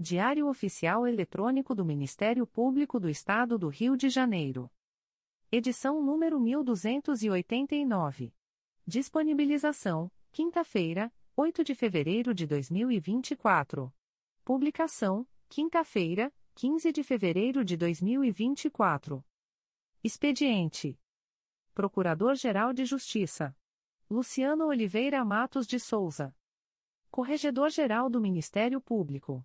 Diário Oficial Eletrônico do Ministério Público do Estado do Rio de Janeiro. Edição número 1289. Disponibilização: quinta-feira, 8 de fevereiro de 2024. Publicação: quinta-feira, 15 de fevereiro de 2024. Expediente: Procurador-Geral de Justiça Luciano Oliveira Matos de Souza. Corregedor-Geral do Ministério Público.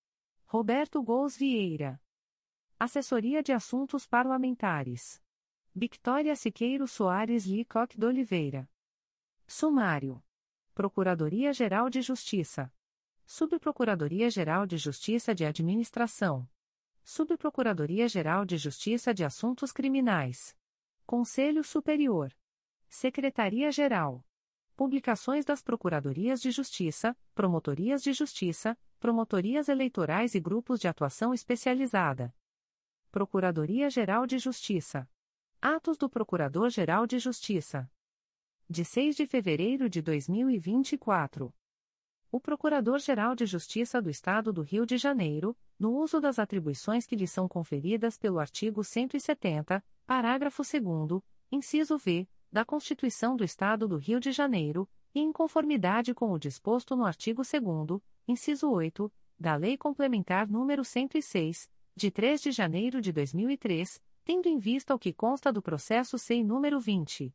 Roberto Gous Vieira. Assessoria de Assuntos Parlamentares. Victoria Siqueiro Soares Licoque de Oliveira. Sumário. Procuradoria-Geral de Justiça. Subprocuradoria-Geral de Justiça de Administração. Subprocuradoria-Geral de Justiça de Assuntos Criminais. Conselho Superior. Secretaria-Geral. Publicações das Procuradorias de Justiça, Promotorias de Justiça, Promotorias Eleitorais e Grupos de Atuação Especializada. Procuradoria-Geral de Justiça. Atos do Procurador-Geral de Justiça. De 6 de fevereiro de 2024. O Procurador-Geral de Justiça do Estado do Rio de Janeiro, no uso das atribuições que lhe são conferidas pelo artigo 170, parágrafo 2, inciso V, da Constituição do Estado do Rio de Janeiro, e em conformidade com o disposto no artigo 2 inciso 8, da Lei Complementar nº 106, de 3 de janeiro de 2003, tendo em vista o que consta do processo SEI número 20.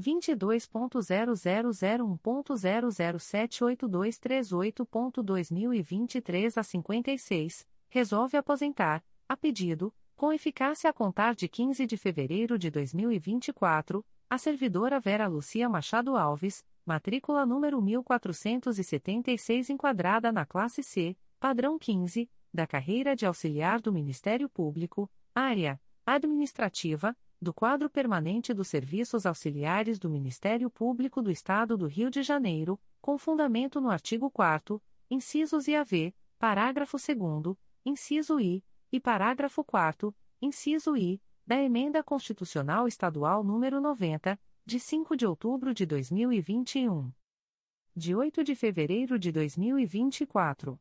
22.0001.0078238.2023 a 56, resolve aposentar, a pedido, com eficácia a contar de 15 de fevereiro de 2024, a servidora Vera Lucia Machado Alves, matrícula número 1476 enquadrada na classe C, padrão 15, da carreira de auxiliar do Ministério Público, área administrativa, do quadro permanente dos serviços auxiliares do Ministério Público do Estado do Rio de Janeiro, com fundamento no artigo 4 incisos IAV, parágrafo 2 inciso I, e parágrafo 4 inciso I, da Emenda Constitucional Estadual número 90, de 5 de outubro de 2021. De 8 de fevereiro de 2024.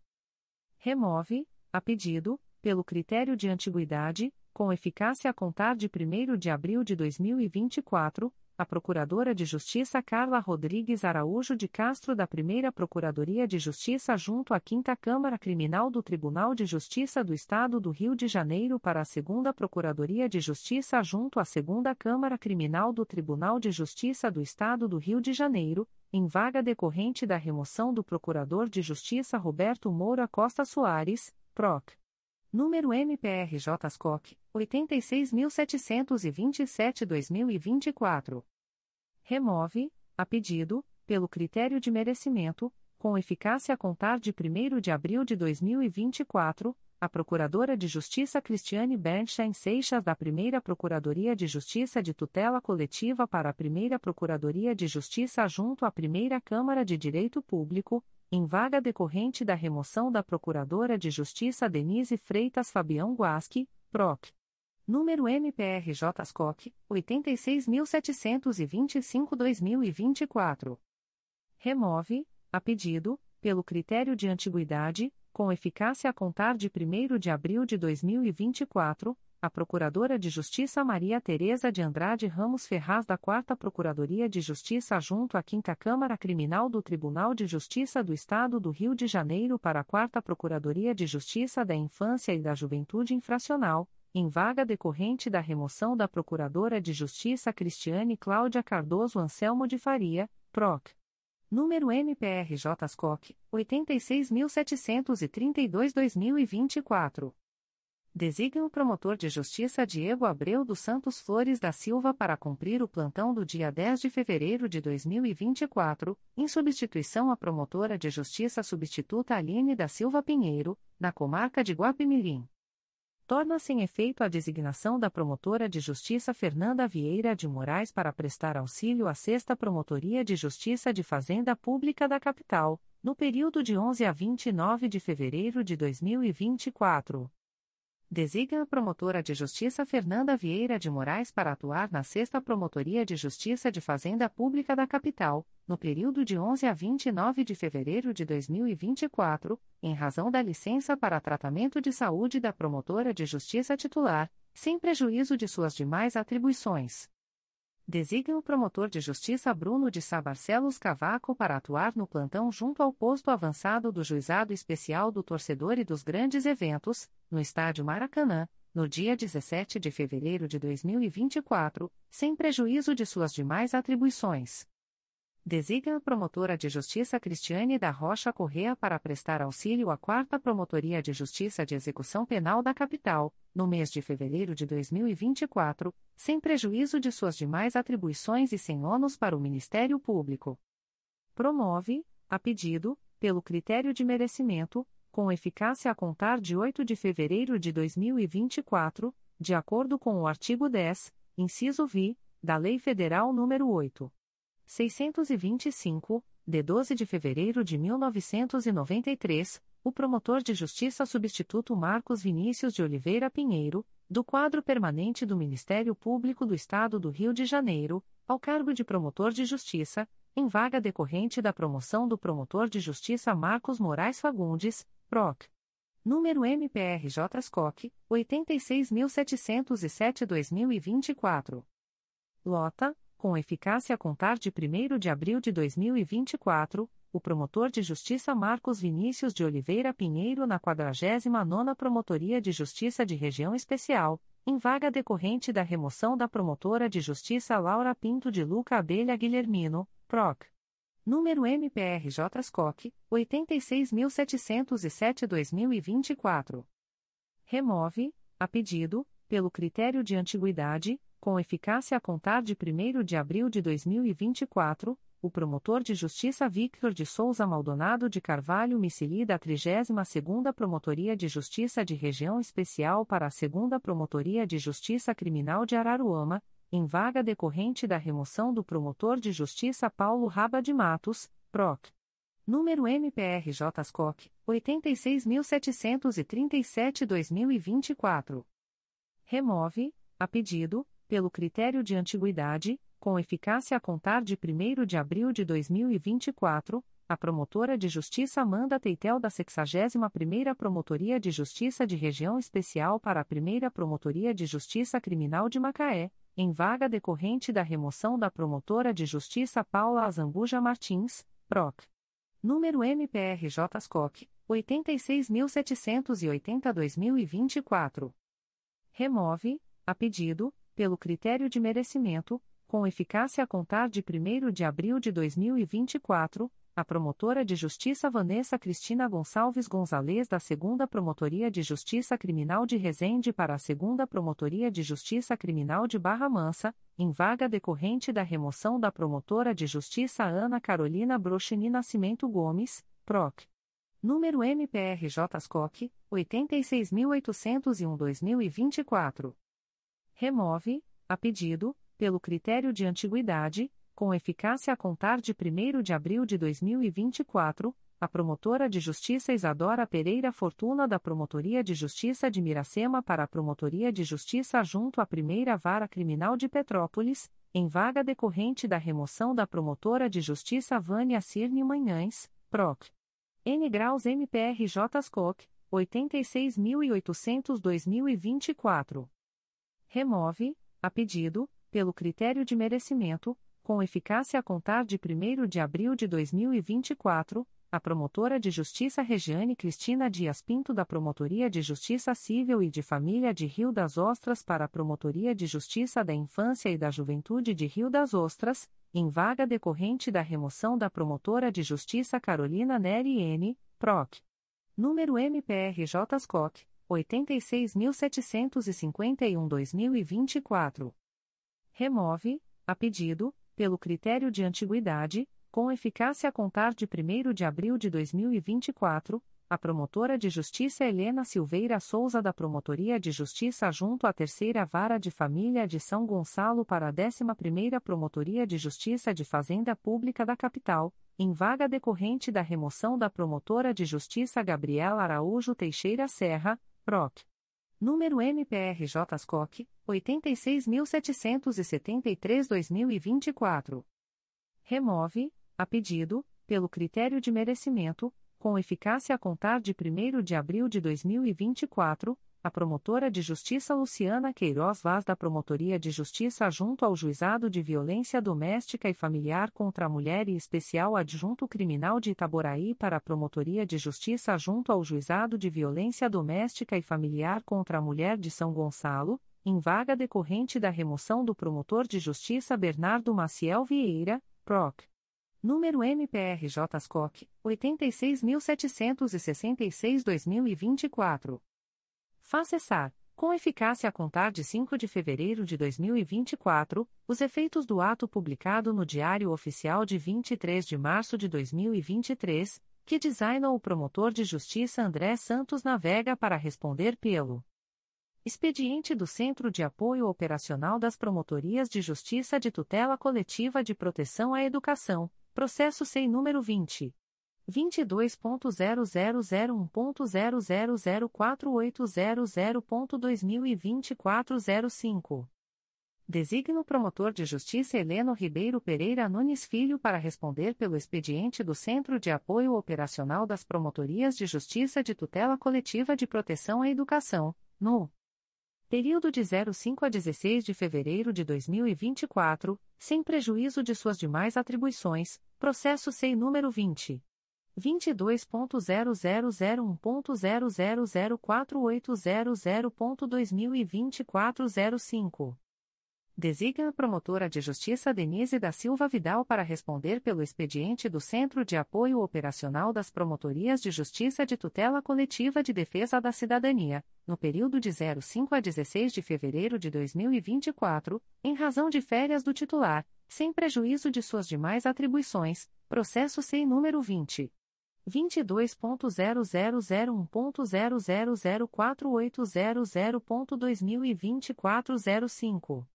Remove, a pedido, pelo critério de antiguidade, com eficácia a contar de 1 de abril de 2024, a Procuradora de Justiça Carla Rodrigues Araújo de Castro da Primeira Procuradoria de Justiça junto à 5 Câmara Criminal do Tribunal de Justiça do Estado do Rio de Janeiro para a Segunda Procuradoria de Justiça junto à Segunda Câmara Criminal do Tribunal de Justiça do Estado do Rio de Janeiro, em vaga decorrente da remoção do Procurador de Justiça Roberto Moura Costa Soares, PROC. Número MPRJ SCOC, 86.727-2024 remove, a pedido, pelo critério de merecimento, com eficácia a contar de 1 de abril de 2024, a Procuradora de Justiça Cristiane Bernstein Seixas da Primeira Procuradoria de Justiça de Tutela Coletiva para a Primeira Procuradoria de Justiça junto à Primeira Câmara de Direito Público, em vaga decorrente da remoção da Procuradora de Justiça Denise Freitas Fabião Guasque, PROC. Número MPRJ SCOC, 86.725-2024. Remove, a pedido, pelo critério de antiguidade, com eficácia a contar de 1 de abril de 2024, a Procuradora de Justiça Maria Tereza de Andrade Ramos Ferraz da 4 Procuradoria de Justiça junto à 5 Câmara Criminal do Tribunal de Justiça do Estado do Rio de Janeiro para a 4 Procuradoria de Justiça da Infância e da Juventude Infracional, em vaga decorrente da remoção da Procuradora de Justiça Cristiane Cláudia Cardoso Anselmo de Faria, PROC. Número MPRJ SCOC, 86.732-2024. Designa o promotor de justiça Diego Abreu dos Santos Flores da Silva para cumprir o plantão do dia 10 de fevereiro de 2024, em substituição à promotora de justiça substituta Aline da Silva Pinheiro, na comarca de Guapimirim. Torna-se em efeito a designação da promotora de justiça Fernanda Vieira de Moraes para prestar auxílio à Sexta Promotoria de Justiça de Fazenda Pública da Capital, no período de 11 a 29 de fevereiro de 2024 designa a promotora de justiça Fernanda Vieira de Moraes para atuar na Sexta Promotoria de Justiça de Fazenda Pública da Capital, no período de 11 a 29 de fevereiro de 2024, em razão da licença para tratamento de saúde da promotora de justiça titular, sem prejuízo de suas demais atribuições designa o promotor de justiça Bruno de Sá Barcelos Cavaco para atuar no plantão junto ao posto avançado do Juizado Especial do Torcedor e dos Grandes Eventos, no Estádio Maracanã, no dia 17 de fevereiro de 2024, sem prejuízo de suas demais atribuições. Designa a promotora de justiça Cristiane da Rocha Correa para prestar auxílio à 4 Promotoria de Justiça de Execução Penal da Capital, no mês de fevereiro de 2024, sem prejuízo de suas demais atribuições e sem ônus para o Ministério Público. Promove, a pedido, pelo critério de merecimento, com eficácia a contar de 8 de fevereiro de 2024, de acordo com o artigo 10, inciso vi, da Lei Federal nº 8. 625, de 12 de fevereiro de 1993, o promotor de justiça substituto Marcos Vinícius de Oliveira Pinheiro, do quadro permanente do Ministério Público do Estado do Rio de Janeiro, ao cargo de promotor de justiça, em vaga decorrente da promoção do promotor de justiça Marcos Moraes Fagundes, PROC. Número MPRJ SCOC, 86.707-2024. Lota, com eficácia a contar de 1 de abril de 2024, o promotor de justiça Marcos Vinícius de Oliveira Pinheiro na 49ª Promotoria de Justiça de Região Especial, em vaga decorrente da remoção da promotora de justiça Laura Pinto de Luca Abelha Guilhermino, PROC. Número MPRJ SCOC, 86.707-2024. Remove, a pedido, pelo critério de antiguidade, com eficácia a contar de 1 de abril de 2024, o promotor de justiça Victor de Souza Maldonado de Carvalho Miceli da 32ª Promotoria de Justiça de Região Especial para a 2 Promotoria de Justiça Criminal de Araruama, em vaga decorrente da remoção do promotor de justiça Paulo Raba de Matos, PROC. Número MPRJ SCOC, 86.737-2024. Remove, a pedido, pelo critério de antiguidade, com eficácia a contar de 1 de abril de 2024, a promotora de justiça Amanda Teitel da 61ª Promotoria de Justiça de Região Especial para a 1 Promotoria de Justiça Criminal de Macaé, em vaga decorrente da remoção da promotora de justiça Paula Azambuja Martins, PROC. Número MPRJ SCOC, 86.780-2024. Remove, a pedido, pelo critério de merecimento, com eficácia a contar de 1 de abril de 2024, a promotora de justiça Vanessa Cristina Gonçalves Gonzalez da 2 Promotoria de Justiça Criminal de Resende para a 2 Promotoria de Justiça Criminal de Barra Mansa, em vaga decorrente da remoção da promotora de justiça Ana Carolina Brochini Nascimento Gomes, PROC. Número MPRJ SCOC, 86.801-2024 remove, a pedido, pelo critério de antiguidade, com eficácia a contar de 1 de abril de 2024, a promotora de justiça Isadora Pereira Fortuna da Promotoria de Justiça de Miracema para a Promotoria de Justiça junto à Primeira Vara Criminal de Petrópolis, em vaga decorrente da remoção da promotora de justiça Vânia Cirne Manhães, PROC. N graus MPRJ SCOC, 86.800-2024. Remove, a pedido, pelo critério de merecimento, com eficácia a contar de 1 de abril de 2024, a promotora de justiça Regiane Cristina Dias Pinto da Promotoria de Justiça Civil e de Família de Rio das Ostras para a Promotoria de Justiça da Infância e da Juventude de Rio das Ostras, em vaga decorrente da remoção da promotora de justiça Carolina Neri N., PROC. Número MPRJ SCOC, 86.751-2024. Remove, a pedido, pelo critério de antiguidade, com eficácia a contar de 1 de abril de 2024, a promotora de justiça Helena Silveira Souza da Promotoria de Justiça junto à Terceira Vara de Família de São Gonçalo para a 11ª Promotoria de Justiça de Fazenda Pública da Capital, em vaga decorrente da remoção da promotora de justiça Gabriela Araújo Teixeira Serra, PROC. Número MPRJ SCOC, 86.773-2024. Remove, a pedido, pelo critério de merecimento, com eficácia a contar de 1 de abril de 2024, a promotora de justiça Luciana Queiroz Vaz da Promotoria de Justiça junto ao Juizado de Violência Doméstica e Familiar contra a Mulher e Especial Adjunto Criminal de Itaboraí para a Promotoria de Justiça junto ao Juizado de Violência Doméstica e Familiar contra a Mulher de São Gonçalo, em vaga decorrente da remoção do promotor de justiça Bernardo Maciel Vieira, PROC. Número MPRJ SCOC, 86.766-2024. Faz cessar, com eficácia a contar de 5 de fevereiro de 2024, os efeitos do ato publicado no Diário Oficial de 23 de março de 2023, que designa o promotor de justiça André Santos Navega para responder pelo Expediente do Centro de Apoio Operacional das Promotorias de Justiça de Tutela Coletiva de Proteção à Educação Processo SEI número 20. 22.0001.0004800.2024 05. Designo promotor de justiça Heleno Ribeiro Pereira Nunes Filho para responder pelo expediente do Centro de Apoio Operacional das Promotorias de Justiça de Tutela Coletiva de Proteção à Educação, no período de 05 a 16 de fevereiro de 2024, sem prejuízo de suas demais atribuições, processo SEI número 20. 22.0001.0004800.2024 05. Designa a promotora de justiça Denise da Silva Vidal para responder pelo expediente do Centro de Apoio Operacional das Promotorias de Justiça de Tutela Coletiva de Defesa da Cidadania, no período de 05 a 16 de fevereiro de 2024, em razão de férias do titular, sem prejuízo de suas demais atribuições, processo sem número 20. 22.0001.0004800.2024 05.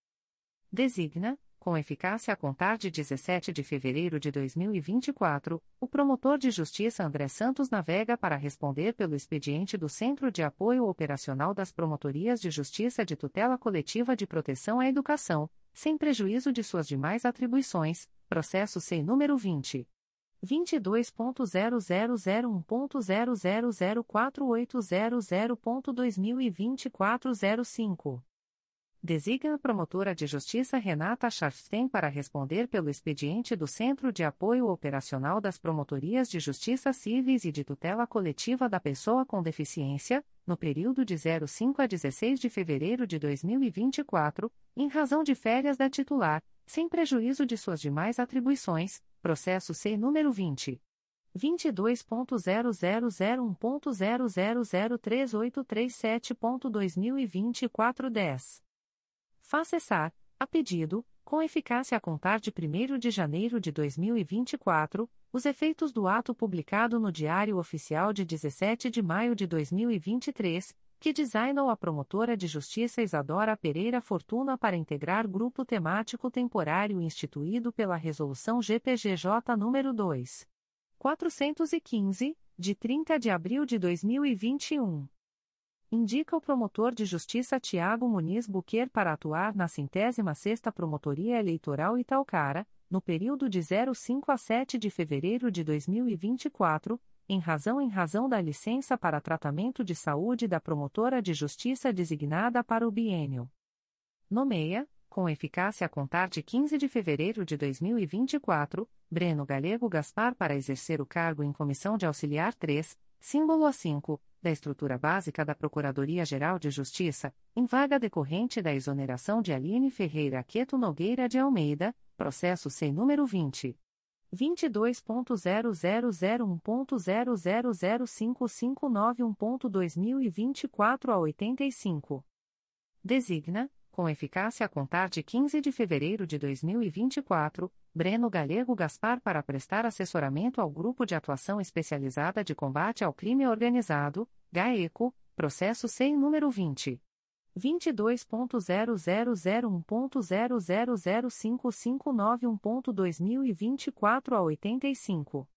Designa, com eficácia a contar de 17 de fevereiro de 2024, o promotor de justiça André Santos Navega para responder pelo expediente do Centro de Apoio Operacional das Promotorias de Justiça de Tutela Coletiva de Proteção à Educação, sem prejuízo de suas demais atribuições, processo sem número 20. 22.0001.0004800.2024 05. Designa a promotora de justiça Renata Scharfstein para responder pelo expediente do Centro de Apoio Operacional das Promotorias de Justiça Civis e de Tutela Coletiva da Pessoa com Deficiência, no período de 05 a 16 de fevereiro de 2024, em razão de férias da titular, sem prejuízo de suas demais atribuições, processo C número 20. 22.0001.0003837.2024 10. Faz cessar, a pedido, com eficácia a contar de 1 de janeiro de 2024, os efeitos do ato publicado no Diário Oficial de 17 de maio de 2023, que designou a promotora de justiça Isadora Pereira Fortuna para integrar grupo temático temporário instituído pela Resolução GPGJ nº 2. 415, de 30 de abril de 2021. Indica o promotor de justiça Tiago Muniz Buquer para atuar na centésima sexta Promotoria Eleitoral Italcara, no período de 05 a 7 de fevereiro de 2024, em razão em razão da licença para tratamento de saúde da promotora de justiça designada para o biênio. Nomeia, com eficácia a contar de 15 de fevereiro de 2024, Breno Galego Gaspar para exercer o cargo em Comissão de Auxiliar 3, símbolo A5, da estrutura básica da Procuradoria-Geral de Justiça, em vaga decorrente da exoneração de Aline Ferreira Queto Nogueira de Almeida, processo sem número 20. 22.0001.0005591.2024 a 85. Designa, com eficácia a contar de 15 de fevereiro de 2024, Breno Galego Gaspar para prestar assessoramento ao Grupo de Atuação Especializada de Combate ao Crime Organizado, GAECO, processo sem número 20. 22.0001.0005591.2024 a 85.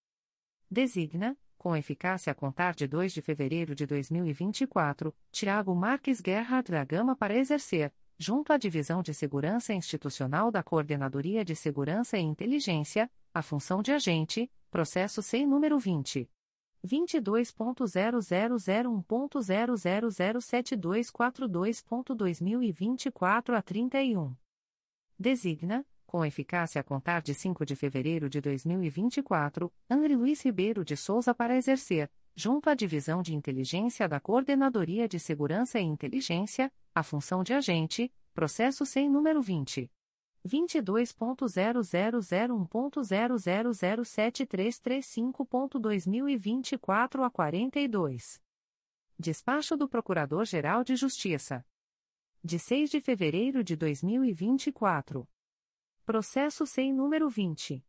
Designa, com eficácia a contar de 2 de fevereiro de 2024, Tiago Marques Guerra da Gama para exercer, junto à Divisão de Segurança Institucional da Coordenadoria de Segurança e Inteligência, a função de agente, processo sem número 20. 22.0001.0007242.2024 a 31. Designa, com eficácia a contar de 5 de fevereiro de 2024, André Luiz Ribeiro de Souza para exercer, junto à Divisão de Inteligência da Coordenadoria de Segurança e Inteligência, a função de agente, processo sem número 20. 22.0001.0007335.2024 a 42. Despacho do Procurador-Geral de Justiça. De 6 de fevereiro de 2024. Processo sem número 20.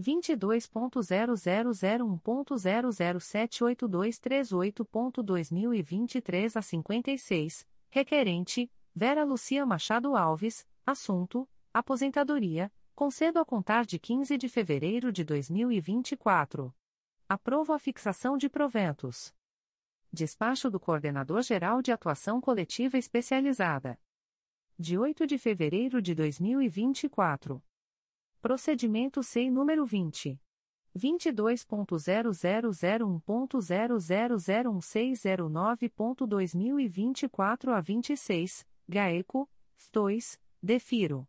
22.0001.0078238.2023 a 56, requerente, Vera Lucia Machado Alves, assunto, aposentadoria, concedo a contar de 15 de fevereiro de 2024. Aprovo a fixação de proventos. Despacho do Coordenador-Geral de Atuação Coletiva Especializada. De 8 de fevereiro de 2024. Procedimento SEI número 20. 22.0001.0001609.2024 a 26, GAECO, 2, DEFIRO.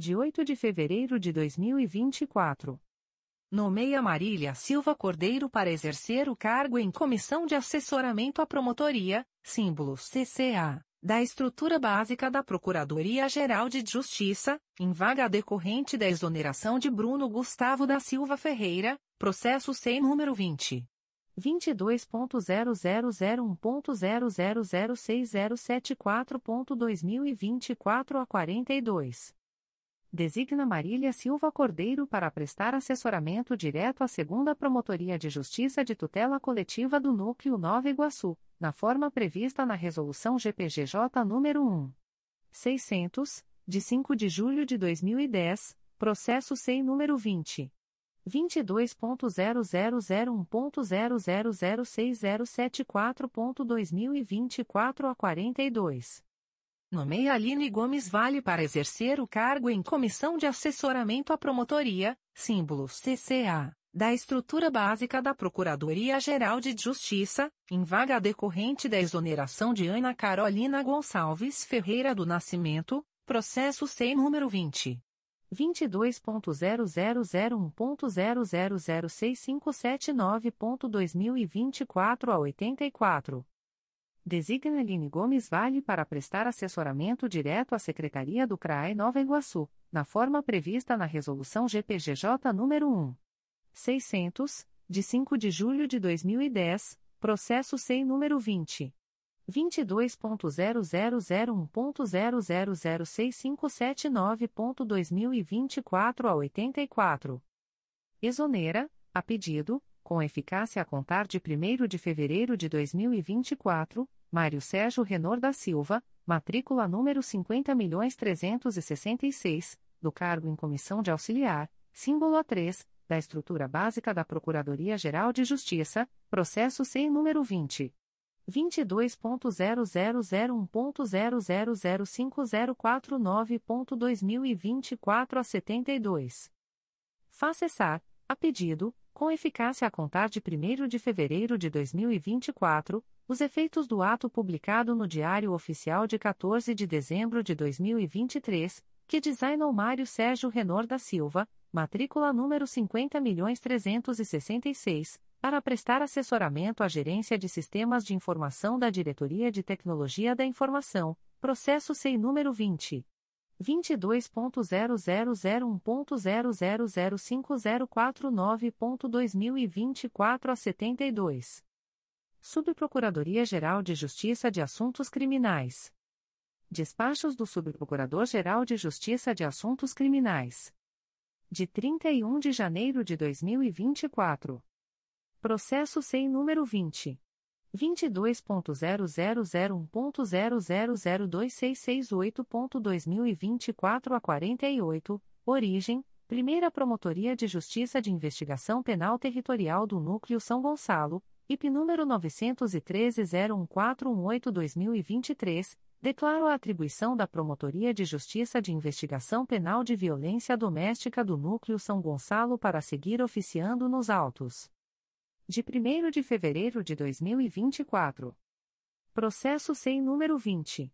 De 8 de fevereiro de 2024. Nomeia Marília Silva Cordeiro para exercer o cargo em Comissão de Assessoramento à Promotoria, símbolo CCA, da Estrutura Básica da Procuradoria-Geral de Justiça, em vaga decorrente da exoneração de Bruno Gustavo da Silva Ferreira, processo sem número 20. 22.0001.0006074.2024 a 42. Designa Marília Silva Cordeiro para prestar assessoramento direto à Segunda Promotoria de Justiça de Tutela Coletiva do Núcleo Nova Iguaçu, na forma prevista na Resolução GPGJ nº 1. 600, de 5 de julho de 2010, processo SEI número 20. 22.0001.0006074.2024 a 42. Nomeia Aline Gomes Vale para exercer o cargo em Comissão de Assessoramento à Promotoria, símbolo CCA, da Estrutura Básica da Procuradoria-Geral de Justiça, em vaga decorrente da exoneração de Ana Carolina Gonçalves Ferreira do Nascimento, processo sem número 20. 22.0001.0006579.2024 a 84. Designa Aline Gomes Vale para prestar assessoramento direto à Secretaria do CRAE Nova Iguaçu, na forma prevista na Resolução GPGJ nº 1. 600, de 5 de julho de 2010, processo SEI número 20. 22.0001.0006579.2024 a 84. Exonera, a pedido, com eficácia a contar de 1 de fevereiro de 2024, Mário Sérgio Renor da Silva, matrícula número 50.366, do cargo em comissão de auxiliar, símbolo A3, da estrutura básica da Procuradoria-Geral de Justiça, processo sem número 20. 22.0001.0005049.2024 a 72. Faça cessar, a pedido, com eficácia a contar de 1 de fevereiro de 2024, os efeitos do ato publicado no Diário Oficial de 14 de dezembro de 2023, que designou Mário Sérgio Renor da Silva, matrícula número 50.366, para prestar assessoramento à Gerência de Sistemas de Informação da Diretoria de Tecnologia da Informação, processo SEI número 20. 22.0001.0005049.2024 a 72. Subprocuradoria-Geral de Justiça de Assuntos Criminais. Despachos do Subprocurador-Geral de Justiça de Assuntos Criminais. De 31 de janeiro de 2024. Processo SEI número 20. 22.0001.0002668.2024 a 48, origem, Primeira Promotoria de Justiça de Investigação Penal Territorial do Núcleo São Gonçalo, IP número 913-01418-2023, declaro a atribuição da Promotoria de Justiça de Investigação Penal de Violência Doméstica do Núcleo São Gonçalo para seguir oficiando nos autos de 1 de fevereiro de 2024. Processo sem número 20.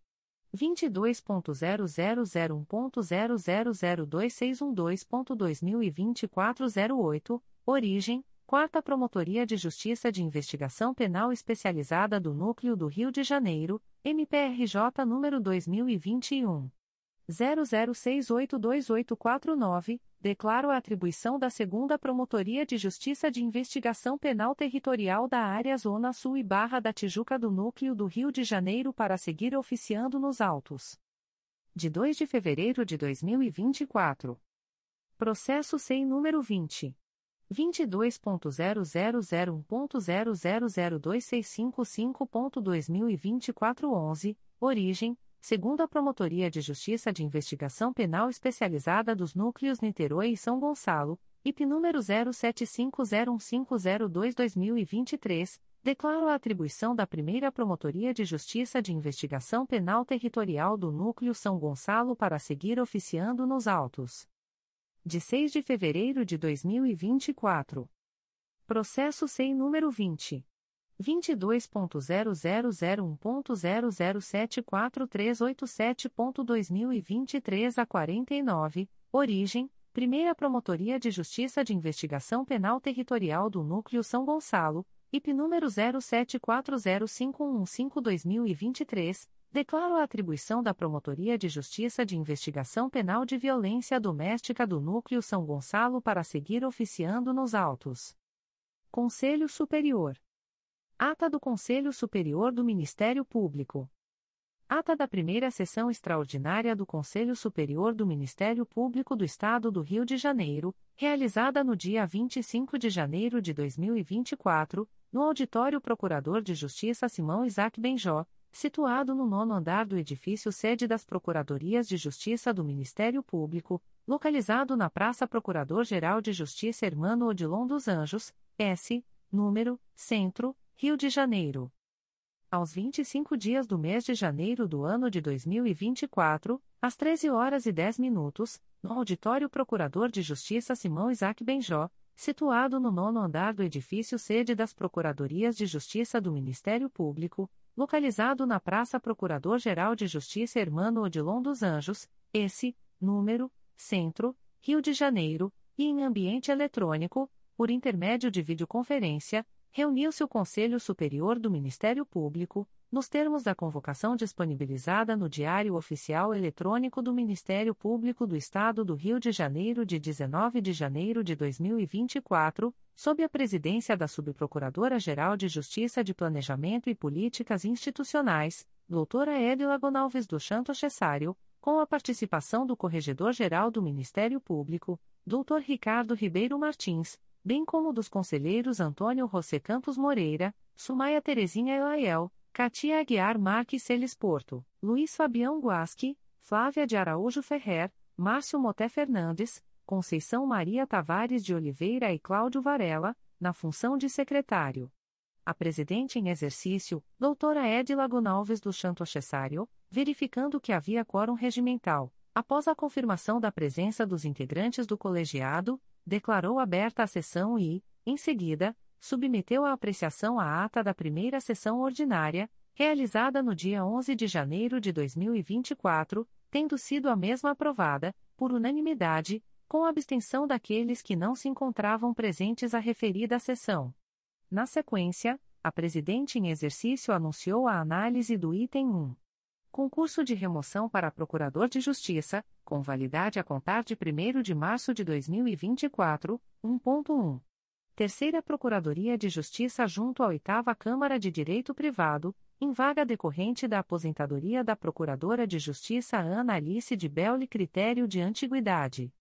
22.0001.0002612.2024 08, origem, Quarta Promotoria de Justiça de Investigação Penal Especializada do Núcleo do Rio de Janeiro, MPRJ número 2021. 00682849, declaro a atribuição da Segunda Promotoria de Justiça de Investigação Penal Territorial da Área Zona Sul e Barra da Tijuca do Núcleo do Rio de Janeiro para seguir oficiando nos autos. De 2 de fevereiro de 2024. Processo sem número 20. 22.0001.0002655.2024 11, origem, segundo a Promotoria de Justiça de Investigação Penal Especializada dos Núcleos Niterói e São Gonçalo, IP número 07501502-2023, declaro a atribuição da Primeira Promotoria de Justiça de Investigação Penal Territorial do Núcleo São Gonçalo para seguir oficiando nos autos. De 6 de fevereiro de 2024. Processo sem número 20. 22.0001.0074387.2023 a 49, origem, Primeira Promotoria de Justiça de Investigação Penal Territorial do Núcleo São Gonçalo, IP número 07405115-2023, declaro a atribuição da Promotoria de Justiça de Investigação Penal de Violência Doméstica do Núcleo São Gonçalo para seguir oficiando nos autos. Conselho Superior Ata do Conselho Superior do Ministério Público. Ata da primeira sessão extraordinária do Conselho Superior do Ministério Público do Estado do Rio de Janeiro, realizada no dia 25 de janeiro de 2024, no Auditório Procurador de Justiça Simão Isaac Benjó, situado no nono andar do edifício sede das Procuradorias de Justiça do Ministério Público, localizado na Praça Procurador-Geral de Justiça Hermano Odilon dos Anjos, S, número, Centro, Rio de Janeiro. Aos 25 dias do mês de janeiro do ano de 2024, às 13 horas e 10 minutos, no Auditório Procurador de Justiça Simão Isaac Benjó, situado no nono andar do edifício sede das Procuradorias de Justiça do Ministério Público, localizado na Praça Procurador-Geral de Justiça Hermano Odilon dos Anjos, esse, número, Centro, Rio de Janeiro, e em ambiente eletrônico, por intermédio de videoconferência, reuniu-se o Conselho Superior do Ministério Público, nos termos da convocação disponibilizada no Diário Oficial Eletrônico do Ministério Público do Estado do Rio de Janeiro de 19 de janeiro de 2024, sob a presidência da Subprocuradora-Geral de Justiça de Planejamento e Políticas Institucionais, doutora Edila Gonalves do Chanto Cessário, com a participação do Corregedor-Geral do Ministério Público, doutor Ricardo Ribeiro Martins, bem como dos conselheiros Antônio José Campos Moreira, Sumaia Terezinha Elaiel, Katia Aguiar Marques Celes Porto, Luiz Fabião Guasque, Flávia de Araújo Ferrer, Márcio Moté Fernandes, Conceição Maria Tavares de Oliveira e Cláudio Varela, na função de secretário. A presidente em exercício, doutora Edila Gonalves do Chanto Acessário, verificando que havia quórum regimental, após a confirmação da presença dos integrantes do colegiado, declarou aberta a sessão e, em seguida, submeteu à apreciação a ata da primeira sessão ordinária, realizada no dia 11 de janeiro de 2024, tendo sido a mesma aprovada, por unanimidade, com abstenção daqueles que não se encontravam presentes à referida sessão. Na sequência, a presidente em exercício anunciou a análise do item 1. Concurso de remoção para Procurador de Justiça, com validade a contar de 1 de março de 2024, 1.1. Terceira Procuradoria de Justiça junto à Oitava Câmara de Direito Privado, em vaga decorrente da aposentadoria da Procuradora de Justiça Ana Alice de Belli Critério de Antiguidade.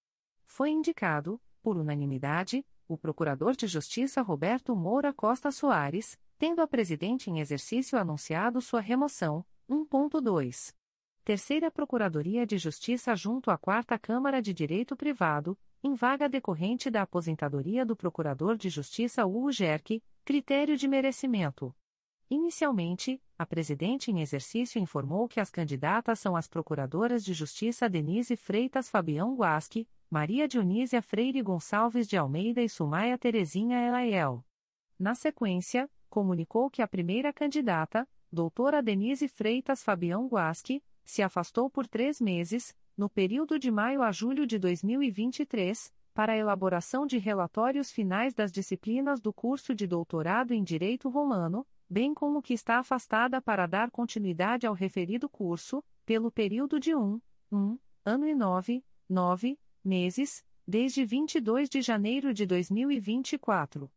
Foi indicado, por unanimidade, o Procurador de Justiça Roberto Moura Costa Soares, tendo a Presidente em exercício anunciado sua remoção. 1.2. Terceira Procuradoria de Justiça junto à Quarta Câmara de Direito Privado, em vaga decorrente da aposentadoria do Procurador de Justiça Hugo critério de merecimento. Inicialmente, a presidente em exercício informou que as candidatas são as Procuradoras de Justiça Denise Freitas Fabião Guasque, Maria Dionísia Freire Gonçalves de Almeida e Sumaia Terezinha Elaiel. Na sequência, comunicou que a primeira candidata, doutora Denise Freitas Fabião Guasque, se afastou por três meses, no período de maio a julho de 2023, para elaboração de relatórios finais das disciplinas do curso de doutorado em Direito Romano, bem como que está afastada para dar continuidade ao referido curso, pelo período de um, um ano e nove, nove meses, desde 22 de janeiro de 2024.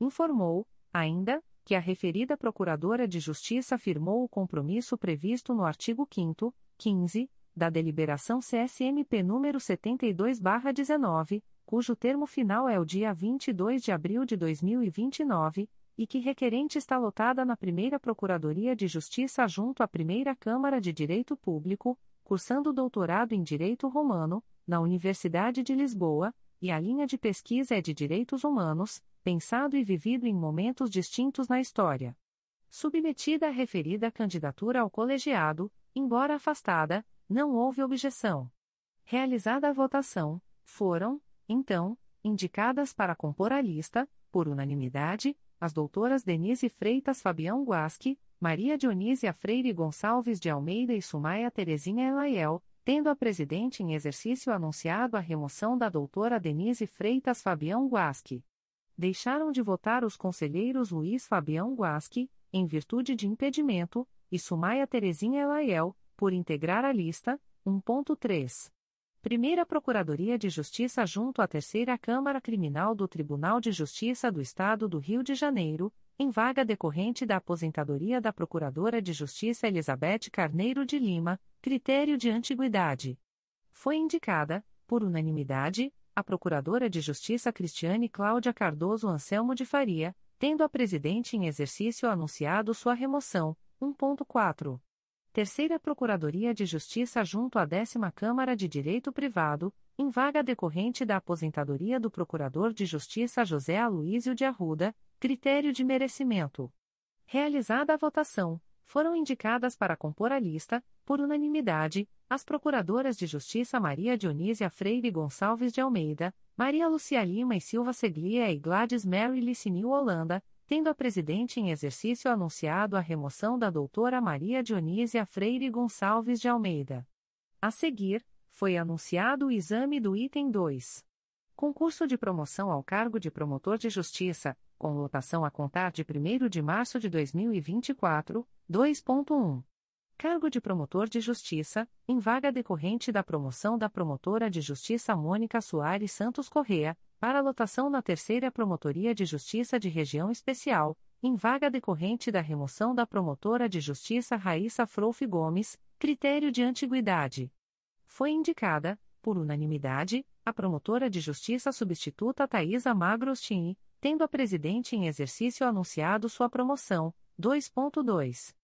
Informou, ainda, que a referida Procuradora de Justiça firmou o compromisso previsto no artigo 5 15, da deliberação CSMP número 72/19, cujo termo final é o dia 22 de abril de 2029, e que requerente está lotada na Primeira Procuradoria de Justiça junto à Primeira Câmara de Direito Público, cursando doutorado em Direito Romano, na Universidade de Lisboa, e a linha de pesquisa é de Direitos Humanos, pensado e vivido em momentos distintos na história. Submetida a referida candidatura ao colegiado, embora afastada, não houve objeção. Realizada a votação, foram, então, indicadas para compor a lista, por unanimidade, as doutoras Denise Freitas Fabião Guasque, Maria Dionísia Freire Gonçalves de Almeida e Sumaia Terezinha Elaiel, tendo a presidente em exercício anunciado a remoção da doutora Denise Freitas Fabião Guasque. Deixaram de votar os conselheiros Luiz Fabião Guasque, em virtude de impedimento, e Sumaia Terezinha Elaiel, por integrar a lista, 1.3. Primeira Procuradoria de Justiça junto à Terceira Câmara Criminal do Tribunal de Justiça do Estado do Rio de Janeiro, em vaga decorrente da aposentadoria da Procuradora de Justiça Elizabeth Carneiro de Lima, critério de antiguidade. Foi indicada, por unanimidade, a Procuradora de Justiça Cristiane Cláudia Cardoso Anselmo de Faria, tendo a Presidente em exercício anunciado sua remoção. 1.4. Terceira Procuradoria de Justiça junto à Décima Câmara de Direito Privado, em vaga decorrente da aposentadoria do Procurador de Justiça José Aloísio de Arruda, critério de merecimento. Realizada a votação, foram indicadas para compor a lista, por unanimidade, as Procuradoras de Justiça Maria Dionísia Freire Gonçalves de Almeida, Maria Lucia Lima e Silva Seglia e Gladys Mary Licinil Holanda, tendo a presidente em exercício anunciado a remoção da doutora Maria Dionísia Freire Gonçalves de Almeida. A seguir, foi anunciado o exame do item 2. Concurso de promoção ao cargo de promotor de justiça, com lotação a contar de 1 de março de 2024, 2.1. Cargo de promotor de justiça, em vaga decorrente da promoção da promotora de justiça Mônica Soares Santos Correa, para lotação na Terceira Promotoria de Justiça de Região Especial, em vaga decorrente da remoção da promotora de justiça Raíssa Frouf Gomes, critério de antiguidade. Foi indicada, por unanimidade, a promotora de justiça substituta Thaisa Magrostini, tendo a presidente em exercício anunciado sua promoção. 2.2.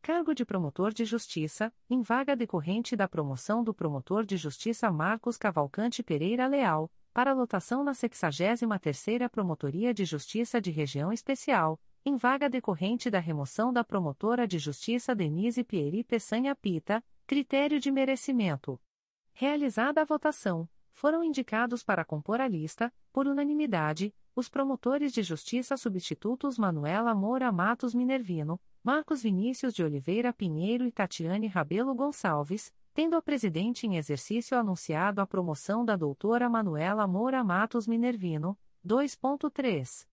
Cargo de promotor de justiça, em vaga decorrente da promoção do promotor de justiça Marcos Cavalcante Pereira Leal, para lotação na 63ª Promotoria de Justiça de Região Especial, em vaga decorrente da remoção da promotora de justiça Denise Pieri Peçanha Pita, critério de merecimento. Realizada a votação, foram indicados para compor a lista, por unanimidade, os promotores de justiça substitutos Manuela Moura Matos Minervino, Marcos Vinícius de Oliveira Pinheiro e Tatiane Rabelo Gonçalves, tendo a presidente em exercício anunciado a promoção da doutora Manuela Moura Matos Minervino, 2.3.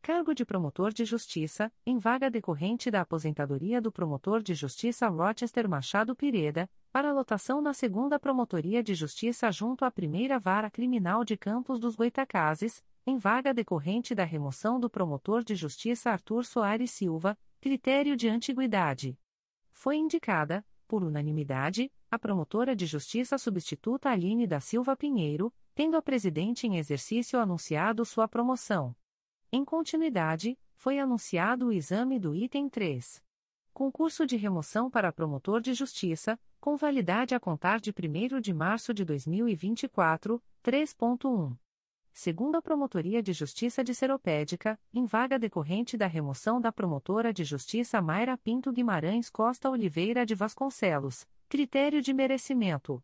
Cargo de promotor de justiça, em vaga decorrente da aposentadoria do promotor de justiça Rochester Machado Pireda, para lotação na segunda Promotoria de Justiça junto à primeira Vara Criminal de Campos dos Goitacazes, em vaga decorrente da remoção do promotor de justiça Arthur Soares Silva, critério de antiguidade. Foi indicada, por unanimidade, a promotora de justiça substituta Aline da Silva Pinheiro, tendo a presidente em exercício anunciado sua promoção. Em continuidade, foi anunciado o exame do item 3. Concurso de remoção para promotor de justiça, com validade a contar de 1 de março de 2024, 3.1 segunda Promotoria de Justiça de Seropédica, em vaga decorrente da remoção da promotora de justiça Mayra Pinto Guimarães Costa Oliveira de Vasconcelos, critério de merecimento.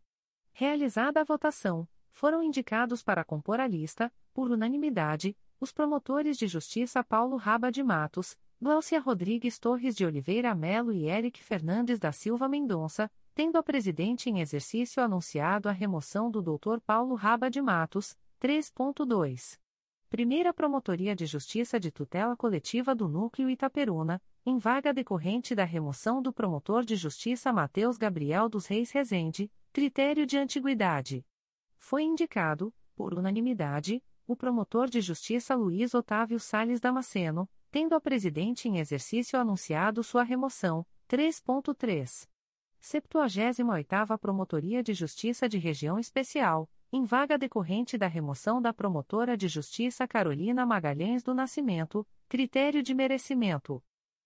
Realizada a votação, foram indicados para compor a lista, por unanimidade, os promotores de justiça Paulo Raba de Matos, Glaucia Rodrigues Torres de Oliveira Melo e Eric Fernandes da Silva Mendonça, tendo a presidente em exercício anunciado a remoção do Dr. Paulo Raba de Matos, 3.2. Primeira Promotoria de Justiça de Tutela Coletiva do Núcleo Itaperuna, em vaga decorrente da remoção do promotor de justiça Mateus Gabriel dos Reis Rezende, critério de antiguidade. Foi indicado, por unanimidade, o promotor de justiça Luiz Otávio Sales Damasceno, tendo a presidente em exercício anunciado sua remoção. 3.3. 78ª Promotoria de Justiça de Região Especial, em vaga decorrente da remoção da promotora de justiça Carolina Magalhães do Nascimento, critério de merecimento.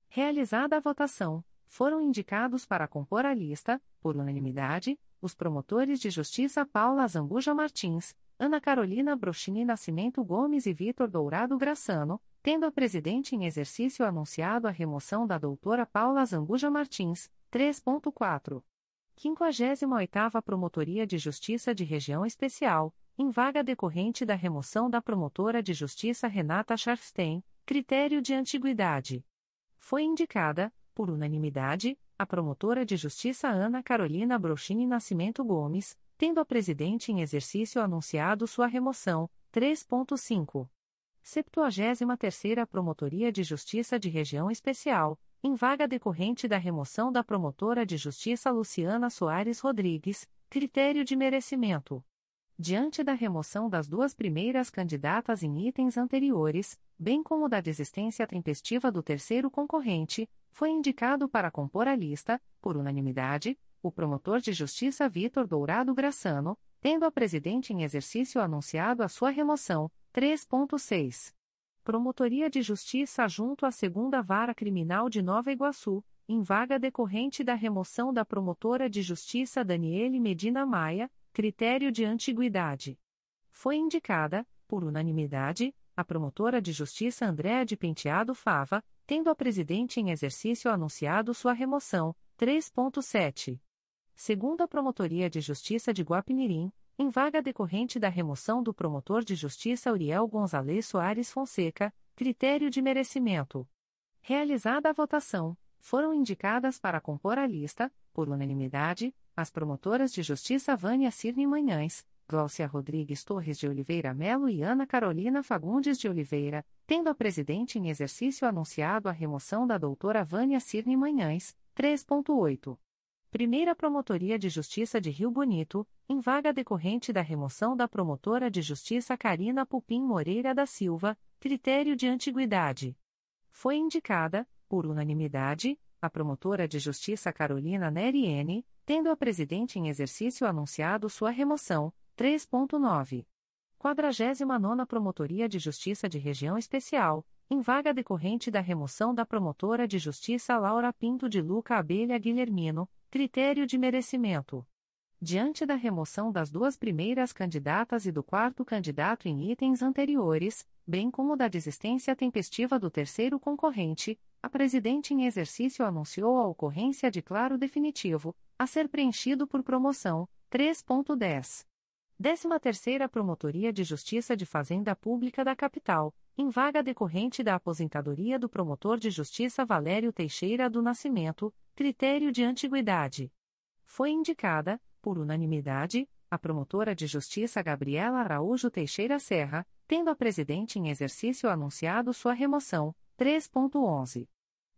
Realizada a votação, foram indicados para compor a lista, por unanimidade, os promotores de justiça Paula Zambuja Martins, Ana Carolina Brochini Nascimento Gomes e Vitor Dourado Graçano, tendo a presidente em exercício anunciado a remoção da doutora Paula Zambuja Martins, 3.4. 58ª Promotoria de Justiça de Região Especial, em vaga decorrente da remoção da promotora de justiça Renata Scharfstein, critério de antiguidade. Foi indicada, por unanimidade, a promotora de justiça Ana Carolina Brochini Nascimento Gomes, tendo a presidente em exercício anunciado sua remoção. 3.5. 73ª Promotoria de Justiça de Região Especial, em vaga decorrente da remoção da promotora de justiça Luciana Soares Rodrigues, critério de merecimento. Diante da remoção das duas primeiras candidatas em itens anteriores, bem como da desistência tempestiva do terceiro concorrente, foi indicado para compor a lista, por unanimidade, o promotor de justiça Vitor Dourado Graçano, tendo a presidente em exercício anunciado a sua remoção. 3.6. Promotoria de Justiça junto à Segunda Vara Criminal de Nova Iguaçu, em vaga decorrente da remoção da promotora de Justiça Daniele Medina Maia, critério de antiguidade. Foi indicada, por unanimidade, a promotora de Justiça Andréa de Penteado Fava, tendo a presidente em exercício anunciado sua remoção. 3.7. Segunda Promotoria de Justiça de Guapimirim, em vaga decorrente da remoção do promotor de justiça Uriel Gonzalez Soares Fonseca, critério de merecimento. Realizada a votação, foram indicadas para compor a lista, por unanimidade, as promotoras de justiça Vânia Cirne Manhães, Glaucia Rodrigues Torres de Oliveira Melo e Ana Carolina Fagundes de Oliveira, tendo a presidente em exercício anunciado a remoção da doutora Vânia Cirne Manhães, 3.8. Primeira Promotoria de Justiça de Rio Bonito, em vaga decorrente da remoção da promotora de justiça Karina Pupim Moreira da Silva, critério de antiguidade. Foi indicada, por unanimidade, a promotora de justiça Carolina Neri N., tendo a presidente em exercício anunciado sua remoção. 3.9. 49 Promotoria de Justiça de Região Especial, em vaga decorrente da remoção da promotora de justiça Laura Pinto de Luca Abelha Guilhermino, critério de merecimento. Diante da remoção das duas primeiras candidatas e do quarto candidato em itens anteriores, bem como da desistência tempestiva do terceiro concorrente, a presidente em exercício anunciou a ocorrência de claro definitivo, a ser preenchido por promoção, 3.10. 13ª Promotoria de Justiça de Fazenda Pública da Capital, em vaga decorrente da aposentadoria do promotor de justiça Valério Teixeira do Nascimento, critério de antiguidade. Foi indicada, por unanimidade, a promotora de justiça Gabriela Araújo Teixeira Serra, tendo a presidente em exercício anunciado sua remoção, 3.11.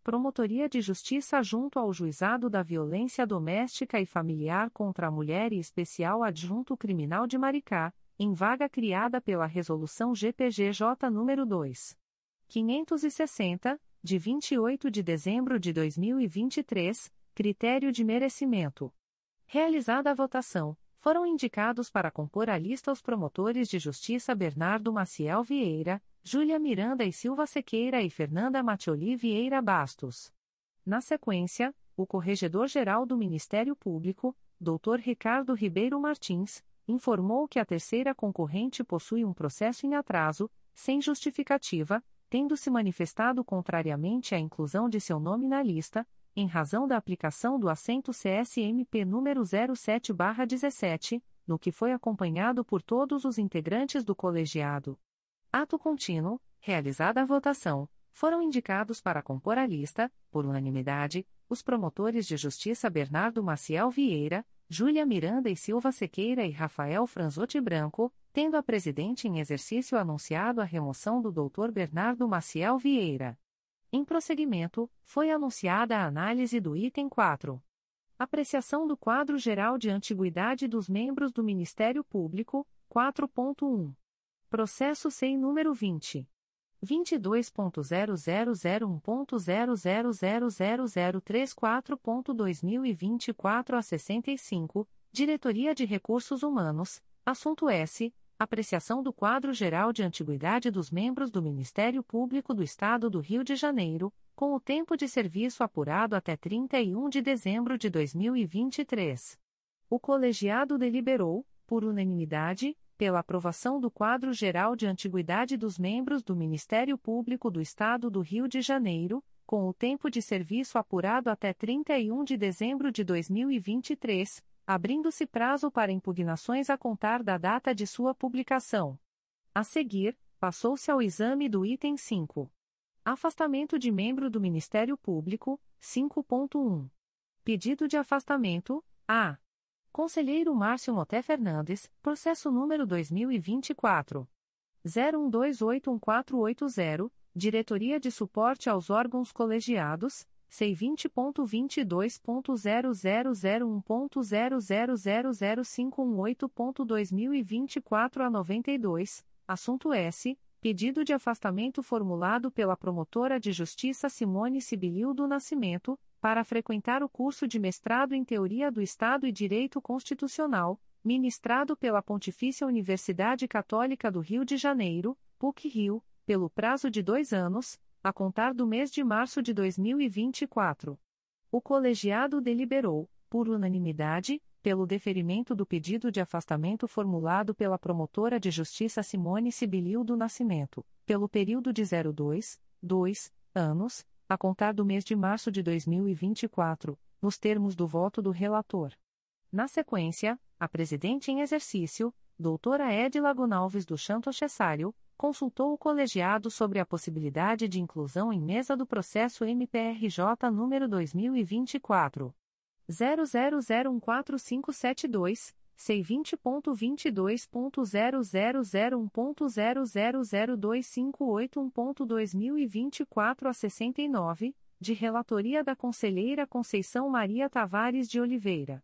Promotoria de Justiça junto ao Juizado da Violência Doméstica e Familiar contra a Mulher e Especial Adjunto Criminal de Maricá, em vaga criada pela Resolução GPGJ nº 2. 560, de 28 de dezembro de 2023, critério de merecimento. Realizada a votação, foram indicados para compor a lista os promotores de justiça Bernardo Maciel Vieira, Júlia Miranda e Silva Sequeira e Fernanda Matioli Vieira Bastos. Na sequência, o Corregedor-Geral do Ministério Público, Dr. Ricardo Ribeiro Martins, informou que a terceira concorrente possui um processo em atraso, sem justificativa, tendo se manifestado contrariamente à inclusão de seu nome na lista, em razão da aplicação do assento CSMP número 07/17, no que foi acompanhado por todos os integrantes do colegiado. Ato contínuo, realizada a votação, foram indicados para compor a lista, por unanimidade, os promotores de justiça Bernardo Maciel Vieira, Júlia Miranda e Silva Sequeira e Rafael Franzotti Branco, tendo a presidente em exercício anunciado a remoção do Dr. Bernardo Maciel Vieira. Em prosseguimento, foi anunciada a análise do item 4. Apreciação do quadro geral de antiguidade dos membros do Ministério Público, 4.1. Processo SEI número 20. 22.0001.0000034.2024 a 65, Diretoria de Recursos Humanos, assunto S. Apreciação do quadro geral de antiguidade dos membros do Ministério Público do Estado do Rio de Janeiro, com o tempo de serviço apurado até 31 de dezembro de 2023. O colegiado deliberou, por unanimidade, pela aprovação do quadro geral de antiguidade dos membros do Ministério Público do Estado do Rio de Janeiro, com o tempo de serviço apurado até 31 de dezembro de 2023, abrindo-se prazo para impugnações a contar da data de sua publicação. A seguir, passou-se ao exame do item 5. Afastamento de membro do Ministério Público, 5.1. Pedido de afastamento, A. Conselheiro Márcio Moté Fernandes, processo número 2024. 01281480, Diretoria de Suporte aos Órgãos Colegiados, C20.22.0001.0000518.2024 a 92, assunto S. Pedido de afastamento formulado pela promotora de justiça Simone Sibilil do Nascimento, para frequentar o curso de mestrado em Teoria do Estado e Direito Constitucional, ministrado pela Pontifícia Universidade Católica do Rio de Janeiro, PUC-Rio, pelo prazo de dois anos, a contar do mês de março de 2024. O colegiado deliberou, por unanimidade, pelo deferimento do pedido de afastamento formulado pela promotora de justiça Simone Sibilil do Nascimento, pelo período de 02, 2 anos, a contar do mês de março de 2024, nos termos do voto do relator. Na sequência, a presidente em exercício, doutora Edila Gonalves do Chanto Cessário, consultou o colegiado sobre a possibilidade de inclusão em mesa do processo MPRJ número 2024 00014572 C20.22.0001.0002581.2024 a 69, de relatoria da conselheira Conceição Maria Tavares de Oliveira.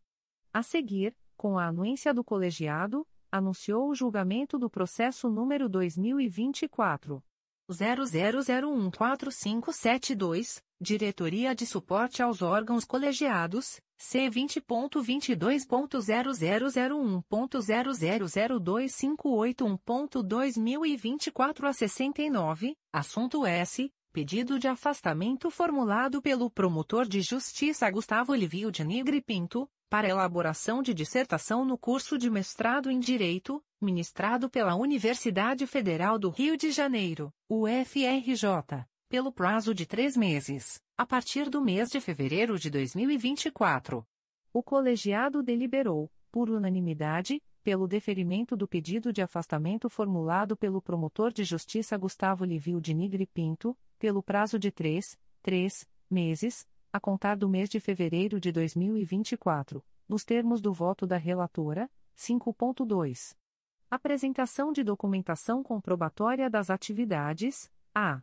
A seguir, com a anuência do colegiado, anunciou o julgamento do processo número 2024 00014572, Diretoria de Suporte aos Órgãos Colegiados, C20.22.0001.0002581.2024 a 69, assunto S. Pedido de afastamento formulado pelo promotor de justiça Gustavo Livio de Nigre Pinto, para elaboração de dissertação no curso de mestrado em Direito, ministrado pela Universidade Federal do Rio de Janeiro, UFRJ, pelo prazo de três meses, a partir do mês de fevereiro de 2024. O colegiado deliberou, por unanimidade, pelo deferimento do pedido de afastamento formulado pelo promotor de justiça Gustavo Livio de Nigre Pinto, pelo prazo de três, três meses, a contar do mês de fevereiro de 2024, nos termos do voto da relatora, 5.2. Apresentação de documentação comprobatória das atividades, a.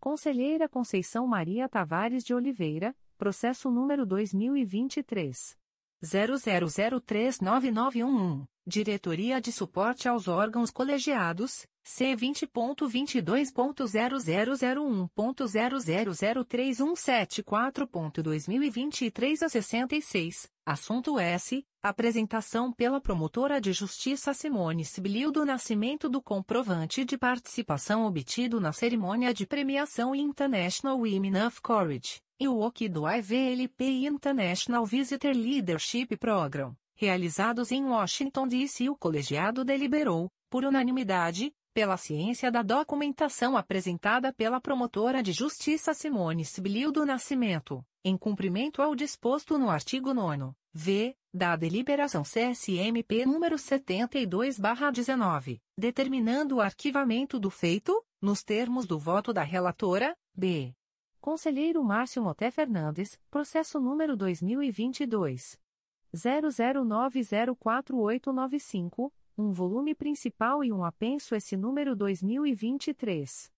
Conselheira Conceição Maria Tavares de Oliveira, processo número 2023. 00039911, Diretoria de Suporte aos Órgãos Colegiados, C20.22.0001.0003174.2023 a 66, assunto S. Apresentação pela promotora de justiça Simone Sibilio do nascimento do comprovante de participação obtido na cerimônia de premiação International Women of Courage, e o OC do IVLP International Visitor Leadership Program, realizados em Washington, D.C. O colegiado deliberou, por unanimidade, pela ciência da documentação apresentada pela promotora de justiça Simone Sibilio do Nascimento, em cumprimento ao disposto no artigo 9 v, da deliberação CSMP número 72/19, determinando o arquivamento do feito, nos termos do voto da relatora, b. Conselheiro Márcio Moté Fernandes, processo número 2022 00904895 um volume principal e um apenso esse número 2023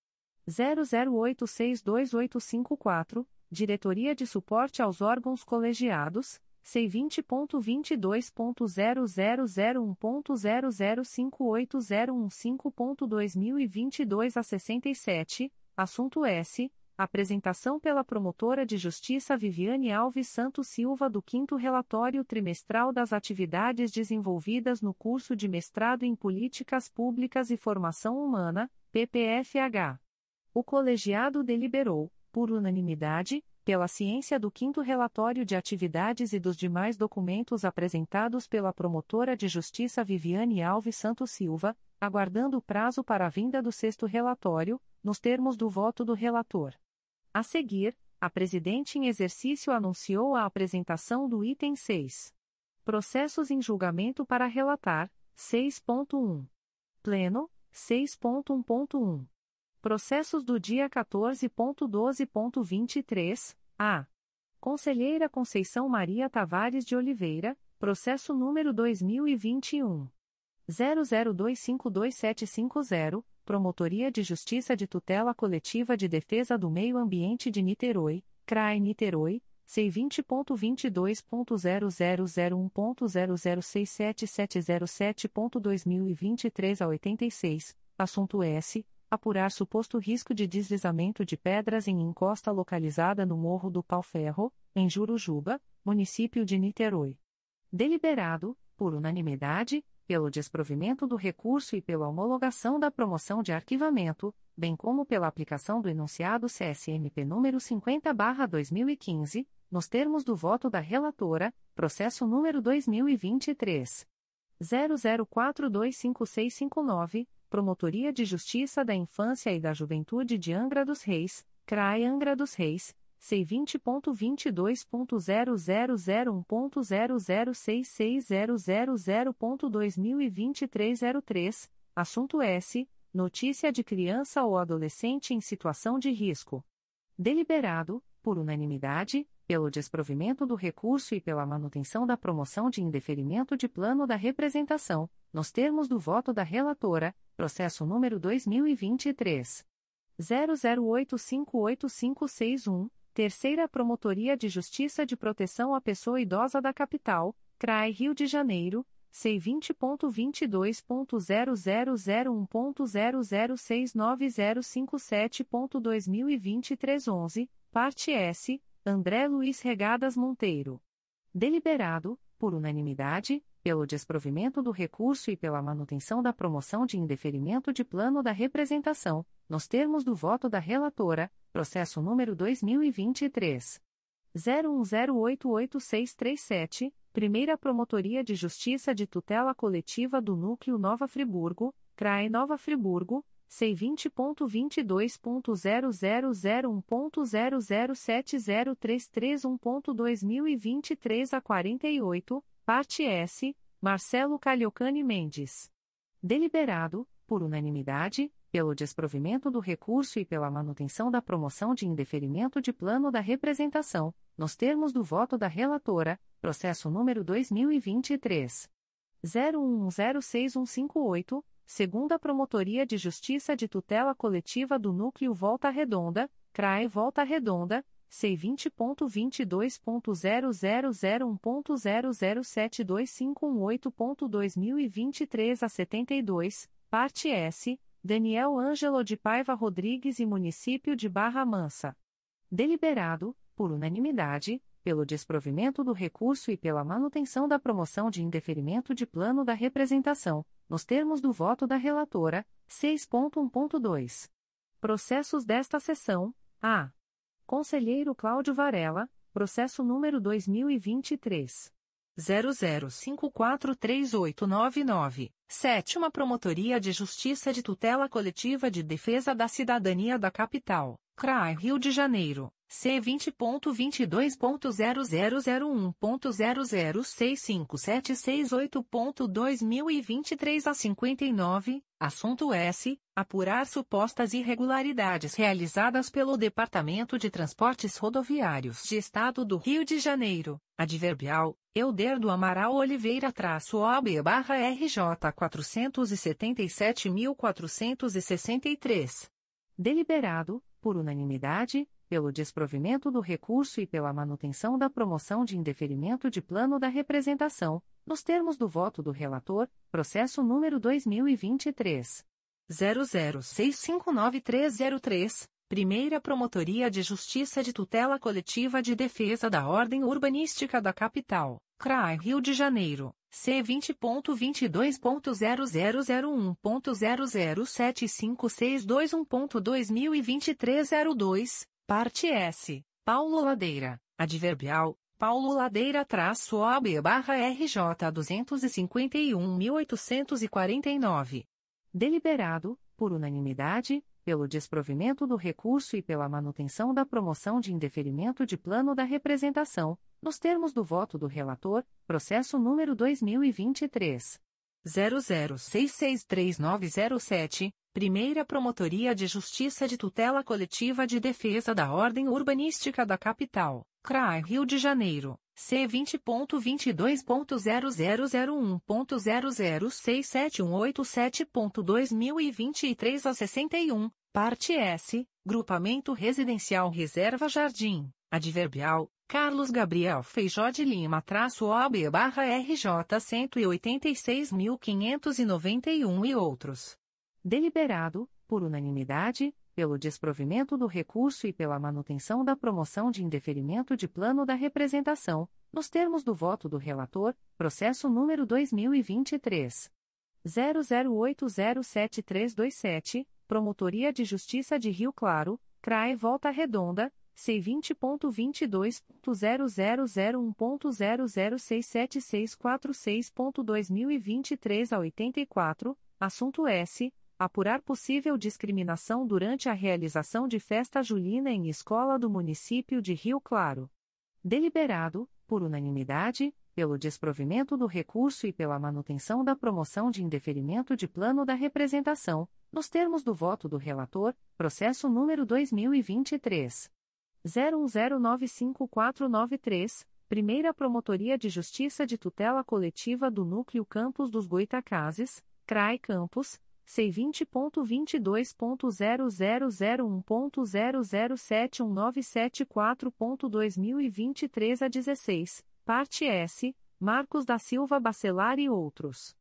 00862854, Diretoria de Suporte aos Órgãos Colegiados, C20.22.0001.0058015.2022 a 67, assunto S Apresentação pela promotora de justiça Viviane Alves Santos Silva do 5 relatório trimestral das atividades desenvolvidas no curso de mestrado em Políticas Públicas e Formação Humana, PPFH. O colegiado deliberou, por unanimidade, pela ciência do 5 relatório de atividades e dos demais documentos apresentados pela promotora de justiça Viviane Alves Santos Silva, aguardando o prazo para a vinda do sexto relatório, nos termos do voto do relator. A seguir, a presidente em exercício anunciou a apresentação do item 6. Processos em julgamento para relatar, 6.1. Pleno, 6.1.1. Processos do dia 14.12.23, a. Conselheira Conceição Maria Tavares de Oliveira, processo número 2021. 00252750, Promotoria de Justiça de Tutela Coletiva de Defesa do Meio Ambiente de Niterói, CRAE Niterói, C20.22.0001.0067707.2023 a 86, assunto S. Apurar suposto risco de deslizamento de pedras em encosta localizada no Morro do Pau-Ferro, em Jurujuba, município de Niterói. Deliberado, por unanimidade, pelo desprovimento do recurso e pela homologação da promoção de arquivamento, bem como pela aplicação do enunciado CSMP número 50/2015, nos termos do voto da relatora, processo número 2023 00425659, Promotoria de Justiça da Infância e da Juventude de Angra dos Reis, CRAE Angra dos Reis C20.22.0001.0066000.2023 03, assunto S. Notícia de criança ou adolescente em situação de risco. Deliberado, por unanimidade, pelo desprovimento do recurso e pela manutenção da promoção de indeferimento de plano da representação, nos termos do voto da relatora, processo número 2023. 00858561 Terceira Promotoria de Justiça de Proteção à Pessoa Idosa da Capital, CRAE Rio de Janeiro, C20.22.0001.0069057.2023 11, parte S, André Luiz Regadas Monteiro. Deliberado, por unanimidade, pelo desprovimento do recurso e pela manutenção da promoção de indeferimento de plano da representação, nos termos do voto da relatora, processo número 2023 01088637, Primeira Promotoria de Justiça de Tutela Coletiva do Núcleo Nova Friburgo, CRAE Nova Friburgo, C20.22.0001.0070331.2023 a 48, parte S, Marcelo Cagliocani Mendes. Deliberado, por unanimidade, pelo desprovimento do recurso e pela manutenção da promoção de indeferimento de plano da representação, nos termos do voto da relatora, processo número 2023 01106158, segunda Promotoria de Justiça de Tutela Coletiva do Núcleo Volta Redonda, CRAE Volta Redonda, C20.22.0001.0072518.2023 a 72, parte S, Daniel Ângelo de Paiva Rodrigues e Município de Barra Mansa. Deliberado, por unanimidade, pelo desprovimento do recurso e pela manutenção da promoção de indeferimento de plano da representação, nos termos do voto da relatora, 6.1.2. Processos desta sessão: A. Conselheiro Cláudio Varela, processo número 2023 00543899, Sétima Promotoria de Justiça de Tutela Coletiva de Defesa da Cidadania da Capital, CRAI Rio de Janeiro, C20.22.0001.0065768.2023 a 59, assunto S. Apurar supostas irregularidades realizadas pelo Departamento de Transportes Rodoviários de Estado do Rio de Janeiro, adverbial, Euder do Amaral Oliveira traço OB barra RJ 477.463. Deliberado, por unanimidade, pelo desprovimento do recurso e pela manutenção da promoção de indeferimento de plano da representação, nos termos do voto do relator, processo número 2023 00659303, Primeira Promotoria de Justiça de Tutela Coletiva de Defesa da Ordem Urbanística da Capital, CRAI Rio de Janeiro. C20.22.0001.0075621.2023 02, Parte S. Paulo Ladeira, adverbial, Paulo Ladeira traço OB barra RJ 251.849. Deliberado, por unanimidade, pelo desprovimento do recurso e pela manutenção da promoção de indeferimento de plano da representação, nos termos do voto do relator, processo número 2023 00663907, Primeira Promotoria de Justiça de Tutela Coletiva de Defesa da Ordem Urbanística da Capital, CRAI Rio de Janeiro, C20.22.0001.0067187.2023 a 61, parte S, Grupamento Residencial Reserva Jardim, Adverbial, Carlos Gabriel Feijó de Lima traço OB barra RJ 186.591 e outros. Deliberado, por unanimidade, pelo desprovimento do recurso e pela manutenção da promoção de indeferimento de plano da representação, nos termos do voto do relator, processo número 2023 00807327, Promotoria de Justiça de Rio Claro, CRAE Volta Redonda, C20.22.0001.0067646.2023 a 84, assunto S. Apurar possível discriminação durante a realização de festa julina em escola do município de Rio Claro. Deliberado, por unanimidade, pelo desprovimento do recurso e pela manutenção da promoção de indeferimento de plano da representação, nos termos do voto do relator, processo número 2023 01095493, Primeira Promotoria de Justiça de Tutela Coletiva do Núcleo Campos dos Goitacazes, CRAI Campos, C20.22.0001.0071974.2023 a 16, parte S, Marcos da Silva Bacelar e outros.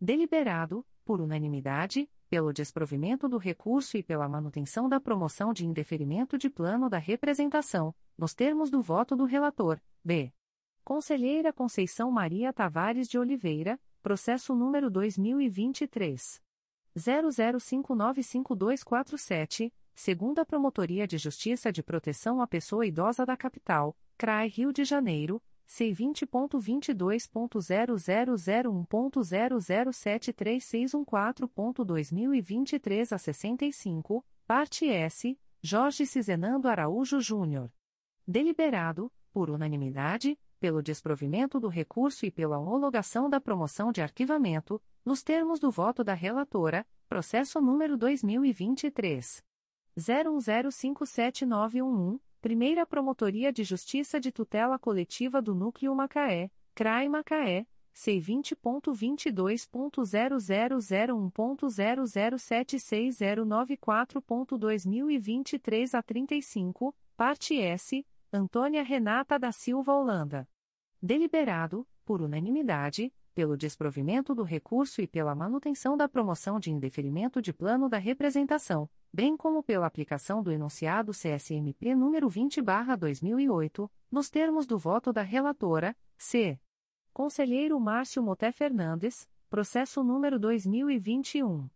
Deliberado, por unanimidade, pelo desprovimento do recurso e pela manutenção da promoção de indeferimento de plano da representação, nos termos do voto do relator, B. Conselheira Conceição Maria Tavares de Oliveira, processo número 2023. 00595247, segunda Promotoria de Justiça de Proteção à Pessoa Idosa da Capital, CRAI Rio de Janeiro, C20.22.0001.0073614.2023 a 65, parte S, Jorge Cizenando Araújo Júnior. Deliberado, por unanimidade, pelo desprovimento do recurso e pela homologação da promoção de arquivamento, nos termos do voto da relatora, processo número 2023. 01057911, Primeira Promotoria de Justiça de Tutela Coletiva do Núcleo Macaé, CRAI Macaé, C20.22.0001.0076094.2023 a 35, parte S, Antônia Renata da Silva Holanda. Deliberado, por unanimidade, pelo desprovimento do recurso e pela manutenção da promoção de indeferimento de plano da representação, bem como pela aplicação do enunciado CSMP número 20/2008, nos termos do voto da relatora, C. Conselheiro Márcio Moté Fernandes, processo número 2021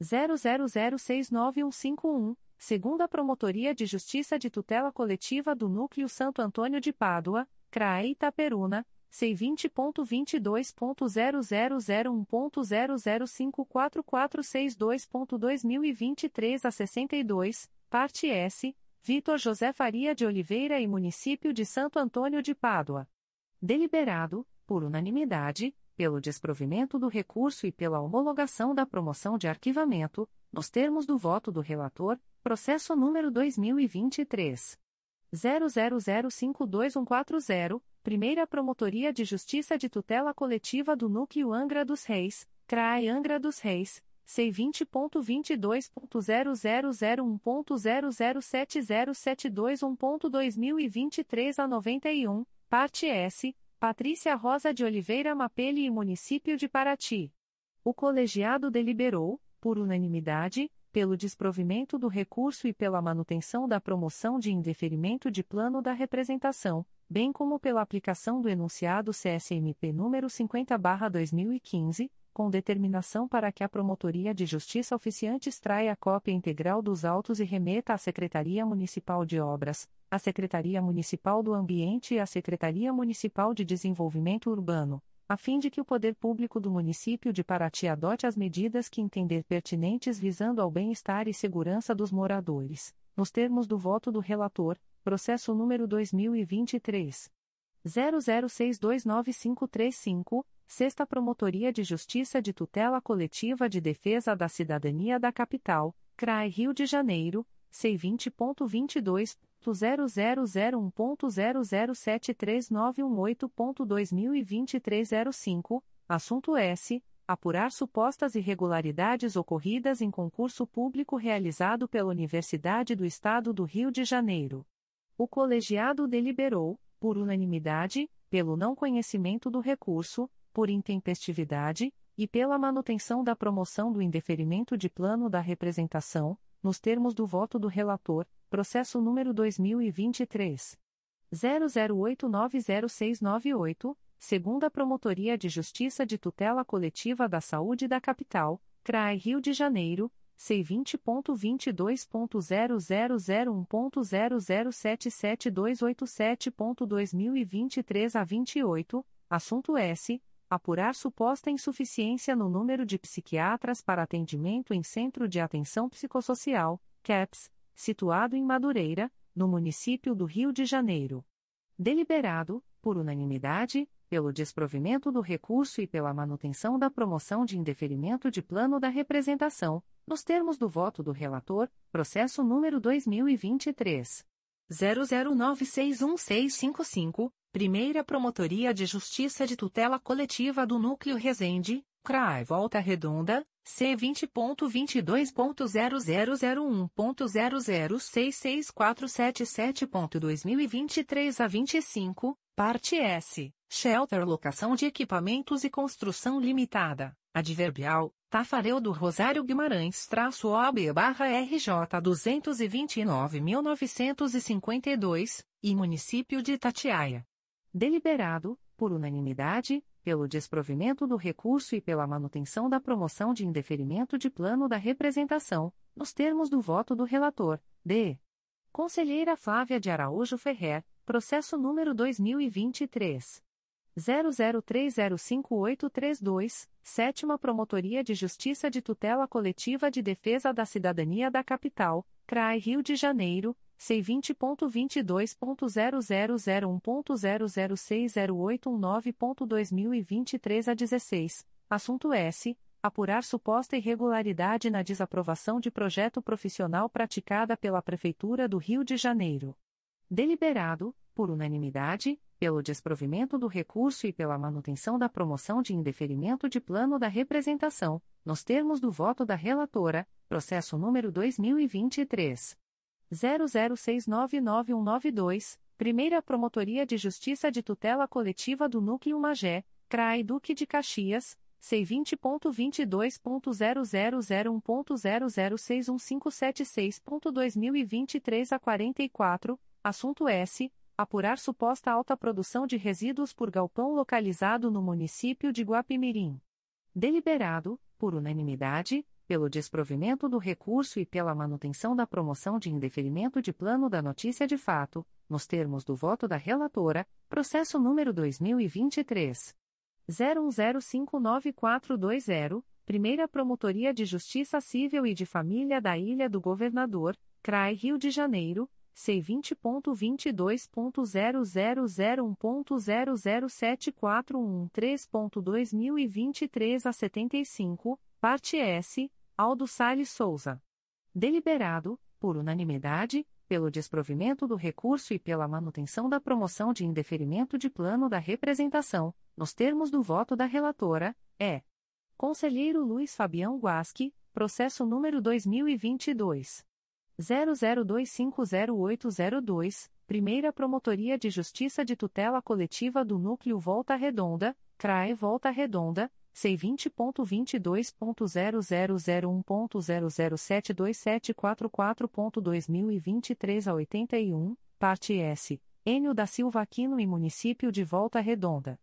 00069151, segunda Promotoria de Justiça de Tutela Coletiva do Núcleo Santo Antônio de Pádua, CRAE Itaperuna, C20.22.0001.0054462.2023 a 62, parte S, Vitor José Faria de Oliveira e Município de Santo Antônio de Pádua. Deliberado, por unanimidade, pelo desprovimento do recurso e pela homologação da promoção de arquivamento, nos termos do voto do relator, processo número 2023 00052140, Primeira Promotoria de Justiça de Tutela Coletiva do Núcleo Angra dos Reis, CRAE Angra dos Reis, C20.22.0001.0070721.2023 a 91, parte S, Patrícia Rosa de Oliveira Mapele e Município de Paraty. O colegiado deliberou, por unanimidade, pelo desprovimento do recurso e pela manutenção da promoção de indeferimento de plano da representação, bem como pela aplicação do enunciado CSMP número 50/2015, com determinação para que a Promotoria de Justiça oficiante extraia a cópia integral dos autos e remeta à Secretaria Municipal de Obras, à Secretaria Municipal do Ambiente e à Secretaria Municipal de Desenvolvimento Urbano, a fim de que o poder público do município de Paraty adote as medidas que entender pertinentes visando ao bem-estar e segurança dos moradores, nos termos do voto do relator, processo número 2023 00629535, Sexta Promotoria de Justiça de Tutela Coletiva de Defesa da Cidadania da Capital, CRAI Rio de Janeiro, C20.22.0001.0073918.2023 05, assunto S. Apurar supostas irregularidades ocorridas em concurso público realizado pela Universidade do Estado do Rio de Janeiro. O colegiado deliberou, por unanimidade, pelo não conhecimento do recurso, por intempestividade, e pela manutenção da promoção do indeferimento de plano da representação, nos termos do voto do relator, processo número 2023. 00890698, segunda Promotoria de Justiça de Tutela Coletiva da Saúde da Capital, CRAI Rio de Janeiro, C20.22.0001.0077287.2023 a 28, assunto S. Apurar suposta insuficiência no número de psiquiatras para atendimento em Centro de Atenção Psicossocial, CAPS, situado em Madureira, no município do Rio de Janeiro. Deliberado, por unanimidade, pelo desprovimento do recurso e pela manutenção da promoção de indeferimento de plano da representação, nos termos do voto do relator, processo número 2023 00961655, Primeira Promotoria de Justiça de Tutela Coletiva do Núcleo Resende, CRAI Volta Redonda, C20.22.0001.0066477.2023 a 25, parte S, Shelter Locação de Equipamentos e Construção Limitada, Adverbial, Tafarel do Rosário Guimarães traço OB barra RJ 229.952, e Município de Itatiaia. Deliberado, por unanimidade, pelo desprovimento do recurso e pela manutenção da promoção de indeferimento de plano da representação, nos termos do voto do relator, D. Conselheira Flávia de Araújo Ferrer, processo número 2023. 00305832, Sétima Promotoria de Justiça de Tutela Coletiva de Defesa da Cidadania da Capital, CRAI Rio de Janeiro, C20.22.0001.0060819.2023 a 16, assunto S. Apurar suposta irregularidade na desaprovação de projeto profissional praticada pela Prefeitura do Rio de Janeiro. Deliberado, por unanimidade, pelo desprovimento do recurso e pela manutenção da promoção de indeferimento de plano da representação, nos termos do voto da relatora, processo número 2023 00699192, Primeira Promotoria de Justiça de Tutela Coletiva do Núcleo Magé, CRAI Duque de Caxias, C20.22.0001.0061576.2023 a 44, assunto S. Apurar suposta alta produção de resíduos por galpão localizado no município de Guapimirim. Deliberado, por unanimidade, pelo desprovimento do recurso e pela manutenção da promoção de indeferimento de plano da notícia de fato, nos termos do voto da relatora, processo número 2023 01059420, Primeira Promotoria de Justiça Civil e de Família da Ilha do Governador, CRAI Rio de Janeiro, C20.22.0001.0074113.2023 a 75, parte S, Aldo Salles Souza. Deliberado, por unanimidade, pelo desprovimento do recurso e pela manutenção da promoção de indeferimento de plano da representação, nos termos do voto da relatora, é. Conselheiro Luiz Fabião Guasque, processo número 2022. 00250802, Primeira Promotoria de Justiça de Tutela Coletiva do Núcleo Volta Redonda, CRAE Volta Redonda, C20.22.0001.0072744.2023 a 81, parte S, Enio da Silva Aquino e Município de Volta Redonda.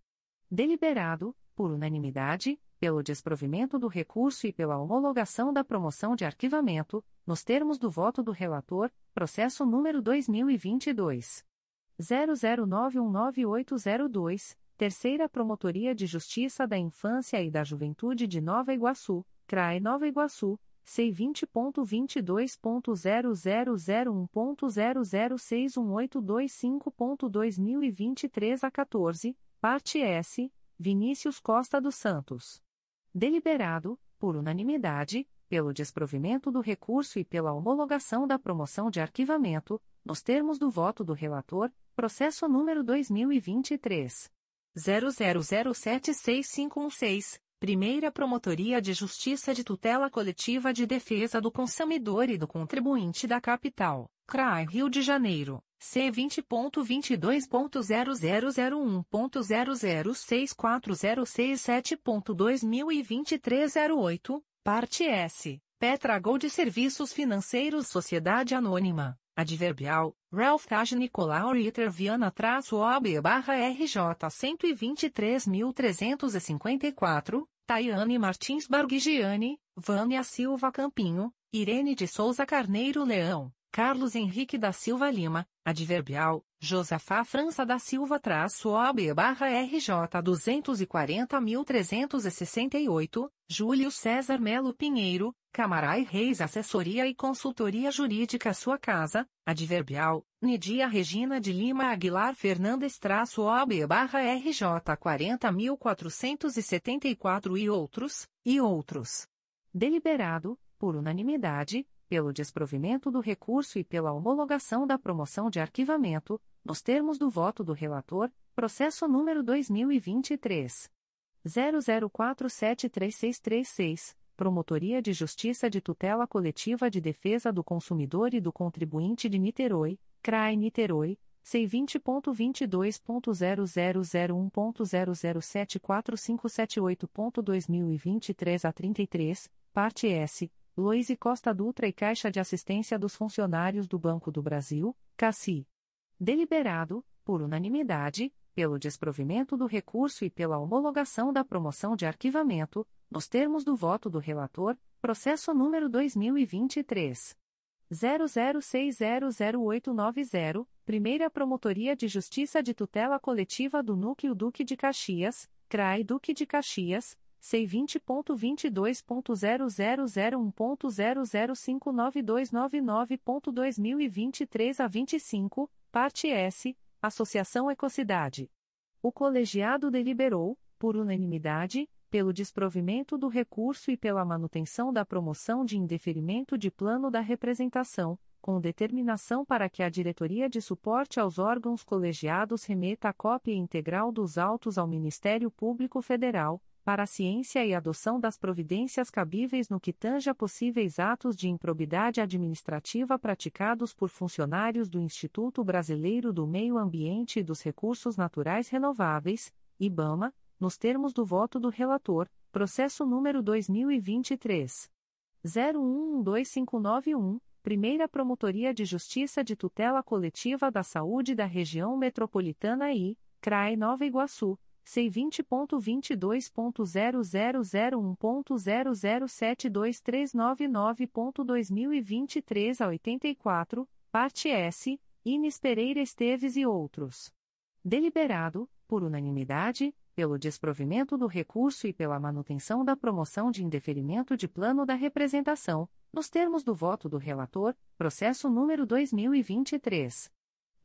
Deliberado, por unanimidade, pelo desprovimento do recurso e pela homologação da promoção de arquivamento, nos termos do voto do relator, processo número 2022. 00919802, Terceira Promotoria de Justiça da Infância e da Juventude de Nova Iguaçu, CRAE Nova Iguaçu, C20.22.0001.0061825.2023 a 14, parte S, Vinícius Costa dos Santos. Deliberado, por unanimidade, pelo desprovimento do recurso e pela homologação da promoção de arquivamento, nos termos do voto do relator, processo número 2023 00076516, Primeira Promotoria de Justiça de Tutela Coletiva de Defesa do Consumidor e do Contribuinte da Capital, CRAI Rio de Janeiro, C20.22.0001.0064067.2023 08, parte S, Petra Gold Serviços Financeiros Sociedade Anônima. Adverbial, Ralph Taj Nicolau Ritter Viana traço OB barra RJ 123.354, Tayane Martins Barguigiani, Vânia Silva Campinho, Irene de Souza Carneiro Leão, Carlos Henrique da Silva Lima, Adverbial, Josafá França da Silva traço OB barra RJ 240.368, Júlio César Melo Pinheiro, Camarai Reis Assessoria e Consultoria Jurídica Sua Casa, Adverbial, Nidia Regina de Lima Aguilar Fernandes traço OB barra RJ 40.474 e outros, e outros. Deliberado, por unanimidade, pelo desprovimento do recurso e pela homologação da promoção de arquivamento, nos termos do voto do relator, processo número 2023 00473636, Promotoria de Justiça de Tutela Coletiva de Defesa do Consumidor e do Contribuinte de Niterói, CRAE Niterói, C20.22.0001.0074578.2023 a 33, parte S, Loise Costa Dutra e Caixa de Assistência dos Funcionários do Banco do Brasil, CACI. Deliberado, por unanimidade, pelo desprovimento do recurso e pela homologação da promoção de arquivamento, nos termos do voto do relator, processo número 2023 00600890, Primeira Promotoria de Justiça de Tutela Coletiva do Núcleo Duque de Caxias, CRAI Duque de Caxias, C20.22.0001.0059299.2023 a 25, parte S, Associação Ecocidade. O colegiado deliberou, por unanimidade, pelo desprovimento do recurso e pela manutenção da promoção de indeferimento de plano da representação, com determinação para que a Diretoria de Suporte aos Órgãos Colegiados remeta a cópia integral dos autos ao Ministério Público Federal, para a ciência e adoção das providências cabíveis no que tange a possíveis atos de improbidade administrativa praticados por funcionários do Instituto Brasileiro do Meio Ambiente e dos Recursos Naturais Renováveis, IBAMA, nos termos do voto do relator, processo número 2023 01125991, Primeira Promotoria de Justiça de Tutela Coletiva da Saúde da Região Metropolitana I, CRAE Nova Iguaçu C vinte a oitenta e quatro parte S Ines Pereira Esteves e outros. Deliberado por unanimidade pelo desprovimento do recurso e pela manutenção da promoção de indeferimento de plano da representação nos termos do voto do relator processo número dois mil e vinte três.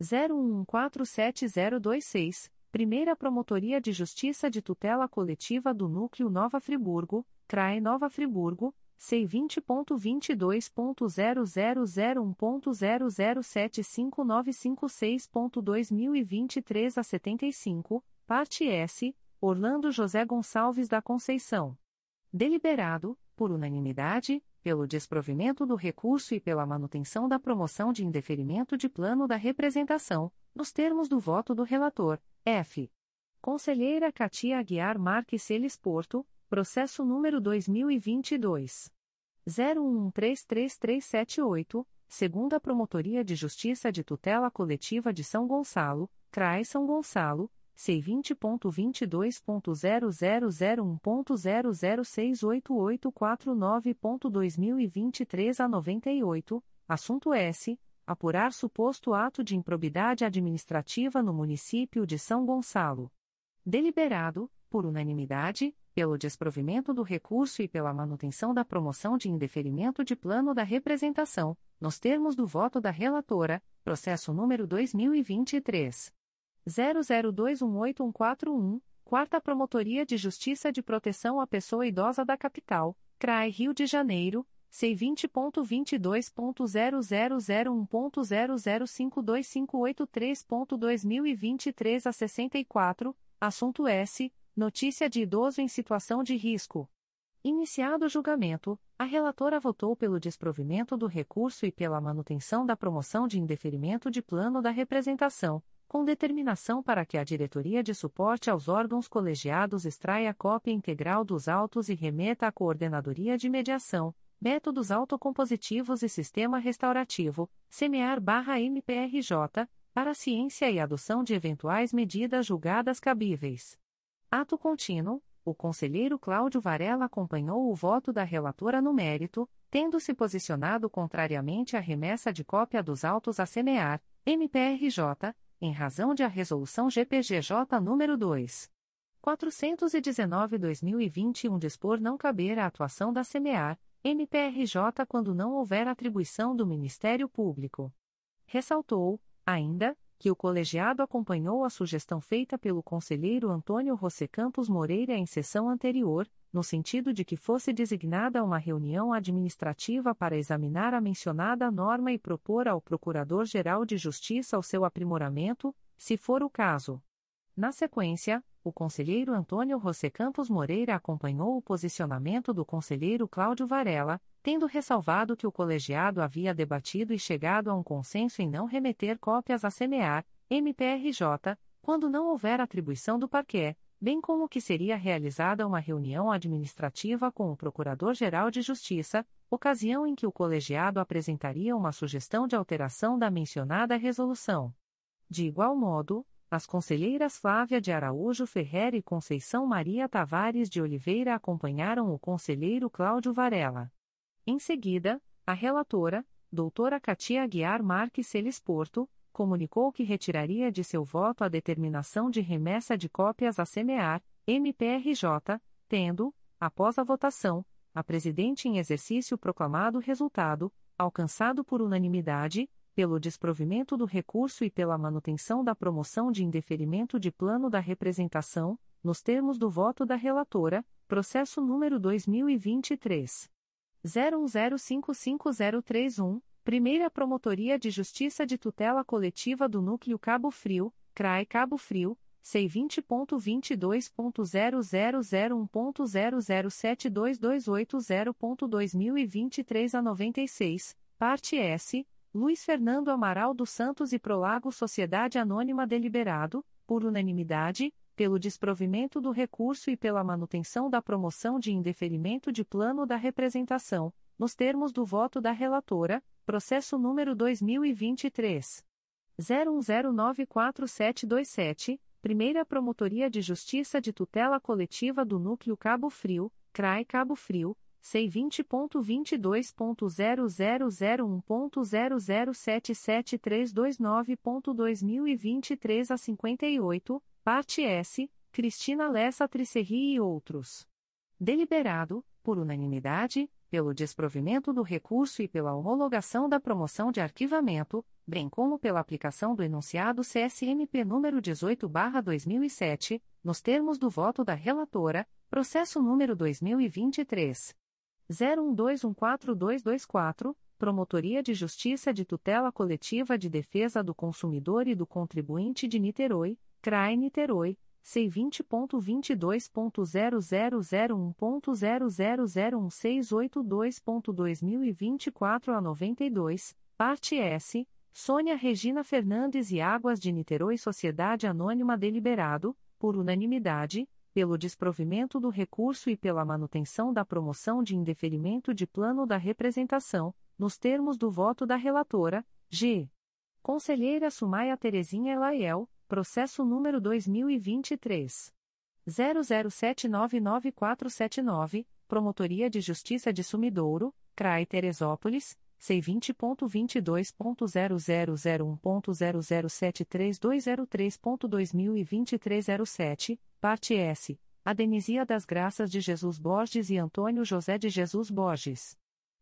zero um quatro sete zero dois seis Primeira Promotoria de Justiça de Tutela Coletiva do Núcleo Nova Friburgo, CRAE Nova Friburgo, C20.22.0001.0075956.2023 a 75, parte S, Orlando José Gonçalves da Conceição. Deliberado, por unanimidade, pelo desprovimento do recurso e pela manutenção da promoção de indeferimento de plano da representação, nos termos do voto do relator, F. Conselheira Katia Aguiar Marques Celes Porto, processo número 2022. 01133378, segunda Promotoria de Justiça de Tutela Coletiva de São Gonçalo, CRAE São Gonçalo, C20.22.0001.0068849.2023 a 98, assunto S apurar suposto ato de improbidade administrativa no município de São Gonçalo. Deliberado, por unanimidade, pelo desprovimento do recurso e pela manutenção da promoção de indeferimento de plano da representação, nos termos do voto da relatora, processo número 2023 00218141, Quarta Promotoria de Justiça de Proteção à Pessoa Idosa da Capital, CRAE Rio de Janeiro, C20.22.0001.0052583.2023 a 64, assunto S. Notícia de idoso em situação de risco. Iniciado o julgamento, a relatora votou pelo desprovimento do recurso e pela manutenção da promoção de indeferimento de plano da representação, com determinação para que a Diretoria de Suporte aos Órgãos Colegiados extraia cópia integral dos autos e remeta à Coordenadoria de Mediação, Métodos autocompositivos e sistema restaurativo, semear/MPRJ, para a ciência e adoção de eventuais medidas julgadas cabíveis. Ato contínuo, o conselheiro Cláudio Varela acompanhou o voto da relatora no mérito, tendo se posicionado contrariamente à remessa de cópia dos autos a semear, MPRJ, em razão de a resolução GPGJ nº 2. 419-2021 dispor não caber a atuação da semear, MPRJ quando não houver atribuição do Ministério Público. Ressaltou, ainda, que o colegiado acompanhou a sugestão feita pelo conselheiro Antônio José Campos Moreira em sessão anterior, no sentido de que fosse designada uma reunião administrativa para examinar a mencionada norma e propor ao Procurador-Geral de Justiça o seu aprimoramento, se for o caso. Na sequência, o conselheiro Antônio José Campos Moreira acompanhou o posicionamento do conselheiro Cláudio Varela, tendo ressalvado que o colegiado havia debatido e chegado a um consenso em não remeter cópias a semear, MPRJ, quando não houver atribuição do parquet, bem como que seria realizada uma reunião administrativa com o Procurador-Geral de Justiça, ocasião em que o colegiado apresentaria uma sugestão de alteração da mencionada resolução. De igual modo, as conselheiras Flávia de Araújo Ferreira e Conceição Maria Tavares de Oliveira acompanharam o conselheiro Cláudio Varela. Em seguida, a relatora, doutora Katia Aguiar Marques Celis Porto, comunicou que retiraria de seu voto a determinação de remessa de cópias a semear, MPRJ, tendo, após a votação, a presidente em exercício proclamado o resultado, alcançado por unanimidade, pelo desprovimento do recurso e pela manutenção da promoção de indeferimento de plano da representação, nos termos do voto da relatora, processo número 2023 01055031, Primeira Promotoria de Justiça de Tutela Coletiva do Núcleo Cabo Frio, CRAE Cabo Frio, C20.22.0001.0072280.2023 a 96, parte S Luiz Fernando Amaral dos Santos e Prolago Sociedade Anônima Deliberado, por unanimidade, pelo desprovimento do recurso e pela manutenção da promoção de indeferimento de plano da representação, nos termos do voto da relatora, processo número 2023 01094727, Primeira Promotoria de Justiça de Tutela Coletiva do Núcleo Cabo Frio, CRAI Cabo Frio, C20.22.0001.0077329.2023 a 58, parte S, Cristina Lessa Tricerri e outros. Deliberado, por unanimidade, pelo desprovimento do recurso e pela homologação da promoção de arquivamento, bem como pela aplicação do enunciado CSMP número 18/2007, nos termos do voto da relatora, processo número 2023 01214224, Promotoria de Justiça de Tutela Coletiva de Defesa do Consumidor e do Contribuinte de Niterói, CRAE Niterói, C20.22.0001.0001682.2024 a 92, parte S, Sônia Regina Fernandes e Águas de Niterói Sociedade Anônima Deliberado, por unanimidade, pelo desprovimento do recurso e pela manutenção da promoção de indeferimento de plano da representação, nos termos do voto da relatora, G. Conselheira Sumaia Terezinha Elaiel, processo número 2023. 00799479, Promotoria de Justiça de Sumidouro, CRAI Teresópolis, C20.22.0001.0073203.2023 07, parte S, Adenizia das Graças de Jesus Borges e Antônio José de Jesus Borges.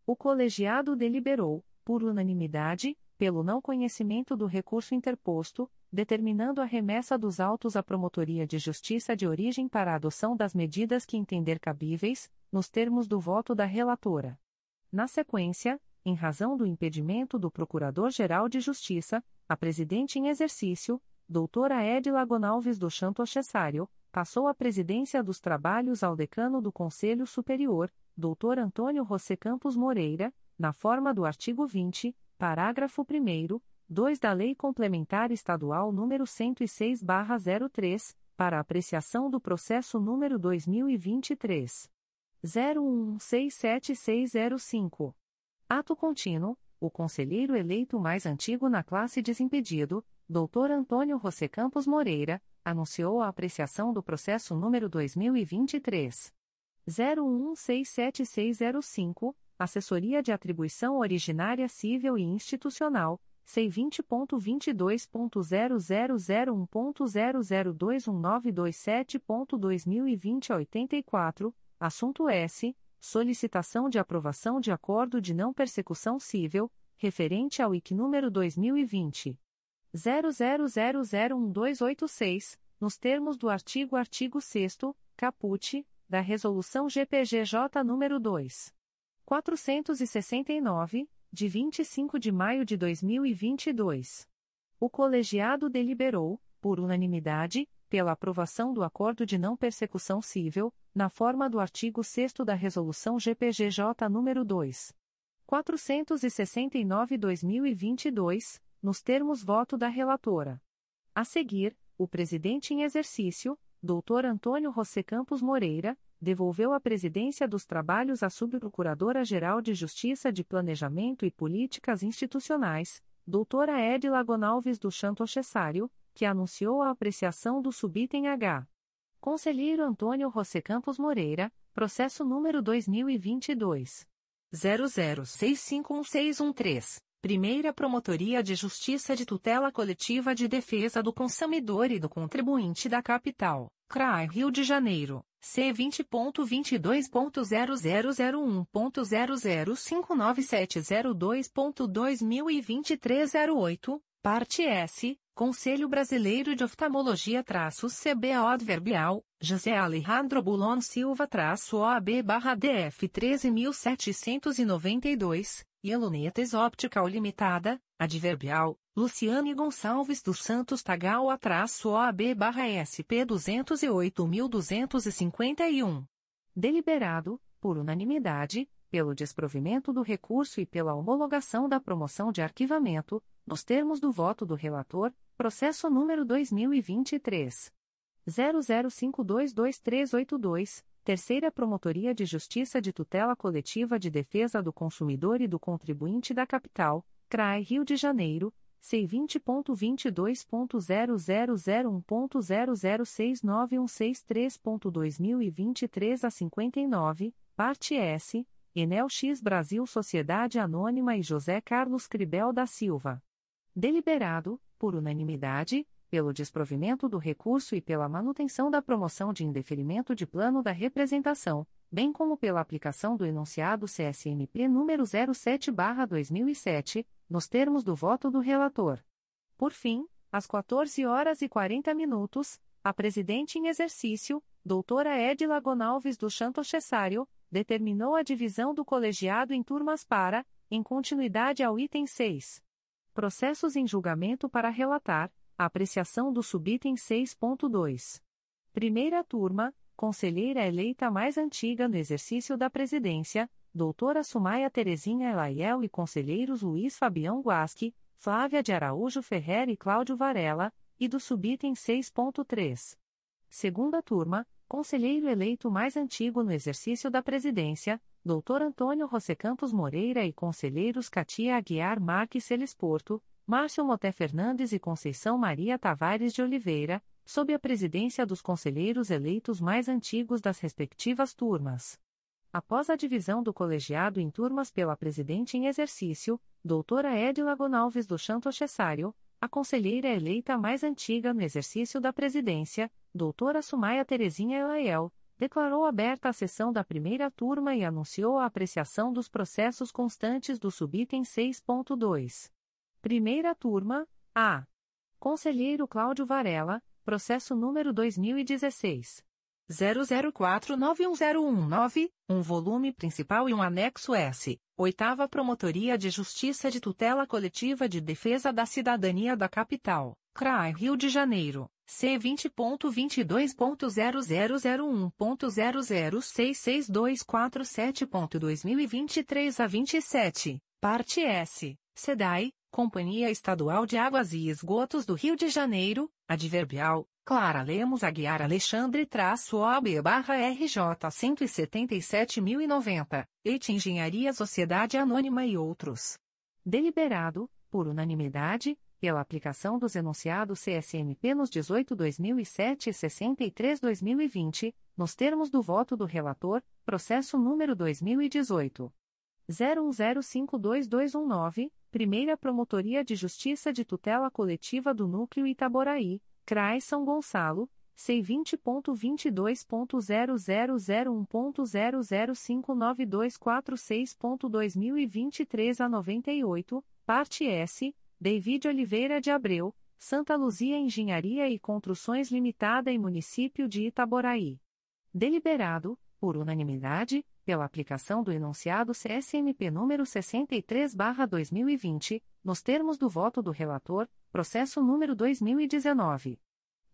O colegiado deliberou, por unanimidade, pelo não conhecimento do recurso interposto, determinando a remessa dos autos à Promotoria de Justiça de origem para a adoção das medidas que entender cabíveis, nos termos do voto da relatora. Na sequência, em razão do impedimento do Procurador-Geral de Justiça, a presidente em exercício, doutora Edila Gonalves do Chanto Cessário, passou a presidência dos trabalhos ao decano do Conselho Superior, doutor Antônio José Campos Moreira, na forma do artigo 20, parágrafo 1 2 da Lei Complementar Estadual nº 106/03, para apreciação do processo número 2023 01167605. Ato contínuo, o conselheiro eleito mais antigo na classe desimpedido, Dr. Antônio José Campos Moreira, anunciou a apreciação do processo número 2023 01167605, Assessoria de Atribuição Originária Civil e Institucional, C20.22.0001.0021927.2020 a 84, assunto S. Solicitação de aprovação de acordo de não persecução civil, referente ao IC número 2020 00001286, nos termos do artigo artigo 6 caput, da resolução GPGJ número 2. 469, de 25 de maio de 2022. O colegiado deliberou, por unanimidade, pela aprovação do Acordo de Não Persecução Civil, na forma do artigo 6 da Resolução GPGJ nº 2. 469-2022, nos termos voto da relatora. A seguir, o presidente em exercício, Dr. Antônio José Campos Moreira, devolveu a presidência dos trabalhos à Subprocuradora-Geral de Justiça de Planejamento e Políticas Institucionais, doutora Edila Gonalves do Chanto Cessário, que anunciou a apreciação do subitem H. Conselheiro Antônio José Campos Moreira, processo número 2022. 00651613. Primeira Promotoria de Justiça de Tutela Coletiva de Defesa do Consumidor e do Contribuinte da Capital, CRAI Rio de Janeiro, C20.22.0001.0059702.2023 parte S, Conselho Brasileiro de Oftalmologia-CBO Adverbial, José Alejandro Bulon Silva-OAB-DF 13.792, e Lunetes Optical Limitada, Adverbial, Luciane Gonçalves dos Santos Tagaua-OAB-SP 208.251. Deliberado, por unanimidade, pelo desprovimento do recurso e pela homologação da promoção de arquivamento, nos termos do voto do relator, processo número 2023. 00522382, Terceira Promotoria de Justiça de Tutela Coletiva de Defesa do Consumidor e do Contribuinte da Capital, CRAE Rio de Janeiro, C20.22.0001.0069163.2023 a 59, parte S, Enel X Brasil Sociedade Anônima e José Carlos Cribel da Silva. Deliberado, por unanimidade, pelo desprovimento do recurso e pela manutenção da promoção de indeferimento de plano da representação, bem como pela aplicação do enunciado CSMP número 07/2007, nos termos do voto do relator. Por fim, às 14 horas e 40 minutos, a presidente em exercício, doutora Edila Gonalves do Chanto Cessário, determinou a divisão do colegiado em turmas para, em continuidade ao item 6. Processos em julgamento para relatar, apreciação do subitem 6.2. Primeira turma, conselheira eleita mais antiga no exercício da presidência, doutora Sumaia Terezinha Elaiel e conselheiros Luiz Fabião Guasque, Flávia de Araújo Ferrer e Cláudio Varela, e do subitem 6.3. Segunda turma, conselheiro eleito mais antigo no exercício da presidência, Dr. Antônio José Campos Moreira e conselheiros Katia Aguiar Marques Celisporto, Márcio Moté Fernandes e Conceição Maria Tavares de Oliveira, sob a presidência dos conselheiros eleitos mais antigos das respectivas turmas. Após a divisão do colegiado em turmas pela presidente em exercício, doutora Edila Gonalves do Chanto Cessário, a conselheira eleita mais antiga no exercício da presidência, doutora Sumaia Terezinha Elaiel, declarou aberta a sessão da primeira turma e anunciou a apreciação dos processos constantes do subitem 6.2. Primeira turma, A. Conselheiro Cláudio Varela, processo número 2016. 00491019, um volume principal e um anexo S. Oitava Promotoria de Justiça de Tutela Coletiva de Defesa da Cidadania da Capital, CRAI Rio de Janeiro, C20.22.0001.0066247.2023 a 27, parte S, SEDAI, Companhia Estadual de Águas e Esgotos do Rio de Janeiro, adverbial, Clara Lemos Aguiar Alexandre traço OAB barra RJ 177.090, ET Engenharia Sociedade Anônima e outros. Deliberado, por unanimidade, pela aplicação dos enunciados CSMP nos 18-2007 e 63-2020, nos termos do voto do relator, processo número 2018. 01052219, Primeira Promotoria de Justiça de Tutela Coletiva do Núcleo Itaboraí, CRAI São Gonçalo, C20.22.0001.0059246.2023 a 98, parte S, David Oliveira de Abreu, Santa Luzia Engenharia e Construções Limitada e Município de Itaboraí. Deliberado, por unanimidade, pela aplicação do enunciado CSMP número 63/2020, nos termos do voto do relator, processo número 2019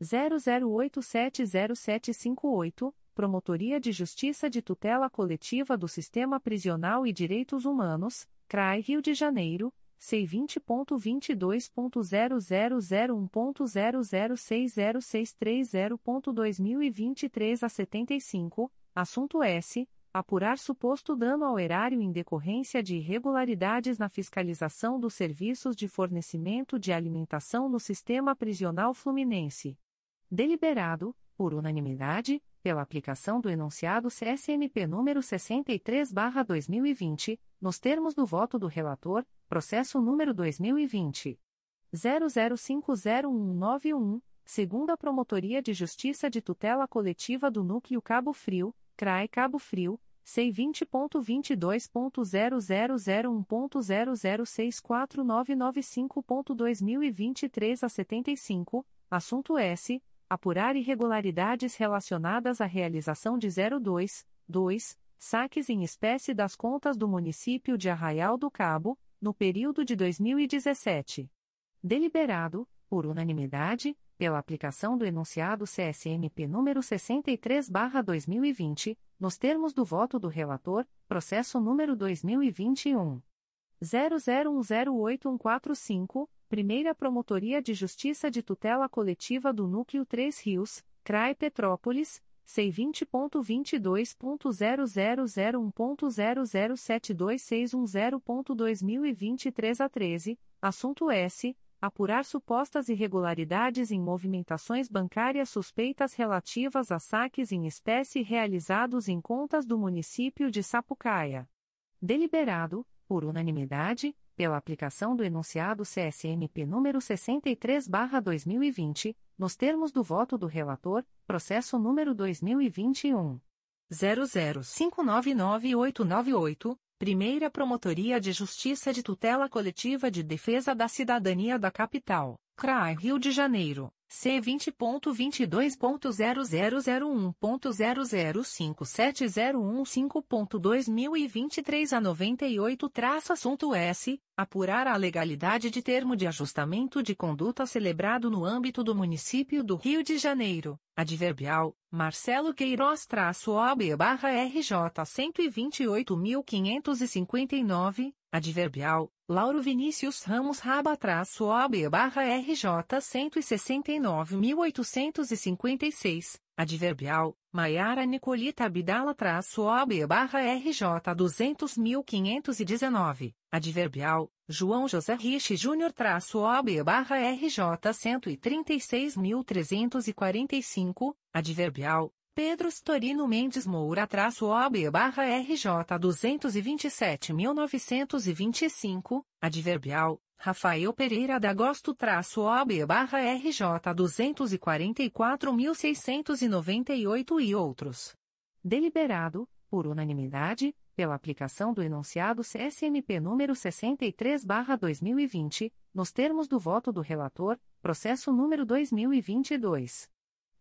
00870758, Promotoria de Justiça de Tutela Coletiva do Sistema Prisional e Direitos Humanos, CRAI Rio de Janeiro, C20.22.0001.0060630.2023 a 75, assunto S. Apurar suposto dano ao erário em decorrência de irregularidades na fiscalização dos serviços de fornecimento de alimentação no Sistema Prisional Fluminense. Deliberado, por unanimidade, pela aplicação do enunciado CSMP número 63/2020, nos termos do voto do relator, processo número 2020 00501191, segunda Promotoria de Justiça de Tutela Coletiva do Núcleo Cabo Frio, CRAE Cabo Frio. C20.22.0001.0064995.2023 a 75, assunto S apurar irregularidades relacionadas à realização de 02, 2, saques em espécie das contas do município de Arraial do Cabo, no período de 2017. Deliberado, por unanimidade, pela aplicação do enunciado CSMP número 63/2020, nos termos do voto do relator, processo número 2021 00108145 Primeira Promotoria de Justiça de Tutela Coletiva do Núcleo 3 Rios, CRAI Petrópolis, C20.22.0001.0072610.2023 a 13, assunto S. Apurar supostas irregularidades em movimentações bancárias suspeitas relativas a saques em espécie realizados em contas do município de Sapucaia. Deliberado, por unanimidade, pela aplicação do enunciado CSMP número 63/2020, nos termos do voto do relator, processo número 2021 00599898, Primeira Promotoria de Justiça de Tutela Coletiva de Defesa da Cidadania da Capital, CRAI Rio de Janeiro. C vinte ponto vinte dois ponto zero zero zero um ponto zero zero cinco sete zero um cinco ponto dois mil e vinte três a noventa e oito traço assunto S apurar a legalidade de termo de ajustamento de conduta celebrado no âmbito do município do Rio de Janeiro. Adverbial Marcelo Queiroz traço OB barra RJ cento e vinte oito mil quinhentos e cinquenta e nove adverbial Lauro Vinícius Ramos Raba traço OB barra RJ 169.856, adverbial, Maiara Nicolita Abdala traço OB barra RJ 200.519, adverbial, João José Rich Júnior traço OB barra RJ 136.345, adverbial, Pedro Storino Mendes Moura traço OB barra RJ 227.925, adverbial, Rafael Pereira da Gosto traço OB barra RJ 244.698 e outros. Deliberado, por unanimidade, pela aplicação do enunciado CSMP número 63 barra 2020, nos termos do voto do relator, processo número 2022.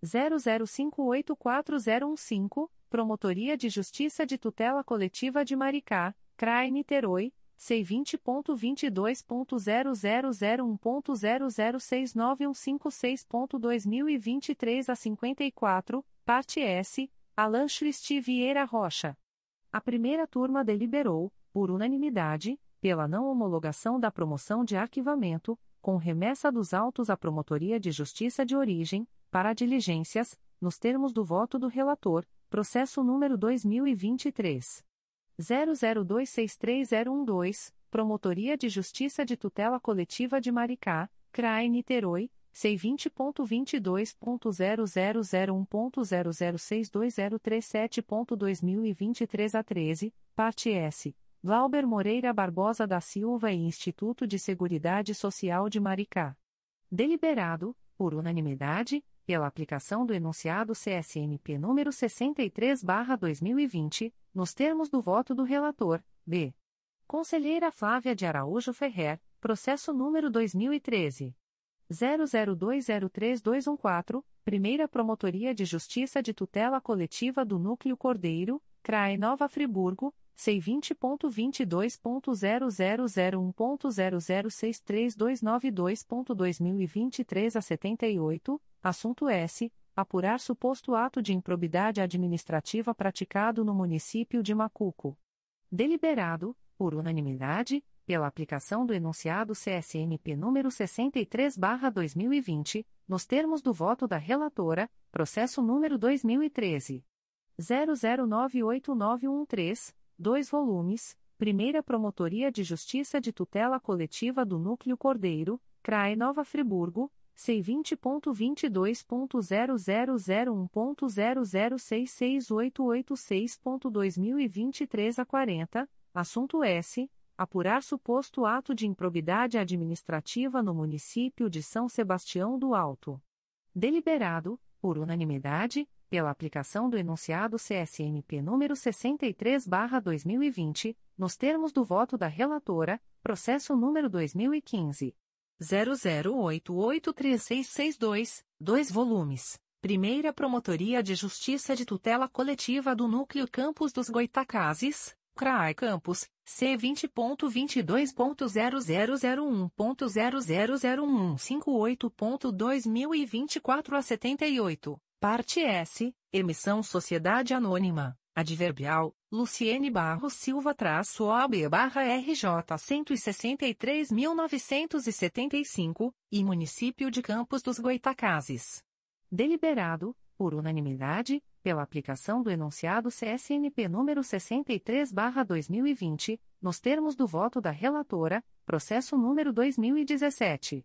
00584015, Promotoria de Justiça de Tutela Coletiva de Maricá, CRAE Niterói, C20.22.0001.0069156.2023 a 54, parte S, Alan Christi Vieira Rocha. A primeira turma deliberou, por unanimidade, pela não homologação da promoção de arquivamento, com remessa dos autos à Promotoria de Justiça de Origem, para diligências, nos termos do voto do relator, processo número 2023 00263012, Promotoria de Justiça de Tutela Coletiva de Maricá, CRAE Niterói, C20.22.0001.0062037.2023 a 13, parte S. Glauber Moreira Barbosa da Silva e Instituto de Seguridade Social de Maricá. Deliberado, por unanimidade, pela aplicação do enunciado CSMP número 63/2020, nos termos do voto do relator, B. Conselheira Flávia de Araújo Ferrer, processo número 2013 00203214, Primeira Promotoria de Justiça de Tutela Coletiva do Núcleo Cordeiro, CRAE Nova Friburgo, C20.22.0001.0063292.2023 a 78, Assunto S. Apurar suposto ato de improbidade administrativa praticado no município de Macuco. Deliberado, por unanimidade, pela aplicação do enunciado CSMP número 63/2020, nos termos do voto da relatora, processo número 2013 00989113, dois volumes. Primeira Promotoria de Justiça de Tutela Coletiva do Núcleo Cordeiro, CRAE Nova Friburgo, C20.22.0001.0066886.2023 a 40, assunto S. Apurar suposto ato de improbidade administrativa no município de São Sebastião do Alto. Deliberado, por unanimidade, pela aplicação do enunciado CSMP número 63/2020, nos termos do voto da relatora, processo número 2015 00883662, dois volumes. Primeira Promotoria de Justiça de Tutela Coletiva do Núcleo Campos dos Goitacazes, CRAI Campos, C20.22.0001.0001588.2024 a 78. Parte S, emissão Sociedade Anônima, adverbial, Luciene Barros Silva traço OB barra RJ 163.975, e Município de Campos dos Goitacazes. Deliberado, por unanimidade, pela aplicação do enunciado CSNP número 63 barra 2020, nos termos do voto da relatora, processo número 2017.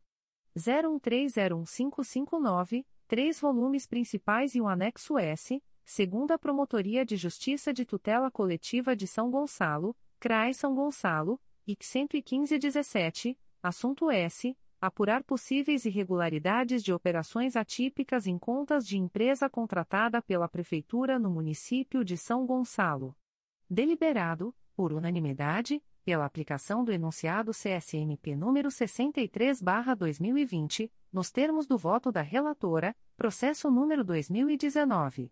01301559, três volumes principais e um anexo S, segunda Promotoria de Justiça de Tutela Coletiva de São Gonçalo, CRAI São Gonçalo, IC 11517, assunto S. Apurar possíveis irregularidades de operações atípicas em contas de empresa contratada pela Prefeitura no município de São Gonçalo. Deliberado, por unanimidade, pela aplicação do enunciado CSMP número 63/2020, nos termos do voto da relatora, processo número 2019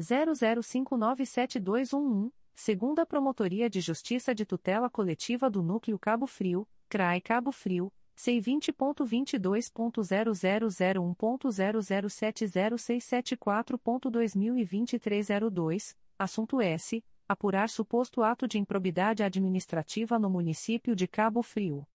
00597211, segunda Promotoria de Justiça de Tutela Coletiva do Núcleo Cabo Frio, CRAI Cabo Frio. C20.22.0001.0070674.2023 02, assunto S apurar suposto ato de improbidade administrativa no município de Cabo Frio.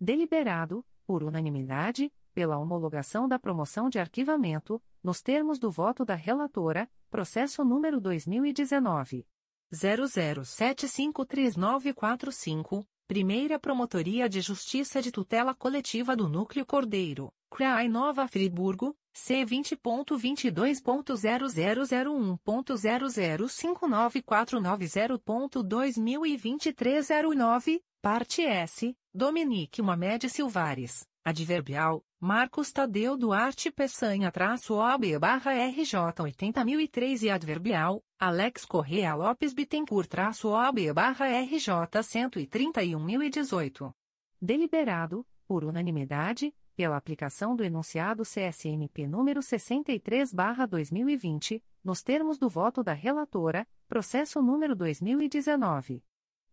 Deliberado, por unanimidade, pela homologação da promoção de arquivamento, nos termos do voto da relatora, processo número 2019 00753945, Primeira Promotoria de Justiça de Tutela Coletiva do Núcleo Cordeiro, CRAI Nova Friburgo, C20.22.0001.0059490.2023 09, parte S, Dominique Mamed Silvares, adverbial, Marcos Tadeu Duarte Peçanha traço OB barra RJ 80003 e adverbial, Alex Correa Lopes Bittencourt traço OB barra RJ 131018. Deliberado, por unanimidade, pela aplicação do enunciado CSMP número 63/2020, nos termos do voto da relatora, processo número 2019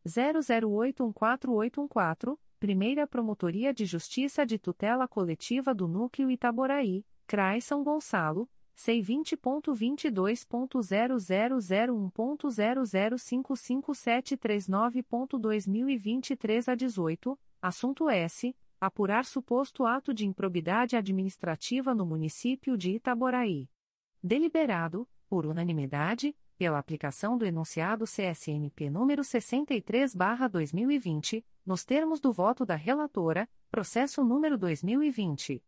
00814814, Primeira Promotoria de Justiça de Tutela Coletiva do Núcleo Itaboraí, CRAI São Gonçalo. C20.22.0001.0055739.2023 a 18, assunto S apurar suposto ato de improbidade administrativa no município de Itaboraí. Deliberado, por unanimidade, pela aplicação do enunciado CSNP número 63/2020, nos termos do voto da relatora, processo número 2020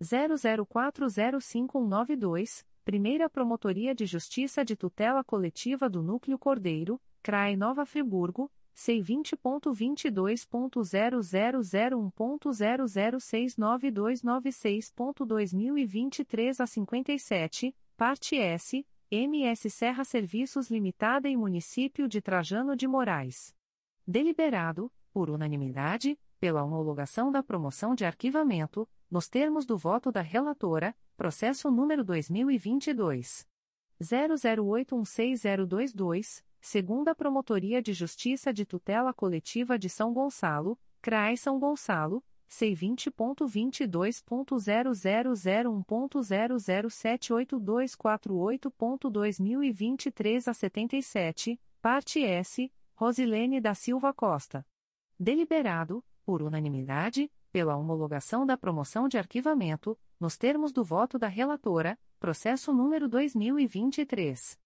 00405192, Primeira Promotoria de Justiça de Tutela Coletiva do Núcleo Cordeiro, CRAE Nova Friburgo C20.22.0001.0069296.2023 a 57, parte S, MS Serra Serviços Limitada e Município de Trajano de Moraes. Deliberado, por unanimidade, pela homologação da promoção de arquivamento, nos termos do voto da relatora, processo número 2022 00816022 segunda Promotoria de Justiça de Tutela Coletiva de São Gonçalo, CRAI São Gonçalo, C20.22.0001.0078248.2023 a 77, parte S, Rosilene da Silva Costa. Deliberado, por unanimidade, pela homologação da promoção de arquivamento, nos termos do voto da relatora, processo número 2023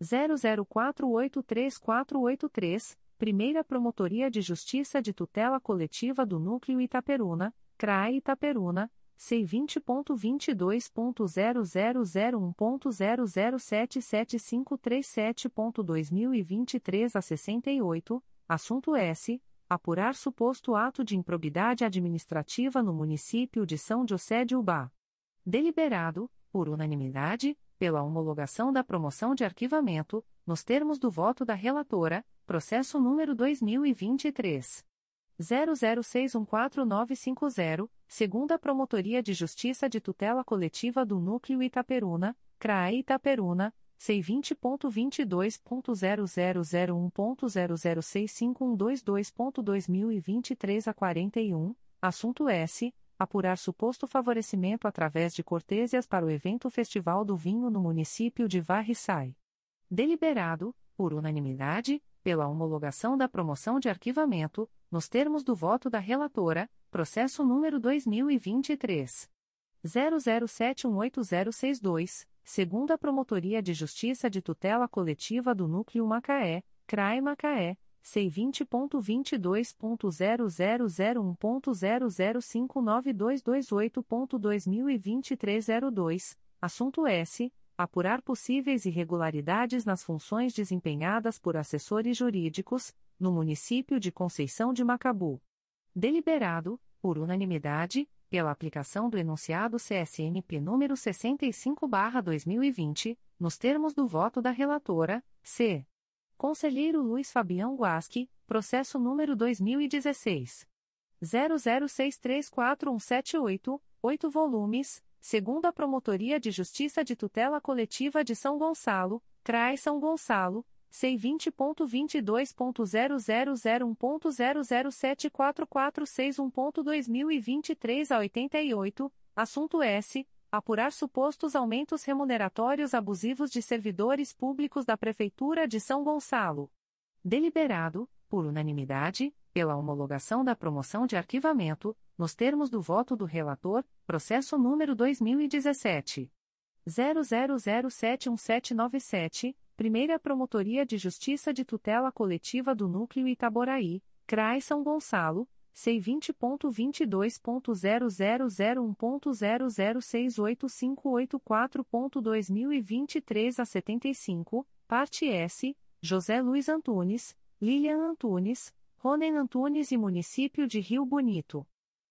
00483483, Primeira Promotoria de Justiça de Tutela Coletiva do Núcleo Itaperuna, CRAE Itaperuna, C20.22.0001.0077537.2023 a 68, assunto S apurar suposto ato de improbidade administrativa no município de São José de Ubá. Deliberado, por unanimidade, pela homologação da promoção de arquivamento, nos termos do voto da relatora, processo número 2023 00614950, segunda Promotoria de Justiça de Tutela Coletiva do Núcleo Itaperuna, CRAE Itaperuna, C20.22.0001.0065122.2023 a 41, assunto S. Apurar suposto favorecimento através de cortêsias para o evento Festival do Vinho no município de Varriçai. Deliberado, por unanimidade, pela homologação da promoção de arquivamento, nos termos do voto da relatora, processo número 2023. 00718062 segunda Promotoria de Justiça de Tutela Coletiva do Núcleo Macaé, CRAE Macaé, C20.22.0001.0059228.2023 02, assunto S. Apurar possíveis irregularidades nas funções desempenhadas por assessores jurídicos, no município de Conceição de Macabu. Deliberado, por unanimidade, pela aplicação do enunciado CSNP número 65/2020, nos termos do voto da relatora, C. Conselheiro Luiz Fabião Guasque, processo número 2016 00634178, 8 volumes, segunda Promotoria de Justiça de Tutela Coletiva de São Gonçalo, CRAI São Gonçalo C20.22.0001.0074461.2023 a 88, assunto S. Apurar supostos aumentos remuneratórios abusivos de servidores públicos da Prefeitura de São Gonçalo. Deliberado, por unanimidade, pela homologação da promoção de arquivamento, nos termos do voto do relator, processo número 2017. 00071797 Primeira Promotoria de Justiça de Tutela Coletiva do Núcleo Itaboraí, CRAI São Gonçalo, C20.22.0001.0068584.2023 a 75, parte S, José Luiz Antunes, Lilian Antunes, Ronen Antunes e Município de Rio Bonito.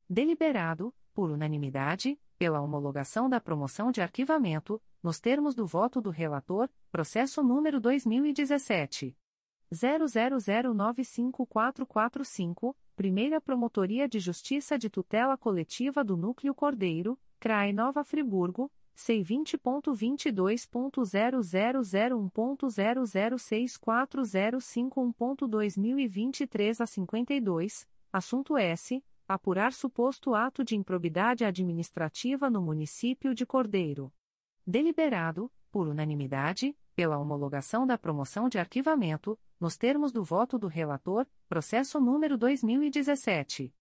Deliberado, por unanimidade, pela homologação da promoção de arquivamento, nos termos do voto do relator, processo número 2017 00095445, Primeira Promotoria de Justiça de Tutela Coletiva do Núcleo Cordeiro, CRAE Nova Friburgo, C20.22.0001.0064051.2023 a 52, assunto S. Apurar suposto ato de improbidade administrativa no município de Cordeiro deliberado, por unanimidade, pela homologação da promoção de arquivamento, nos termos do voto do relator, processo número 2017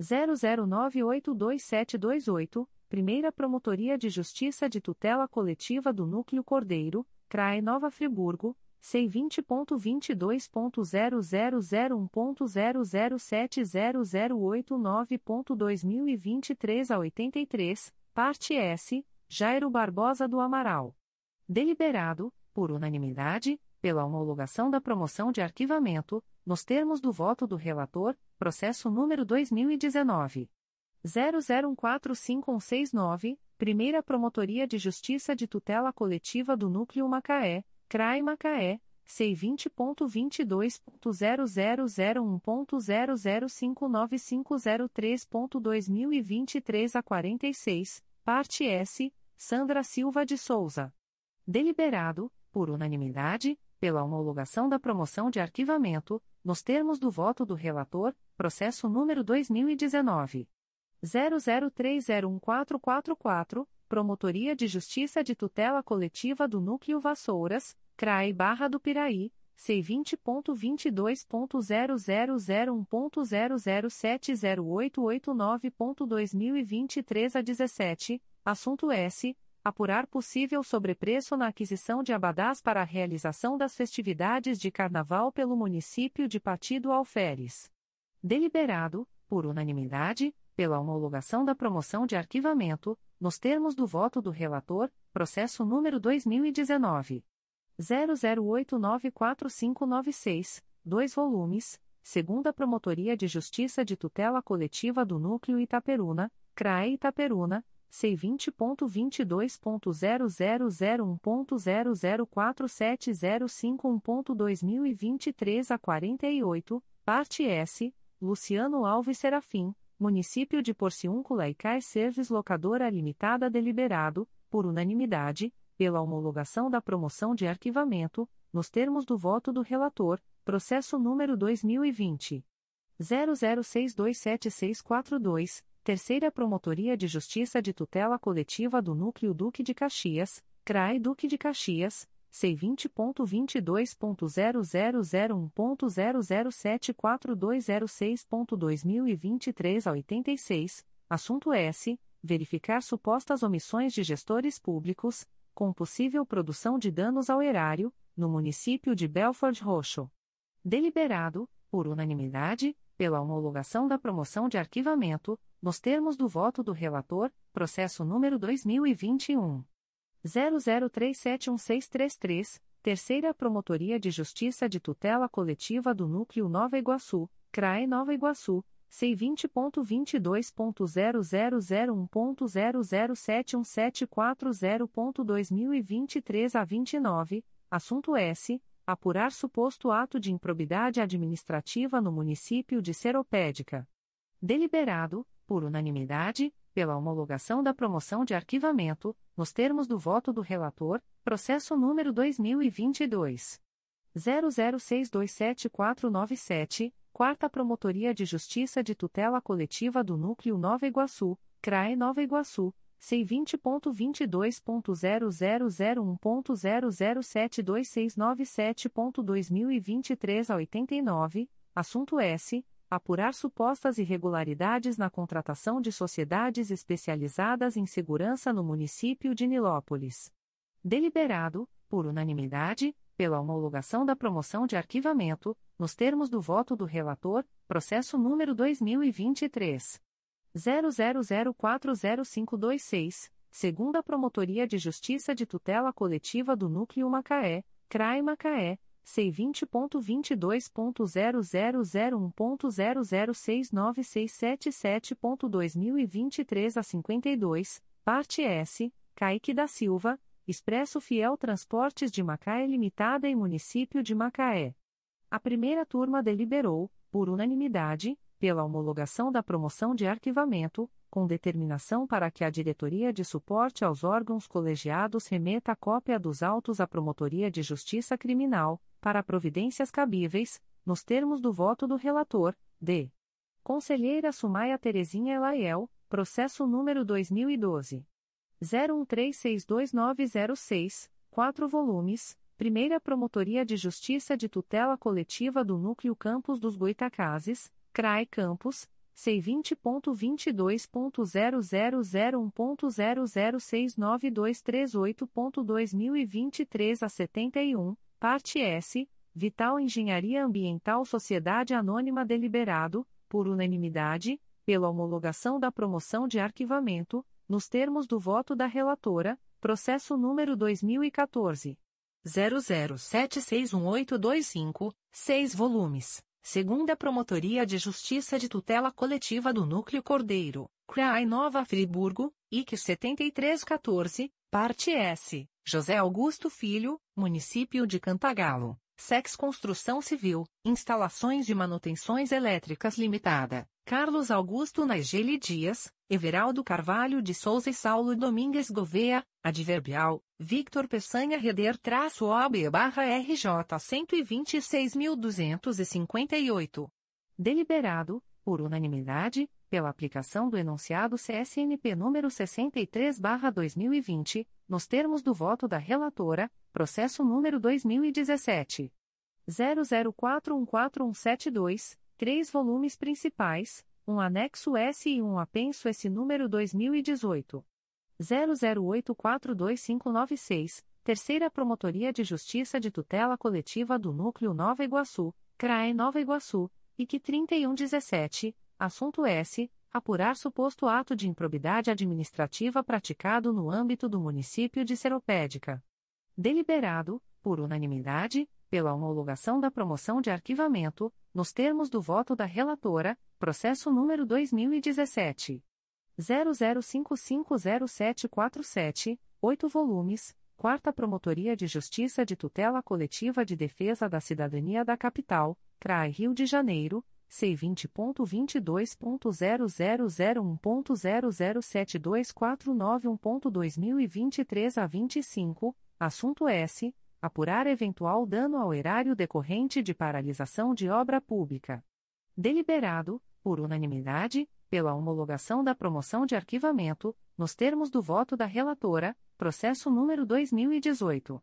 00982728, Primeira Promotoria de Justiça de Tutela Coletiva do Núcleo Cordeiro, CRAE Nova Friburgo, C20.22.0001.0070089.2023 a 83, parte S Jairo Barbosa do Amaral. Deliberado, por unanimidade, pela homologação da promoção de arquivamento, nos termos do voto do relator, processo número 2019. 00145169, Primeira Promotoria de Justiça de Tutela Coletiva do Núcleo Macaé, CRAI Macaé, C20.22.0001.0059503.2023 a 46, Parte S, Sandra Silva de Souza. Deliberado, por unanimidade, pela homologação da promoção de arquivamento, nos termos do voto do relator, processo número 2019. 00301444, Promotoria de Justiça de Tutela Coletiva do Núcleo Vassouras, CRAE Barra do Piraí, C20.22.0001.0070889.2023 a 17, assunto S. Apurar possível sobrepreço na aquisição de abadás para a realização das festividades de Carnaval pelo município de Partido Alferes. Deliberado, por unanimidade, pela homologação da promoção de arquivamento, nos termos do voto do relator, processo número 2019. 00894596, dois volumes, segunda Promotoria de Justiça de Tutela Coletiva do Núcleo Itaperuna, CRAE Itaperuna, C20.22.0001.0047051.2023 a 48, parte S, Luciano Alves Serafim, Município de Porciúncula e Cai Service Locadora Limitada deliberado, por unanimidade, pela homologação da promoção de arquivamento, nos termos do voto do relator, processo número 2020 00627642, Terceira Promotoria de Justiça de Tutela Coletiva do Núcleo Duque de Caxias, CRAI Duque de Caxias, C20.22.0001.0074206.2023 a 86, assunto S. Verificar supostas omissões de gestores públicos, com possível produção de danos ao erário, no município de Belford Roxo. Deliberado, por unanimidade, pela homologação da promoção de arquivamento, nos termos do voto do relator, processo número 2021. 00371633, Terceira Promotoria de Justiça de Tutela Coletiva do Núcleo Nova Iguaçu, CRAE Nova Iguaçu, C20.22.0001.0071740.2023 a 29, assunto S. Apurar suposto ato de improbidade administrativa no município de Seropédica. Deliberado, por unanimidade, pela homologação da promoção de arquivamento, nos termos do voto do relator, processo número 2022. 00627497, Quarta Promotoria de Justiça de Tutela Coletiva do Núcleo Nova Iguaçu, CRAE Nova Iguaçu, C20.22.0001.0072697.2023 a 89, assunto S. Apurar supostas irregularidades na contratação de sociedades especializadas em segurança no município de Nilópolis. Deliberado, por unanimidade, pela homologação da promoção de arquivamento, nos termos do voto do relator, processo número 2023 00040526, segunda Promotoria de Justiça de Tutela Coletiva do Núcleo Macaé, CRAI Macaé, C20.22.0001.0069677.2023 a 52, parte S, Caique da Silva, Expresso Fiel Transportes de Macaé Limitada e Município de Macaé. A primeira turma deliberou, por unanimidade, pela homologação da promoção de arquivamento, com determinação para que a Diretoria de Suporte aos Órgãos Colegiados remeta cópia dos autos à Promotoria de Justiça Criminal, para providências cabíveis, nos termos do voto do relator, d. Conselheira Sumaia Terezinha Elaiel, processo número 2012. 01362906, 4 volumes, Primeira Promotoria de Justiça de Tutela Coletiva do Núcleo Campos dos Goitacazes, CRAE Campos, C20.22.0001.0069238.2023 a 71, parte S, Vital Engenharia Ambiental Sociedade Anônima Deliberado, por unanimidade, pela homologação da promoção de arquivamento, nos termos do voto da relatora, processo número 2014. 00761825, 6 volumes. Segunda Promotoria de Justiça de Tutela Coletiva do Núcleo Cordeiro, CRAI Nova Friburgo, IC 7314, parte S. José Augusto Filho, Município de Cantagalo. Sex Construção Civil, Instalações de Manutenções Elétricas Limitada, Carlos Augusto Naigeli Dias, Everaldo Carvalho de Souza e Saulo Domingues Gouveia, Adverbial, Victor Peçanha Reder-OB barra RJ 126.258. Deliberado, por unanimidade, pela aplicação do enunciado CSNP número 63/2020, nos termos do voto da relatora, processo número 2017 00414172, três volumes principais, um anexo S e um apenso S número 2018 00842596, Terceira Promotoria de Justiça de Tutela Coletiva do Núcleo Nova Iguaçu, CRAE Nova Iguaçu, IC 3117, assunto S. Apurar suposto ato de improbidade administrativa praticado no âmbito do município de Seropédica. Deliberado, por unanimidade, pela homologação da promoção de arquivamento, nos termos do voto da relatora, processo número 2017. 00550747, 8 volumes, Quarta Promotoria de Justiça de Tutela Coletiva de Defesa da Cidadania da Capital, CRAI Rio de Janeiro, C20.22.0001.0072491.2023 a 25, assunto S. Apurar eventual dano ao erário decorrente de paralisação de obra pública. Deliberado, por unanimidade, pela homologação da promoção de arquivamento, nos termos do voto da relatora, processo número 2018.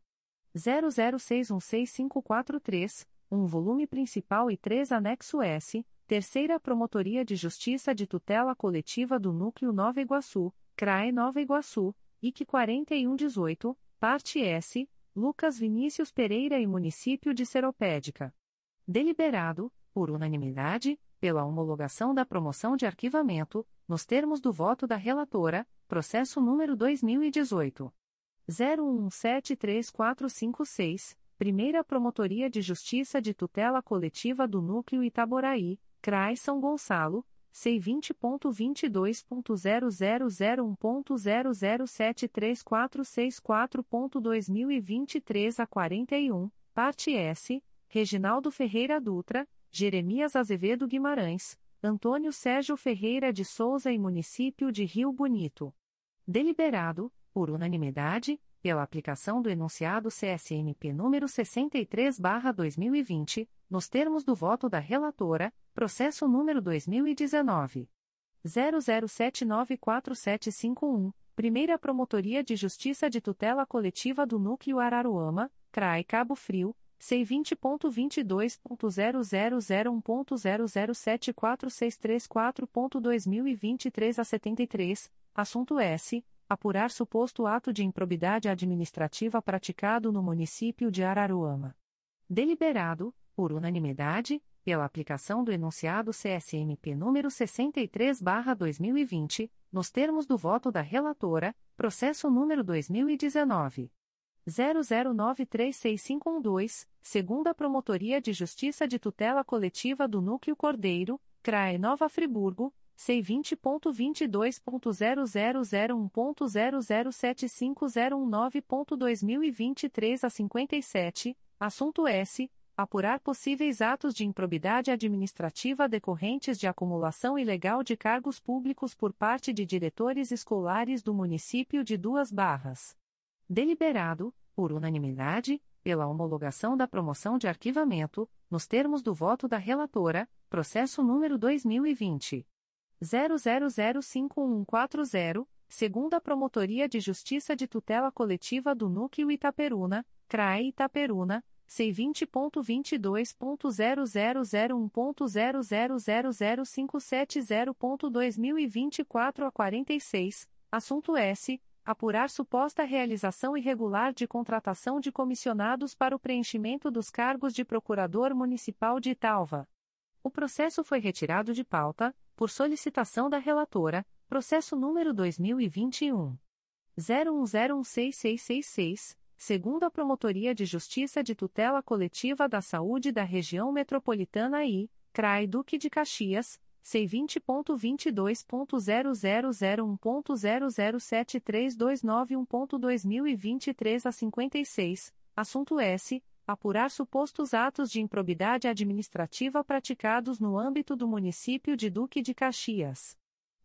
00616543 um volume principal e três anexo S, Terceira Promotoria de Justiça de Tutela Coletiva do Núcleo Nova Iguaçu, CRAE Nova Iguaçu, IC 4118, parte S, Lucas Vinícius Pereira e Município de Seropédica. Deliberado, por unanimidade, pela homologação da promoção de arquivamento, nos termos do voto da relatora, processo número 2018 01173456 Primeira Promotoria de Justiça de Tutela Coletiva do Núcleo Itaboraí, CRAI São Gonçalo, C20.22.0001.0073464.2023 a 41, parte S, Reginaldo Ferreira Dutra, Jeremias Azevedo Guimarães, Antônio Sérgio Ferreira de Souza e Município de Rio Bonito. Deliberado, por unanimidade, pela aplicação do enunciado CSMP número 63/2020, nos termos do voto da relatora, processo número 2019 00794751, Primeira Promotoria de Justiça de Tutela Coletiva do Núcleo Araruama, CRAI Cabo Frio. C20.22.0001.0074634.2023 a 73, assunto S apurar suposto ato de improbidade administrativa praticado no município de Araruama. Deliberado, por unanimidade, pela aplicação do enunciado CSMP número 63/2020, nos termos do voto da relatora, processo número 2019 00936512, segunda Promotoria de Justiça de Tutela Coletiva do Núcleo Cordeiro, CRAE Nova Friburgo C20.22.0001.0075019.2023 a 57, assunto S. Apurar possíveis atos de improbidade administrativa decorrentes de acumulação ilegal de cargos públicos por parte de diretores escolares do município de Duas Barras. Deliberado, por unanimidade, pela homologação da promoção de arquivamento, nos termos do voto da relatora, processo número 2020 00051140, segunda Promotoria de Justiça de Tutela Coletiva do Núcleo Itaperuna, CRAE Itaperuna, C20.22.0001.0000570.2024 a 46, assunto S. Apurar suposta realização irregular de contratação de comissionados para o preenchimento dos cargos de Procurador Municipal de Italva. O processo foi retirado de pauta, por solicitação da relatora, processo número 2021 01016666, segundo a Promotoria de Justiça de Tutela Coletiva da Saúde da Região Metropolitana I, CRAI Duque de Caxias, C20.22.0001.0073291.2023 a 56, assunto S apurar supostos atos de improbidade administrativa praticados no âmbito do município de Duque de Caxias.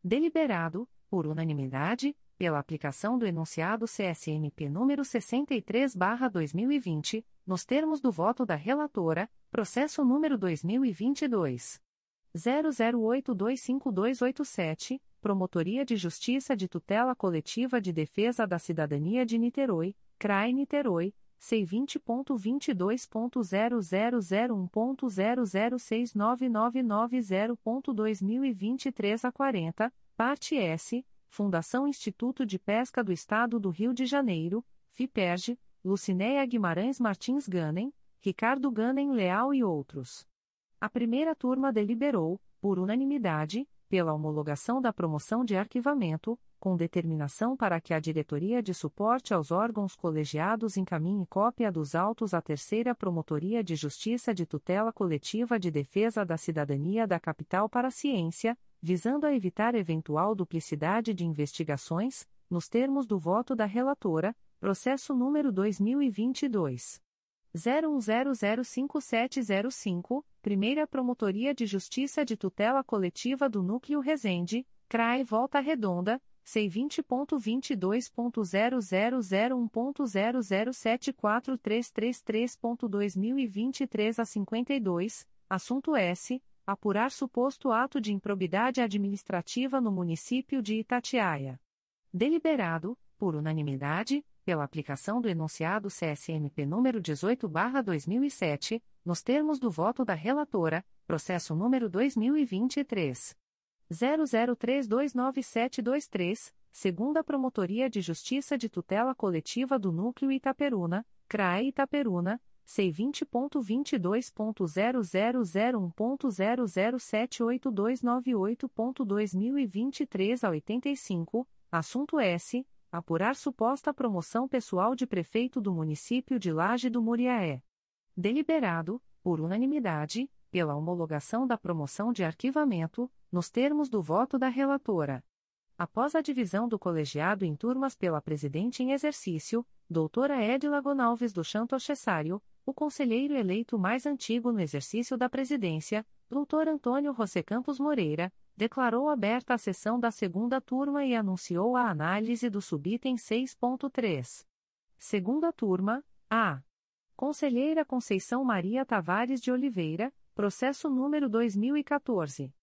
Deliberado, por unanimidade, pela aplicação do enunciado CSMP número 63/2020, nos termos do voto da relatora, processo número 2022 00825287, Promotoria de Justiça de Tutela Coletiva de Defesa da Cidadania de Niterói, CRAI Niterói, C20.22.0001.0069990.2023 a 40, parte S, Fundação Instituto de Pesca do Estado do Rio de Janeiro, FIPERJ, Lucinéia Guimarães Martins Ganem, Ricardo Ganem Leal e outros. A primeira turma deliberou, por unanimidade, pela homologação da promoção de arquivamento, com determinação para que a Diretoria de Suporte aos Órgãos Colegiados encaminhe cópia dos autos à Terceira Promotoria de Justiça de Tutela Coletiva de Defesa da Cidadania da Capital para a Ciência, visando a evitar eventual duplicidade de investigações, nos termos do voto da relatora, processo número 2022 01005705, Primeira Promotoria de Justiça de Tutela Coletiva do Núcleo Resende, CRAE Volta Redonda, C20.22.0001.0074333.2023 a 52, assunto S. Apurar suposto ato de improbidade administrativa no município de Itatiaia. Deliberado, por unanimidade, pela aplicação do enunciado CSMP número 18/2007, nos termos do voto da relatora, processo número 2023 00329723, segunda Promotoria de Justiça de Tutela Coletiva do Núcleo Itaperuna, CRAE Itaperuna, C20.22.0001.0078298.2023 a 85, assunto S apurar suposta promoção pessoal de prefeito do município de Laje do Muriaé. Deliberado, por unanimidade, pela homologação da promoção de arquivamento, nos termos do voto da relatora. Após a divisão do colegiado em turmas pela presidente em exercício, doutora Edila Gonalves do Chanto Cessário, o conselheiro eleito mais antigo no exercício da presidência, doutor Antônio José Campos Moreira, declarou aberta a sessão da segunda turma e anunciou a análise do subitem 6.3. Segunda turma, A. Conselheira Conceição Maria Tavares de Oliveira, processo número 2014.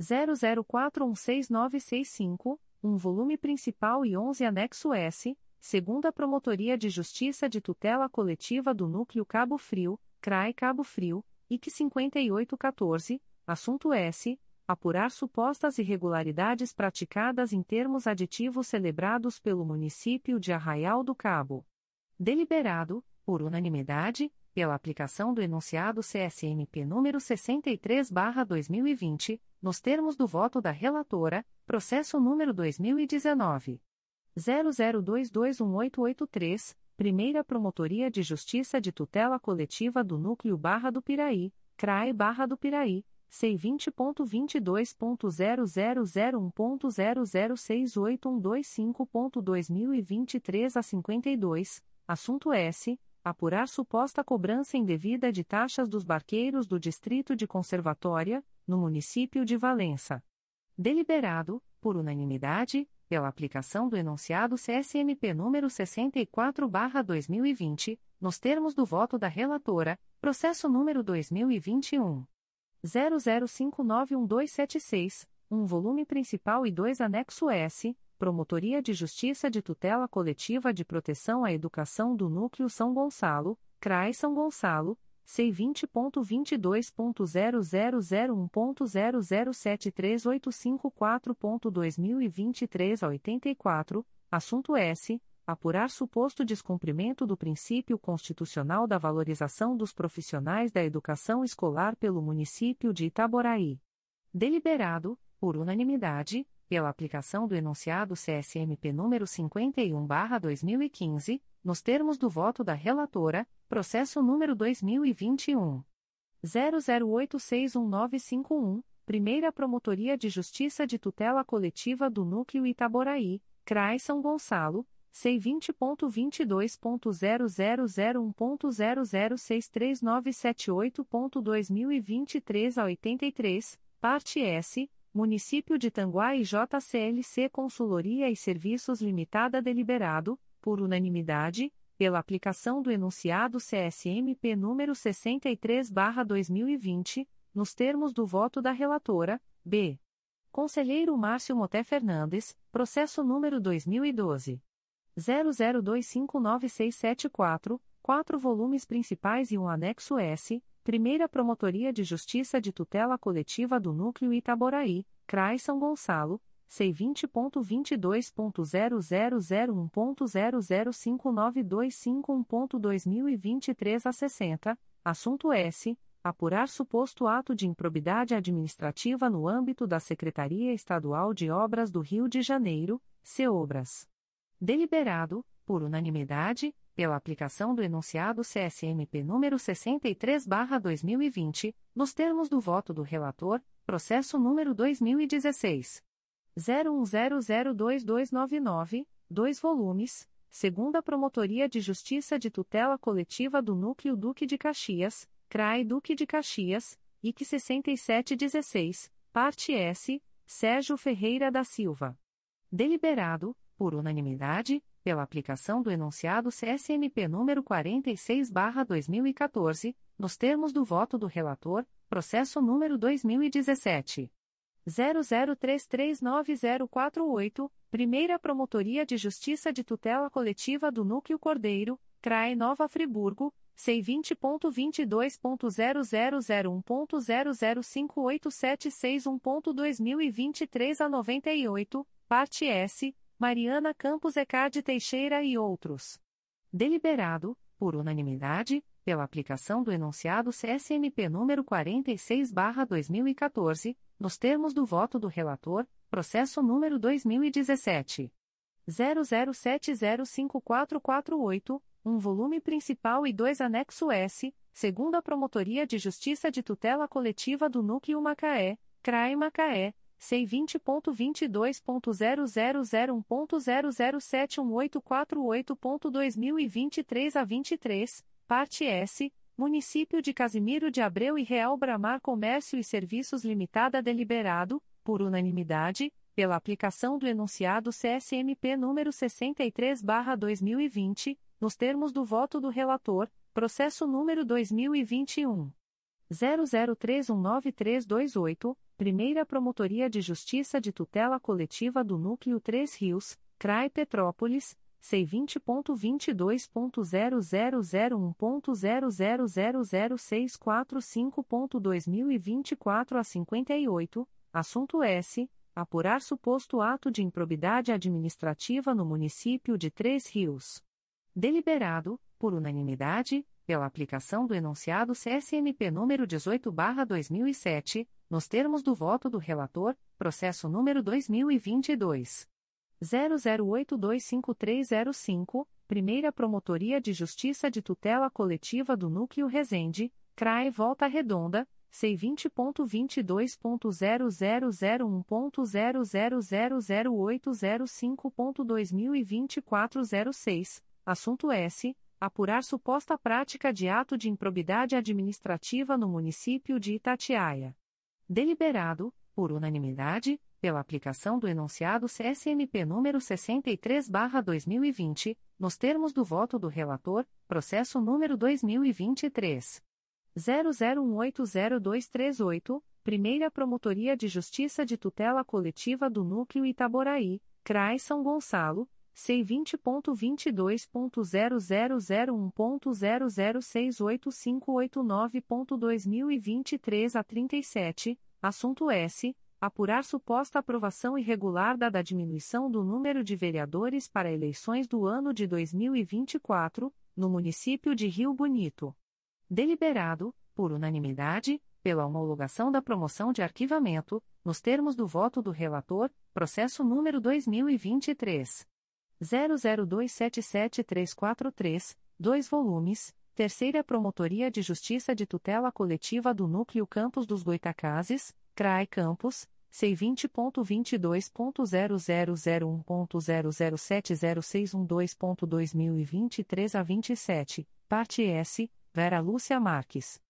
00416965, um volume principal e 11 anexo S, segunda Promotoria de Justiça de Tutela Coletiva do Núcleo Cabo Frio, CRAI Cabo Frio, IC 5814, assunto S apurar supostas irregularidades praticadas em termos aditivos celebrados pelo município de Arraial do Cabo. Deliberado, por unanimidade, pela aplicação do enunciado CSMP número 63/2020, nos termos do voto da relatora, processo número 2019 00221883, Primeira Promotoria de Justiça de Tutela Coletiva do Núcleo Barra do Piraí, CRAE Barra do Piraí C20.22.0001.0068125.2023 a 52, assunto S. Apurar suposta cobrança indevida de taxas dos barqueiros do Distrito de Conservatória, no município de Valença. Deliberado, por unanimidade, pela aplicação do enunciado CSMP número 64/2020, nos termos do voto da relatora, processo número 2021 00591276, um volume principal e dois anexo S, Promotoria de Justiça de Tutela Coletiva de Proteção à Educação do Núcleo São Gonçalo, CRAI São Gonçalo, C20.22.0001.0073854.2023 a 84, assunto S apurar suposto descumprimento do princípio constitucional da valorização dos profissionais da educação escolar pelo município de Itaboraí. Deliberado, por unanimidade, pela aplicação do enunciado CSMP número 51/2015, nos termos do voto da relatora, processo número 2021 00861951, Primeira Promotoria de Justiça de Tutela Coletiva do Núcleo Itaboraí, CRAI São Gonçalo C20.22.0001.0063978.2023 a 83, parte S, Município de Tanguá e JCLC Consuloria e Serviços Limitada deliberado, por unanimidade, pela aplicação do enunciado CSMP número 63/2020 nos termos do voto da relatora, B. Conselheiro Márcio Moté Fernandes, processo número 2012. 00259674, quatro volumes principais e um anexo S, Primeira Promotoria de Justiça de Tutela Coletiva do Núcleo Itaboraí, CRAI São Gonçalo, C20.22.0001.0059251.2023 a 60, assunto S. Apurar suposto ato de improbidade administrativa no âmbito da Secretaria Estadual de Obras do Rio de Janeiro, CEOBRAS. Deliberado, por unanimidade, pela aplicação do enunciado CSMP número 63/2020, nos termos do voto do relator, processo número 2016 01002299, 2 volumes, segunda Promotoria de Justiça de Tutela Coletiva do Núcleo Duque de Caxias, CRAI Duque de Caxias, IC 6716, parte S, Sérgio Ferreira da Silva. Deliberado, por unanimidade, pela aplicação do enunciado CSMP número 46/2014, nos termos do voto do relator, processo número 2017 00339048, Primeira Promotoria de Justiça de Tutela Coletiva do Núcleo Cordeiro, CRAE Nova Friburgo, C20.22.0001.0058761.2023 a 98, parte S, Mariana Campos Ecade Teixeira e outros. Deliberado, por unanimidade, pela aplicação do enunciado CSMP número 46/2014, nos termos do voto do relator, processo número 2017 00705448, um volume principal e dois anexo S, segundo a Promotoria de Justiça de Tutela Coletiva do Núcleo Macaé, CRAE Macaé C20.22.0001.0071848.2023 a 23, parte S, Município de Casimiro de Abreu e Real Bramar Comércio e Serviços Limitada deliberado, por unanimidade, pela aplicação do enunciado CSMP número 63/2020, nos termos do voto do relator, processo número 2021 00319328 Primeira Promotoria de Justiça de Tutela Coletiva do Núcleo 3 Rios, CRAI Petrópolis, C20.22.0001.0006455.2024 a 58, assunto S. Apurar suposto ato de improbidade administrativa no município de Três Rios. Deliberado, por unanimidade, pela aplicação do enunciado CSMP número 18/2007, nos termos do voto do relator, processo número 2022 00825305, Primeira Promotoria de Justiça de Tutela Coletiva do Núcleo Resende, CRAE Volta Redonda, C20.22.0001.0000805.2024 06, assunto S apurar suposta prática de ato de improbidade administrativa no município de Itatiaia. Deliberado, por unanimidade, pela aplicação do enunciado CSMP número 63/2020, nos termos do voto do relator, processo número 2023 00180238, Primeira Promotoria de Justiça de Tutela Coletiva do Núcleo Itaboraí, CRAI São Gonçalo C20.22.0001.0068589.2023 a 37, assunto S. Apurar suposta aprovação irregular da diminuição do número de vereadores para eleições do ano de 2024, no município de Rio Bonito. Deliberado, por unanimidade, pela homologação da promoção de arquivamento, nos termos do voto do relator, processo número 2023 00277343, 2 volumes, Terceira Promotoria de Justiça de Tutela Coletiva do Núcleo Campos dos Goitacazes, CRAE Campos, C20.22.0001.0070612.2023 a 27, parte S, Vera Lúcia Marques.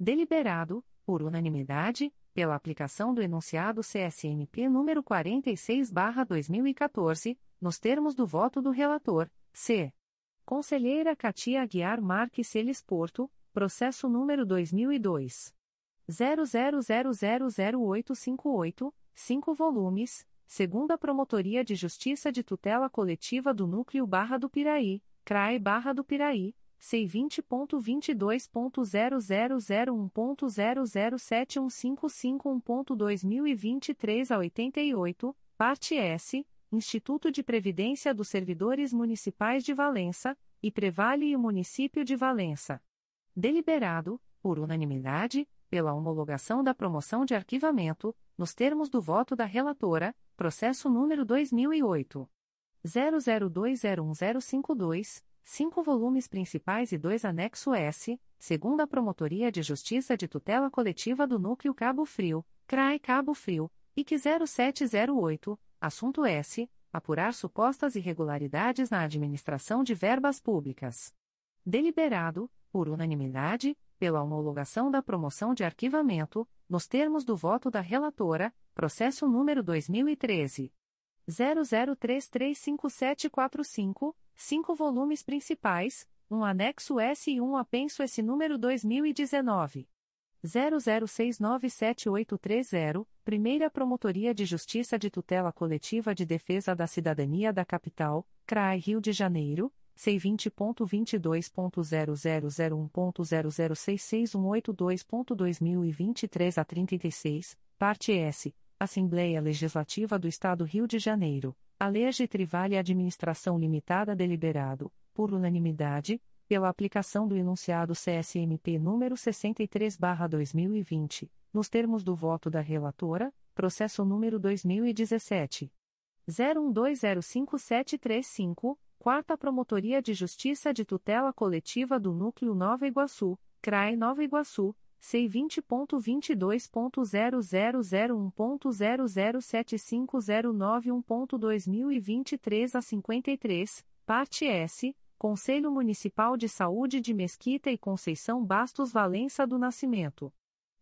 Deliberado, por unanimidade, pela aplicação do enunciado CSMP número 46/2014, nos termos do voto do relator, C. Conselheira Katia Aguiar Marques Celes Porto, processo número 2002 00000858, 5 volumes, segunda Promotoria de Justiça de Tutela Coletiva do Núcleo Barra do Piraí, CRAE Barra do Piraí, C20.22.0001.0071551.2023 a 88, parte S, Instituto de Previdência dos Servidores Municipais de Valença, e Prevale e o Município de Valença. Deliberado, por unanimidade, pela homologação da promoção de arquivamento, nos termos do voto da relatora, processo número 2008. 00201052, cinco volumes principais e dois anexo S, segunda Promotoria de Justiça de Tutela Coletiva do Núcleo Cabo Frio, CRAE Cabo Frio, IC 0708, assunto S, apurar supostas irregularidades na administração de verbas públicas. Deliberado, por unanimidade, pela homologação da promoção de arquivamento, nos termos do voto da relatora, processo número 2013 00335745, cinco volumes principais, um anexo S e um apenso S número 2019 00697830, Primeira Promotoria de Justiça de Tutela Coletiva de Defesa da Cidadania da Capital, CRAI Rio de Janeiro C20.22.0001.0066182.2023 a 36, parte S, Assembleia Legislativa do Estado Rio de Janeiro, Alege Trivale Administração Limitada Deliberado, por unanimidade, pela aplicação do enunciado CSMP número 63/2020, nos termos do voto da relatora, processo número 2017 01205735 Quarta Promotoria de Justiça de Tutela Coletiva do Núcleo Nova Iguaçu, CRAE Nova Iguaçu, C20.22.0001.0075091.2023 a 53, parte S, Conselho Municipal de Saúde de Mesquita e Conceição Bastos Valença do Nascimento.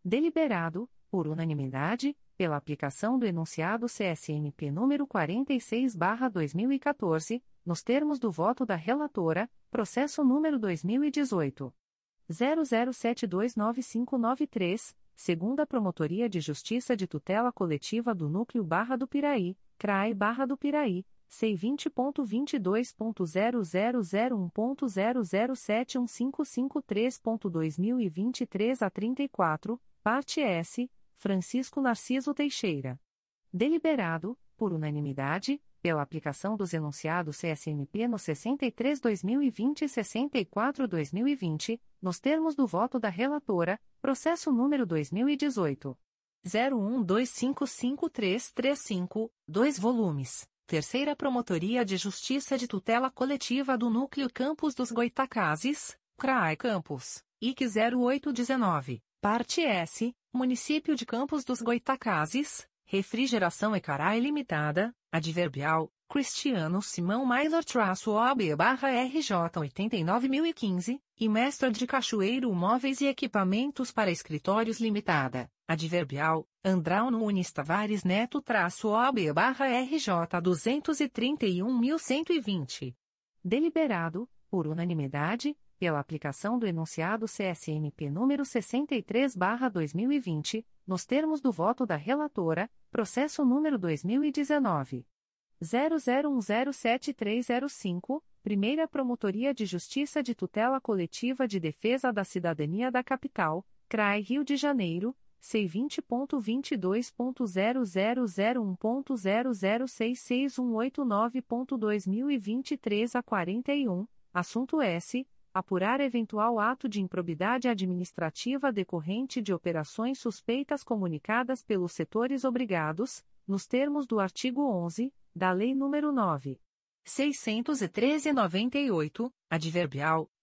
Deliberado, por unanimidade, pela aplicação do enunciado CSNP número 46/2014, nos termos do voto da relatora, processo número 2018 00729593, segunda Promotoria de Justiça de Tutela Coletiva do Núcleo Barra do Piraí, CRAE Barra do Piraí, C20.22.0001.0071553.2023 a 34, parte S, Francisco Narciso Teixeira. Deliberado, por unanimidade, pela aplicação dos enunciados CSNP no 63/2020 e 64/2020, nos termos do voto da relatora, processo número 2018 01255335, dois volumes. Terceira Promotoria de Justiça de Tutela Coletiva do Núcleo Campos dos Goitacazes, CRAI Campos, IC 0819, parte S, Município de Campos dos Goitacazes, Refrigeração e Carai Limitada, Adverbial, Cristiano Simão Mailer traço OB barra RJ 89015, e Mestre de Cachoeiro Móveis e Equipamentos para Escritórios Limitada, Adverbial, Andrau Nunes Tavares Neto traço OB barra RJ 231120. Deliberado, por unanimidade, pela aplicação do enunciado CSNP número 63 barra 2020, nos termos do voto da relatora, processo número 2019. 00107305, Primeira Promotoria de Justiça de Tutela Coletiva de Defesa da Cidadania da Capital, CRAI Rio de Janeiro, C20.22.0001.0066189.2023 a 41, assunto S apurar eventual ato de improbidade administrativa decorrente de operações suspeitas comunicadas pelos setores obrigados, nos termos do artigo 11 da Lei nº 9. 613-98, adverbial,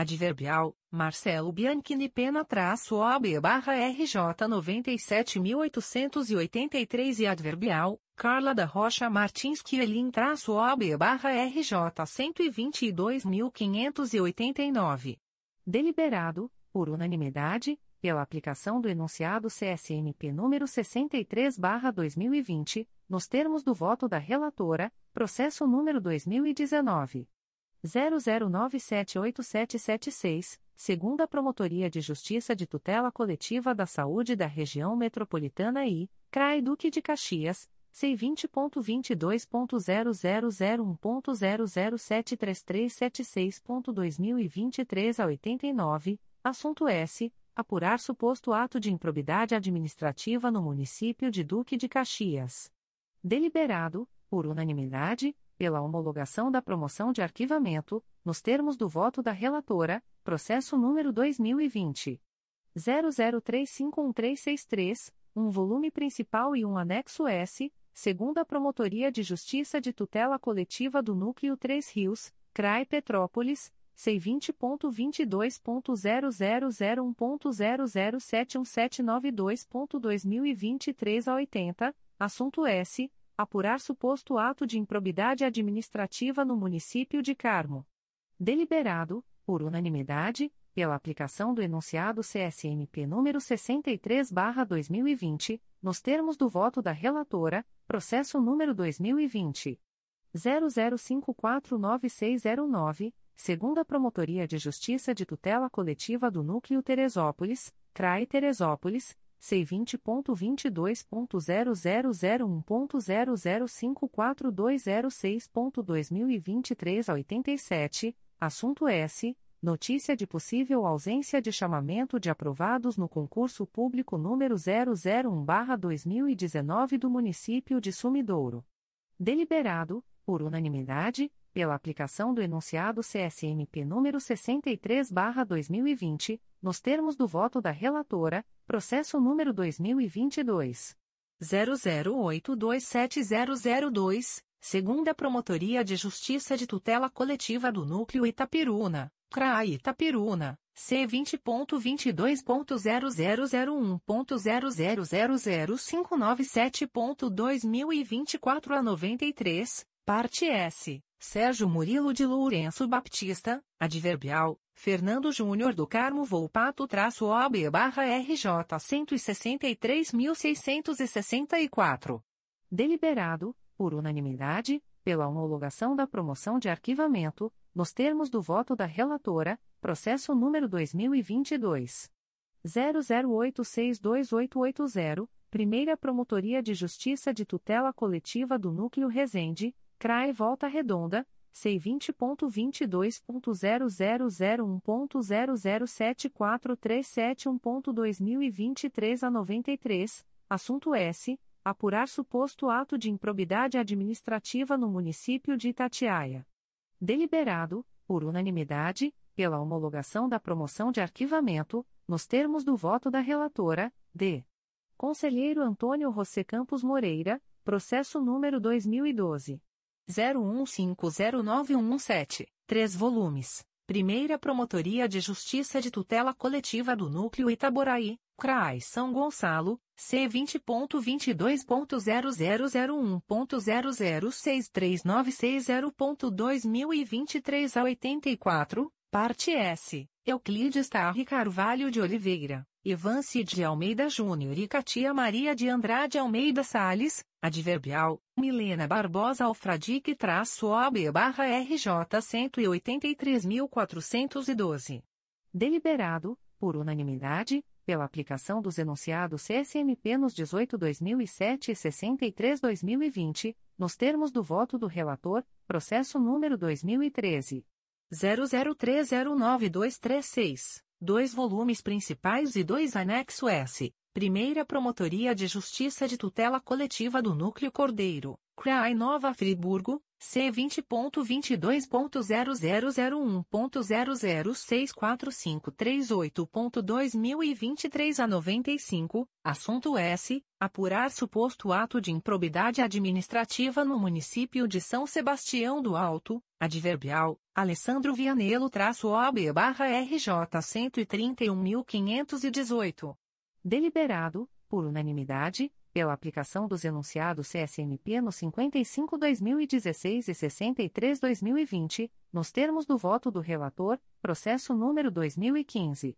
adverbial, Marcelo Bianchini Pena-OB-RJ 97.883 e adverbial, Carla da Rocha Martins Kielin-OB-RJ 122.589. Deliberado, por unanimidade, pela aplicação do enunciado CSMP número 63/2020, nos termos do voto da relatora, processo número 2019 00978776, segunda Promotoria de Justiça de Tutela Coletiva da Saúde da Região Metropolitana I, CRAI Duque de Caxias. C20.22.0001.0073376.2023 a 89, assunto S apurar suposto ato de improbidade administrativa no município de Duque de Caxias. Deliberado, por unanimidade, pela homologação da promoção de arquivamento, nos termos do voto da relatora, processo número 2020 00351363, um volume principal e um anexo S, segunda Promotoria de Justiça de Tutela Coletiva do Núcleo 3 Rios, CRAI Petrópolis, C20.22.0001.0071792.2023 a 80, assunto S. Apurar suposto ato de improbidade administrativa no município de Carmo. Deliberado, por unanimidade, pela aplicação do enunciado CSMP número 63/2020, nos termos do voto da relatora, processo número 2020 00549609 segunda Promotoria de Justiça de Tutela Coletiva do Núcleo Teresópolis, CRAI Teresópolis, C20.22.0001.0054206.2023 a 87, assunto S. Notícia de possível ausência de chamamento de aprovados no concurso público número 001-2019 do município de Sumidouro. Deliberado, por unanimidade, pela aplicação do enunciado CSMP número 63/2020, nos termos do voto da relatora, processo número 2022 00827002, segunda Promotoria de Justiça de Tutela Coletiva do Núcleo Itapiruna, CRAI Itapiruna. C20.22.0001.0000597.2024 a 93, parte S. Sérgio Murilo de Lourenço Baptista, adverbial, Fernando Júnior do Carmo Volpato traço OB barra RJ 163.664. Deliberado, por unanimidade, pela homologação da promoção de arquivamento, nos termos do voto da relatora, processo número 2022. 00862880, Primeira Promotoria de Justiça de Tutela Coletiva do Núcleo Resende, CRAE Volta Redonda, C20.22.0001.0074371.2023 a 93, assunto S. Apurar suposto ato de improbidade administrativa no município de Itatiaia. Deliberado, por unanimidade, pela homologação da promoção de arquivamento, nos termos do voto da relatora, D. Conselheiro Antônio José Campos Moreira, processo número 2012. 01509117, 3 volumes. Primeira Promotoria de Justiça de Tutela Coletiva do Núcleo Itaboraí, CRAI São Gonçalo, C20.22.0001.0063960.2023 a 84, parte S. Euclides Tarri Carvalho de Oliveira, Ivan Cid de Almeida Júnior e Katia Maria de Andrade Almeida Sales, adverbial, Milena Barbosa Alfradique traço OB barra RJ 183.412. Deliberado, por unanimidade, pela aplicação dos enunciados CSMP nos 18-2007 e 63-2020, nos termos do voto do relator, processo número 2013. 00309236, dois volumes principais e dois anexo S, Primeira Promotoria de Justiça de Tutela Coletiva do Núcleo Cordeiro, CRAI Nova Friburgo, C20.22.0001.0064538.2023 a 95, assunto S. Apurar suposto ato de improbidade administrativa no município de São Sebastião do Alto, adverbial, Alessandro Vianelo-OB-RJ 131.518. Deliberado, por unanimidade, pela aplicação dos enunciados CSMP no 55-2016 e 63-2020, nos termos do voto do relator, processo número 2015.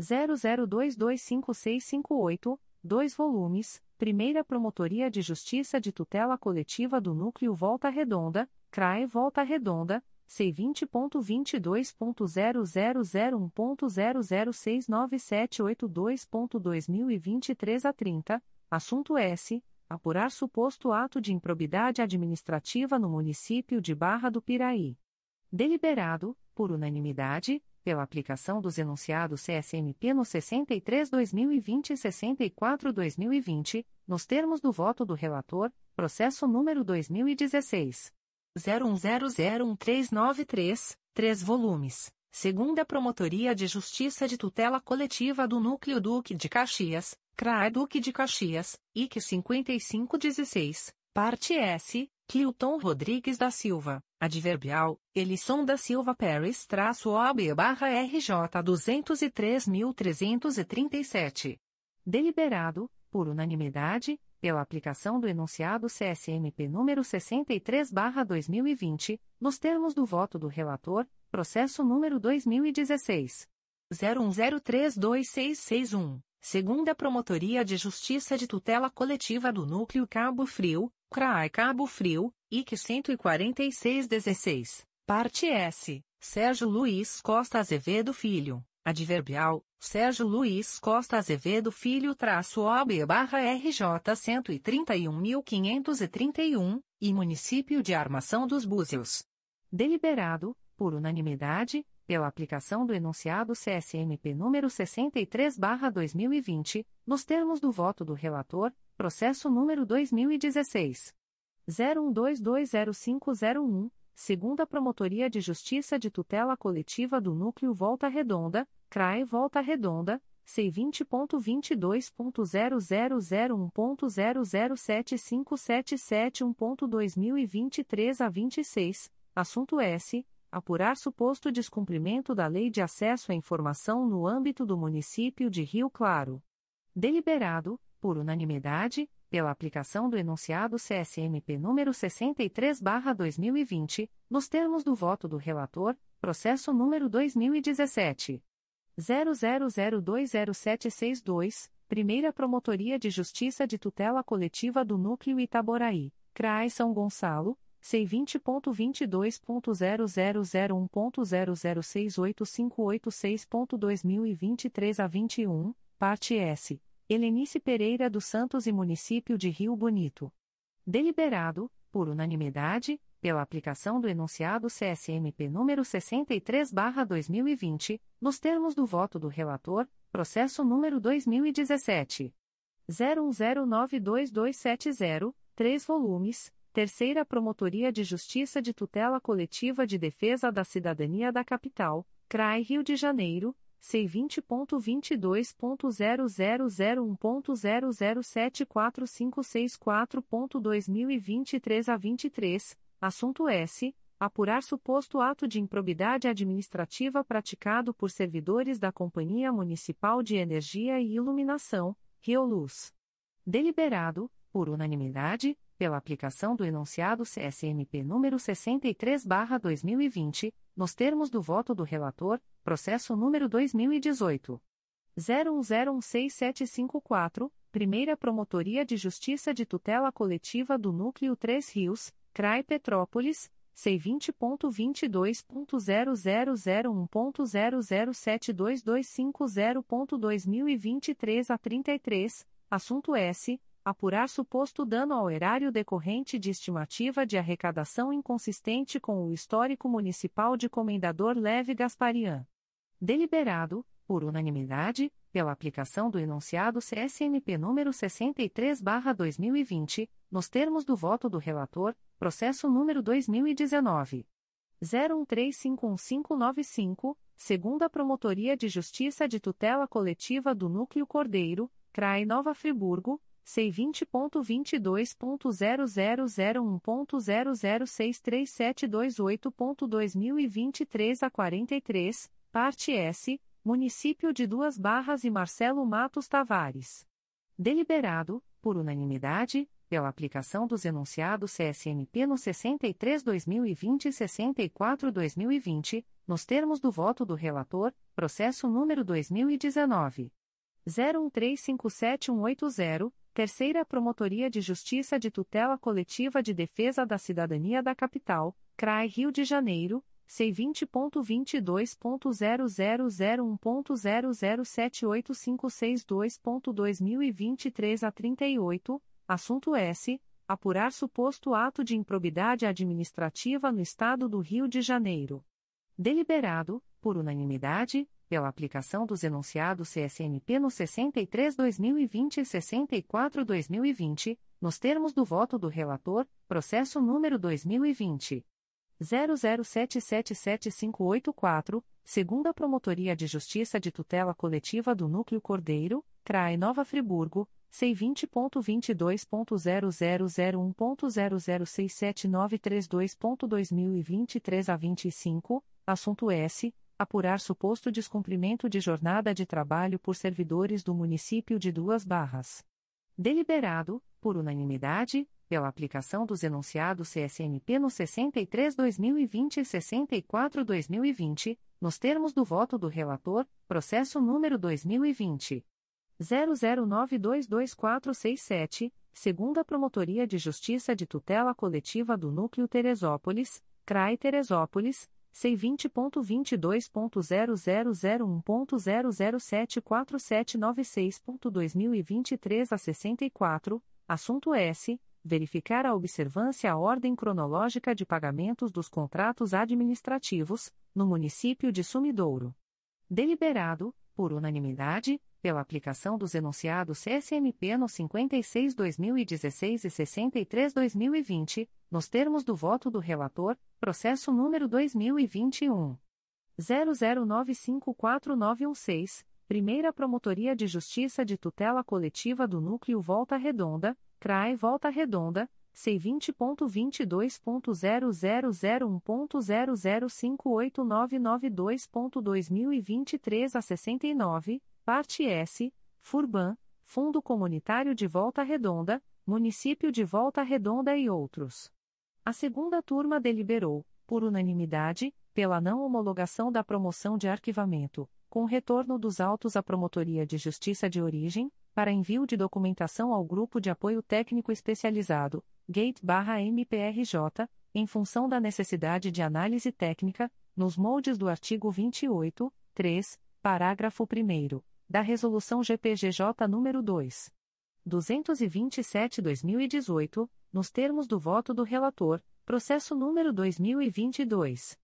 00225658, 2 volumes, Primeira Promotoria de Justiça de Tutela Coletiva do Núcleo Volta Redonda, CRAE Volta Redonda, C20.22.0001.0069782.2023 a 30, assunto S. Apurar suposto ato de improbidade administrativa no município de Barra do Piraí. Deliberado, por unanimidade, pela aplicação dos enunciados CSMP no 63-2020 e 64-2020, nos termos do voto do relator, processo número 2016. 01001393, 3 volumes. Segunda Promotoria de Justiça de Tutela Coletiva do Núcleo Duque de Caxias, CRAE Duque de Caxias, IC 5516, parte S, Clilton Rodrigues da Silva, adverbial, Elisson da Silva Paris traço OB barra RJ 203.337. Deliberado, por unanimidade, pela aplicação do enunciado CSMP número 63 barra 2020, nos termos do voto do relator, processo número 2016. 01032661, segunda Promotoria de Justiça de Tutela Coletiva do Núcleo Cabo Frio, CRAI Cabo Frio, IC 14616, parte S, Sérgio Luiz Costa Azevedo Filho, adverbial, Sérgio Luiz Costa Azevedo Filho traço OB barra RJ 131.531, e Município de Armação dos Búzios. Deliberado, por unanimidade, pela aplicação do enunciado CSMP número 63 barra 2020, nos termos do voto do relator, Processo número 2016. 01220501, segunda Promotoria de Justiça de Tutela Coletiva do Núcleo Volta Redonda, CRAE Volta Redonda, C20.22.0001.0075771.2023 a 26, assunto S. Apurar suposto descumprimento da Lei de Acesso à Informação no âmbito do município de Rio Claro. Deliberado, por unanimidade, pela aplicação do enunciado CSMP número 63/2020, nos termos do voto do relator, processo número 2017 00020762, Primeira Promotoria de Justiça de Tutela Coletiva do Núcleo Itaboraí, CRAI São Gonçalo. C20.22.0001.0068586.2023 a 21, parte S Helenice Pereira dos Santos e Município de Rio Bonito. Deliberado, por unanimidade, pela aplicação do enunciado CSMP número 63/2020, nos termos do voto do relator, processo número 2017 01092270, 3 volumes, Terceira Promotoria de Justiça de Tutela Coletiva de Defesa da Cidadania da Capital, CRAI Rio de Janeiro C20.22.0001.0074564.2023 a 23, assunto S. Apurar suposto ato de improbidade administrativa praticado por servidores da Companhia Municipal de Energia e Iluminação, Rio Luz. Deliberado, por unanimidade, pela aplicação do enunciado CSMP número 63/2020, nos termos do voto do relator, processo número 2018 01016754, Primeira Promotoria de Justiça de Tutela Coletiva do Núcleo 3 Rios, CRAI Petrópolis. C20.22.0001.0072250.2023 a 33, assunto S apurar suposto dano ao erário decorrente de estimativa de arrecadação inconsistente com o histórico municipal de Comendador Leve Gasparian. Deliberado, por unanimidade, pela aplicação do enunciado CSMP número 63/2020, nos termos do voto do relator, processo número 2019 01351595, segunda Promotoria de Justiça de Tutela Coletiva do Núcleo Cordeiro, CRAI Nova Friburgo C20.22.0001.0063728.2023 a 43, parte S, Município de Duas Barras e Marcelo Matos Tavares. Deliberado, por unanimidade, pela aplicação dos enunciados CSMP no 63-2020 e 64-2020, nos termos do voto do relator, processo número 2019. 01357180, Terceira Promotoria de Justiça de Tutela Coletiva de Defesa da Cidadania da Capital, CRAI Rio de Janeiro, C20.22.0001.0078562.2023 a 38, assunto S. Apurar suposto ato de improbidade administrativa no Estado do Rio de Janeiro. Deliberado, por unanimidade, pela aplicação dos enunciados CSMP no 63-2020 e 64-2020, nos termos do voto do relator, processo número 2020. 00777584, segunda Promotoria de Justiça de Tutela Coletiva do Núcleo Cordeiro, CRAE Nova Friburgo, C20.22.0001.0067932.2023 a 25, assunto S. Apurar suposto descumprimento de jornada de trabalho por servidores do município de Duas Barras. Deliberado, por unanimidade, pela aplicação dos enunciados CSMP no 63-2020 e 64-2020, nos termos do voto do relator, processo número 2020. 00922467, segunda Promotoria de Justiça de Tutela Coletiva do Núcleo Teresópolis, CRAI Teresópolis, C20.22.0001.0074796.2023 a 64, assunto S verificar a observância à ordem cronológica de pagamentos dos contratos administrativos, no município de Sumidouro. Deliberado, por unanimidade, pela aplicação dos enunciados CSMP no 56-2016 e 63-2020, nos termos do voto do relator, processo número 2021. 00954916, Primeira Promotoria de Justiça de Tutela Coletiva do Núcleo Volta Redonda, CRAE Volta Redonda, C20.22.0001.0058992.2023 a 69, parte S, Furban, Fundo Comunitário de Volta Redonda, Município de Volta Redonda e outros. A segunda turma deliberou, por unanimidade, pela não homologação da promoção de arquivamento, com retorno dos autos à Promotoria de Justiça de Origem, para envio de documentação ao Grupo de Apoio Técnico Especializado, GATE-MPRJ, em função da necessidade de análise técnica, nos moldes do artigo 28, 3, parágrafo 1 da Resolução GPGJ nº 2. 227-2018, nos termos do voto do relator, processo número 2022.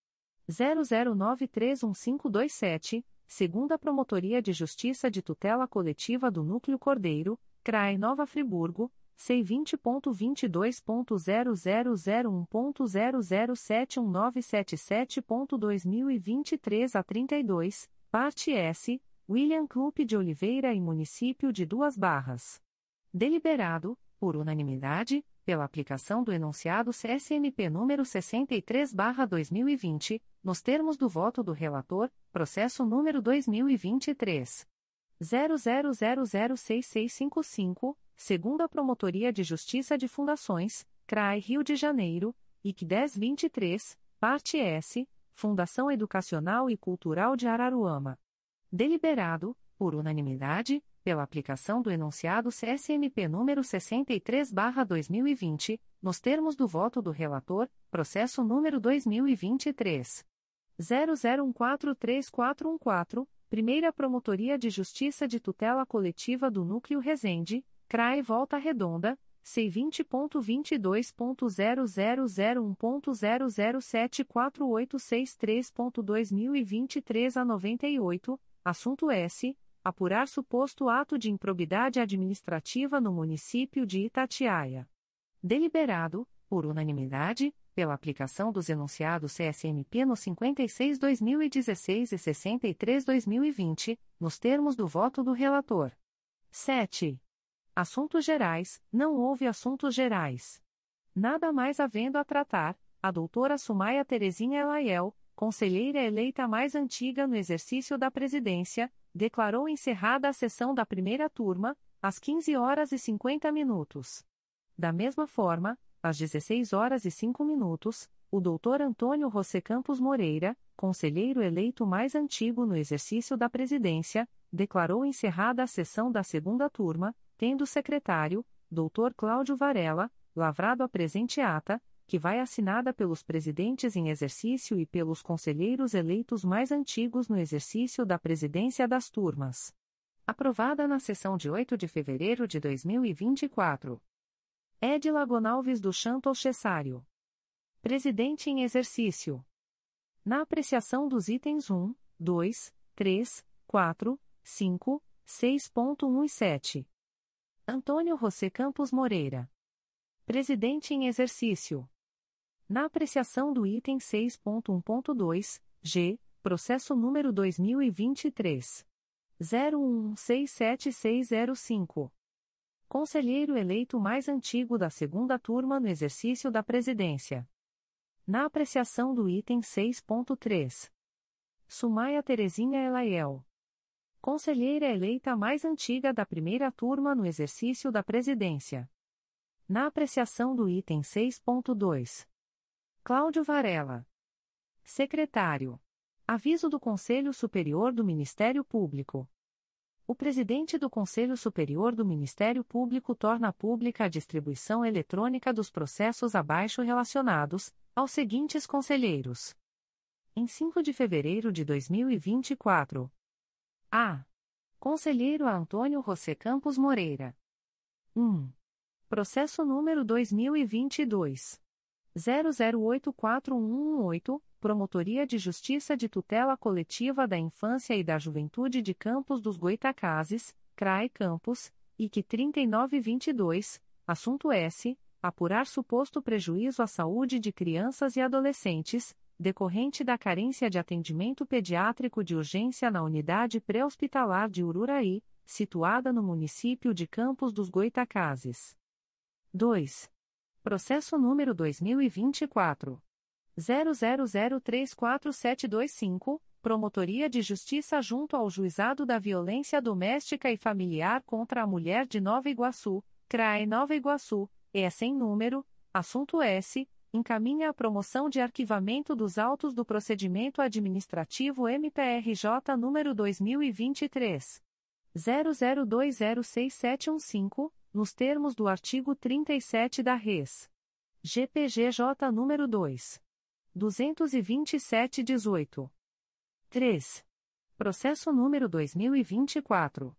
00931527, segunda Promotoria de Justiça de Tutela Coletiva do Núcleo Cordeiro, CRAE Nova Friburgo, C20.22.0001.0071977.2023 a 32, parte S, William Clupe de Oliveira e Município de Duas Barras. Deliberado, por unanimidade, pela aplicação do enunciado CSMP número 63/2020, nos termos do voto do relator, processo número 2023 00006655, segunda Promotoria de Justiça de Fundações, CRAI Rio de Janeiro, IC 1023, parte S, Fundação Educacional e Cultural de Araruama. Deliberado, por unanimidade, pela aplicação do enunciado CSMP número 63/2020, nos termos do voto do relator, processo número 2023 00143414, Primeira Promotoria de Justiça de Tutela Coletiva do Núcleo Resende, CRAE Volta Redonda, C20.22.0001.0074863.2023 a 98, assunto S apurar suposto ato de improbidade administrativa no município de Itatiaia. Deliberado, por unanimidade, pela aplicação dos enunciados CSMP no 56-2016 e 63-2020, nos termos do voto do relator. 7. Assuntos Gerais, não houve assuntos gerais. Nada mais havendo a tratar, a doutora Sumaia Terezinha Elaiel, conselheira eleita mais antiga no exercício da presidência, declarou encerrada a sessão da primeira turma, às 15 horas e 50 minutos. Da mesma forma, às 16 horas e 5 minutos, o Dr. Antônio José Campos Moreira, conselheiro eleito mais antigo no exercício da presidência, declarou encerrada a sessão da segunda turma, tendo o secretário, Dr. Cláudio Varela, lavrado a presente ata, que vai assinada pelos presidentes em exercício e pelos conselheiros eleitos mais antigos no exercício da presidência das turmas. Aprovada na sessão de 8 de fevereiro de 2024. Edila Gonalves do Chanto Cessário. Presidente em exercício. Na apreciação dos itens 1, 2, 3, 4, 5, 6.1 e 7. Antônio José Campos Moreira. Presidente em exercício. Na apreciação do item 6.1.2, G, processo número 2023 01167605. Conselheiro eleito mais antigo da segunda turma no exercício da presidência. Na apreciação do item 6.3. Sumaia Terezinha Elaiel. Conselheira eleita mais antiga da primeira turma no exercício da presidência. Na apreciação do item 6.2. Cláudio Varela. Secretário. Aviso do Conselho Superior do Ministério Público. O presidente do Conselho Superior do Ministério Público torna pública a distribuição eletrônica dos processos abaixo relacionados aos seguintes conselheiros. Em 5 de fevereiro de 2024. A. Conselheiro Antônio José Campos Moreira. 1. Processo número 2022 00841118, Promotoria de Justiça de Tutela Coletiva da Infância e da Juventude de Campos dos Goitacazes, CRAE Campos, IC 3922, assunto S. Apurar suposto prejuízo à saúde de crianças e adolescentes, decorrente da carência de atendimento pediátrico de urgência na unidade pré-hospitalar de Ururaí, situada no município de Campos dos Goitacazes. 2. Processo número 2024. 00034725, Promotoria de Justiça junto ao Juizado da Violência Doméstica e Familiar contra a Mulher de Nova Iguaçu, CRAE Nova Iguaçu, é sem número, assunto S, encaminha a promoção de arquivamento dos autos do procedimento administrativo MPRJ número 2023 00206715 nos termos do artigo 37 da Res. GPGJ nº 2. 227-18. 3. Processo número 2024.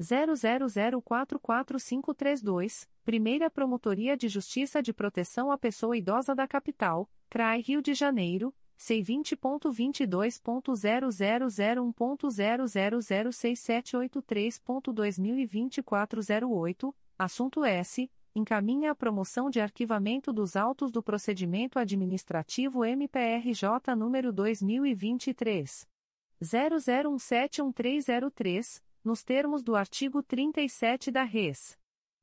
00044532, Primeira Promotoria de Justiça de Proteção à Pessoa Idosa da Capital, CRAI Rio de Janeiro, C20.22.0001.0006783.2024 08, Assunto S. Encaminha a promoção de arquivamento dos autos do procedimento administrativo MPRJ número 2023. 00171303, nos termos do artigo 37 da Res.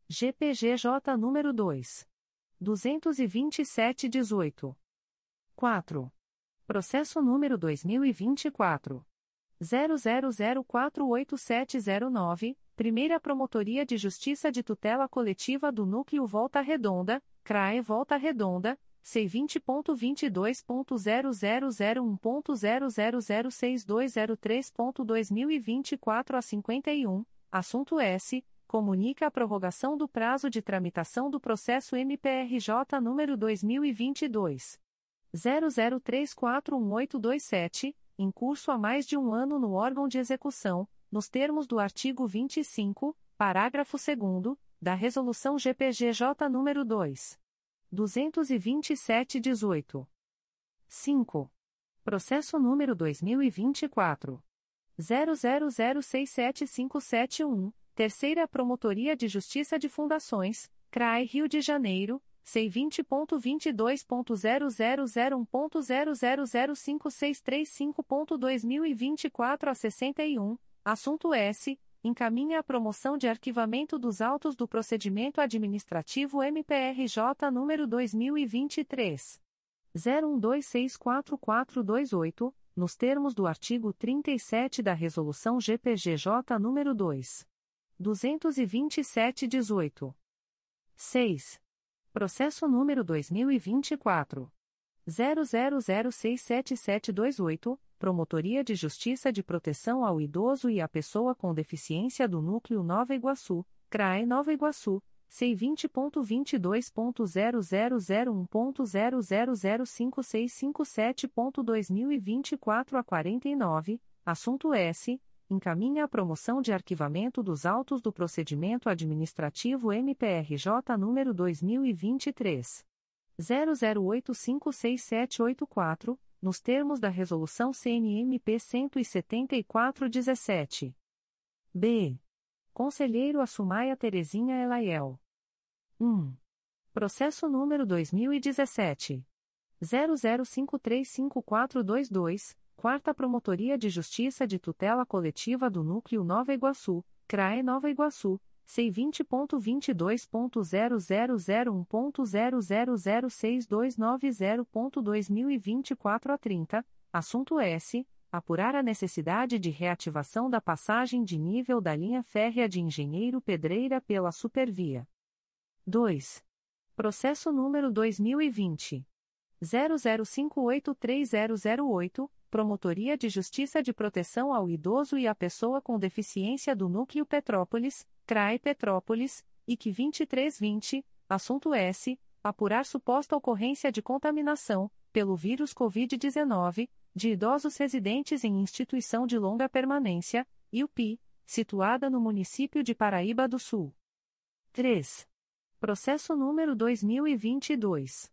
GPGJ número 2. 22718. 4. Processo número 2024. 00048709 Primeira Promotoria de Justiça de Tutela Coletiva do Núcleo Volta Redonda, CRAE Volta Redonda, C20.22.0001.0006203.2024 a 51, assunto S. Comunica a prorrogação do prazo de tramitação do processo MPRJ número 2022. 00341827, em curso há mais de um ano no órgão de execução nos termos do artigo 25, parágrafo 2 da Resolução GPGJ nº 2. 227-18. 5. Processo número 2024. 00067571, Terceira Promotoria de Justiça de Fundações, CRAI Rio de Janeiro, C20.22.0001.0005635.2024 a 61, Assunto S. Encaminha a promoção de arquivamento dos autos do procedimento administrativo MPRJ número 2023. 01264428, nos termos do artigo 37 da Resolução GPGJ número 2. 227-18. 6. Processo número 2024. 00067728, Promotoria de Justiça de Proteção ao Idoso e à Pessoa com Deficiência do Núcleo Nova Iguaçu, CRAE Nova Iguaçu, C20.22.0001.0005657.2024 a 49, assunto S. Encaminha a promoção de arquivamento dos autos do procedimento administrativo MPRJ número 2023. 00856784, nos termos da Resolução CNMP 174-17. B. Conselheiro Assumaia Terezinha Elaiel. 1. Processo número 2017. 00535422, Quarta Promotoria de Justiça de Tutela Coletiva do Núcleo Nova Iguaçu, CRAE Nova Iguaçu, C20.22.0001.0006290.2024 a 30, assunto S. Apurar a necessidade de reativação da passagem de nível da linha férrea de Engenheiro Pedreira pela Supervia. 2. Processo número 2020. 00583008, Promotoria de Justiça de Proteção ao Idoso e à Pessoa com Deficiência do Núcleo Petrópolis, CRAE Petrópolis, IC 2320, assunto S. Apurar suposta ocorrência de contaminação, pelo vírus Covid-19, de idosos residentes em instituição de longa permanência, IUPI, situada no município de Paraíba do Sul. 3. Processo número 2022.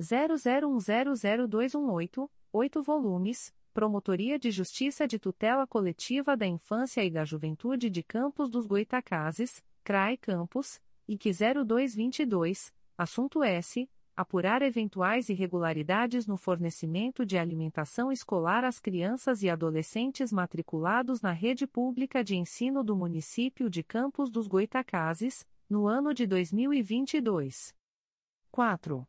00100218, 8 volumes Promotoria de Justiça de Tutela Coletiva da Infância e da Juventude de Campos dos Goitacazes, CRAE Campos, IC 0222, assunto S. Apurar eventuais irregularidades no fornecimento de alimentação escolar às crianças e adolescentes matriculados na rede pública de ensino do município de Campos dos Goitacazes, no ano de 2022. 4.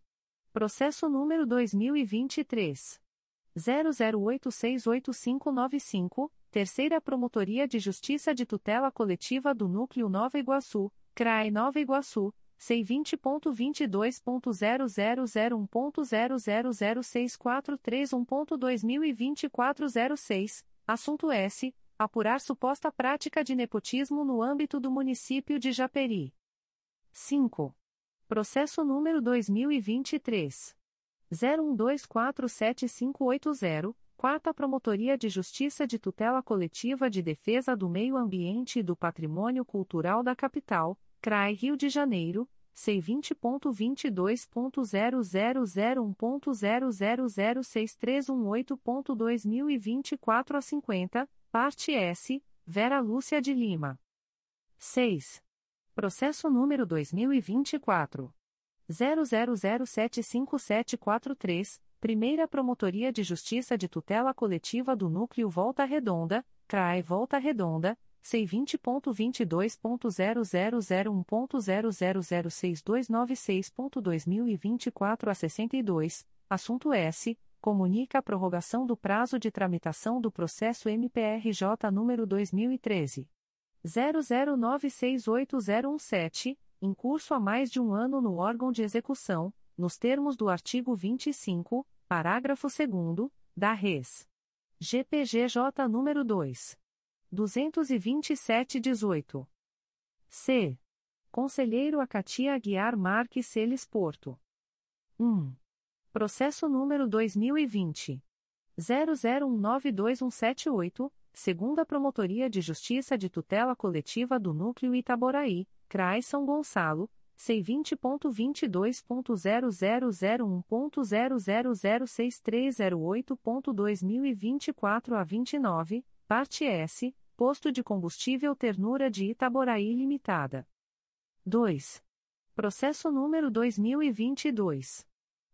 Processo número 2023. 00868595, Terceira Promotoria de Justiça de Tutela Coletiva do Núcleo Nova Iguaçu, CRAE Nova Iguaçu, C20.22.0001.0006431.2024 06, assunto S. Apurar suposta prática de nepotismo no âmbito do município de Japeri. 5. Processo número 2023. 01247580, Quarta Promotoria de Justiça de Tutela Coletiva de Defesa do Meio Ambiente e do Patrimônio Cultural da Capital, CRAI Rio de Janeiro, C20.22.0001.0006318.2024 a 50, parte S, Vera Lúcia de Lima. 6. Processo número 2024. 00075743, Primeira Promotoria de Justiça de Tutela Coletiva do Núcleo Volta Redonda, CRAE Volta Redonda, C20.22.0001.0006296.2024 a 62, assunto S. Comunica a prorrogação do prazo de tramitação do processo MPRJ número 2013. 00968017 em curso há mais de um ano no órgão de execução, nos termos do artigo 25, parágrafo 2 da Res. GPGJ nº 2. 227-18. C. Conselheiro Acatia Aguiar Marques Celes Porto. 1. Processo número 2020. 00192178, segunda Promotoria de Justiça de Tutela Coletiva do Núcleo Itaboraí, CRAI São Gonçalo, C20.22.0001.0006308.2024 a 29, parte S, Posto de Combustível Ternura de Itaboraí Limitada. 2. Processo número 2022.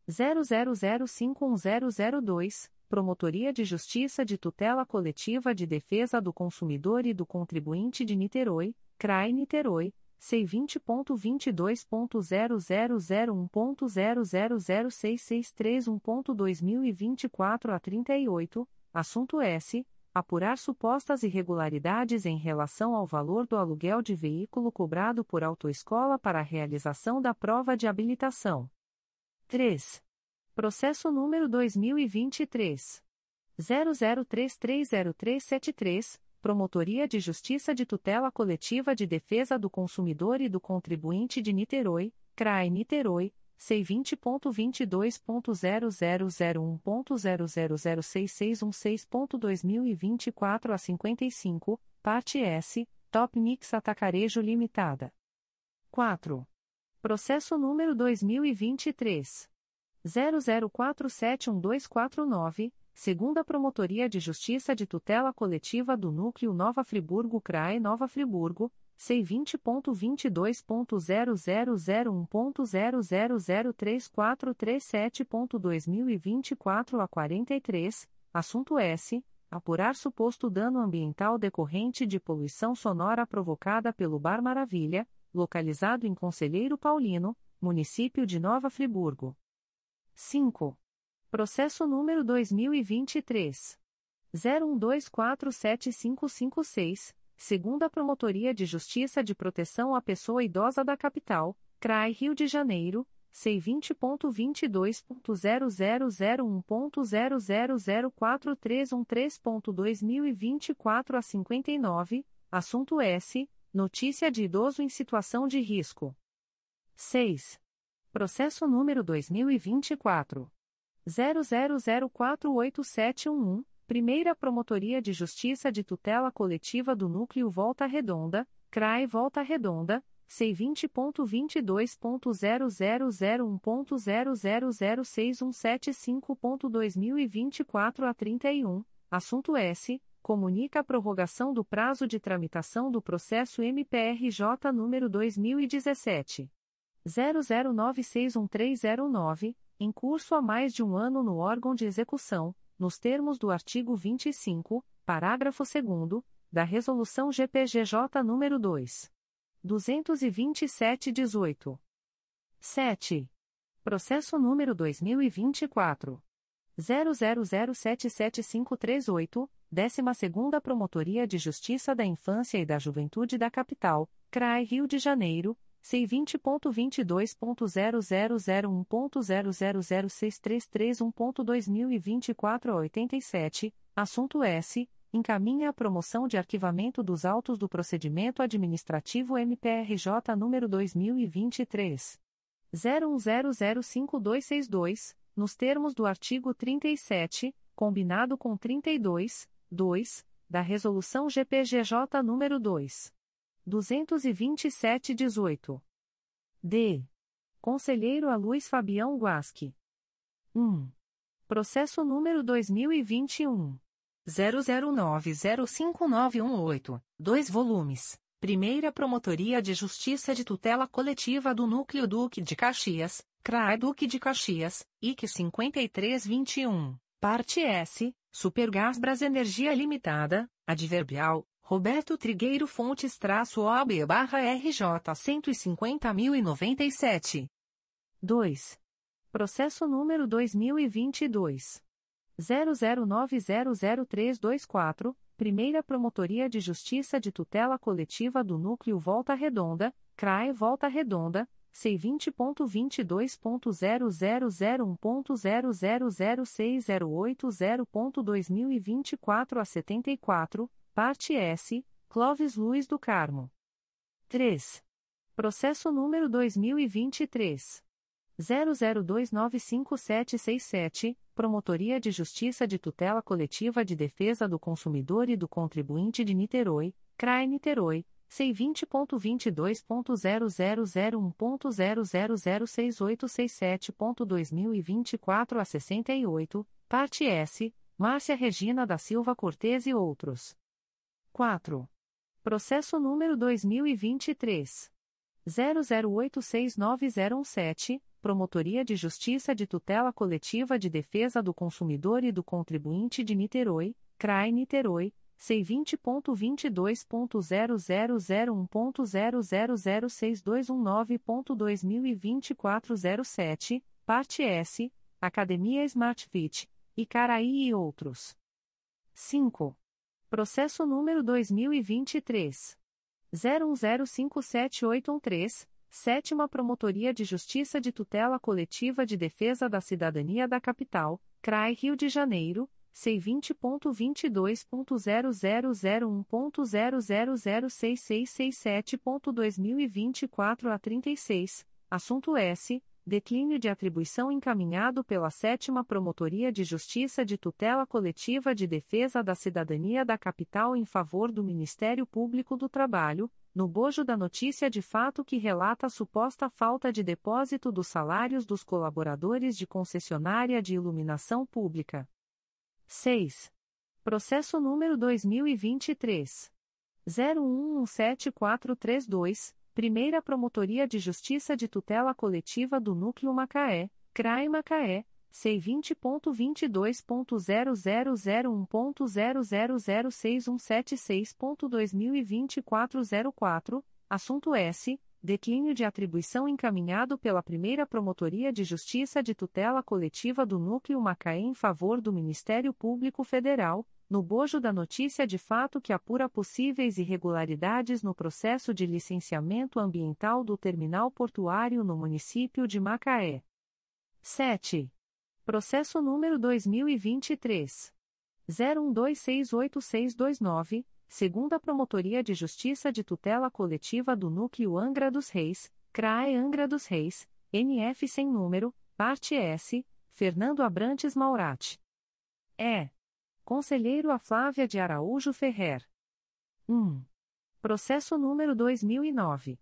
00051002, Promotoria de Justiça de Tutela Coletiva de Defesa do Consumidor e do Contribuinte de Niterói, CRAI Niterói, C20.22.0001.0006631.2024 a 38, assunto S. apurar supostas irregularidades em relação ao valor do aluguel de veículo cobrado por autoescola para a realização da prova de habilitação. 3. Processo número 2023 00330373, Promotoria de Justiça de Tutela Coletiva de Defesa do Consumidor e do Contribuinte de Niterói, CRAE Niterói C20.22.0001.0006616.2024 a 55, parte S, Top Mix Atacarejo Limitada. 4. Processo número 2023. 00471249, segunda Promotoria de Justiça de Tutela Coletiva do Núcleo Nova Friburgo CRAE Nova Friburgo, C20.22.0001.0003437.2024 a 43, assunto S. Apurar suposto dano ambiental decorrente de poluição sonora provocada pelo Bar Maravilha, localizado em Conselheiro Paulino, município de Nova Friburgo. 5. Processo número 2023. 01247556 segunda Promotoria de Justiça de Proteção à Pessoa Idosa da Capital, CRAI Rio de Janeiro, C20.22.0001.0004313.2024 a 59, assunto S. Notícia de idoso em situação de risco. 6. Processo número 2024. 00048711. Primeira Promotoria de Justiça de Tutela Coletiva do Núcleo Volta Redonda, CRAE Volta Redonda, C20.22.0001.0006175.2024 a 31, assunto S. Comunica a prorrogação do prazo de tramitação do processo MPRJ número 2017. 00961309, em curso há mais de um ano no órgão de execução nos termos do artigo 25, parágrafo 2 da Resolução GPGJ nº 2. 227-18. 7. Processo número 2024. 00077538, 12ª Promotoria de Justiça da Infância e da Juventude da Capital, CRAI Rio de Janeiro, C20.22.0001.0006331.2024 a 87, assunto S. Encaminha a promoção de arquivamento dos autos do procedimento administrativo MPRJ número 2023. 01005262, nos termos do artigo 37, combinado com 32, 2, da Resolução GPGJ número 2. 227-18. D. Conselheiro a Luiz Fabião Guasque. 1. Processo número 2021. 00905918, 2 volumes. Primeira Promotoria de Justiça de Tutela Coletiva do Núcleo Duque de Caxias, CRAE Duque de Caxias, IC 5321. Parte S. Supergás Brasenergia Limitada, Adverbial, Roberto Trigueiro Fontes traço OB barra RJ 150.097. 2. Processo número 2022. 00900324, Primeira Promotoria de Justiça de Tutela Coletiva do Núcleo Volta Redonda, CRAE Volta Redonda, C20.22.0001.0006080.2024 a 74, Parte S, Clóvis Luiz do Carmo. 3. Processo número 2023. 00295767, Promotoria de Justiça de Tutela Coletiva de Defesa do Consumidor e do Contribuinte de Niterói, CRAE Niterói, C20.22.0001.0006867.2024 a 68, parte S, Márcia Regina da Silva Cortez e outros. 4. Processo número 2023. 00869017, Promotoria de Justiça de Tutela Coletiva de Defesa do Consumidor e do Contribuinte de Niterói, CRAI Niterói, C20.22.0001.0006219.2024 07, parte S, Academia Smart Fit, Icaraí e outros. 5. Processo número 2023. 01057813, Sétima Promotoria de Justiça de Tutela Coletiva de Defesa da Cidadania da Capital, CRAI Rio de Janeiro, C20.22.0001.0006667.2024 a 36, assunto S. Declínio de atribuição encaminhado pela Sétima Promotoria de Justiça de Tutela Coletiva de Defesa da Cidadania da Capital em favor do Ministério Público do Trabalho, no bojo da notícia de fato que relata a suposta falta de depósito dos salários dos colaboradores de concessionária de iluminação pública. 6. Processo número 2023. 01174432, Primeira Promotoria de Justiça de Tutela Coletiva do Núcleo Macaé, CRAE Macaé, C20.22.0001.0006176.2024 04, assunto S. Declínio de atribuição encaminhado pela Primeira Promotoria de Justiça de Tutela Coletiva do Núcleo Macaé em favor do Ministério Público Federal, no bojo da notícia de fato que apura possíveis irregularidades no processo de licenciamento ambiental do terminal portuário no município de Macaé. 7. Processo número 2023. 01268629 segunda Promotoria de Justiça de Tutela Coletiva do Núcleo Angra dos Reis, CRAE Angra dos Reis, NF sem número, parte S, Fernando Abrantes Maurati. É. Conselheiro a Flávia de Araújo Ferrer. 1. Processo número 2009.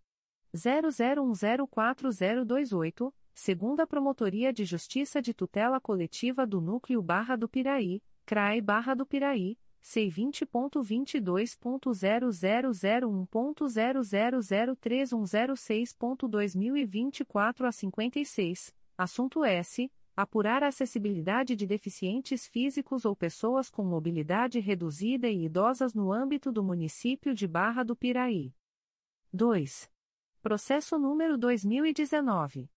00104028, segunda Promotoria de Justiça de Tutela Coletiva do Núcleo Barra do Piraí, CRAE Barra do Piraí, C20.22.0001.0003106.2024 a 56, assunto S. Apurar a acessibilidade de deficientes físicos ou pessoas com mobilidade reduzida e idosas no âmbito do município de Barra do Piraí. 2. Processo número 2019.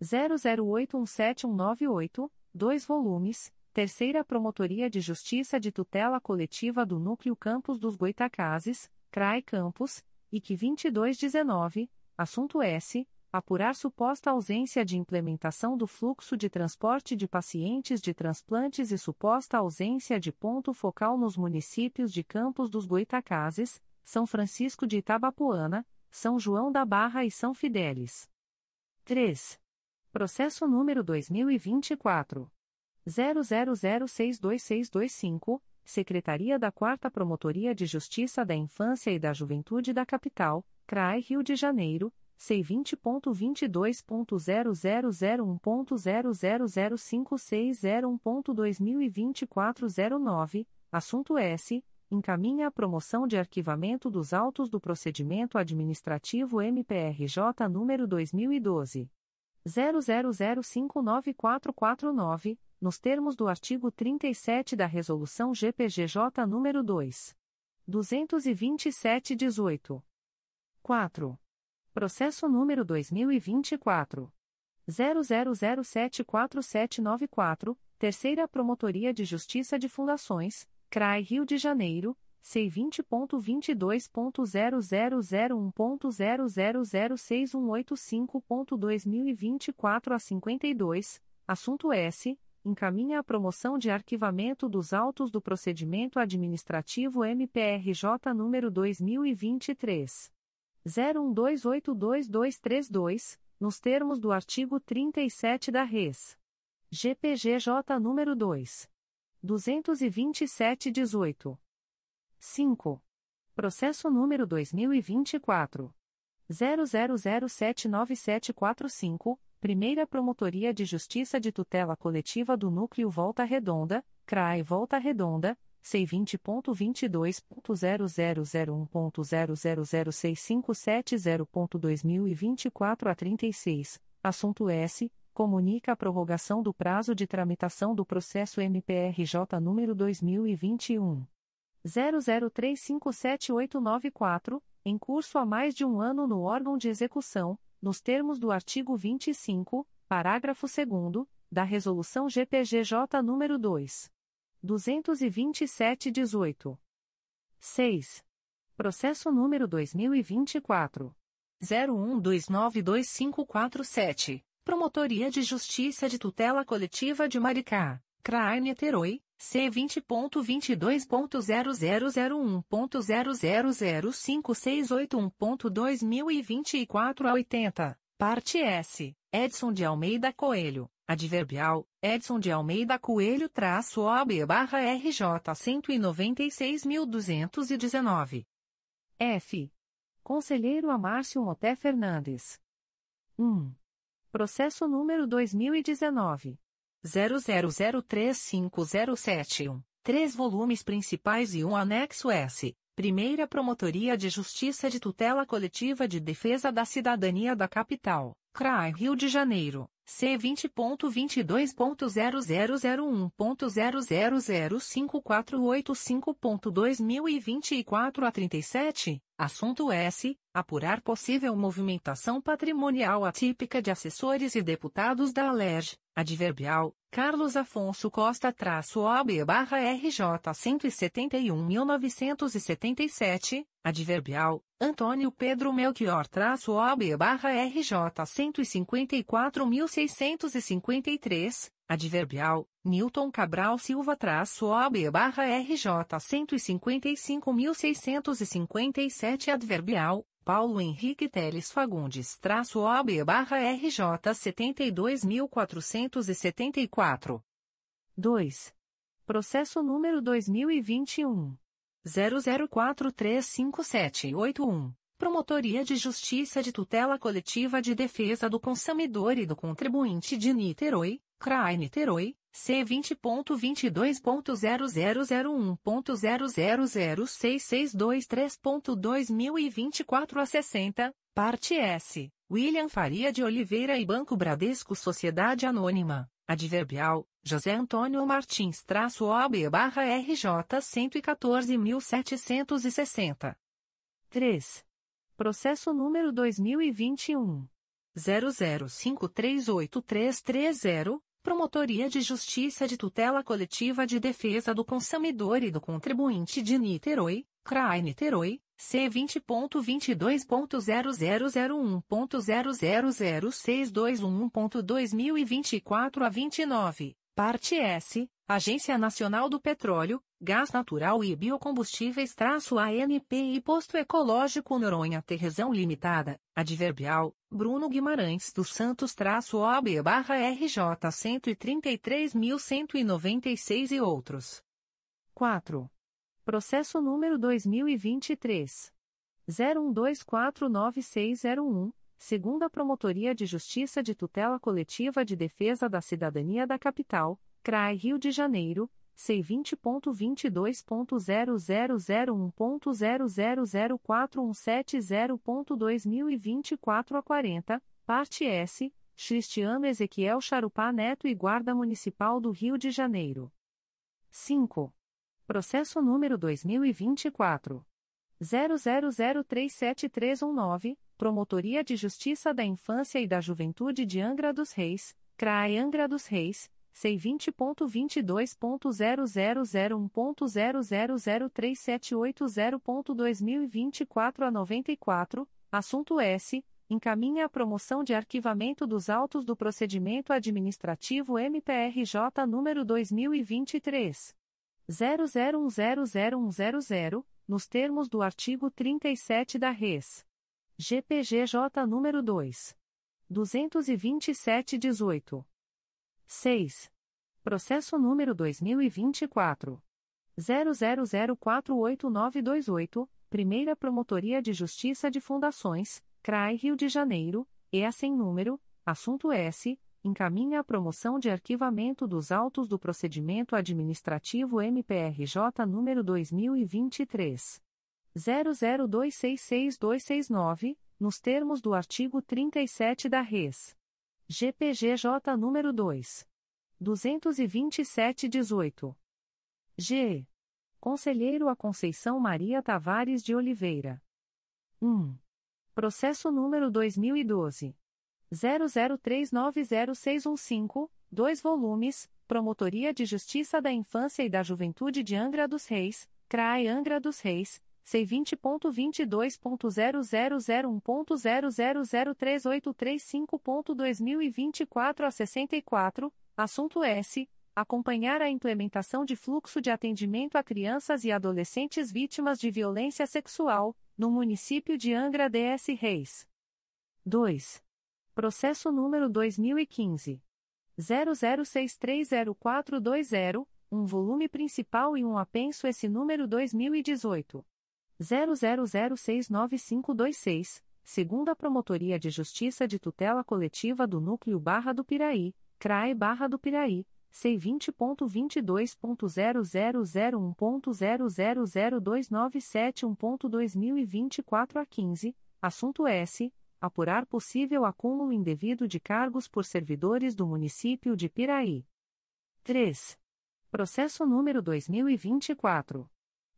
00817198, 2 volumes Terceira Promotoria de Justiça de Tutela Coletiva do Núcleo Campos dos Goitacazes, CRAE Campos, IC 2219, assunto S. Apurar suposta ausência de implementação do fluxo de transporte de pacientes de transplantes e suposta ausência de ponto focal nos municípios de Campos dos Goitacazes, São Francisco de Itabapoana, São João da Barra e São Fidélis. 3. Processo número 2024. 00062625, Secretaria da 4 Promotoria de Justiça da Infância e da Juventude da Capital, CRAI Rio de Janeiro, C20.22.0001.0005601.2024 09, assunto S. Encaminha a promoção de arquivamento dos autos do procedimento administrativo MPRJ número 2012. 00059449 nos termos do artigo 37 da Resolução GPGJ nº 2. 227-18. 4. Processo número 2024. 00074794, Terceira Promotoria de Justiça de Fundações, CRAI Rio de Janeiro, C20.22.0001.0006185.2024 a 52, assunto S encaminha a promoção de arquivamento dos autos do procedimento administrativo MPRJ número 2023 01282232, nos termos do artigo 37 da Res. GPGJ número 2 22718. 5. Processo número 2024 00079745 Primeira Promotoria de Justiça de Tutela Coletiva do Núcleo Volta Redonda, CRAE Volta Redonda, C20.22.0001.0006570.2024 a 36, assunto S. Comunica a prorrogação do prazo de tramitação do processo MPRJ número 2021. 00357894, em curso há mais de um ano no órgão de execução, nos termos do artigo 25, parágrafo 2 da Resolução GPGJ nº 2. 227-18. 6. Processo número 2024. 01292547. Promotoria de Justiça de Tutela Coletiva de Maricá, CRAI Niterói, C20.22.0001.0005681.2024 a 80, parte S, Edson de Almeida Coelho, adverbial, Edson de Almeida Coelho traço OB barra RJ 196.219. F. Conselheiro Amárcio Moté Fernandes. 1. Processo número 2019. 00035071. Três volumes principais e um anexo S. Primeira Promotoria de Justiça de Tutela Coletiva de Defesa da Cidadania da Capital, CRAI Rio de Janeiro, C20.22.0001.0005485.2024 a 37, assunto S. Apurar possível movimentação patrimonial atípica de assessores e deputados da ALERJ, adverbial, Carlos Afonso Costa traço OB barra RJ 171.977, adverbial, Antônio Pedro Melchior traço OB barra RJ 154.653, adverbial, Newton Cabral Silva traço OB barra RJ 155.657 adverbial, Paulo Henrique Teles Fagundes traço OB barra RJ 72.474. 2. Processo número 2021. 00435781. Promotoria de Justiça de Tutela Coletiva de Defesa do Consumidor e do Contribuinte de Niterói, CRAI Niterói, C20.22.0001.0006623.2024 a 60, parte S, William Faria de Oliveira e Banco Bradesco Sociedade Anônima, adverbial, José Antônio Martins traço OB barra RJ 114.760. 3. Processo número 2021. 00538330, Promotoria de Justiça de Tutela Coletiva de Defesa do Consumidor e do Contribuinte de Niterói, CRAI Niterói, C20.22.0001.0006211.2024 a 29, parte S, Agência Nacional do Petróleo, Gás Natural e Biocombustíveis traço ANP e Posto Ecológico Noronha Terresão Limitada, adverbial, Bruno Guimarães dos Santos traço OB barra RJ 133.196 e outros. 4. Processo número 2023. 01249601, segunda Promotoria de Justiça de Tutela Coletiva de Defesa da Cidadania da Capital, CRAI Rio de Janeiro, C20.22.0001.0004170.2024 a 40, parte S, Cristiano Ezequiel Charupá Neto e Guarda Municipal do Rio de Janeiro. 5. Processo número 2024. 00037319, Promotoria de Justiça da Infância e da Juventude de Angra dos Reis, CRAI Angra dos Reis, C20.22.0001.0003780.2024 a 94, assunto S. Encaminha a promoção de arquivamento dos autos do procedimento administrativo MPRJ número 2023. 00100100, nos termos do artigo 37 da Res. GPGJ número 2. 22718. 6. Processo número 2024. 00048928, Primeira Promotoria de Justiça de Fundações, CRAI Rio de Janeiro, EA sem número, assunto S, encaminha a promoção de arquivamento dos autos do procedimento administrativo MPRJ número 2023. 00266269, nos termos do artigo 37 da Res. GPGJ número 2. 22718. G. Conselheiro a Conceição Maria Tavares de Oliveira. 1. Processo número 2012. 00390615, 2 volumes, Promotoria de Justiça da Infância e da Juventude de Angra dos Reis, CRAE Angra dos Reis, C20.22.0001.0003835.2024 a 64, assunto S. Acompanhar a implementação de fluxo de atendimento a crianças e adolescentes vítimas de violência sexual, no município de Angra DS Reis. 2. Processo número 2015. 00630420, um volume principal e um apenso esse número 2018. 00069526, segunda Promotoria de Justiça de Tutela Coletiva do Núcleo Barra do Piraí, CRAE Barra do Piraí, C20.22.0001.0002971.2024 a 15, assunto S. Apurar possível acúmulo indevido de cargos por servidores do município de Piraí. 3. Processo número 2024.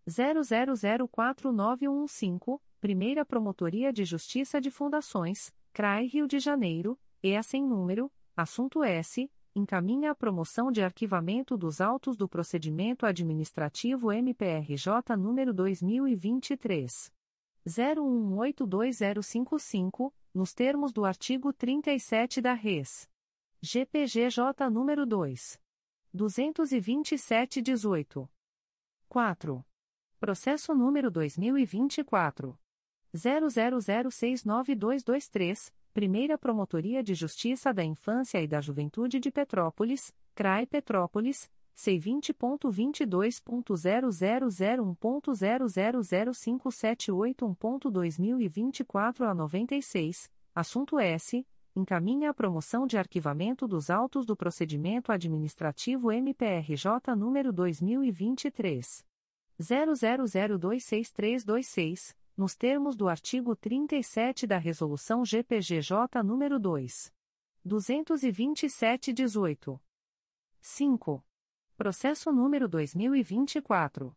00049115, Primeira Promotoria de Justiça de Fundações, CRAI Rio de Janeiro, EA sem número, assunto S encaminha a promoção de arquivamento dos autos do procedimento administrativo MPRJ número 2023 01820055, nos termos do artigo 37 da Res. GPGJ número 2 22718. 4. Processo número 2024 00069223 Primeira Promotoria de Justiça da Infância e da Juventude de Petrópolis, CRAE Petrópolis, C20.22.0001.0005781.2024 a 96, assunto S. Encaminha a promoção de arquivamento dos autos do procedimento administrativo MPRJ número 2023. 00026326 nos termos do artigo 37 da Resolução GPGJ nº 2. 227-18. 5. Processo número 2024.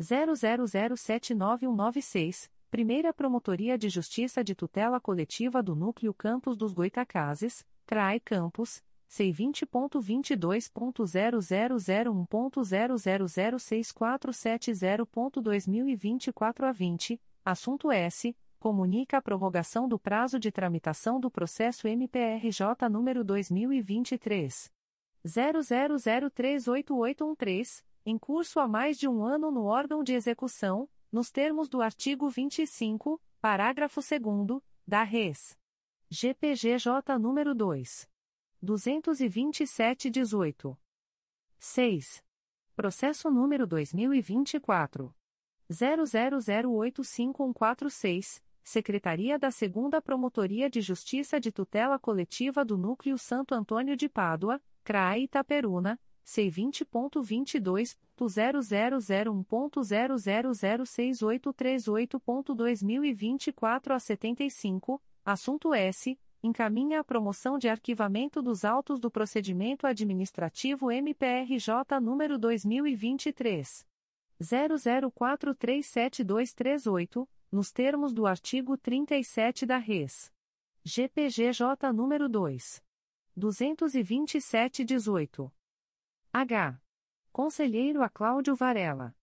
00079196, Primeira Promotoria de Justiça de Tutela Coletiva do Núcleo Campos dos Goitacazes, CRAE Campos, C20.22.0001.0006470.2024 a 20, Assunto S. Comunica a prorrogação do prazo de tramitação do processo MPRJ número 2023. 00038813, em curso há mais de um ano no órgão de execução, nos termos do artigo 25, parágrafo 2 da Res. GPGJ número 2. 22718. 6. Processo número 2024 00085146, Secretaria da 2 Promotoria de Justiça de Tutela Coletiva do Núcleo Santo Antônio de Pádua, CRAE Itaperuna, C20.22.0001.0006838.2024 a 75, assunto S. Encaminha a promoção de arquivamento dos autos do procedimento administrativo MPRJ número 2023. 00437238, nos termos do artigo 37 da Res. GPGJ nº 2. 22718. H. Conselheiro a Cláudio Varela.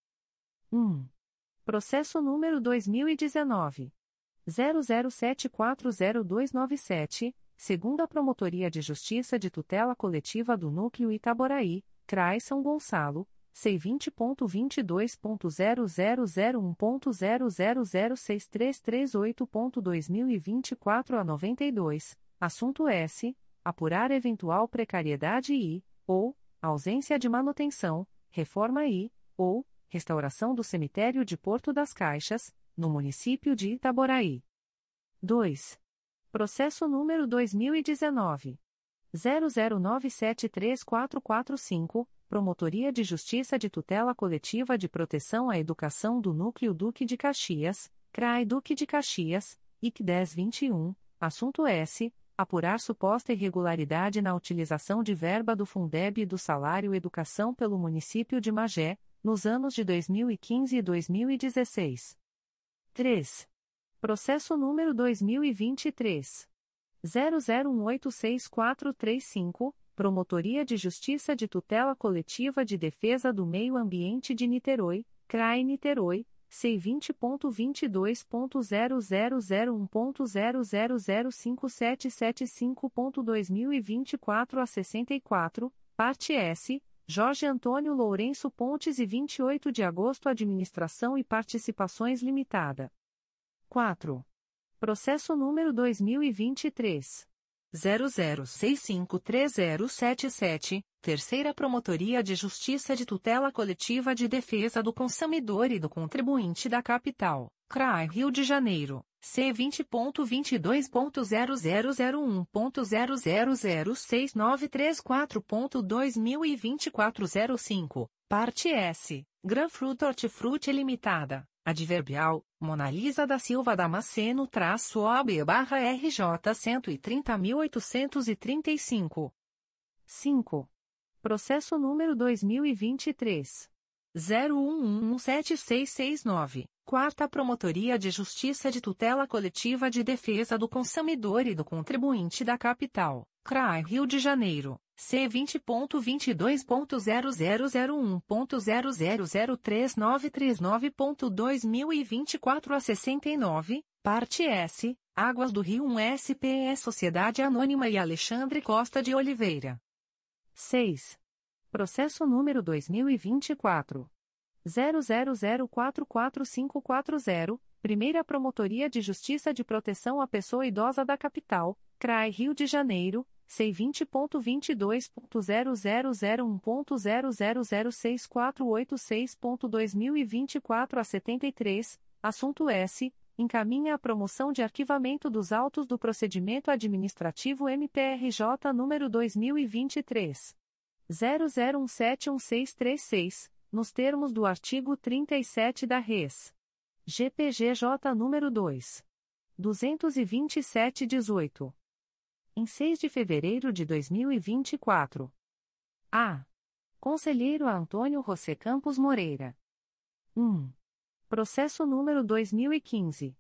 1. Processo número 2019. 00740297, segunda Promotoria de Justiça de Tutela Coletiva do Núcleo Itaboraí, CRAI São Gonçalo, C20.22.0001.0006338.2024 a 92, assunto S. Apurar eventual precariedade e, ou, ausência de manutenção, reforma e, ou, restauração do cemitério de Porto das Caixas, no município de Itaboraí. 2. Processo número 2019. 00973445 Promotoria de Justiça de Tutela Coletiva de Proteção à Educação do Núcleo Duque de Caxias, CRAI Duque de Caxias, IC 1021, assunto S. Apurar suposta irregularidade na utilização de verba do Fundeb e do Salário Educação pelo município de Magé, nos anos de 2015 e 2016. 3. Processo número 2023. 00186435 Promotoria de Justiça de Tutela Coletiva de Defesa do Meio Ambiente de Niterói, CRAE Niterói, C20.22.0001.0005775.2024 a 64, parte S, Jorge Antônio Lourenço Pontes e 28 de agosto Administração e Participações Limitada. 4. Processo número 2023. 00653077, Terceira Promotoria de Justiça de Tutela Coletiva de Defesa do Consumidor e do Contribuinte da Capital, CRAI Rio de Janeiro, C20.22.0001.0006934.2024 05, parte S, Gran Fruto Hortifruti Limitada. Adverbial, Monalisa da Silva Damasceno traço OB barra RJ 130.835. 5. Processo número 2023. 01117669. Quarta Promotoria de Justiça de Tutela Coletiva de Defesa do Consumidor e do Contribuinte da Capital, CRAI Rio de Janeiro. C vinte ponto vinte dois ponto zero zero zero um ponto zero zero zero três nove três nove ponto dois mil e vinte e quatro a sessenta e nove parte S Águas do Rio 1 SPE Sociedade Anônima e Alexandre Costa de Oliveira 6. processo número dois mil e vinte e quatro zero zero zero quatro quatro cinco quatro zero Primeira Promotoria de Justiça de Proteção à Pessoa Idosa da Capital CRAI Rio de Janeiro C20.22.0001.0006486.2024 a 73, assunto S. Encaminha a promoção de arquivamento dos autos do procedimento administrativo MPRJ número 2023. 00171636, nos termos do artigo 37 da Res. GPGJ número 2. 22718 em 6 de fevereiro de 2024. A. Conselheiro Antônio José Campos Moreira. 1. Processo número 2015.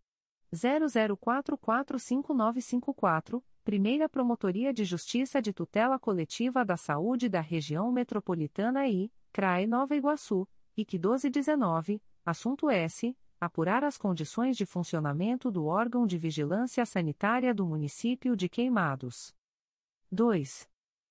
00445954, Primeira Promotoria de Justiça de Tutela Coletiva da Saúde da Região Metropolitana I, CRAE Nova Iguaçu, IC 1219, assunto S apurar as condições de funcionamento do órgão de vigilância sanitária do município de Queimados. 2.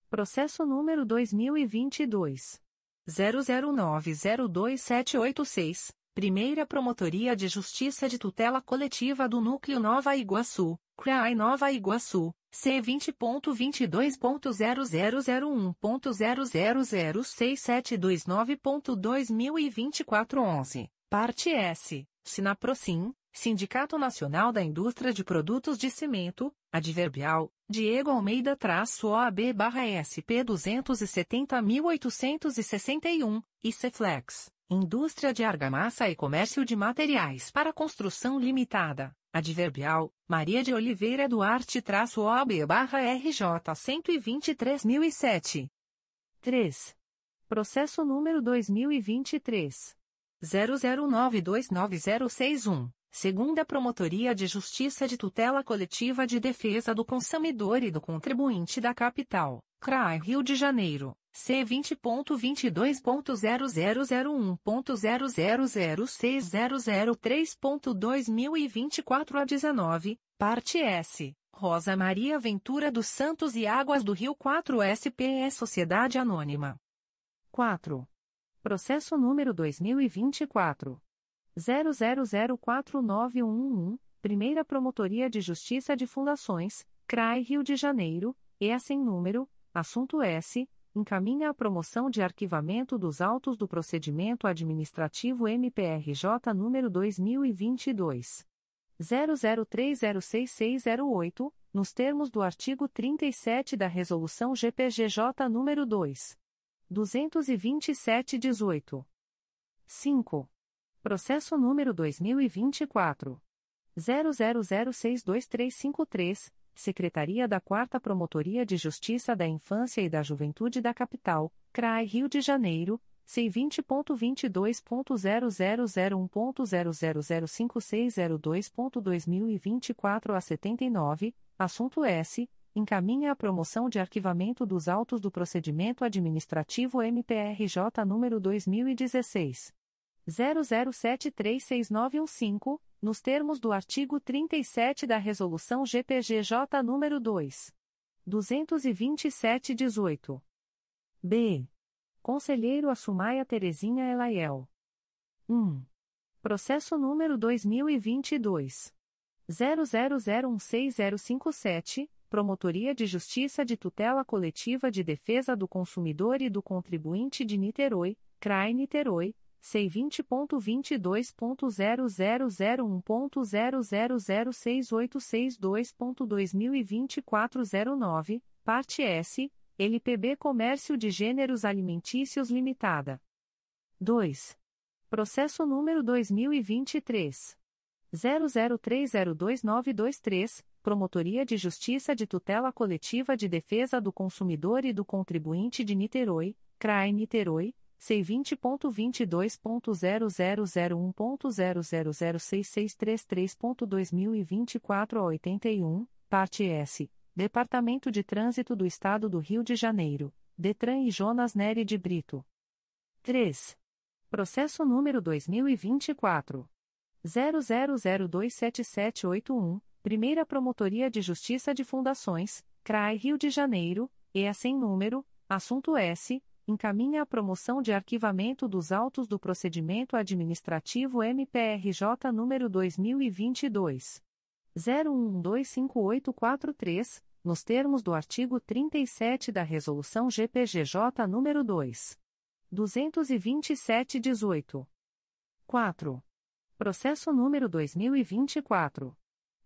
Processo número 2022 00902786, Primeira Promotoria de Justiça de Tutela Coletiva do Núcleo Nova Iguaçu, CRAI Nova Iguaçu. C20.22.0001.0006729.2024 11, parte S. Sinaprocim, Sindicato Nacional da Indústria de Produtos de Cimento, Adverbial, Diego Almeida traço OAB barra SP 270.861, ICFlex, Indústria de Argamassa e Comércio de Materiais para Construção Limitada, Adverbial, Maria de Oliveira Duarte traço OAB barra RJ 123.007. 3. Processo número 2023. 00929061, segunda Promotoria de Justiça de Tutela Coletiva de Defesa do Consumidor e do Contribuinte da Capital, CRAI Rio de Janeiro, C20.22.0001.0006003.2024 a 19, parte S. Rosa Maria Ventura dos Santos e Águas do Rio 4 SPE Sociedade Anônima. 4. Processo número 2024. 00049111, Primeira Promotoria de Justiça de Fundações, CRAI Rio de Janeiro, e assim número, assunto S, encaminha a promoção de arquivamento dos autos do procedimento administrativo MPRJ número 2022. 00306608, nos termos do artigo 37 da Resolução GPGJ número 2. 227-18. 5. Processo número 2024. 00062353, Secretaria da 4 Promotoria de Justiça da Infância e da Juventude da Capital, CRAI Rio de Janeiro, C20.22.0001.0005602.2024 a 79, assunto S encaminha a promoção de arquivamento dos autos do procedimento administrativo MPRJ número 2016 00736915, nos termos do artigo 37 da Resolução GPGJ nº 2. 227-18. B. Conselheiro Assumaia Terezinha Elaiel. 1. Processo número 2022. 00016057, Promotoria de Justiça de Tutela Coletiva de Defesa do Consumidor e do Contribuinte de Niterói, CRAI Niterói, C20.22.0001.0006862.2024 09, parte S, LPB Comércio de Gêneros Alimentícios Limitada. 2. Processo número 2023. 00302923, Promotoria de Justiça de Tutela Coletiva de Defesa do Consumidor e do Contribuinte de Niterói, CRAE Niterói, C20.22.0001.0006633.2024 a 81, parte S, Departamento de Trânsito do Estado do Rio de Janeiro, Detran e Jonas Nery de Brito. 3. Processo número 2024. 00027781, Primeira Promotoria de Justiça de Fundações, CRAI Rio de Janeiro, EA sem número, assunto S encaminha a promoção de arquivamento dos autos do procedimento administrativo MPRJ número 2022 01125843, nos termos do artigo 37 da resolução GPGJ número 2 227/18. 4. Processo número 2024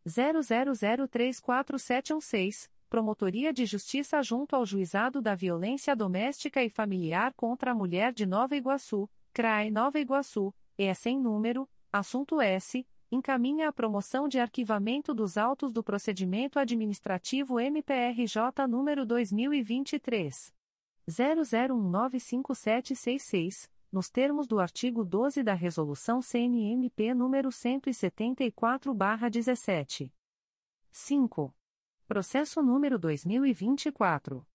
00034716 Promotoria de Justiça junto ao Juizado da Violência Doméstica e Familiar contra a Mulher de Nova Iguaçu, CRAE Nova Iguaçu, é sem número, assunto S, encaminha a promoção de arquivamento dos autos do procedimento administrativo MPRJ número 2023 00195766, nos termos do artigo 12 da Resolução CNMP número 174/17. 5. Processo número 2024.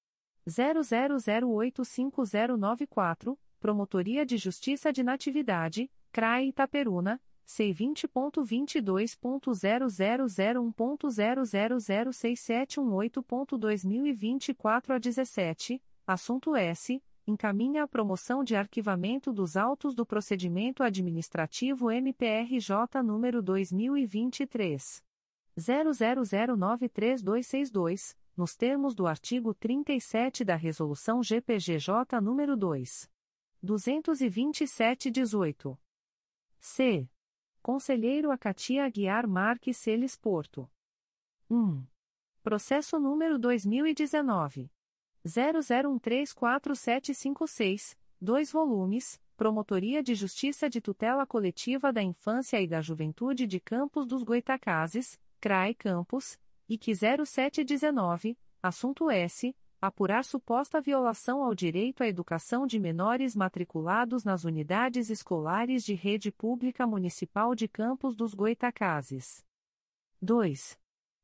00085094, Promotoria de Justiça de Natividade, CRAE Itaperuna, C20.22.0001.0006718.2024 a 17, assunto S. Encaminha a promoção de arquivamento dos autos do procedimento administrativo MPRJ número 2023. 00093262, nos termos do artigo 37 da Resolução GPGJ nº 2. 227-18. C. Conselheiro Acatia Aguiar Marques Celes Porto. 1. Processo número 2019. 00134756, 2 volumes, Promotoria de Justiça de Tutela Coletiva da Infância e da Juventude de Campos dos Goitacazes, CRAE Campos, IC 0719, assunto S. Apurar suposta violação ao direito à educação de menores matriculados nas unidades escolares de rede pública municipal de Campos dos Goitacazes. 2.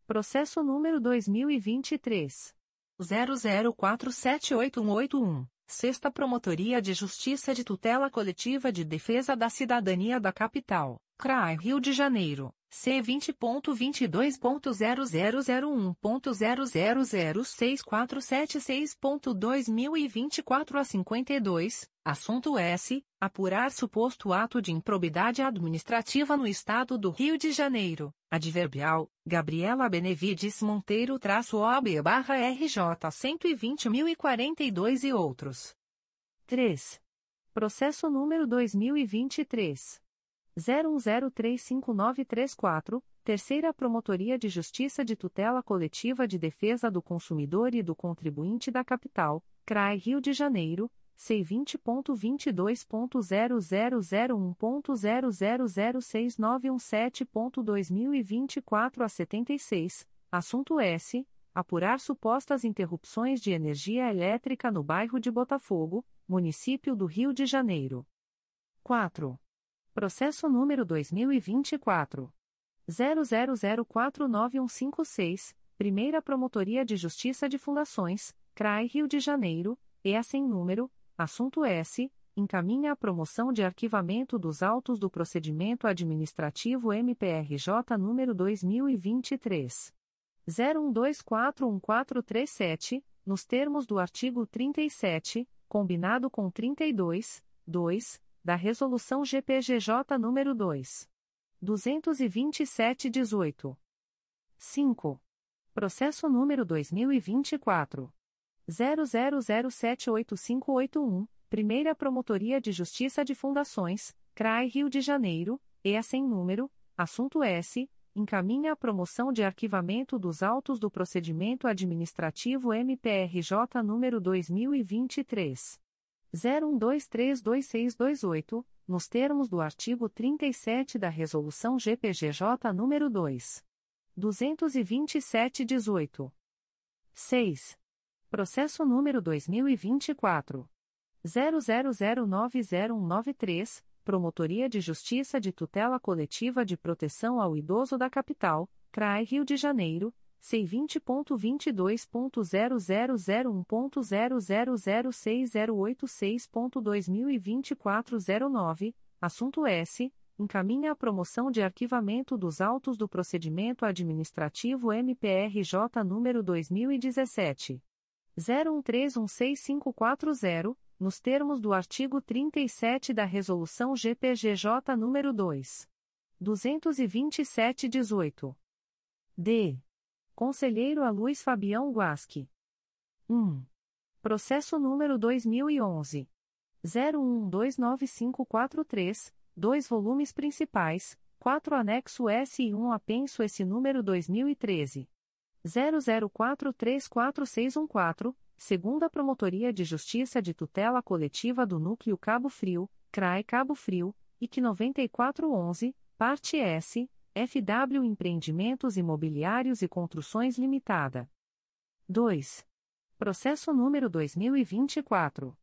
Processo número 2023. 00478181. Sexta Promotoria de Justiça de Tutela Coletiva de Defesa da Cidadania da Capital, CRAI Rio de Janeiro, C20.22.0001.0006476.2024 a 52, assunto S. Apurar suposto ato de improbidade administrativa no Estado do Rio de Janeiro, adverbial, Gabriela Benevides Monteiro-OB-RJ 120.042 e outros. 3. Processo número 2023. 01035934, Terceira Promotoria de Justiça de Tutela Coletiva de Defesa do Consumidor e do Contribuinte da Capital, CRAI Rio de Janeiro, C20.22.0001.0006917.2024 a 76, assunto S. Apurar supostas interrupções de energia elétrica no bairro de Botafogo, município do Rio de Janeiro. 4. Processo número 2024. 00049156, Primeira Promotoria de Justiça de Fundações, CRAI Rio de Janeiro, EA sem número, assunto S. encaminha a promoção de arquivamento dos autos do procedimento administrativo MPRJ número 2023 01241437, nos termos do artigo 37, combinado com 32, 2, da resolução GPGJ número 2 227/18. 5. Processo número 2024 00078581, Primeira Promotoria de Justiça de Fundações, CRAI Rio de Janeiro, EA sem número, assunto S, encaminha a promoção de arquivamento dos autos do procedimento administrativo MPRJ número 2023 01232628, nos termos do artigo 37 da Resolução GPGJ número 2 227/18. 6. Processo número 2024 00090193, Promotoria de Justiça de Tutela Coletiva de Proteção ao Idoso da Capital, CRAI Rio de Janeiro, C20.22.0001.0006086.2024 09, assunto S. Encaminha a promoção de arquivamento dos autos do procedimento administrativo MPRJ número 2017. 01316540, nos termos do artigo 37 da Resolução GPGJ nº 2. 227-18. D. Conselheiro a Luiz Fabião Guasque. 1. Processo número 2011. 01129543, dois volumes principais, 4 anexo S e 1 apenso S número 2013. 00434614, segunda Promotoria de Justiça de Tutela Coletiva do Núcleo Cabo Frio, CRAE Cabo Frio, IC 9411, parte S, FW Empreendimentos Imobiliários e Construções Limitada. 2. Processo número 2024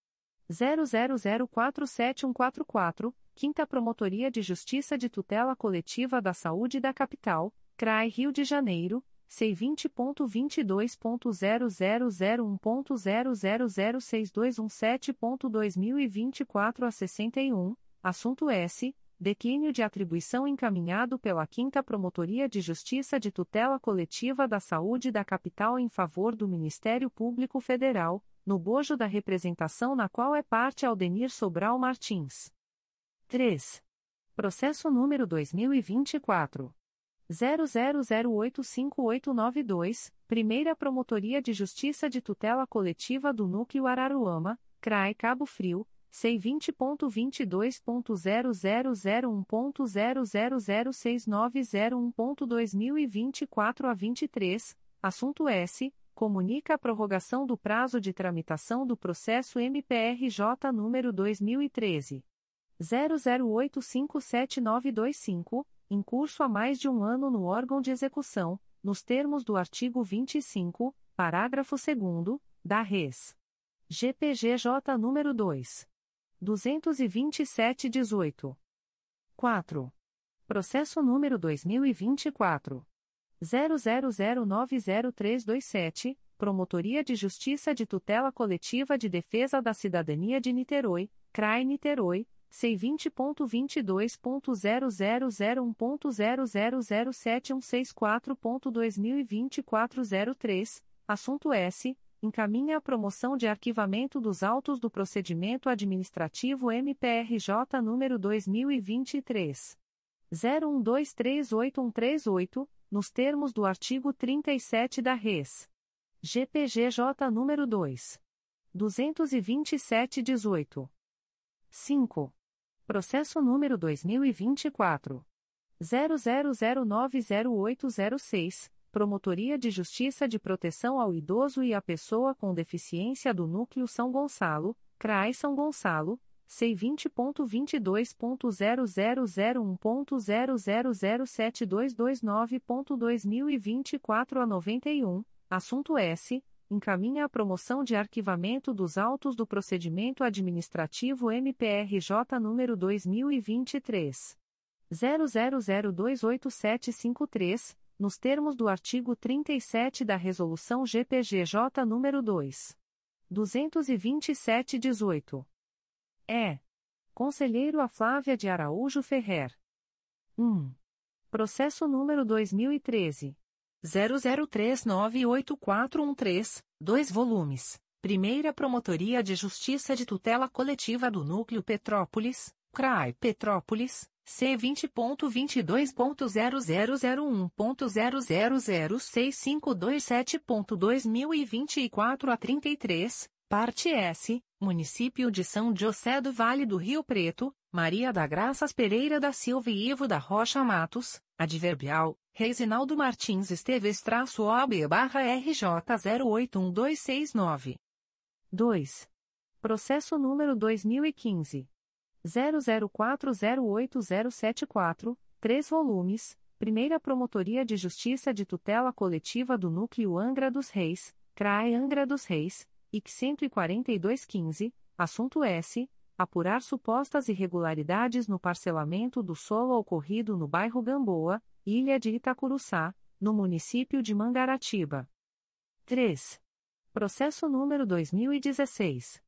00047144, Quinta Promotoria de Justiça de Tutela Coletiva da Saúde da Capital, CRAE Rio de Janeiro, C20.22.0001.0006217.2024 a 61, assunto S. Declínio de atribuição encaminhado pela 5 Promotoria de Justiça de Tutela Coletiva da Saúde da Capital em favor do Ministério Público Federal, no bojo da representação na qual é parte Aldenir Sobral Martins. 3. Processo número 2024. 00085892, Primeira Promotoria de Justiça de Tutela Coletiva do Núcleo Araruama, CRAE Cabo Frio, C20.22.0001.0006901.2024 a 23, assunto S. Comunica a prorrogação do prazo de tramitação do processo MPRJ número 2013. 00857925 em curso há mais de um ano no órgão de execução, nos termos do artigo 25, parágrafo 2 da Res. GPGJ nº 2. 227-18. 4. Processo número 2024. 00090327, Promotoria de Justiça de Tutela Coletiva de Defesa da Cidadania de Niterói, CRAI Niterói, C20.22.0001.0007164.2024 03, assunto S. Encaminha a promoção de arquivamento dos autos do procedimento administrativo MPRJ número 2023. 01238138, nos termos do artigo 37 da Res. GPGJ número 2. 227-18. 5. Processo número 2024. 00090806, Promotoria de Justiça de Proteção ao Idoso e à Pessoa com Deficiência do Núcleo São Gonçalo, CRAI São Gonçalo, C20.22.0001.0007229.2024 a 91, assunto S. Encaminha a promoção de arquivamento dos autos do procedimento administrativo MPRJ número 2023 00028753, nos termos do artigo 37 da resolução GPGJ número 2 227/18. É. Conselheiro a Flávia de Araújo Ferrer. 1. Processo número 2013. 00398413, 2 volumes. Primeira Promotoria de Justiça de Tutela Coletiva do Núcleo Petrópolis, CRAI Petrópolis, C20.22.0001.0006527.2024 a 33, parte S, Município de São José do Vale do Rio Preto, Maria da Graças Pereira da Silva e Ivo da Rocha Matos, adverbial, Reisinaldo Martins Esteves-OB barra RJ 081269. 2. Processo número 2015. 00408074, 3 volumes, Primeira Promotoria de Justiça de Tutela Coletiva do Núcleo Angra dos Reis, CRAE Angra dos Reis, IC 14215, assunto S. Apurar supostas irregularidades no parcelamento do solo ocorrido no bairro Gamboa, Ilha de Itacuruçá, no município de Mangaratiba. 3. Processo número 2016.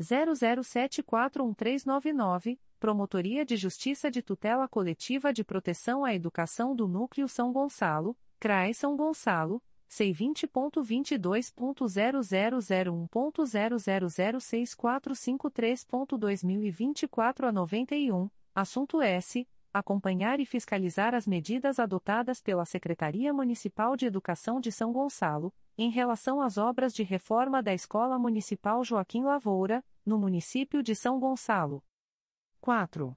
00741399, Promotoria de Justiça de Tutela Coletiva de Proteção à Educação do Núcleo São Gonçalo, CRAE São Gonçalo, C20.22.0001.0006453.2024 a 91, assunto S. Acompanhar e fiscalizar as medidas adotadas pela Secretaria Municipal de Educação de São Gonçalo, em relação às obras de reforma da Escola Municipal Joaquim Lavoura, no município de São Gonçalo. 4.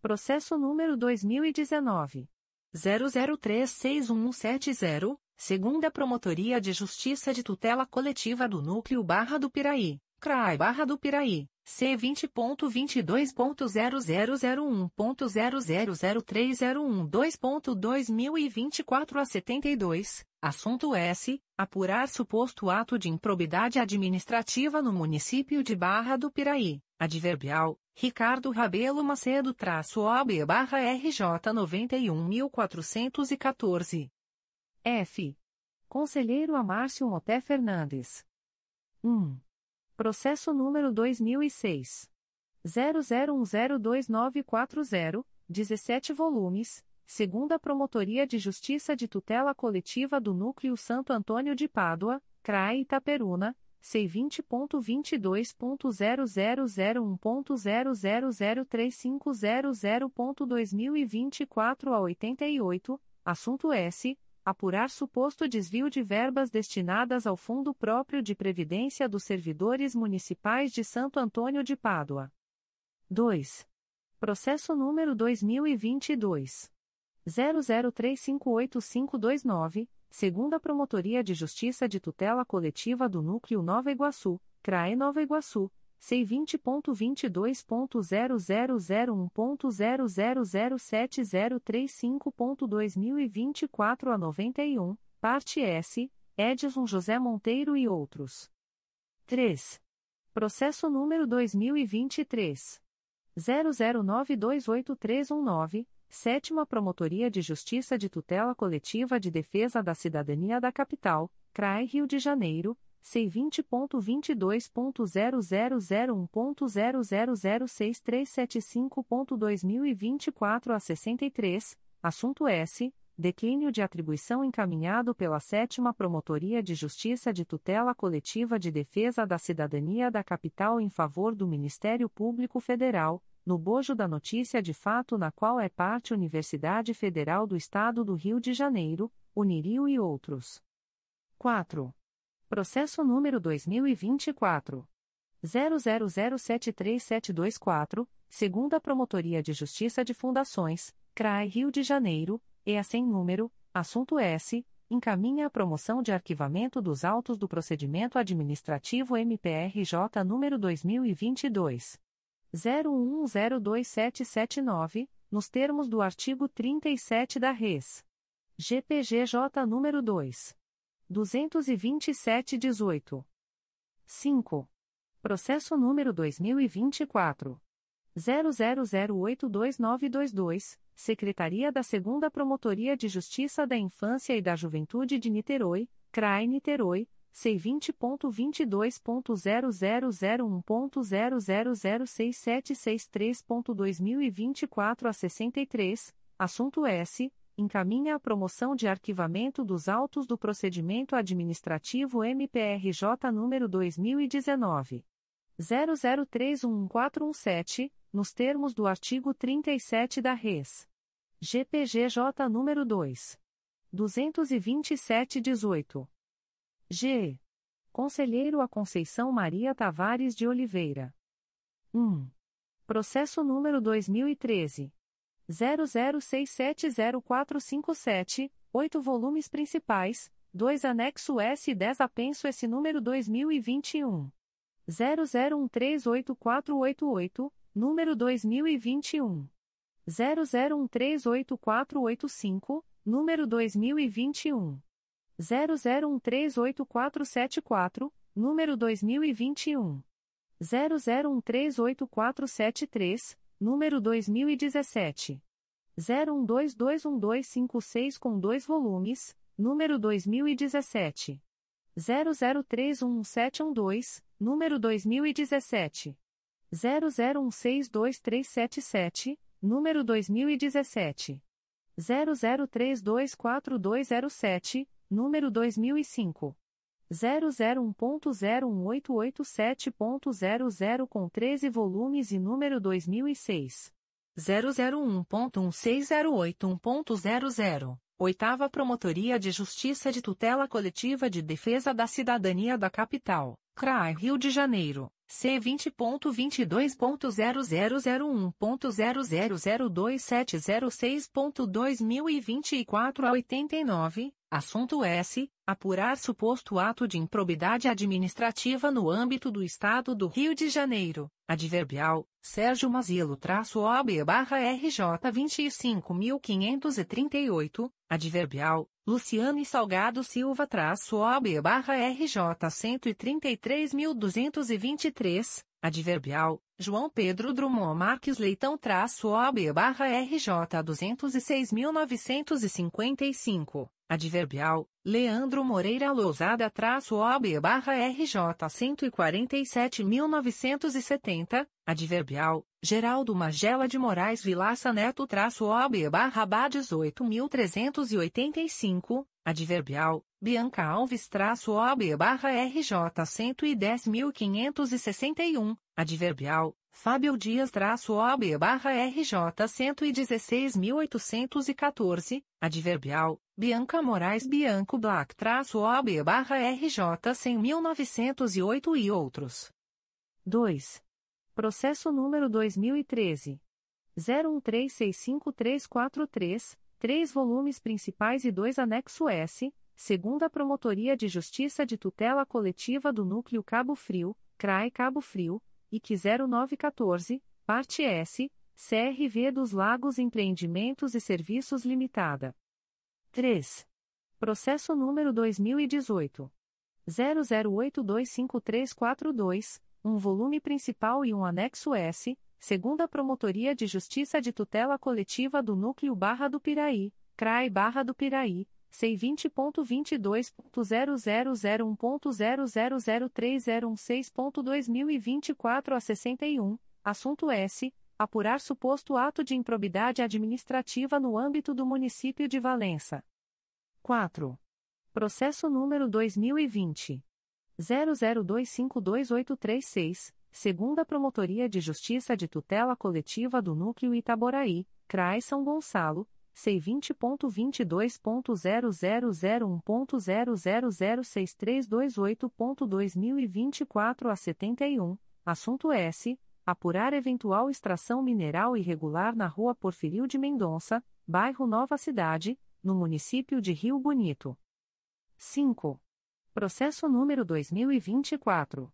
Processo número 2019. 00361170, segunda Promotoria de Justiça de Tutela Coletiva do Núcleo Barra do Piraí, CRAI Barra do Piraí, C20.22.0001.0003012.2024 a 72, assunto S. Apurar suposto ato de improbidade administrativa no município de Barra do Piraí, adverbial, Ricardo Rabelo Macedo traço OB barra RJ 91.414. F. Conselheiro Amárcio Moté Fernandes. 1. Processo número 2006. 00102940, 17 volumes, segunda Promotoria de Justiça de Tutela Coletiva do Núcleo Santo Antônio de Pádua, CRAE Itaperuna, C20.22.0001.0003500.2024 a 88, assunto S apurar suposto desvio de verbas destinadas ao Fundo Próprio de Previdência dos Servidores Municipais de Santo Antônio de Pádua. 2. Processo número 2022 00358529, segunda Promotoria de Justiça de Tutela Coletiva do Núcleo Nova Iguaçu, CRAE Nova Iguaçu C20.22.0001.0007035.2024 a 91, parte S, Edson José Monteiro e outros. 3. Processo número 2023. 00928319, Sétima Promotoria de Justiça de Tutela Coletiva de Defesa da Cidadania da Capital, CRAE Rio de Janeiro, C20.22.0001.0006375.2024 a 63, assunto S. Declínio de atribuição encaminhado pela Sétima Promotoria de Justiça de Tutela Coletiva de Defesa da Cidadania da Capital em favor do Ministério Público Federal, no bojo da notícia de fato na qual é parte Universidade Federal do Estado do Rio de Janeiro, Unirio e outros. 4. Processo número 2024. 00073724, segunda Promotoria de Justiça de Fundações, CRAI Rio de Janeiro, e a sem número, assunto S, encaminha a promoção de arquivamento dos autos do procedimento administrativo MPRJ número 2022. 01102779, nos termos do artigo 37 da Res. GPGJ número 2. 227-18. 5. Processo número 2024. 00082922, Secretaria da 2 Promotoria de Justiça da Infância e da Juventude de Niterói, CRAI Niterói, C20.22.0001.0006763.2024 a 63, assunto S. Encaminha a promoção de arquivamento dos autos do procedimento administrativo MPRJ número 2019. 00311417, nos termos do artigo 37 da Res. GPGJ número 2. 22718. G. Conselheiro a Conceição Maria Tavares de Oliveira. 1. Processo número 2013. 00670457, 8 volumes principais, 2 anexo S e 10 apenso S número 2021. 00138488, número 2021. 00138485, número 2021. 00138474, número 2021. 00138473, número 2017. 01221256 com dois volumes, número 2017. 00311712, número 2017. 00162377, número 2017. 00324207, número 2005. 001.01887.00 com 13 volumes e número 2006. 001.16081.00. Oitava Promotoria de Justiça de Tutela Coletiva de Defesa da Cidadania da Capital, CRAI Rio de Janeiro, C20.22.0001.0002706.2024 a 89, assunto S. Apurar suposto ato de improbidade administrativa no âmbito do Estado do Rio de Janeiro. Adverbial, Sérgio Mazilo-OB-RJ 25.538. Adverbial, Luciane Salgado Silva-OB-RJ 133.223. Adverbial, João Pedro Drummond Marques Leitão-OB-RJ 206.955. Adverbial, Leandro Moreira Lousada-OB-RJ 147.970, adverbial, Geraldo Magela de Moraes Vilaça Neto-OB-BA 18.385, adverbial, Bianca Alves-OB-RJ 110.561, adverbial, Fábio Dias-OB-RJ 116.814, adverbial, Bianca Moraes Bianco Black-OB-RJ 100.908 e outros. 2. Processo número 2013. 01365343, 3 volumes principais e 2 anexo S, segunda Promotoria de Justiça de Tutela Coletiva do Núcleo Cabo Frio, CRAE Cabo Frio, IC 0914, parte S, CRV dos Lagos Empreendimentos e Serviços Limitada. 3. Processo número 2018. 00825342, um volume principal e um anexo S, segunda Promotoria de Justiça de Tutela Coletiva do Núcleo Barra do Piraí, CRAI Barra do Piraí, C20.22.0001.0003016.2024 a 61, assunto S apurar suposto ato de improbidade administrativa no âmbito do município de Valença. 4. Processo número 2020 00252836, segunda Promotoria de Justiça de Tutela Coletiva do Núcleo Itaboraí, CRAI São Gonçalo, C20.22.0001.0006328.2024 a 71, assunto S apurar eventual extração mineral irregular na Rua Porfiril de Mendonça, bairro Nova Cidade, no município de Rio Bonito. 5. Processo número 2024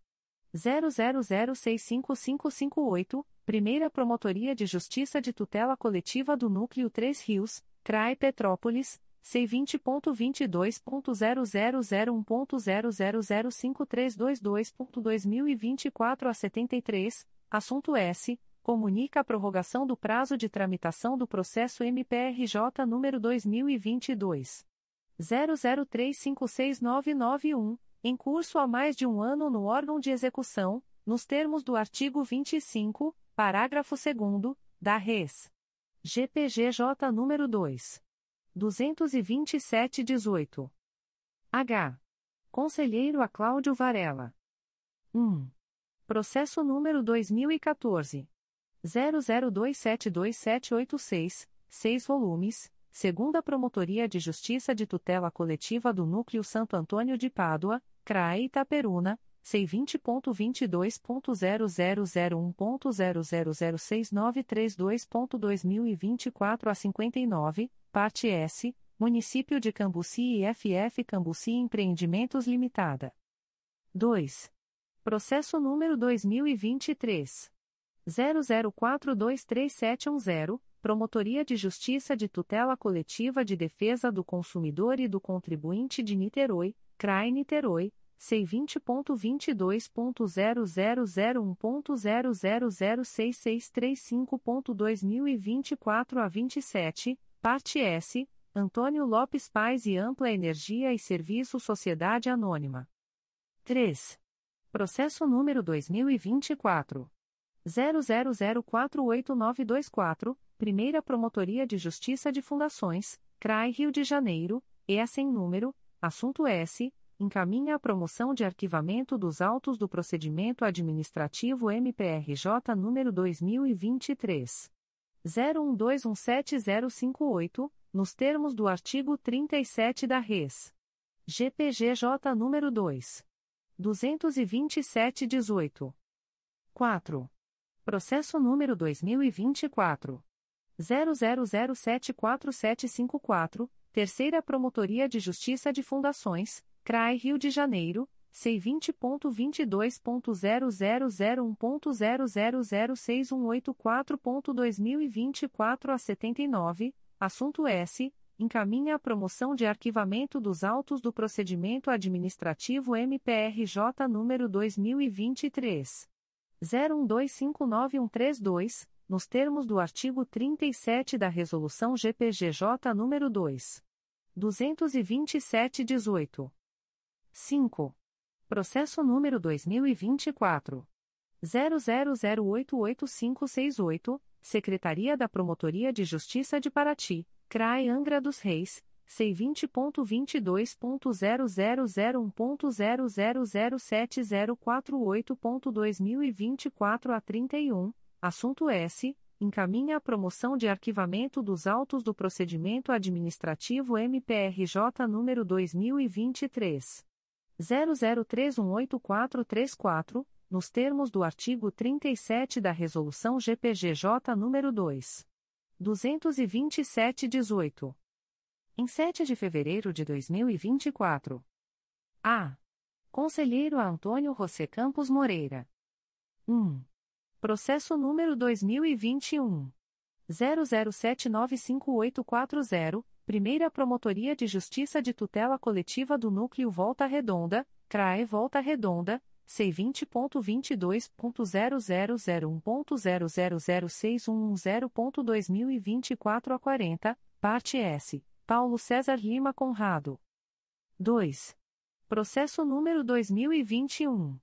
00065558, Primeira Promotoria de Justiça de Tutela Coletiva do Núcleo 3 Rios, CRAE Petrópolis, C20.22.0001.0005322.2024 a 73, Assunto S. Comunica a prorrogação do prazo de tramitação do processo MPRJ número 2022. 00356991, em curso há mais de um ano no órgão de execução, nos termos do artigo 25, parágrafo 2 da Res. GPGJ nº 2. 227-18. H. Conselheiro a Cláudio Varela. 1. Processo número 2014. 00272786, 6 volumes, segunda Promotoria de Justiça de Tutela Coletiva do Núcleo Santo Antônio de Pádua, CRAE Itaperuna, C20.22.0001.0006932.2024 a 59, parte S, Município de Cambuci e FF Cambuci Empreendimentos Limitada. 2. Processo número 2023. 00423710, Promotoria de Justiça de Tutela Coletiva de Defesa do Consumidor e do Contribuinte de Niterói, CRAE Niterói, C20.22.0001.0006635.2024 a 27, parte S, Antônio Lopes Pais e Ampla Energia e Serviço Sociedade Anônima. 3. Processo número 2024. 00048924, Primeira Promotoria de Justiça de Fundações, CRAI Rio de Janeiro, ESA em número, assunto S encaminha a promoção de arquivamento dos autos do procedimento administrativo MPRJ número 2023 01217058, nos termos do artigo 37 da Res. GPGJ número 2 22718. 4. Processo número 2024 00074754, Terceira Promotoria de Justiça de Fundações CRAI Rio de Janeiro, C20.22.0001.0006184.2024 a 79, assunto S. Encaminha a promoção de arquivamento dos autos do procedimento administrativo MPRJ número 2023. 01259132, nos termos do artigo 37 da Resolução GPGJ número 2. 227-18. 5. Processo número 2024. 00088568, Secretaria da Promotoria de Justiça de Paraty, CRAE Angra dos Reis, C20.22.0001.0007048.2024 a 31, assunto S. Encaminha a promoção de arquivamento dos autos do procedimento administrativo MPRJ número 2023. 00318434, nos termos do artigo 37 da Resolução GPGJ nº 2. 227-18. Em 7 de fevereiro de 2024. A. Conselheiro Antônio José Campos Moreira. 1. Processo número 2021. 00795840, Primeira Promotoria de Justiça de Tutela Coletiva do Núcleo Volta Redonda, CRAE Volta Redonda, C20.22.0001.0006110.2024 a 40, parte S, Paulo César Lima Conrado. 2. Processo número 2021.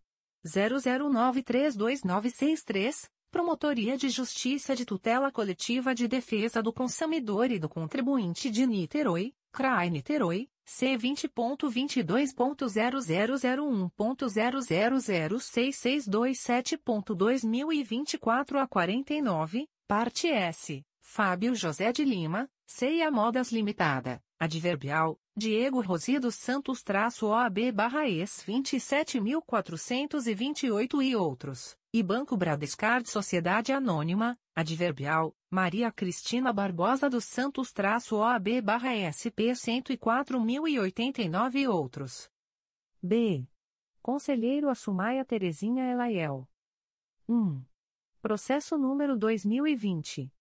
00932963. Promotoria de Justiça de Tutela Coletiva de Defesa do Consumidor e do Contribuinte de Niterói, CRAI Niterói, C20.22.0001.0006627.2024 a 49, parte S, Fábio José de Lima, Ceia Modas Limitada, Adverbial, Diego Rosido Santos OAB barra ES 27.428 e outros, e Banco Bradescard Sociedade Anônima, Adverbial, Maria Cristina Barbosa dos Santos OAB barra SP 104.089 e outros. B. Conselheiro Assumaia Terezinha Elaiel. 1. Processo número 2020.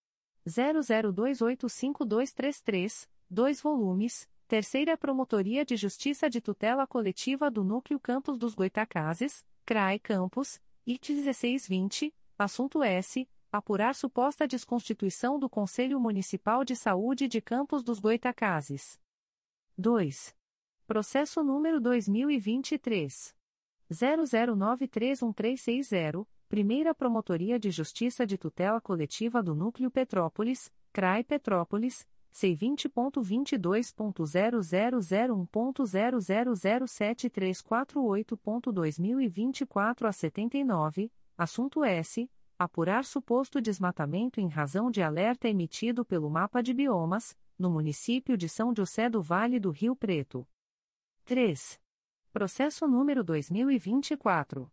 00285233, 2 volumes Terceira Promotoria de Justiça de Tutela Coletiva do Núcleo Campos dos Goitacazes, CRAE Campos, IT 1620, assunto S. Apurar suposta desconstituição do Conselho Municipal de Saúde de Campos dos Goitacazes. 2. Processo número 2023. 00931360, Primeira Promotoria de Justiça de Tutela Coletiva do Núcleo Petrópolis, CRAI Petrópolis, C20.22.0001.0007348.2024 a 79, assunto S. Apurar suposto desmatamento em razão de alerta emitido pelo Mapa de Biomas, no município de São José do Vale do Rio Preto. 3. Processo número 2024.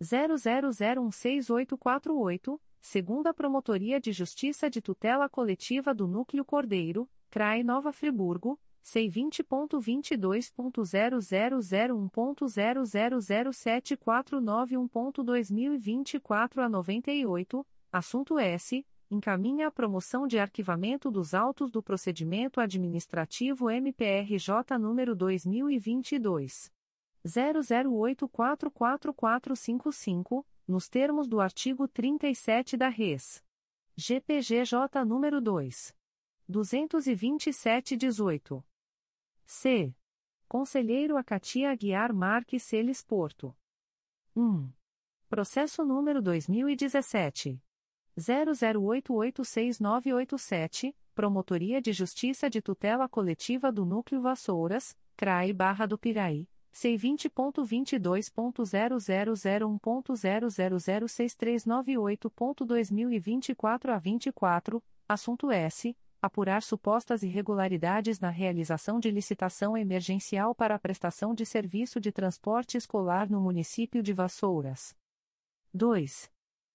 00016848, segunda Promotoria de Justiça de Tutela Coletiva do Núcleo Cordeiro, CRAE Nova Friburgo, C20.22.0001.0007491.2024 a 98, assunto S encaminha a promoção de arquivamento dos autos do procedimento administrativo MPRJ número 2022 00844455, nos termos do artigo 37 da Res. GPGJ número 2 22718. C. Conselheiro Acatia Aguiar Marques Celes Porto. 1. Processo número 2017 00886987, Promotoria de Justiça de Tutela Coletiva do Núcleo Vassouras, CRAI Barra do Piraí, C20.22.0001.0006398.2024 a 24, assunto S. Apurar supostas irregularidades na realização de licitação emergencial para a prestação de serviço de transporte escolar no município de Vassouras. 2.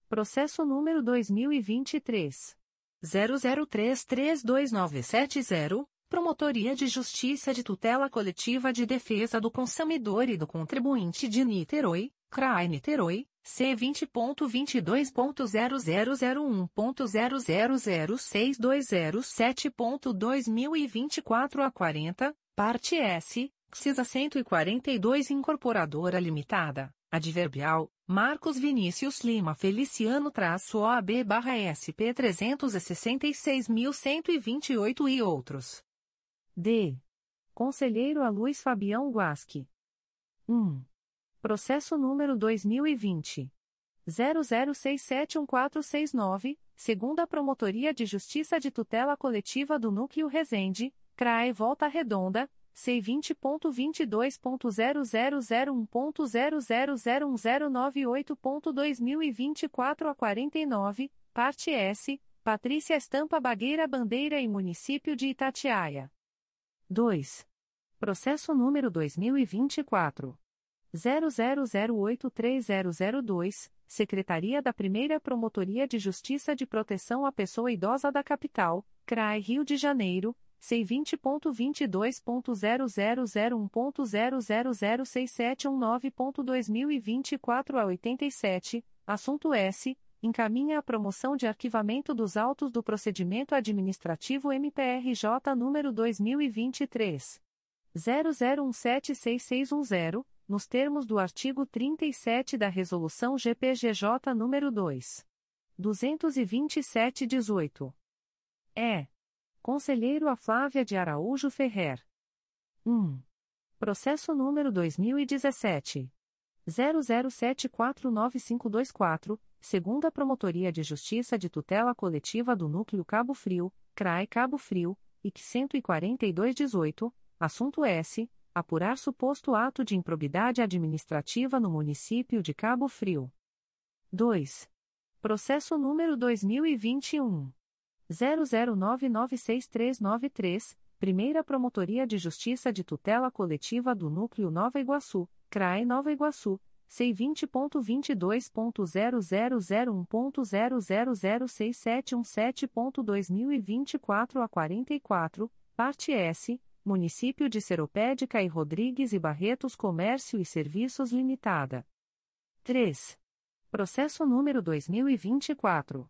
Processo número 2023. 00332970, Promotoria de Justiça de Tutela Coletiva de Defesa do Consumidor e do Contribuinte de Niterói, CRAI Niterói, C20.22.0001.0006207.2024 a 40, parte S, CISA 142 Incorporadora Limitada. Adverbial, Marcos Vinícius Lima Feliciano traço OAB barra SP 366.128 e outros. D. Conselheiro a Luiz Fabião Guasque. 1. Processo número 2020. 00671469, segunda Promotoria de Justiça de Tutela Coletiva do Núcleo Resende, CRAE Volta Redonda, C20.22.0001.0001098.2024 a 49, parte S, Patrícia Estampa Bagueira Bandeira e Município de Itatiaia. 2. Processo número 2024. 00083002, Secretaria da Primeira Promotoria de Justiça de Proteção à Pessoa Idosa da Capital, CRAE Rio de Janeiro, C20.22.0001.0006719.2024 a 87, assunto S. Encaminha a promoção de arquivamento dos autos do procedimento administrativo MPRJ número 2023. 00176610, nos termos do artigo 37 da Resolução GPGJ número 2. 227-18. É. Conselheiro a Flávia de Araújo Ferrer. 1. Processo número 2017. 00749524, segunda Promotoria de Justiça de Tutela Coletiva do Núcleo Cabo Frio, CRAE Cabo Frio, IC 14218, assunto S. Apurar suposto ato de improbidade administrativa no município de Cabo Frio. 2. Processo número 2021. 00996393, Primeira Promotoria de Justiça de Tutela Coletiva do Núcleo Nova Iguaçu, CRAE Nova Iguaçu, C20.22.0001.0006717.2024 a 44, parte S, Município de Seropédica e Rodrigues e Barretos Comércio e Serviços Limitada. 3. Processo número 2024.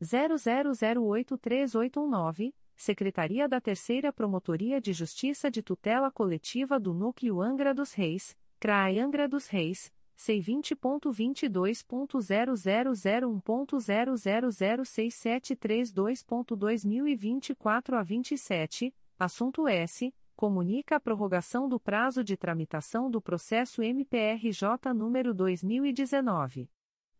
00083819, Secretaria da Terceira Promotoria de Justiça de Tutela Coletiva do Núcleo Angra dos Reis, CRAE Angra dos Reis, C20.22.0001.0006732.2024 a 27, assunto S. comunica a prorrogação do prazo de tramitação do processo MPRJ número 2019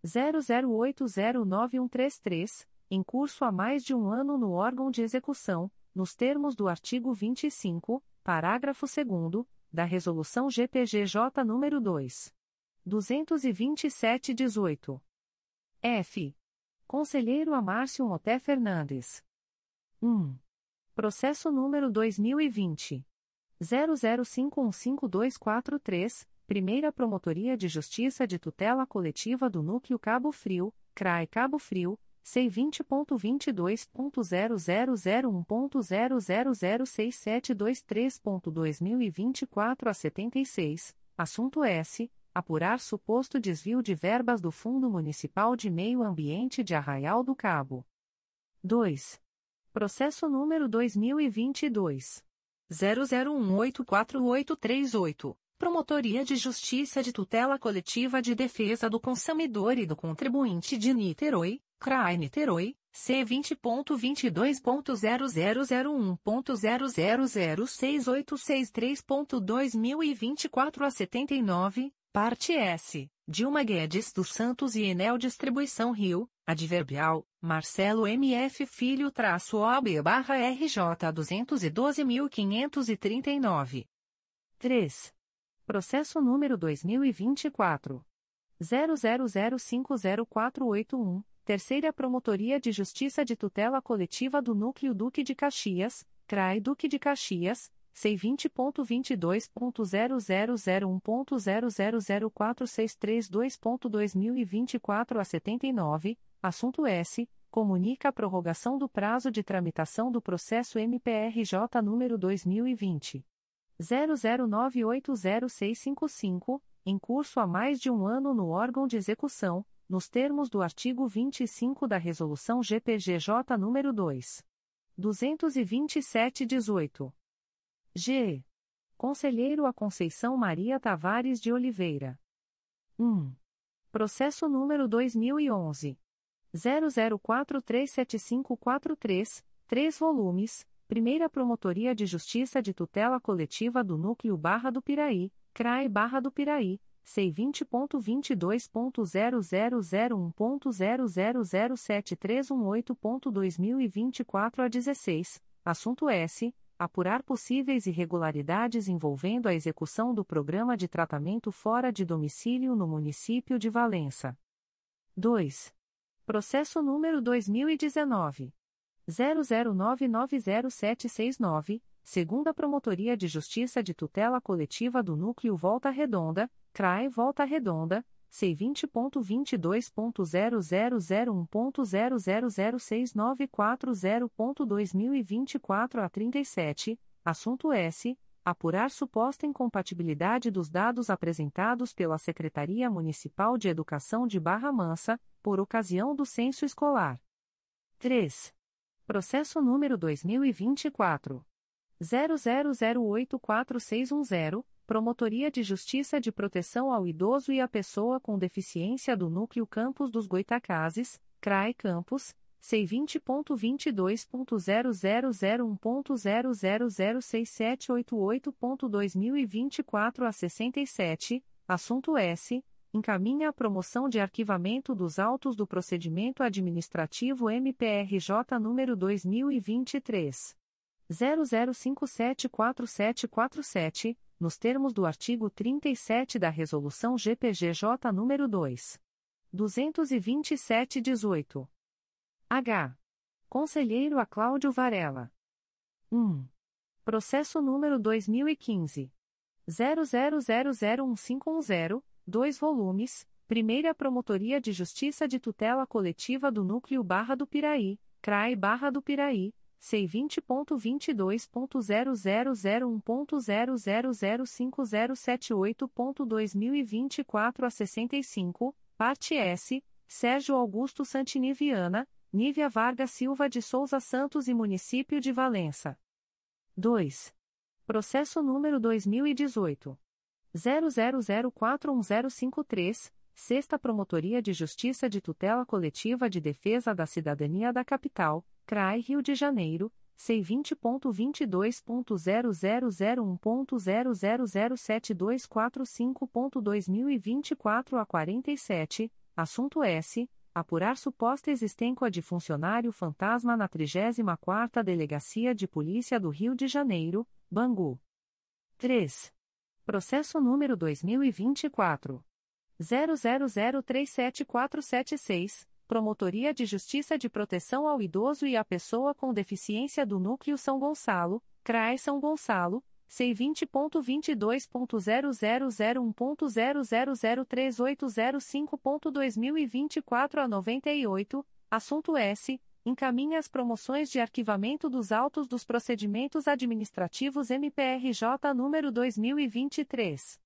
00809133, em curso há mais de um ano no órgão de execução, nos termos do artigo 25, parágrafo 2 da Resolução GPGJ nº 2. 227-18. F. Conselheiro Amárcio Moté Fernandes. 1. Processo número 2020. 00515243, Primeira Promotoria de Justiça de Tutela Coletiva do Núcleo Cabo Frio, CRAE Cabo Frio, C20.22.0001.0006723.2024 a 76, assunto S. Apurar suposto desvio de verbas do Fundo Municipal de Meio Ambiente de Arraial do Cabo. 2. Processo número 2022. 00184838. Promotoria de Justiça de Tutela Coletiva de Defesa do Consumidor e do Contribuinte de Niterói, CRAI Niterói, C20.22.0001.0006863.2024 a 79, parte S, Dilma Guedes dos Santos e Enel Distribuição Rio, Adverbial, Marcelo MF Filho traço OB barra RJ 212.539. 3. Processo número 2024. 00050481. Terceira Promotoria de Justiça de Tutela Coletiva do Núcleo Duque de Caxias, CRAI Duque de Caxias, C20.22.0001.0004632.2024 a 79, assunto S. Comunica a prorrogação do prazo de tramitação do processo MPRJ número 2020. 00980655, em curso há mais de um ano no órgão de execução nos termos do artigo 25 da Resolução GPGJ nº 2. 227-18. G. Conselheiro a Conceição Maria Tavares de Oliveira. 1. Processo número 2011. 00437543, 3 volumes, Primeira Promotoria de Justiça de Tutela Coletiva do Núcleo Barra do Piraí, CRAE Barra do Piraí, C20.22.0001.0007318.2024 a 16, assunto S. Apurar possíveis irregularidades envolvendo a execução do programa de tratamento fora de domicílio no município de Valença. 2. Processo número 2019. 00990769 segunda Promotoria de Justiça de Tutela Coletiva do Núcleo Volta Redonda, CRAE Volta Redonda, C20.22.0001.0006940.2024 a 37, assunto S. Apurar suposta incompatibilidade dos dados apresentados pela Secretaria Municipal de Educação de Barra Mansa, por ocasião do censo escolar. 3. Processo número 2024. 00084610, Promotoria de Justiça de Proteção ao Idoso e à Pessoa com Deficiência do Núcleo Campos dos Goitacazes, CRAE Campos, C20.22.0001.0006788.2024 a 67, assunto S. Encaminha a promoção de arquivamento dos autos do procedimento administrativo MPRJ número 2023. 00574747, nos termos do artigo 37 da Resolução GPGJ nº 2. 227-18. H. Conselheiro a Cláudio Varela. 1. Processo número 2015. 00001510, 2 volumes, Primeira Promotoria de Justiça de Tutela Coletiva do Núcleo Barra do Piraí, CRAE Barra do Piraí, C20.22.0001.0005078.2024 a 65, parte S, Sérgio Augusto Santini Viana, Nívia Vargas Silva de Souza Santos e Município de Valença. 2. Processo número 2018. 00041053, Sexta Promotoria de Justiça de Tutela Coletiva de Defesa da Cidadania da Capital, CRAI Rio de Janeiro, C20.22.0001.0007245.2024 a 47, assunto S. Apurar suposta existência de funcionário fantasma na 34ª Delegacia de Polícia do Rio de Janeiro, Bangu. 3. Processo número 2024. 00037476, Promotoria de Justiça de Proteção ao Idoso e à Pessoa com Deficiência do Núcleo São Gonçalo, CRAE São Gonçalo, C20.22.0001.0003805.2024 a 98, assunto S. Encaminha as promoções de arquivamento dos autos dos procedimentos administrativos MPRJ número 2023.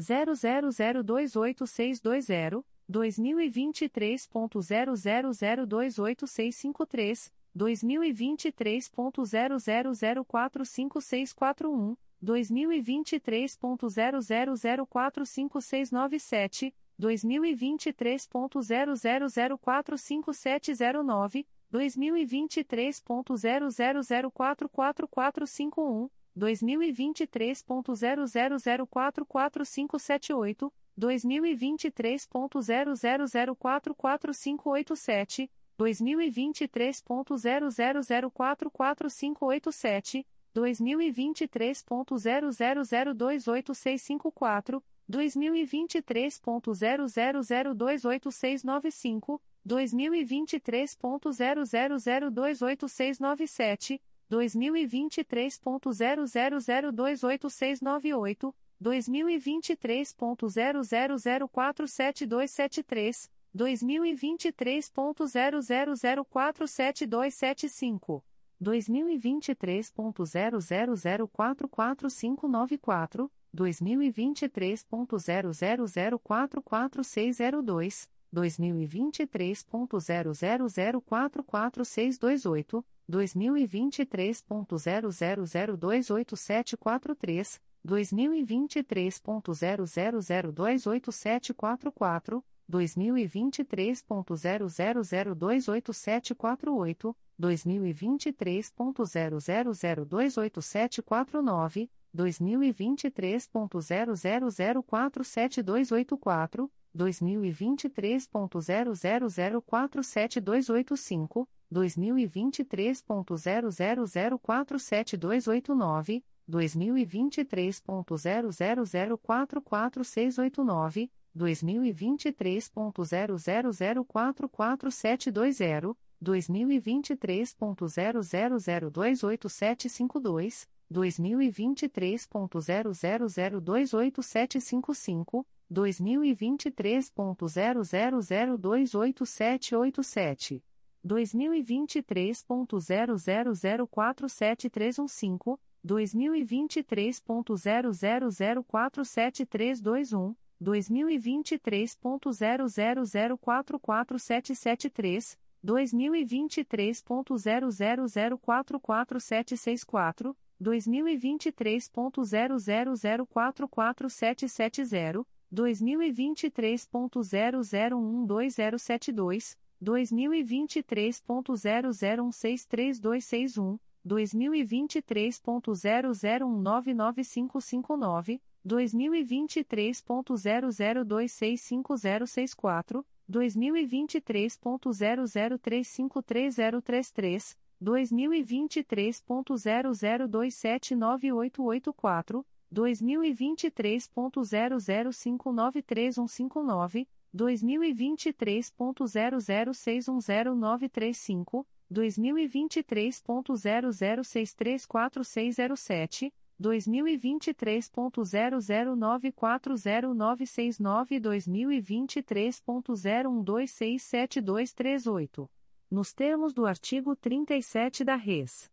00028620, 2023.00028653, 2023.00045641, 2023.00045697, 2023.00045709, 2023.00044451, 2023.00044578, 2023.00044587, 2023.00044587, 2023.00028654, 2023.00028695, 2023.00028697, 2023.00028698, 2023.00047273, 2023.00047275, 2023.00044594, 2023.00044602, 2023.00044628, 2023.00028743, 2023.00028744, 2023.00028748, 2023.00028749, 2023.00047284, 2023.00047285, 2023.00047289, 2023.00044689, 2023.00044720, 2023.00028752, 2023.00028755, 2023.00028787, 2023.00047315, 2023.00047321, 2023.00044773, 2023.00044764, 2023.00044770, 2023.00120072, 2023.00163261, 2023.00199559, 2023.00265064, 2023.00353033, 2023.00279884, 2023.00593159, 2023.00610935, 2023.00634607, 2023.00940969 e 2023.01267238. Nos termos do artigo 37 da Res.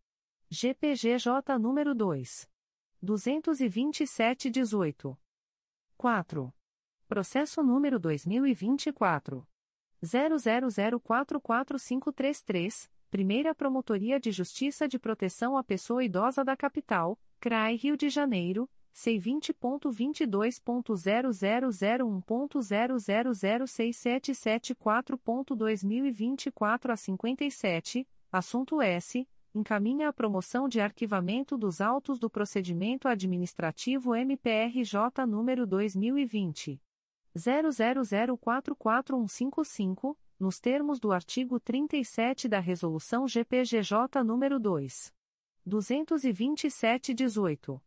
GPGJ nº 2. 22718. 4. Processo número 2024. 00044533, Primeira Promotoria de Justiça de Proteção à Pessoa Idosa da Capital, CRAI Rio de Janeiro, C20.22.0001.0006774.2024 a 57, assunto S. encaminha a promoção de arquivamento dos autos do procedimento administrativo MPRJ número 2020 00044155, nos termos do artigo 37 da resolução GPGJ número 2 227/18.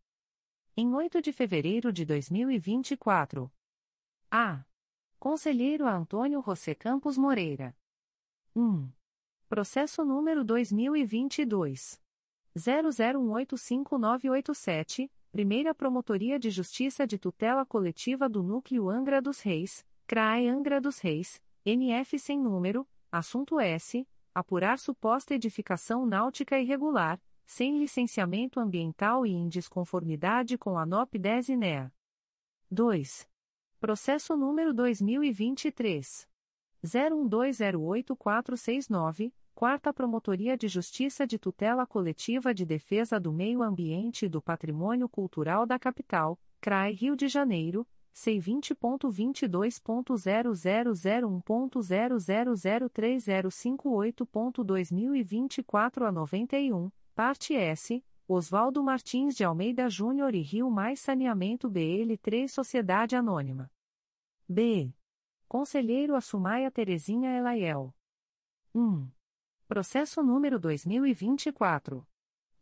Em 8 de fevereiro de 2024. A. Conselheiro Antônio José Campos Moreira. 1. Processo número 2022. 00185987, Primeira Promotoria de Justiça de Tutela Coletiva do Núcleo Angra dos Reis, CRAE Angra dos Reis, NF sem número, assunto S. Apurar suposta edificação náutica irregular, sem licenciamento ambiental e em desconformidade com a NOP 10 INEA. 2. Processo número 2023. 01208469, Quarta Promotoria de Justiça de Tutela Coletiva de Defesa do Meio Ambiente e do Patrimônio Cultural da Capital, CRAI Rio de Janeiro, C20.22.0001.0003058.2024 a 91, parte S, Oswaldo Martins de Almeida Júnior e Rio Mais Saneamento BL3 Sociedade Anônima. B. Conselheiro Assumaia Terezinha Elaiel. 1. Processo número 2024.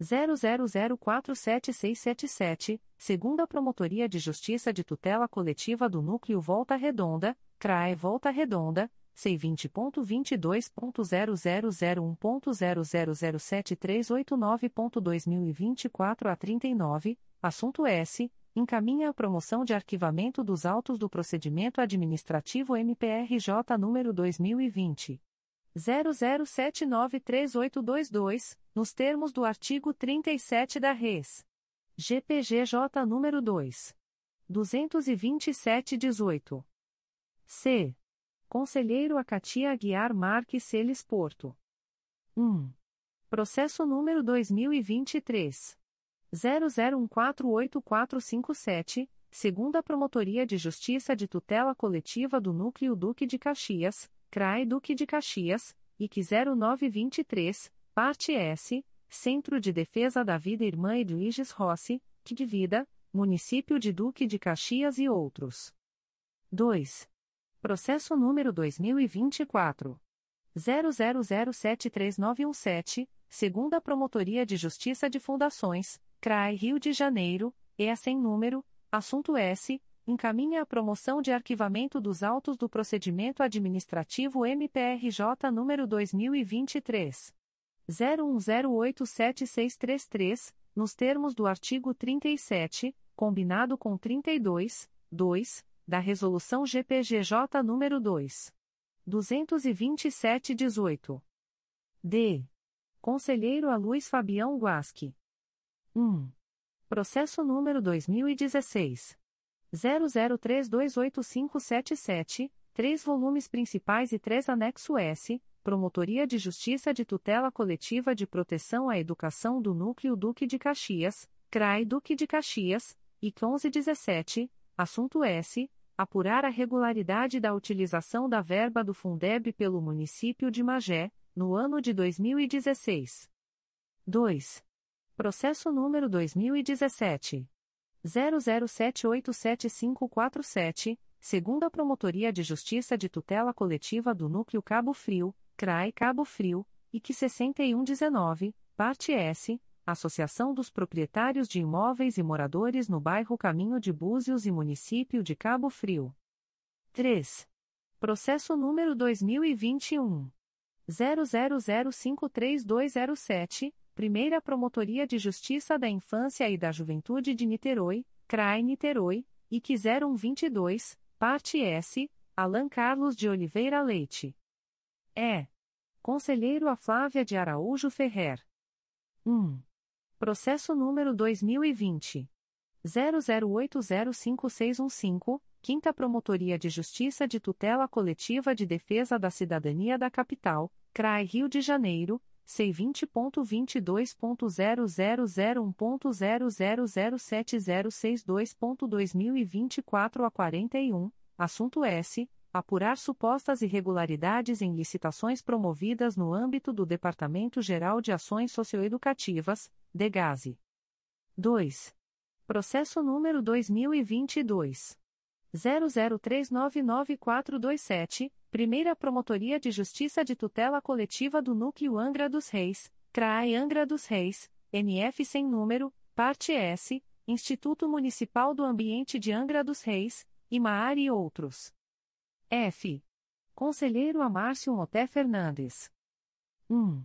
00047677, segunda Promotoria de Justiça de Tutela Coletiva do Núcleo Volta Redonda, CRAE Volta Redonda, C20.22.0001.0007389.2024 a 39, assunto S encaminha a promoção de arquivamento dos autos do procedimento administrativo MPRJ número 2020 00793822, nos termos do artigo 37 da Res. GPGJ número 2 22718. C. Conselheiro Acatia Aguiar Marques Celes Porto. 1. Processo número 2023 00148457, segunda Promotoria de Justiça de Tutela Coletiva do Núcleo Duque de Caxias, CRAE Duque de Caxias, IC 0923, parte S, Centro de Defesa da Vida Irmã Edwiges Rossi, que de Vida, Município de Duque de Caxias e outros. 2. Processo número 2024 00073917, segunda Promotoria de Justiça de Fundações, CRAI Rio de Janeiro, EA sem número, assunto S, encaminha a promoção de arquivamento dos autos do procedimento administrativo MPRJ número 2023 01087633, nos termos do artigo 37, combinado com 32, 2, da resolução GPGJ número 2 227/18. D. Conselheiro a Luiz Fabião Guasque. 1. Processo número 2016. 00328577, três volumes principais e três anexo S, Promotoria de Justiça de Tutela Coletiva de Proteção à Educação do Núcleo Duque de Caxias, CRAI Duque de Caxias, e 1117, assunto S. Apurar a regularidade da utilização da verba do Fundeb pelo município de Magé, no ano de 2016. 2. Processo número 2017. 00787547, segunda Promotoria de Justiça de Tutela Coletiva do Núcleo Cabo Frio, CRAI Cabo Frio, IC 6119, parte S, Associação dos Proprietários de Imóveis e Moradores no Bairro Caminho de Búzios e Município de Cabo Frio. 3. Processo número 2021. 00053207, Primeira Promotoria de Justiça da Infância e da Juventude de Niterói, CRAI Niterói, IC 0122, parte S, Alan Carlos de Oliveira Leite. É. Conselheiro a Flávia de Araújo Ferrer. 1. Processo número 2020. 00805615, Quinta Promotoria de Justiça de Tutela Coletiva de Defesa da Cidadania da Capital, CRAI Rio de Janeiro, C20.22.0001.0007062.2024 a 41, assunto S. apurar supostas irregularidades em licitações promovidas no âmbito do Departamento Geral de Ações Socioeducativas, DEGASE. 2. Processo número 2022 00399427, Primeira Promotoria de Justiça de Tutela Coletiva do Núcleo Angra dos Reis, CRAE Angra dos Reis, NF sem número, parte S, Instituto Municipal do Ambiente de Angra dos Reis, IMAAR e outros. F. Conselheiro Amárcio Moté Fernandes. 1.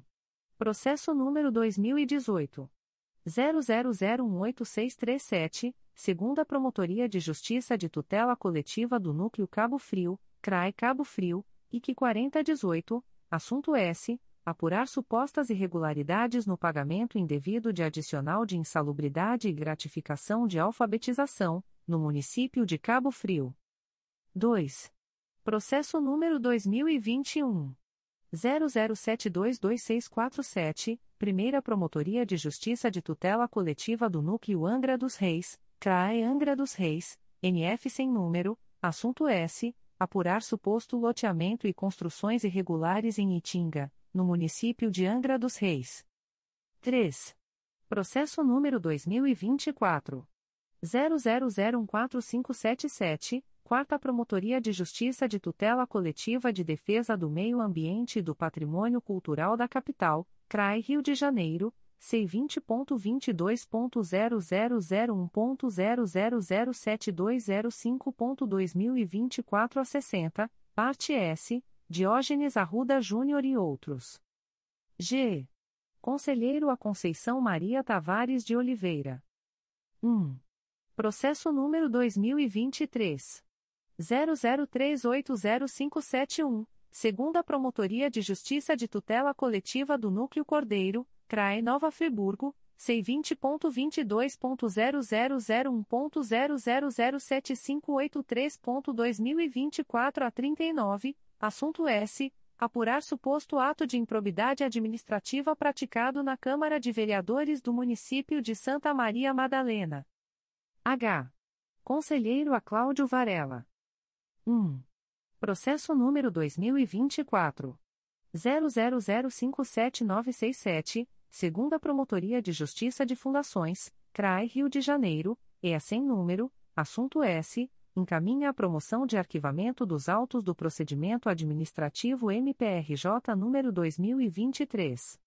Processo número 2018. 00018637, segunda Promotoria de Justiça de Tutela Coletiva do Núcleo Cabo Frio, CRAE Cabo Frio, IC 4018, assunto S. Apurar supostas irregularidades no pagamento indevido de adicional de insalubridade e gratificação de alfabetização, no município de Cabo Frio. 2. Processo número 2021. 00722647, Primeira Promotoria de Justiça de Tutela Coletiva do Núcleo Angra dos Reis, CRAE Angra dos Reis, NF sem número, assunto S. Apurar suposto loteamento e construções irregulares em Itinga, no município de Angra dos Reis. 3. Processo número 2024. 00014577, Quarta Promotoria de Justiça de Tutela Coletiva de Defesa do Meio Ambiente e do Patrimônio Cultural da Capital, CRAI Rio de Janeiro, C20.22.0001.0007205.2024 a 60, parte S, Diógenes Arruda Júnior e outros. G. Conselheiro a Conceição Maria Tavares de Oliveira. 1. Processo número 2023. 00380571, segunda Promotoria de Justiça de Tutela Coletiva do Núcleo Cordeiro, CRAE Nova Friburgo, C20.22.0001.0007583.2024 a 39, assunto S. Apurar suposto ato de improbidade administrativa praticado na Câmara de Vereadores do município de Santa Maria Madalena. H. Conselheiro a Cláudio Varela. 1. Processo número 2024. 00057967, segunda Promotoria de Justiça de Fundações, CRAI Rio de Janeiro, EA sem número, assunto S, encaminha a promoção de arquivamento dos autos do procedimento administrativo MPRJ número 2023.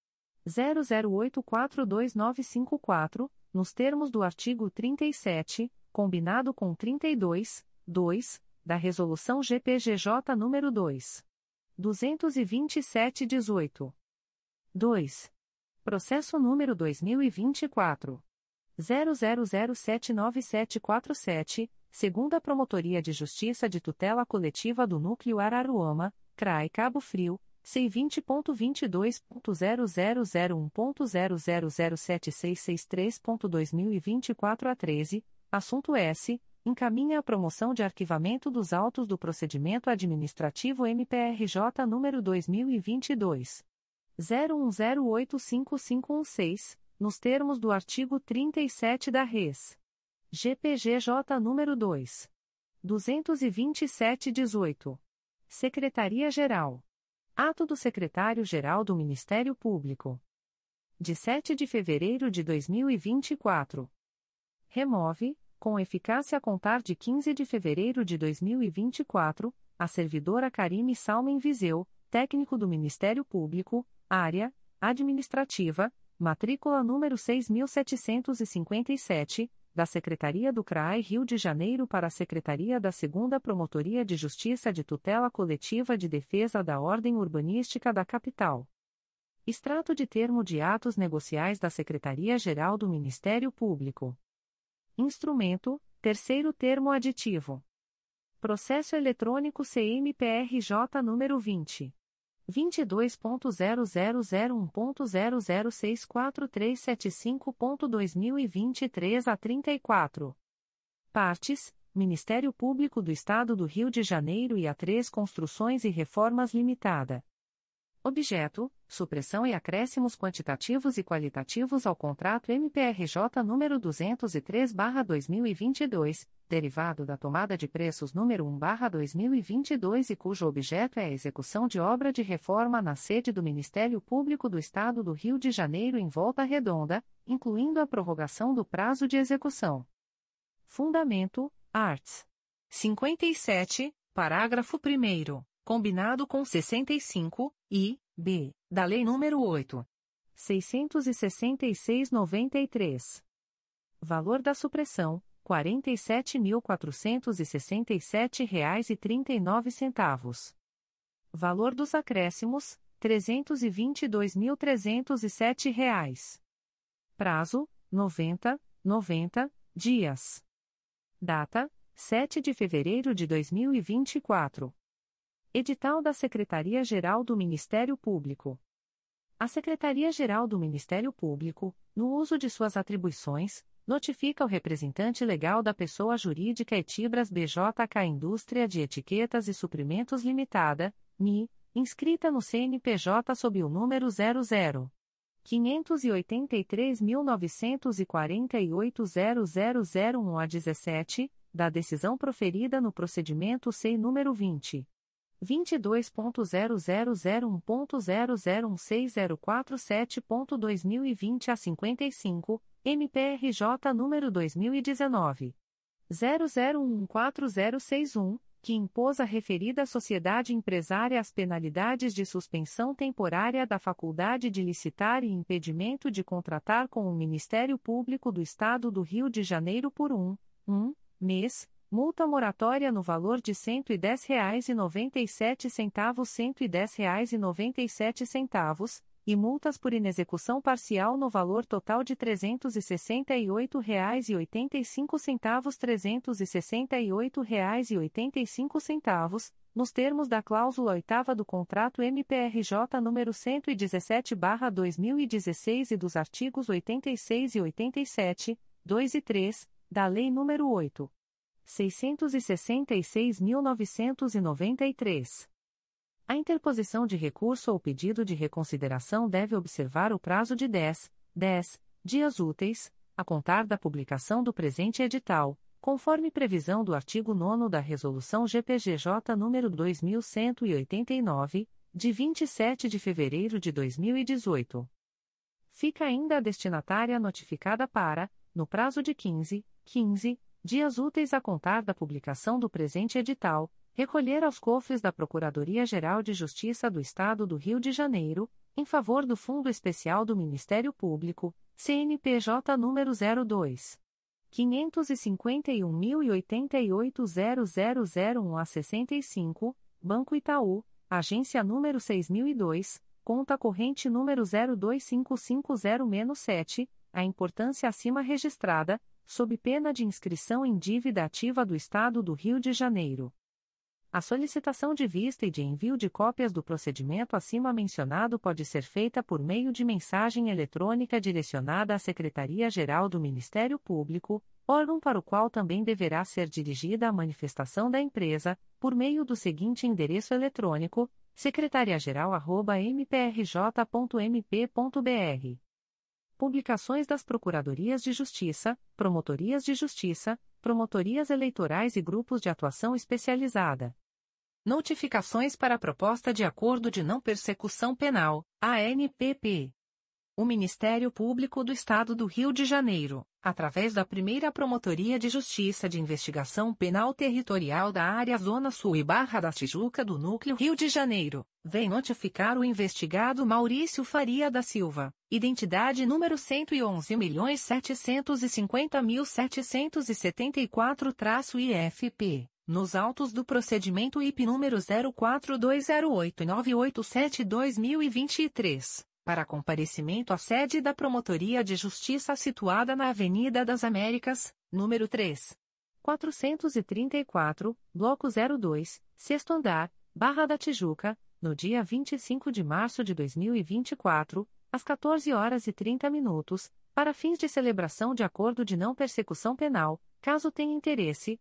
00842954, nos termos do artigo 37, combinado com 32, 2, da Resolução GPGJ nº 2. 227-18. 2. Processo número 2024. 00079747, segunda Promotoria de Justiça de Tutela Coletiva do Núcleo Araruama, CRAI Cabo Frio, C20.22.0001.0007663.2024 a 13, assunto S encaminha a promoção de arquivamento dos autos do procedimento administrativo MPRJ número 2022 01085516, nos termos do artigo 37 da Res. GPGJ número 2 22718. Secretaria-Geral. Ato do Secretário-Geral do Ministério Público. De 7 de fevereiro de 2024. Remove, com eficácia a contar de 15 de fevereiro de 2024, a servidora Karime Salmen Viseu, técnico do Ministério Público, área administrativa, matrícula número 6757, da Secretaria do CRAI Rio de Janeiro para a Secretaria da 2 Promotoria de Justiça de Tutela Coletiva de Defesa da Ordem Urbanística da Capital. Extrato de termo de atos negociais da Secretaria-Geral do Ministério Público. Instrumento, terceiro termo aditivo. Processo eletrônico CMPRJ número 20. 22.0001.0064375.2023 a 34. Partes: Ministério Público do Estado do Rio de Janeiro e a 3 Construções e Reformas Limitada. Objeto: supressão e acréscimos quantitativos e qualitativos ao contrato MPRJ número 203/2022, derivado da tomada de preços número 1/2022 e cujo objeto é a execução de obra de reforma na sede do Ministério Público do Estado do Rio de Janeiro em Volta Redonda, incluindo a prorrogação do prazo de execução. Fundamento: Arts. 57, parágrafo 1 combinado com 65 e b da Lei nº 8. 666/93. Valor da supressão R$ 47.467,39. Valor dos acréscimos, R$ 322.307. Prazo, 90, 90 dias. Data, 7 de fevereiro de 2024. Edital da Secretaria-Geral do Ministério Público. A Secretaria-Geral do Ministério Público, no uso de suas atribuições, notifica o representante legal da pessoa jurídica Etibras BJK Indústria de Etiquetas e Suprimentos Limitada, NI, inscrita no CNPJ sob o número 00 583.948.00001 a 17, da decisão proferida no procedimento SEI número 20. 22.0001.0016047.2020 a 55, MPRJ número 2019 00146061, que impôs à referida sociedade empresária as penalidades de suspensão temporária da faculdade de licitar e impedimento de contratar com o Ministério Público do Estado do Rio de Janeiro por um, um mês, multa moratória no valor de R$ 110,97 centavos R$ 110,97 e multas por inexecução parcial no valor total de R$ 368,85 368,85 nos termos da cláusula oitava do contrato MPRJ número 117/2016 e dos artigos 86 e 87, 2 e 3, da Lei nº 8. 666.993. A interposição de recurso ou pedido de reconsideração deve observar o prazo de 10, 10 dias úteis, a contar da publicação do presente edital, conforme previsão do artigo 9 da Resolução GPGJ nº 2189, de 27 de fevereiro de 2018. Fica ainda a destinatária notificada para, no prazo de 15, 15 dias úteis a contar da publicação do presente edital, recolher aos cofres da Procuradoria-Geral de Justiça do Estado do Rio de Janeiro, em favor do Fundo Especial do Ministério Público, CNPJ número 02. 551.088.0001 a 65, Banco Itaú, agência número 6002, conta corrente número 025550-7, a importância acima registrada, sob pena de inscrição em dívida ativa do Estado do Rio de Janeiro. A solicitação de vista e de envio de cópias do procedimento acima mencionado pode ser feita por meio de mensagem eletrônica direcionada à Secretaria-Geral do Ministério Público, órgão para o qual também deverá ser dirigida a manifestação da empresa, por meio do seguinte endereço eletrônico: secretariageral@mprj.mp.br. Publicações das Procuradorias de Justiça, Promotorias de Justiça, Promotorias Eleitorais e Grupos de Atuação Especializada. Notificações para a Proposta de Acordo de Não Persecução Penal, ANPP. O Ministério Público do Estado do Rio de Janeiro, através da primeira Promotoria de Justiça de Investigação Penal Territorial da Área Zona Sul e Barra da Tijuca do Núcleo Rio de Janeiro, vem notificar o investigado Maurício Faria da Silva, identidade número 111.750.774-IFP nos autos do procedimento IP número 04208987-2023, para comparecimento à sede da Promotoria de Justiça situada na Avenida das Américas, número 3. 434, Bloco 02, Sexto Andar, Barra da Tijuca, no dia 25 de março de 2024, às 14 horas e 30 minutos, para fins de celebração de acordo de não persecução penal, caso tenha interesse,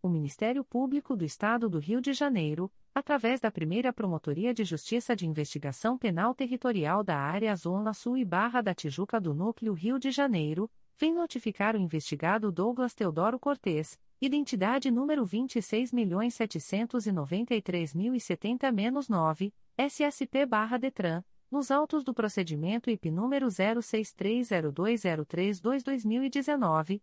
O Ministério Público do Estado do Rio de Janeiro, através da primeira Promotoria de Justiça de Investigação Penal Territorial da Área Zona Sul e Barra da Tijuca do Núcleo Rio de Janeiro, vem notificar o investigado Douglas Teodoro Cortes, identidade número 26.793.070-9, SSP-DETRAN, nos autos do procedimento IP número 06302032-2019,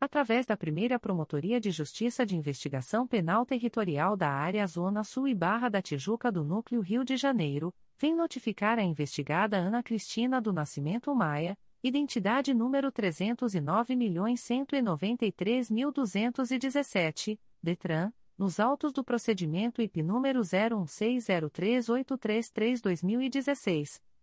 através da primeira Promotoria de Justiça de Investigação Penal Territorial da Área Zona Sul e Barra da Tijuca do Núcleo Rio de Janeiro, vem notificar a investigada Ana Cristina do Nascimento Maia, identidade número 309.193.217, DETRAN, nos autos do procedimento IP número 01603833-2016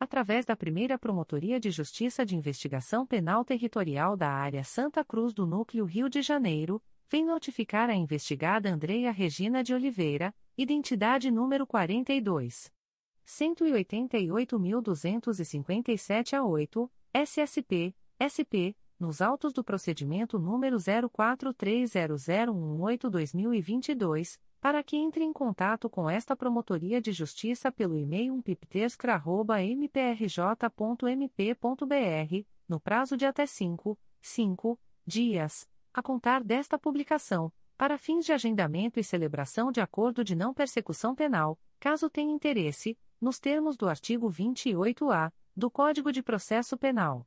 através da primeira Promotoria de Justiça de Investigação Penal Territorial da Área Santa Cruz do Núcleo Rio de Janeiro, vem notificar a investigada Andreia Regina de Oliveira, identidade número 42. 188.257 a 8, SSP, SP, nos autos do procedimento número 04300118-2022 para que entre em contato com esta Promotoria de Justiça pelo e-mail umpiptescra.mprj.mp.br, no prazo de até 5, 5 dias, a contar desta publicação, para fins de agendamento e celebração de acordo de não persecução penal, caso tenha interesse, nos termos do artigo 28-A do Código de Processo Penal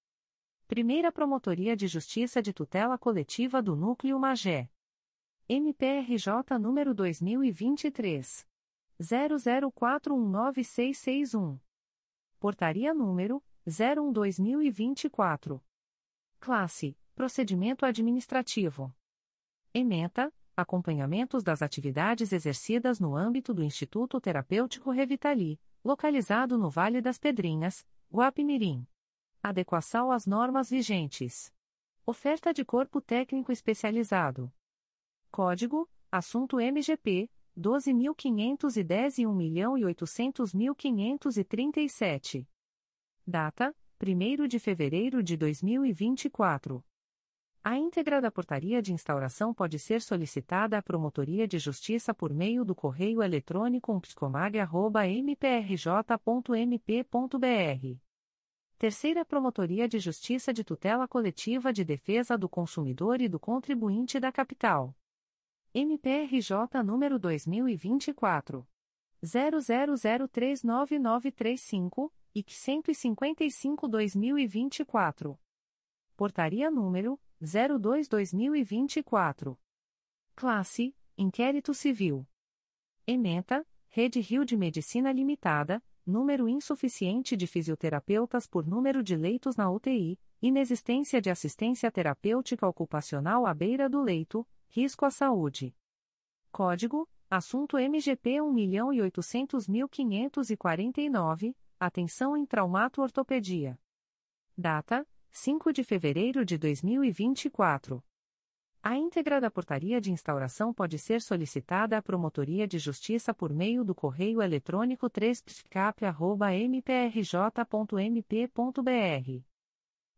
Primeira Promotoria de Justiça de Tutela Coletiva do Núcleo Magé. MPRJ número 2023 00419661. Portaria número 01/2024. Classe: Procedimento administrativo. Ementa: Acompanhamentos das atividades exercidas no âmbito do Instituto Terapêutico Revitali, localizado no Vale das Pedrinhas, Guapimirim. Adequação às normas vigentes. Oferta de corpo técnico especializado. Código: Assunto MGP 12.510 e 1.800.537. Data: 1 de fevereiro de 2024. A íntegra da portaria de instauração pode ser solicitada à Promotoria de Justiça por meio do correio eletrônico psicomag.mprj.mp.br. Terceira Promotoria de Justiça de Tutela Coletiva de Defesa do Consumidor e do Contribuinte da Capital. MPRJ número 2024. 00039935, IC 155-2024. Portaria número 02-2024. Classe: Inquérito Civil. Ementa: Rede Rio de Medicina Limitada, número insuficiente de fisioterapeutas por número de leitos na UTI, inexistência de assistência terapêutica ocupacional à beira do leito, risco à saúde. Código: Assunto MGP 1.800.549, atenção em traumato ortopedia. Data: 5 de fevereiro de 2024. A íntegra da portaria de instauração pode ser solicitada à Promotoria de Justiça por meio do correio eletrônico 3psicap.mprj.mp.br.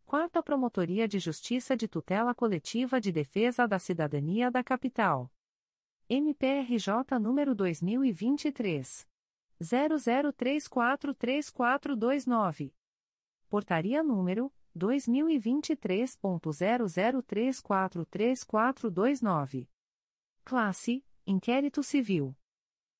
Quarta Promotoria de Justiça de Tutela Coletiva de Defesa da Cidadania da Capital. MPRJ número 2023. 00343429. Portaria número 2023.00343429. Classe: Inquérito Civil.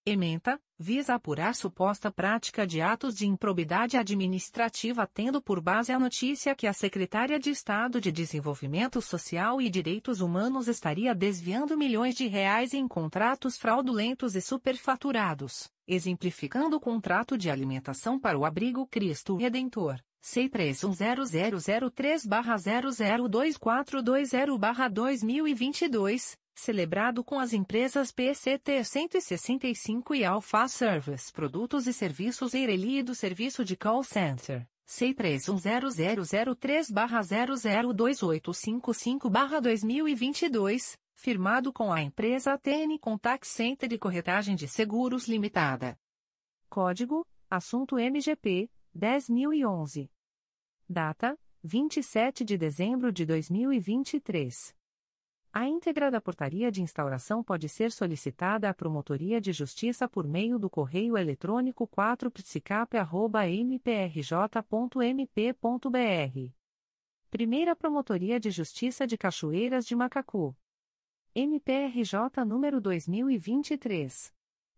Ementa, visa apurar suposta prática de atos de improbidade administrativa tendo por base a notícia que a secretária de Estado de Desenvolvimento Social e Direitos Humanos estaria desviando milhões de reais em contratos fraudulentos e superfaturados, exemplificando o contrato de alimentação para o abrigo Cristo Redentor C310003-0024220-2022, celebrado com as empresas PCT 165 e Alpha Service Produtos e Serviços Eireli do Serviço de Call Center, C310003-0028855-2022, firmado com a empresa TN Contact Center de Corretagem de Seguros Limitada. Código, assunto MGP, 10.011. Data: 27 de dezembro de 2023. A íntegra da portaria de instauração pode ser solicitada à Promotoria de Justiça por meio do correio eletrônico 4psicap.mprj.mp.br. Primeira Promotoria de Justiça de Cachoeiras de Macacu. MPRJ número 2023.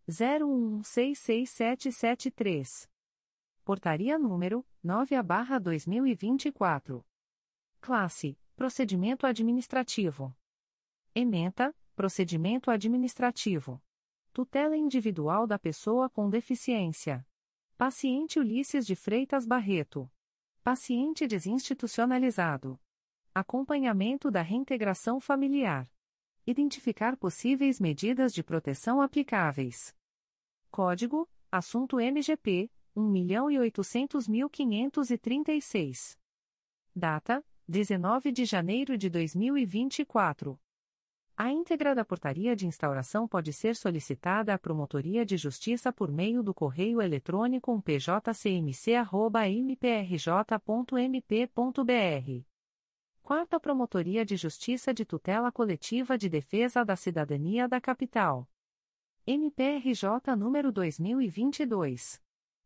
01166773. Portaria número 9/2024. Classe: Procedimento administrativo. Ementa: Procedimento administrativo. Tutela individual da pessoa com deficiência. Paciente Ulisses de Freitas Barreto. Paciente desinstitucionalizado. Acompanhamento da reintegração familiar. Identificar possíveis medidas de proteção aplicáveis. Código: Assunto MGP 1.800.536. Data: 19 de janeiro de 2024. A íntegra da portaria de instauração pode ser solicitada à Promotoria de Justiça por meio do correio eletrônico pjcmc.mprj.mp.br. Quarta Promotoria de Justiça de Tutela Coletiva de Defesa da Cidadania da Capital. MPRJ número 2022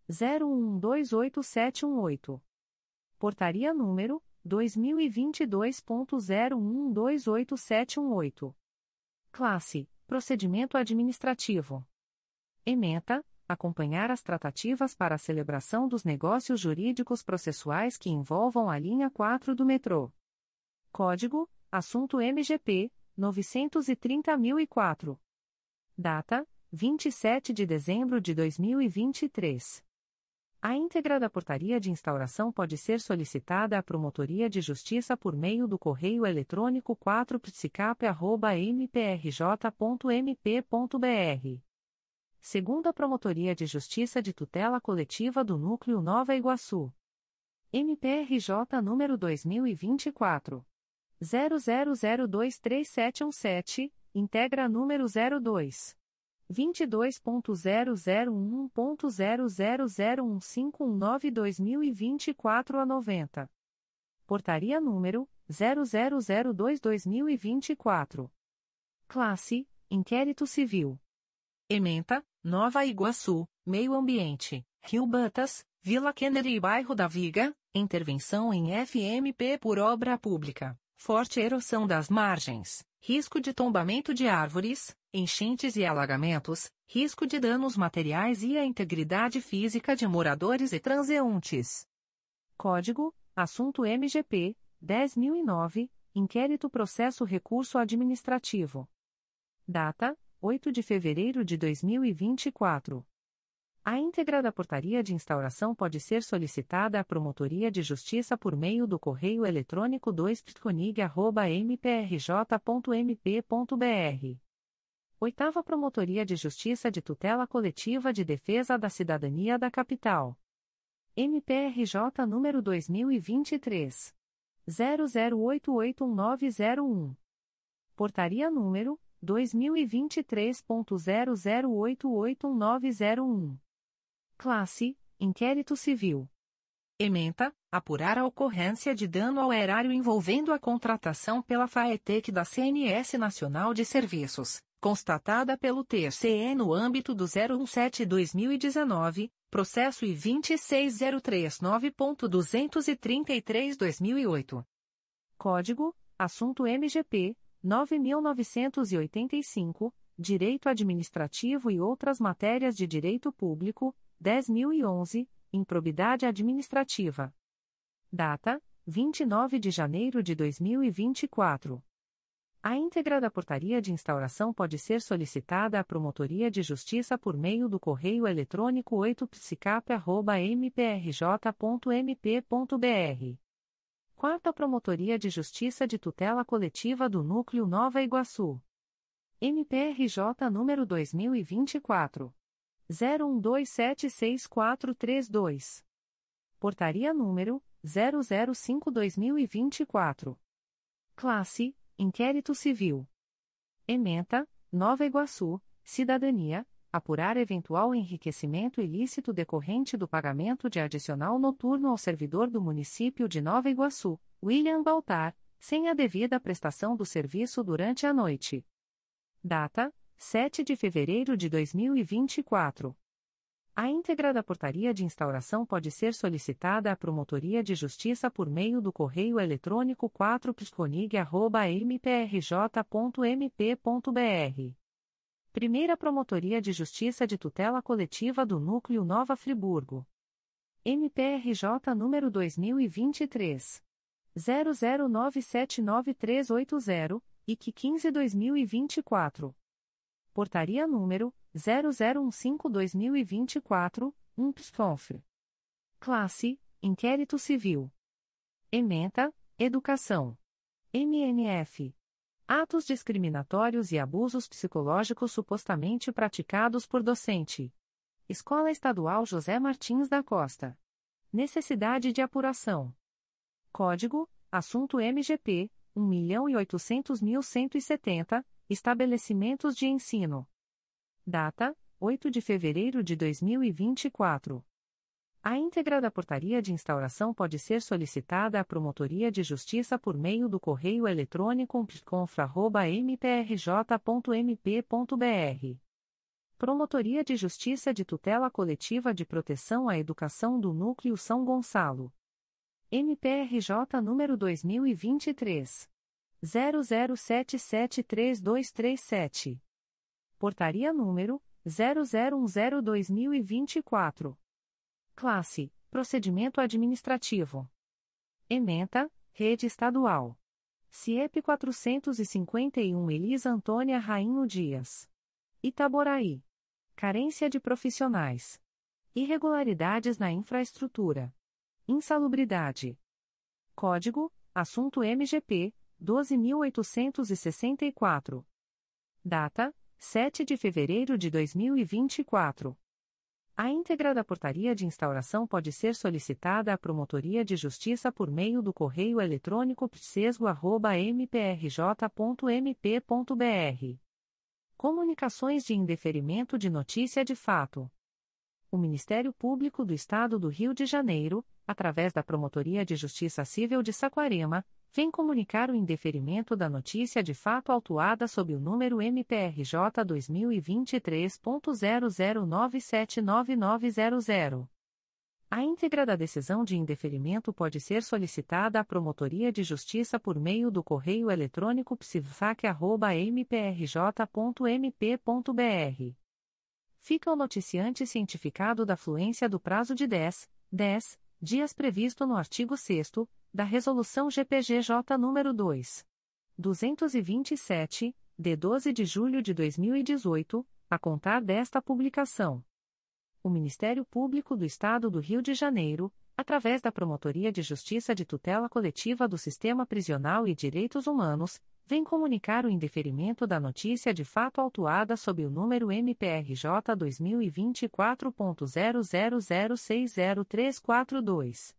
01128718. Portaria número 2022.012818. Classe: Procedimento administrativo. Ementa: acompanhar as tratativas para a celebração dos negócios jurídicos processuais que envolvam a linha 4 do metrô. Código: Assunto MGP 930.004. Data: 27 de dezembro de 2023. A íntegra da portaria de instauração pode ser solicitada à Promotoria de Justiça por meio do correio eletrônico 4psicap.mprj.mp.br. Segunda Promotoria de Justiça de Tutela Coletiva do Núcleo Nova Iguaçu. MPRJ número 2024. 00023717, integra número 02. 22.0011.0001519-2024 a 90. Portaria número 0002-2024. Classe: Inquérito Civil. Ementa, Nova Iguaçu, Meio Ambiente, Rio Batas, Vila Kennedy e Bairro da Viga, intervenção em FMP por obra pública, forte erosão das margens, risco de tombamento de árvores, enchentes e alagamentos, risco de danos materiais e à integridade física de moradores e transeuntes. Código: Assunto MGP 10009, Inquérito Processo Recurso Administrativo. Data: 8 de fevereiro de 2024. A íntegra da portaria de instauração pode ser solicitada à Promotoria de Justiça por meio do correio eletrônico 2 mprj.mp.br. Oitava Promotoria de Justiça de Tutela Coletiva de Defesa da Cidadania da Capital. MPRJ número 2023. 00881901. Portaria número 2023.00881901. Classe: Inquérito Civil. Ementa: apurar a ocorrência de dano ao erário envolvendo a contratação pela FAETEC da CNS Nacional de Serviços, constatada pelo TCE no âmbito do 017-2019, processo I26039.233-2008. Código: Assunto MGP 9985, Direito Administrativo e outras matérias de direito público, 10.011, Improbidade Administrativa. Data: 29 de janeiro de 2024. A íntegra da portaria de instauração pode ser solicitada à Promotoria de Justiça por meio do correio eletrônico 8psicap.mprj.mp.br. Quarta Promotoria de Justiça de Tutela Coletiva do Núcleo Nova Iguaçu. MPRJ número 2024. 01276432. Portaria número 005-2024. Classe: Inquérito Civil. Ementa: Nova Iguaçu, Cidadania, apurar eventual enriquecimento ilícito decorrente do pagamento de adicional noturno ao servidor do município de Nova Iguaçu, William Baltar, sem a devida prestação do serviço durante a noite. Data: 7 de fevereiro de 2024. A íntegra da portaria de instauração pode ser solicitada à Promotoria de Justiça por meio do correio eletrônico 4psconig.mprj.mp.br. Primeira Promotoria de Justiça de Tutela Coletiva do Núcleo Nova Friburgo. MPRJ número 2023. 00979380, IC 15-2024. Portaria número 0015-2024, UMPSCONF. Classe: Inquérito Civil. Ementa: Educação. MNF. Atos discriminatórios e abusos psicológicos supostamente praticados por docente. Escola Estadual José Martins da Costa. Necessidade de apuração. Código: Assunto MGP 1.800.170 Estabelecimentos de ensino. Data: 8 de fevereiro de 2024. A íntegra da portaria de instauração pode ser solicitada à Promotoria de Justiça por meio do correio eletrônico pconfra.mprj.mp.br. Promotoria de Justiça de Tutela Coletiva de Proteção à Educação do Núcleo São Gonçalo. MPRJ número 2023 00773237. Portaria número 0010/2024. Classe: Procedimento administrativo. Ementa: Rede Estadual. CIEP 451 Elisa Antônia Rainho Dias. Itaboraí. Carência de profissionais. Irregularidades na infraestrutura. Insalubridade. Código: Assunto MGP 12.864. Data: 7 de fevereiro de 2024. A íntegra da portaria de instauração pode ser solicitada à Promotoria de Justiça por meio do correio eletrônico psesgo.mprj.mp.br. Comunicações de indeferimento de notícia de fato. O Ministério Público do Estado do Rio de Janeiro, através da Promotoria de Justiça Civil de Saquarema, vem comunicar o indeferimento da notícia de fato autuada sob o número MPRJ 2023.00979900. A íntegra da decisão de indeferimento pode ser solicitada à Promotoria de Justiça por meio do correio eletrônico psivfac.mprj.mp.br. Fica o noticiante cientificado da fluência do prazo de 10, 10 dias previsto no artigo 6 da Resolução GPGJ nº 2. 227, de 12 de julho de 2018, a contar desta publicação. O Ministério Público do Estado do Rio de Janeiro, através da Promotoria de Justiça de Tutela Coletiva do Sistema Prisional e Direitos Humanos, vem comunicar o indeferimento da notícia de fato autuada sob o número MPRJ 2024.00060342.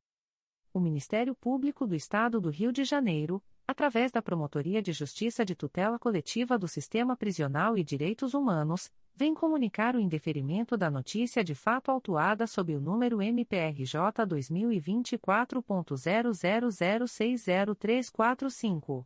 O Ministério Público do Estado do Rio de Janeiro, através da Promotoria de Justiça de Tutela Coletiva do Sistema Prisional e Direitos Humanos, vem comunicar o indeferimento da notícia de fato autuada sob o número MPRJ 2024.00060345.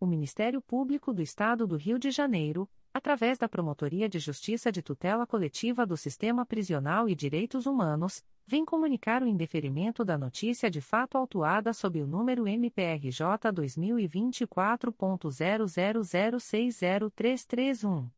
O Ministério Público do Estado do Rio de Janeiro, através da Promotoria de Justiça de Tutela Coletiva do Sistema Prisional e Direitos Humanos, vem comunicar o indeferimento da notícia de fato autuada sob o número MPRJ 2024.00060331.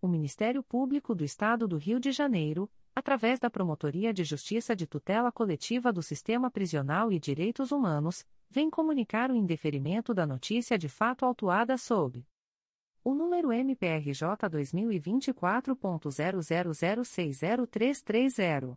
o Ministério Público do Estado do Rio de Janeiro, através da Promotoria de Justiça de Tutela Coletiva do Sistema Prisional e Direitos Humanos, vem comunicar o indeferimento da notícia de fato autuada sob o número MPRJ 2024.00060330.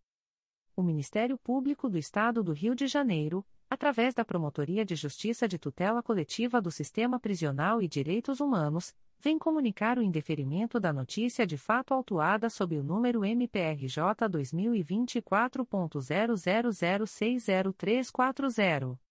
o Ministério Público do Estado do Rio de Janeiro, através da Promotoria de Justiça de Tutela Coletiva do Sistema Prisional e Direitos Humanos, vem comunicar o indeferimento da notícia de fato autuada sob o número MPRJ 2024.00060340.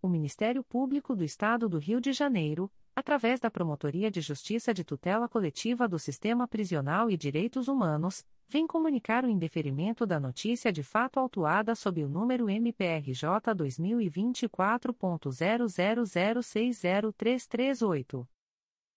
o Ministério Público do Estado do Rio de Janeiro, através da Promotoria de Justiça de Tutela Coletiva do Sistema Prisional e Direitos Humanos, vem comunicar o indeferimento da notícia de fato autuada sob o número MPRJ 2024.00060338.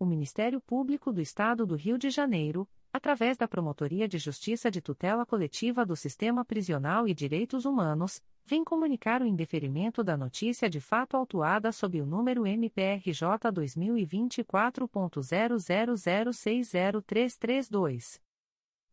o Ministério Público do Estado do Rio de Janeiro, através da Promotoria de Justiça de Tutela Coletiva do Sistema Prisional e Direitos Humanos, vem comunicar o indeferimento da notícia de fato autuada sob o número MPRJ 2024.00060332.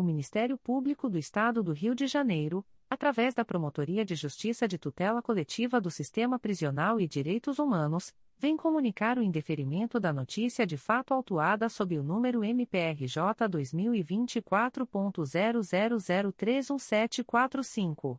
o Ministério Público do Estado do Rio de Janeiro, através da Promotoria de Justiça de Tutela Coletiva do Sistema Prisional e Direitos Humanos, vem comunicar o indeferimento da notícia de fato autuada sob o número MPRJ 2024.00031745.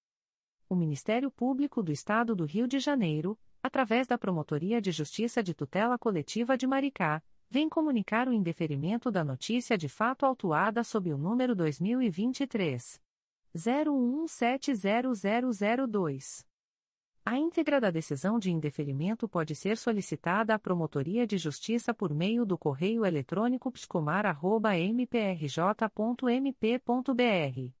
o Ministério Público do Estado do Rio de Janeiro, através da Promotoria de Justiça de Tutela Coletiva de Maricá, vem comunicar o indeferimento da notícia de fato autuada sob o número 2023 01170002. A íntegra da decisão de indeferimento pode ser solicitada à Promotoria de Justiça por meio do correio eletrônico pscomar.mprj.mp.br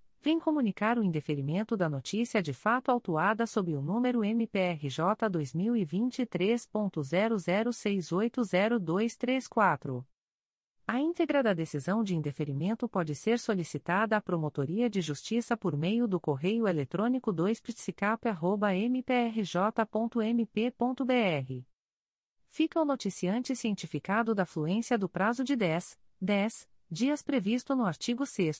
vem comunicar o indeferimento da notícia de fato autuada sob o número MPRJ 2023.00680234. A íntegra da decisão de indeferimento pode ser solicitada à Promotoria de Justiça por meio do correio eletrônico 2psicap.mprj.mp.br. Fica o noticiante cientificado da fluência do prazo de 10, 10 dias previsto no artigo 6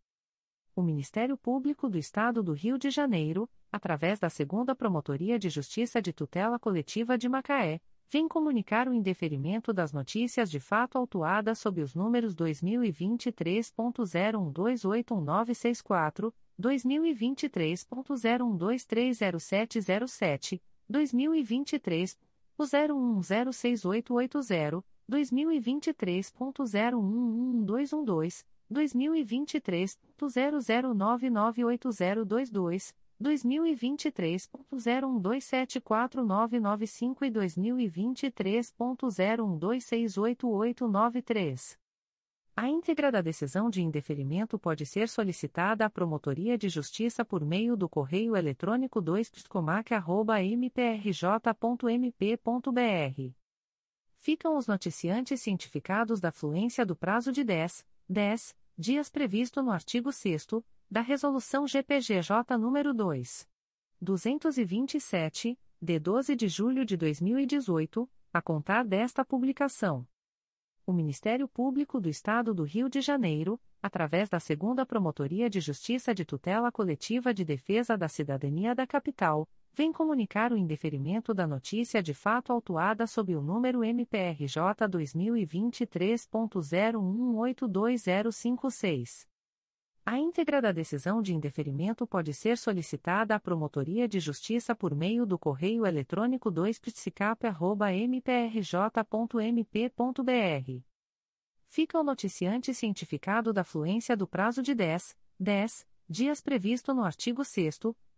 O Ministério Público do Estado do Rio de Janeiro, através da Segunda Promotoria de Justiça de Tutela Coletiva de Macaé, vem comunicar o indeferimento das notícias de fato autuadas sob os números 2023.01281964, 2023.01230707, 2023 0106880, 2023.011212, 2023.00998022, 2023.01274995 e 2023.01268893. A íntegra da decisão de indeferimento pode ser solicitada à Promotoria de Justiça por meio do correio eletrônico 2pscomac.mprj.mp.br. Ficam os noticiantes cientificados da fluência do prazo de 10, 10 dias previsto no artigo 6 da Resolução GPGJ nº 2. 227, de 12 de julho de 2018, a contar desta publicação. O Ministério Público do Estado do Rio de Janeiro, através da Segunda Promotoria de Justiça de Tutela Coletiva de Defesa da Cidadania da Capital, vem comunicar o indeferimento da notícia de fato autuada sob o número MPRJ 2023.0182056. A íntegra da decisão de indeferimento pode ser solicitada à Promotoria de Justiça por meio do correio eletrônico 2 Fica o noticiante cientificado da fluência do prazo de 10, 10 dias previsto no artigo 6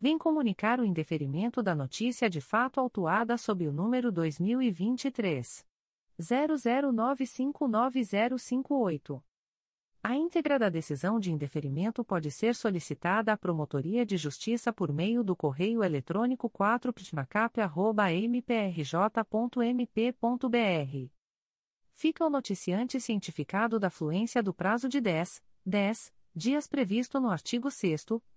vem comunicar o indeferimento da notícia de fato autuada sob o número 2023 00959058. A íntegra da decisão de indeferimento pode ser solicitada à Promotoria de Justiça por meio do correio eletrônico 4ptmacap.mprj.mp.br. Fica o noticiante cientificado da fluência do prazo de 10, 10 dias previsto no artigo 6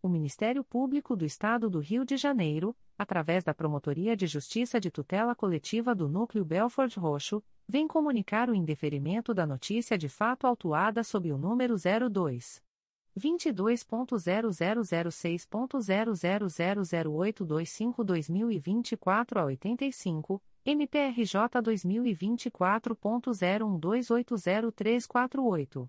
O Ministério Público do Estado do Rio de Janeiro, através da Promotoria de Justiça de Tutela Coletiva do Núcleo Belford Roxo, vem comunicar o indeferimento da notícia de fato autuada sob o número 02 22.0006.0000825-2024 a 85, MPRJ 2024.01280348.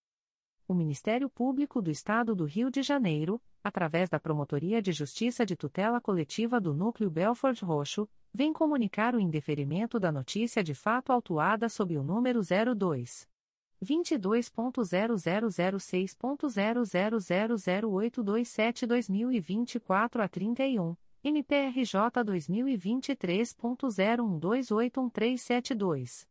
o Ministério Público do Estado do Rio de Janeiro, através da Promotoria de Justiça de Tutela Coletiva do Núcleo Belford Roxo, vem comunicar o indeferimento da notícia de fato autuada sob o número 02 22.0006.0000827-2024 a 31, MPRJ 2023.01281372.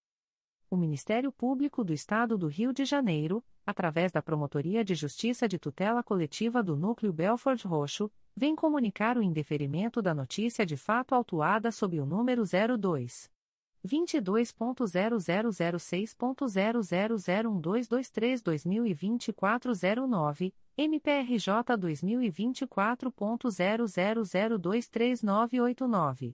o Ministério Público do Estado do Rio de Janeiro, através da Promotoria de Justiça de Tutela Coletiva do Núcleo Belford Roxo, vem comunicar o indeferimento da notícia de fato autuada sob o número 02 22.0006.0001223-2024 09, MPRJ 2024.00023989.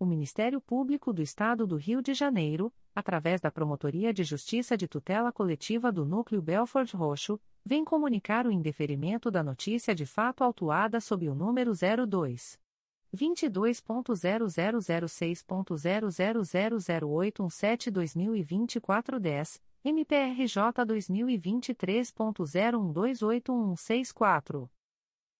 o Ministério Público do Estado do Rio de Janeiro, através da Promotoria de Justiça de Tutela Coletiva do Núcleo Belford Roxo, vem comunicar o indeferimento da notícia de fato autuada sob o número 02 22.0006.0000817-2024 10, MPRJ 2023.01281164.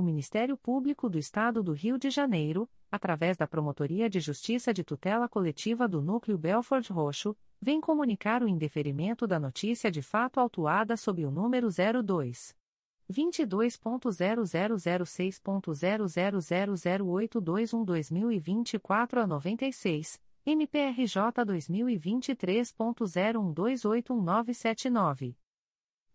o Ministério Público do Estado do Rio de Janeiro, através da Promotoria de Justiça de Tutela Coletiva do Núcleo Belford Roxo, vem comunicar o indeferimento da notícia de fato autuada sob o número 02 22.0006.0000821-2024 a 96, MPRJ 2023.01281979.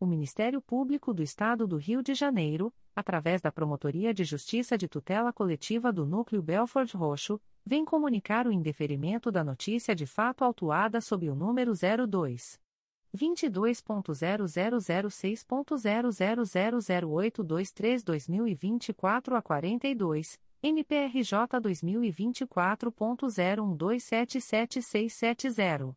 o Ministério Público do Estado do Rio de Janeiro, através da Promotoria de Justiça de Tutela Coletiva do Núcleo Belford Roxo, vem comunicar o indeferimento da notícia de fato autuada sob o número 02 22.0006.0000823-2024 a 42, MPRJ 2024.01277670.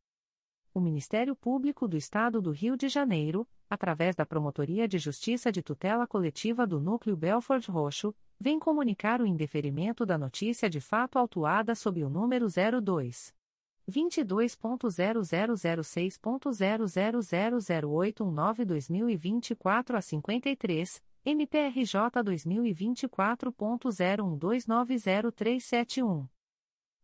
O Ministério Público do Estado do Rio de Janeiro, através da Promotoria de Justiça de Tutela Coletiva do Núcleo Belford Roxo, vem comunicar o indeferimento da notícia de fato autuada sob o número 02 22.0006.0000819-2024 a 53, MPRJ 2024.01290371.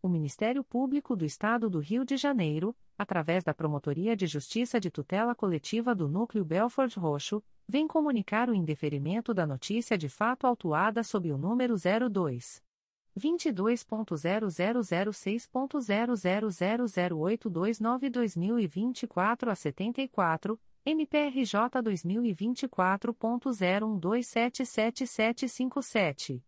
O Ministério Público do Estado do Rio de Janeiro, através da Promotoria de Justiça de Tutela Coletiva do Núcleo Belford Roxo, vem comunicar o indeferimento da notícia de fato autuada sob o número 02 22.0006.0000829-2024 a 74, MPRJ 2024.01277757.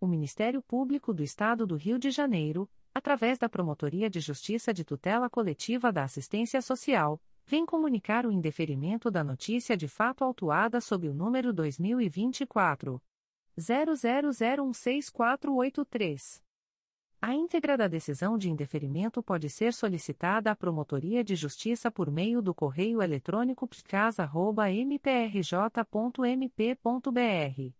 O Ministério Público do Estado do Rio de Janeiro, através da Promotoria de Justiça de Tutela Coletiva da Assistência Social, vem comunicar o indeferimento da notícia de fato autuada sob o número 2024 00016483. A íntegra da decisão de indeferimento pode ser solicitada à Promotoria de Justiça por meio do correio eletrônico psicasa.mprj.mp.br.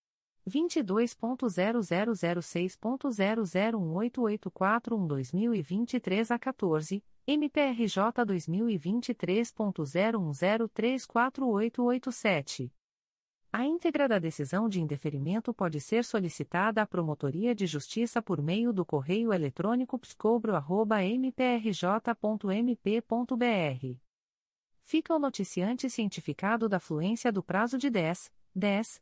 22.0006.0018841-2023 a 14, MPRJ 2023.01034887. A íntegra da decisão de indeferimento pode ser solicitada à Promotoria de Justiça por meio do correio eletrônico pscobro.mprj.mp.br. Fica o noticiante cientificado da fluência do prazo de 10, 10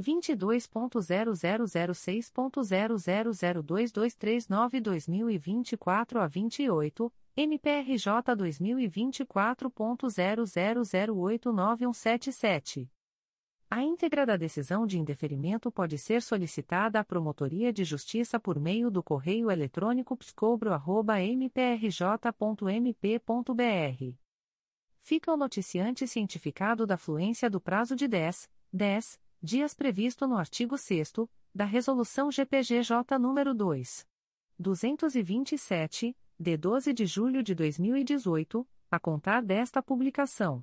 22.0006.0002239-2024 a 28, MPRJ 2024.00089177. A íntegra da decisão de indeferimento pode ser solicitada à Promotoria de Justiça por meio do correio eletrônico pscobro.mprj.mp.br. Fica o noticiante cientificado da fluência do prazo de 10, 10 dias previsto no artigo 6 da Resolução GPGJ nº 2. 227, de 12 de julho de 2018, a contar desta publicação.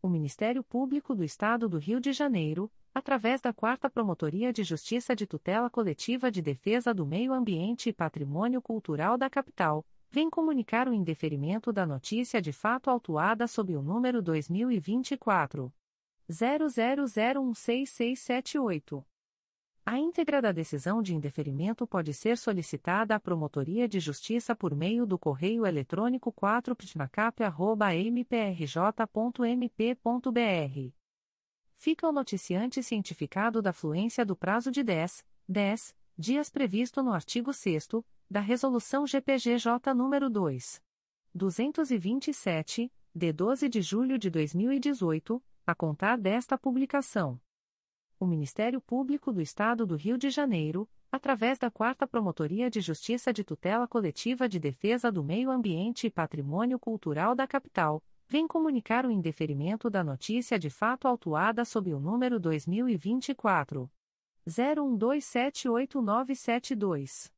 O Ministério Público do Estado do Rio de Janeiro, através da Quarta Promotoria de Justiça de Tutela Coletiva de Defesa do Meio Ambiente e Patrimônio Cultural da Capital, vem comunicar o indeferimento da notícia de fato autuada sob o número 2024 00016678. A íntegra da decisão de indeferimento pode ser solicitada à Promotoria de Justiça por meio do correio eletrônico 4ptnacap.mprj.mp.br. Fica o noticiante cientificado da fluência do prazo de 10, 10 dias previsto no artigo 6 da Resolução GPGJ nº 2. 227, de 12 de julho de 2018, a contar desta publicação. O Ministério Público do Estado do Rio de Janeiro, através da 4 Promotoria de Justiça de Tutela Coletiva de Defesa do Meio Ambiente e Patrimônio Cultural da Capital, vem comunicar o indeferimento da notícia de fato autuada sob o número 2024 01278972.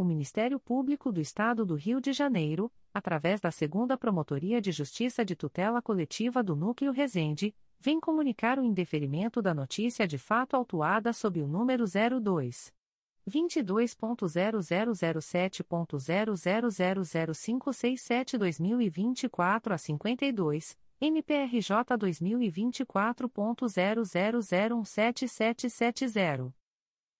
O Ministério Público do Estado do Rio de Janeiro, através da Segunda Promotoria de Justiça de Tutela Coletiva do Núcleo Resende, vem comunicar o indeferimento da notícia de fato autuada sob o número 02 22.0007.0000567-2024 a 52, MPRJ 2024.00017770.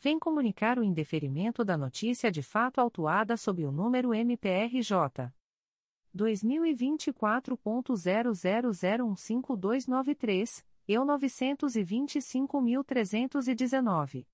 vem comunicar o indeferimento da notícia de fato autuada sob o número MPRJ 2024.00015293, eu 925.319.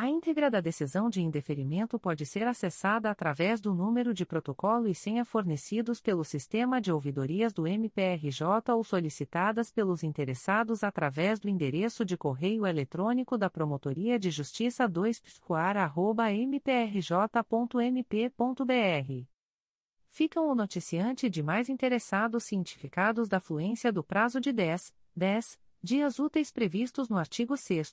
A íntegra da decisão de indeferimento pode ser acessada através do número de protocolo e senha fornecidos pelo sistema de ouvidorias do MPRJ ou solicitadas pelos interessados através do endereço de correio eletrônico da Promotoria de Justiça 2 mprj.mp.br. Ficam o noticiante de mais interessados cientificados da fluência do prazo de 10, 10 dias úteis previstos no artigo 6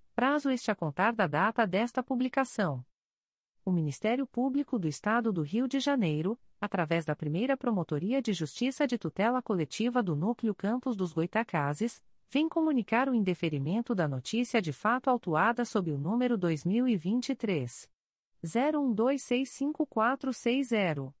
prazo este a contar da data desta publicação. O Ministério Público do Estado do Rio de Janeiro, através da primeira Promotoria de Justiça de Tutela Coletiva do Núcleo Campos dos Goitacazes, vem comunicar o indeferimento da notícia de fato autuada sob o número 2023 01265460.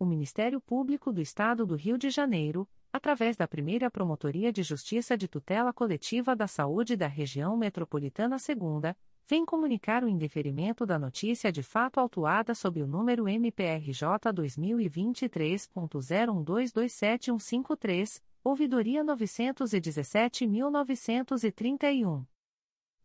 o Ministério Público do Estado do Rio de Janeiro, através da primeira Promotoria de Justiça de Tutela Coletiva da Saúde da Região Metropolitana II, vem comunicar o indeferimento da notícia de fato autuada sob o número MPRJ 2023.01227153, ouvidoria 917.931.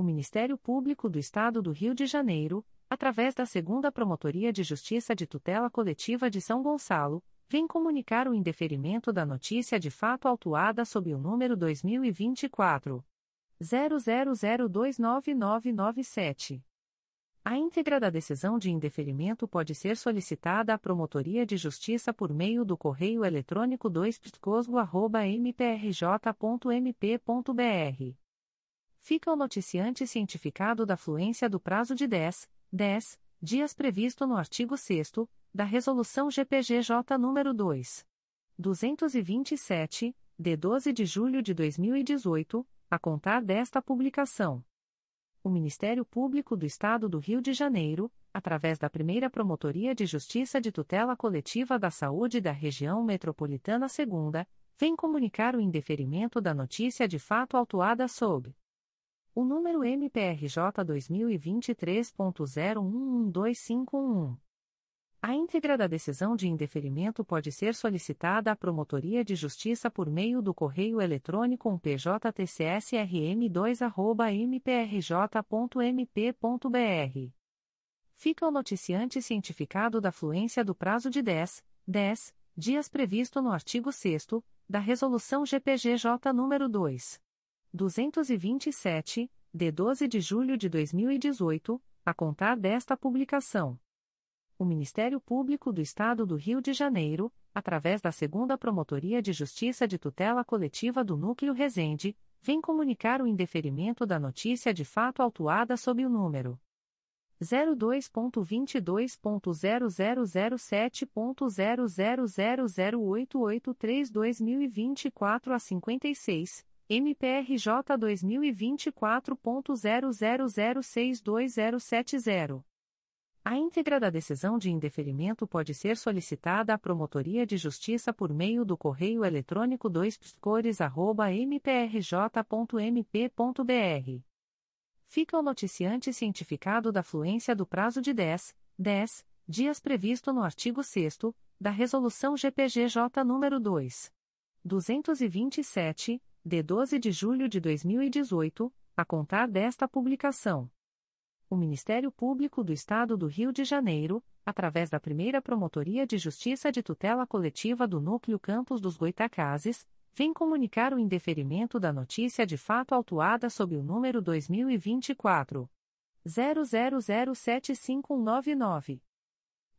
o Ministério Público do Estado do Rio de Janeiro, através da Segunda Promotoria de Justiça de Tutela Coletiva de São Gonçalo, vem comunicar o indeferimento da notícia de fato autuada sob o número 2024 00029997. A íntegra da decisão de indeferimento pode ser solicitada à Promotoria de Justiça por meio do correio eletrônico 2 mprj.mp.br fica o noticiante cientificado da fluência do prazo de 10, 10 dias previsto no artigo 6 da Resolução GPGJ nº 2. 227, de 12 de julho de 2018, a contar desta publicação. O Ministério Público do Estado do Rio de Janeiro, através da primeira Promotoria de Justiça de Tutela Coletiva da Saúde da Região Metropolitana II, vem comunicar o indeferimento da notícia de fato autuada sob o número MPRJ 2023.011251. A íntegra da decisão de indeferimento pode ser solicitada à Promotoria de Justiça por meio do correio eletrônico pjtcsrm2.mprj.mp.br. Fica o noticiante cientificado da fluência do prazo de 10, 10 dias previsto no artigo 6 da Resolução GPGJ nº 2. 227, de 12 de julho de 2018, a contar desta publicação. O Ministério Público do Estado do Rio de Janeiro, através da Segunda Promotoria de Justiça de Tutela Coletiva do Núcleo Resende, vem comunicar o indeferimento da notícia de fato autuada sob o número 02.22.0007.0000883-2024 a 56 MPRJ 2024.00062070. A íntegra da decisão de indeferimento pode ser solicitada à Promotoria de Justiça por meio do correio eletrônico 2 mprj.mp.br. Fica o noticiante cientificado da fluência do prazo de 10, 10 dias previsto no artigo 6 da Resolução GPGJ nº 2. 227, de 12 de julho de 2018, a contar desta publicação. O Ministério Público do Estado do Rio de Janeiro, através da primeira Promotoria de Justiça de Tutela Coletiva do Núcleo Campos dos Goitacazes, vem comunicar o indeferimento da notícia de fato autuada sob o número 2024 00075199.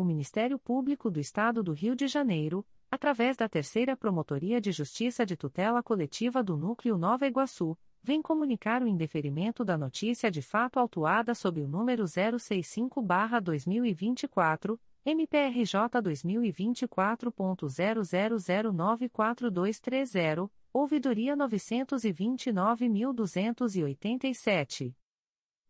o Ministério Público do Estado do Rio de Janeiro, através da Terceira Promotoria de Justiça de Tutela Coletiva do Núcleo Nova Iguaçu, vem comunicar o indeferimento da notícia de fato autuada sob o número 065-2024, MPRJ 2024.00094230, ouvidoria 929.287.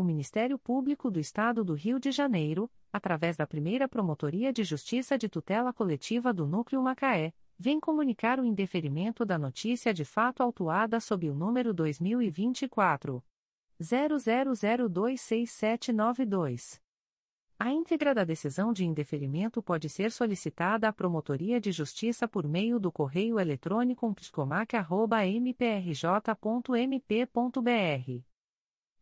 O Ministério Público do Estado do Rio de Janeiro, através da primeira Promotoria de Justiça de Tutela Coletiva do Núcleo Macaé, vem comunicar o indeferimento da notícia de fato autuada sob o número 2024. 00026792. A íntegra da decisão de indeferimento pode ser solicitada à Promotoria de Justiça por meio do correio eletrônico psicomac.mprj.mp.br.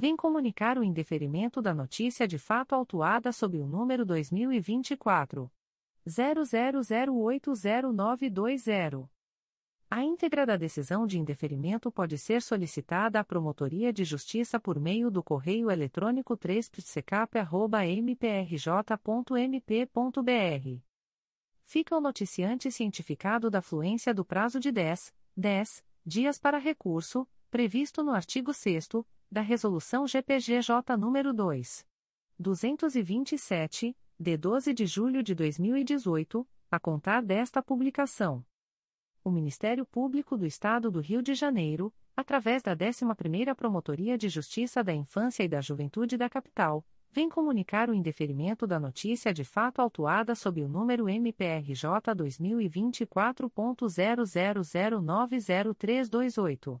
vem comunicar o indeferimento da notícia de fato autuada sob o número 2024 00080920. A íntegra da decisão de indeferimento pode ser solicitada à Promotoria de Justiça por meio do correio eletrônico 3 mprj.mp.br. Fica o noticiante cientificado da fluência do prazo de 10, 10 dias para recurso, previsto no artigo 6 da Resolução GPGJ nº 2. 227, de 12 de julho de 2018, a contar desta publicação. O Ministério Público do Estado do Rio de Janeiro, através da 11ª Promotoria de Justiça da Infância e da Juventude da Capital, vem comunicar o indeferimento da notícia de fato autuada sob o número MPRJ 2024.00090328.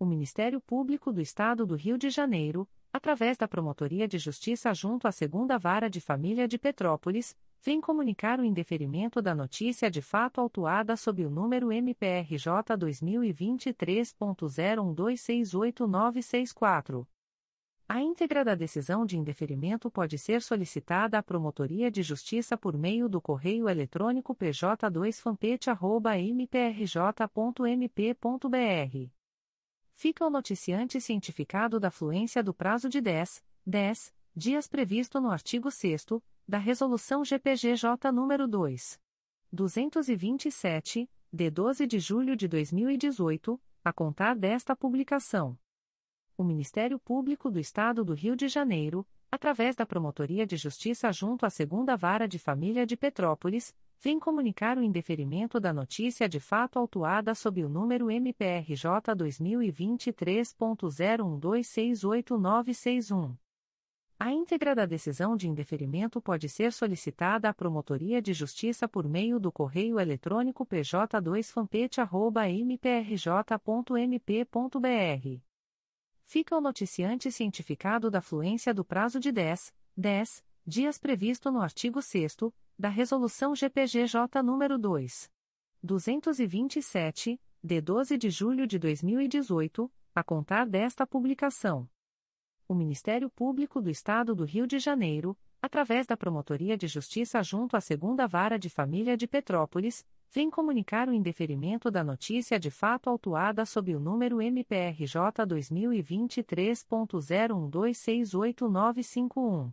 O Ministério Público do Estado do Rio de Janeiro, através da Promotoria de Justiça junto à Segunda Vara de Família de Petrópolis, vem comunicar o indeferimento da notícia de fato autuada sob o número MPRJ 2023.01268964. A íntegra da decisão de indeferimento pode ser solicitada à Promotoria de Justiça por meio do correio eletrônico pj2fampete.mprj.mp.br. Fica o noticiante cientificado da fluência do prazo de 10, 10 dias previsto no artigo 6 da Resolução GPGJ nº 2. 227, de 12 de julho de 2018, a contar desta publicação. O Ministério Público do Estado do Rio de Janeiro, através da Promotoria de Justiça junto à Segunda Vara de Família de Petrópolis, vem comunicar o indeferimento da notícia de fato autuada sob o número MPRJ 2023.01268961. A íntegra da decisão de indeferimento pode ser solicitada à Promotoria de Justiça por meio do correio eletrônico pj2fampete.mprj.mp.br. Fica o noticiante cientificado da fluência do prazo de 10, 10 dias previsto no artigo 6 da Resolução GPGJ nº 2. 227, de 12 de julho de 2018, a contar desta publicação o Ministério Público do Estado do Rio de Janeiro, através da Promotoria de Justiça junto à Segunda Vara de Família de Petrópolis, vem comunicar o indeferimento da notícia de fato autuada sob o número MPRJ 2023.01268951.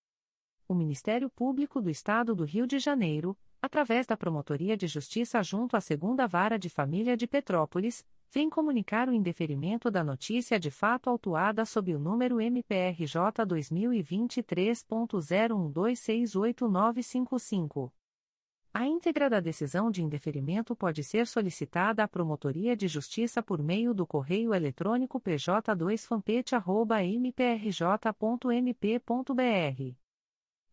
O Ministério Público do Estado do Rio de Janeiro, através da Promotoria de Justiça junto à Segunda Vara de Família de Petrópolis, vem comunicar o indeferimento da notícia de fato autuada sob o número MPRJ 2023.01268955. A íntegra da decisão de indeferimento pode ser solicitada à Promotoria de Justiça por meio do correio eletrônico pj2fampete.mprj.mp.br.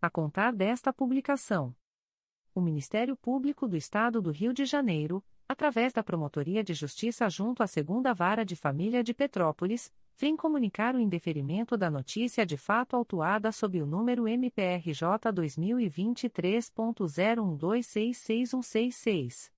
a contar desta publicação. O Ministério Público do Estado do Rio de Janeiro, através da Promotoria de Justiça junto à Segunda Vara de Família de Petrópolis, vem comunicar o indeferimento da notícia de fato autuada sob o número MPRJ 2023.01266166.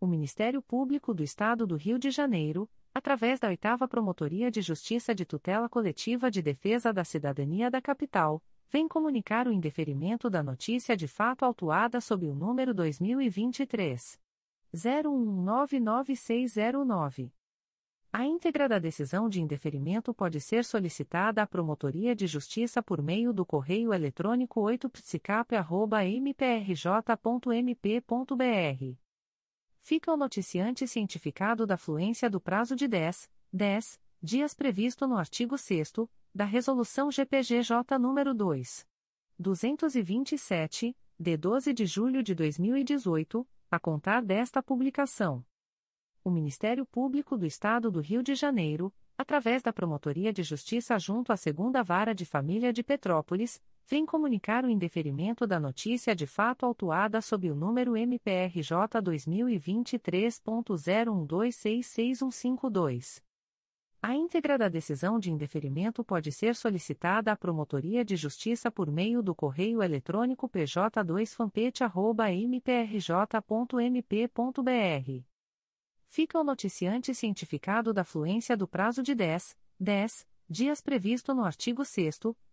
O Ministério Público do Estado do Rio de Janeiro, através da 8 Promotoria de Justiça de Tutela Coletiva de Defesa da Cidadania da Capital, vem comunicar o indeferimento da notícia de fato autuada sob o número 2023 01199609. A íntegra da decisão de indeferimento pode ser solicitada à Promotoria de Justiça por meio do correio eletrônico 8psicap.mprj.mp.br. Fica o noticiante cientificado da fluência do prazo de 10, 10 dias previsto no artigo 6 da Resolução GPGJ nº 2. 227, de 12 de julho de 2018, a contar desta publicação o Ministério Público do Estado do Rio de Janeiro, através da Promotoria de Justiça junto à Segunda Vara de Família de Petrópolis, vem comunicar o indeferimento da notícia de fato autuada sob o número MPRJ 2023.01266152. A íntegra da decisão de indeferimento pode ser solicitada à Promotoria de Justiça por meio do correio eletrônico pj2fampete.mprj.mp.br fica o noticiante cientificado da fluência do prazo de 10, 10 dias previsto no artigo 6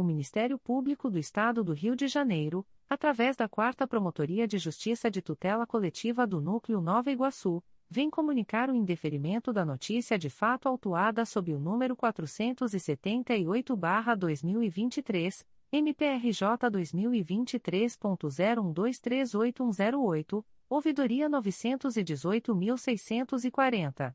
O Ministério Público do Estado do Rio de Janeiro, através da 4 Promotoria de Justiça de Tutela Coletiva do Núcleo Nova Iguaçu, vem comunicar o indeferimento da notícia de fato autuada sob o número 478-2023 MPRJ 2023.01238108, ouvidoria 918.640.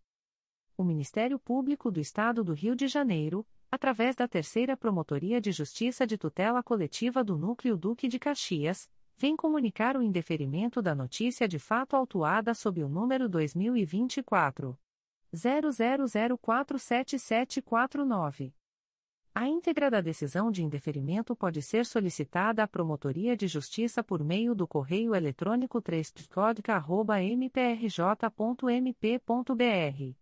O Ministério Público do Estado do Rio de Janeiro, através da Terceira Promotoria de Justiça de Tutela Coletiva do Núcleo Duque de Caxias, vem comunicar o indeferimento da notícia de fato autuada sob o número 2024 00047749. A íntegra da decisão de indeferimento pode ser solicitada à Promotoria de Justiça por meio do correio eletrônico 3 mprj.mp.br.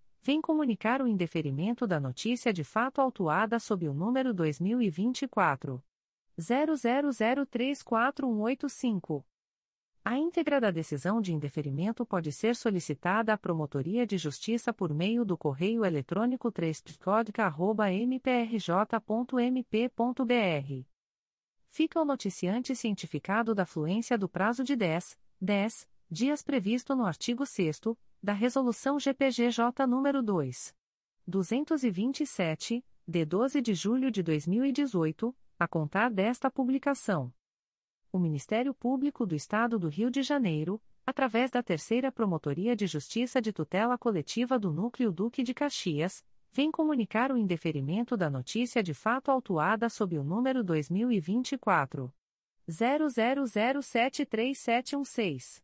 vem comunicar o indeferimento da notícia de fato autuada sob o número 2024 00034185. A íntegra da decisão de indeferimento pode ser solicitada à Promotoria de Justiça por meio do correio eletrônico 3 mprj.mp.br fica o noticiante cientificado da fluência do prazo de 10, 10 dias previsto no artigo 6 da Resolução GPGJ nº 2. 227, de 12 de julho de 2018, a contar desta publicação. O Ministério Público do Estado do Rio de Janeiro, através da Terceira Promotoria de Justiça de Tutela Coletiva do Núcleo Duque de Caxias, vem comunicar o indeferimento da notícia de fato autuada sob o número 2024 00073716.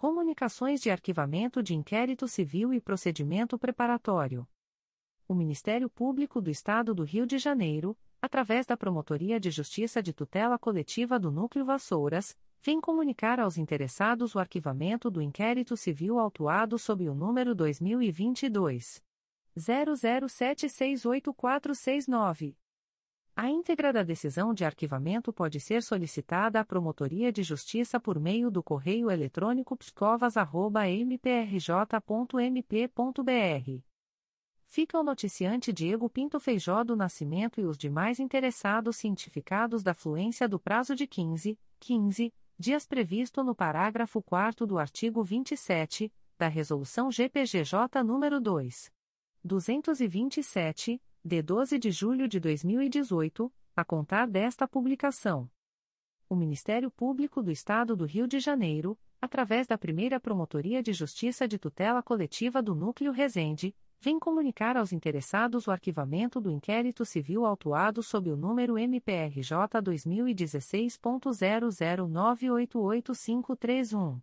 Comunicações de arquivamento de inquérito civil e procedimento preparatório. O Ministério Público do Estado do Rio de Janeiro, através da Promotoria de Justiça de Tutela Coletiva do Núcleo Vassouras, vem comunicar aos interessados o arquivamento do inquérito civil autuado sob o número 2022 00768469. A íntegra da decisão de arquivamento pode ser solicitada à Promotoria de Justiça por meio do correio eletrônico pscovas.mprj.mp.br. Fica o noticiante Diego Pinto Feijó do Nascimento e os demais interessados cientificados da fluência do prazo de 15, 15 dias previsto no parágrafo 4 do artigo 27 da Resolução GPGJ nº 2. 227, de 12 de julho de 2018, a contar desta publicação. O Ministério Público do Estado do Rio de Janeiro, através da primeira Promotoria de Justiça de Tutela Coletiva do Núcleo Resende, vem comunicar aos interessados o arquivamento do inquérito civil autuado sob o número MPRJ 2016.00988531.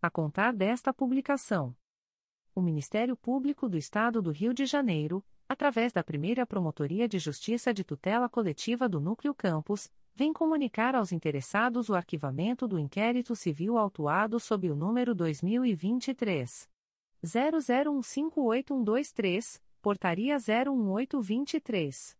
a contar desta publicação. O Ministério Público do Estado do Rio de Janeiro, através da primeira Promotoria de Justiça de Tutela Coletiva do Núcleo Campos, vem comunicar aos interessados o arquivamento do inquérito civil autuado sob o número 2023. 00158123, Portaria 01823.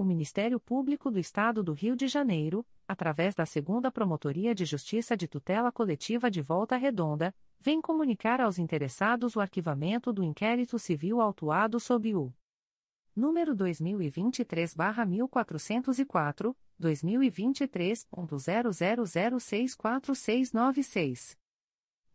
O Ministério Público do Estado do Rio de Janeiro, através da Segunda Promotoria de Justiça de Tutela Coletiva de Volta Redonda, vem comunicar aos interessados o arquivamento do inquérito civil autuado sob o número 2023/1404, 2023.00064696.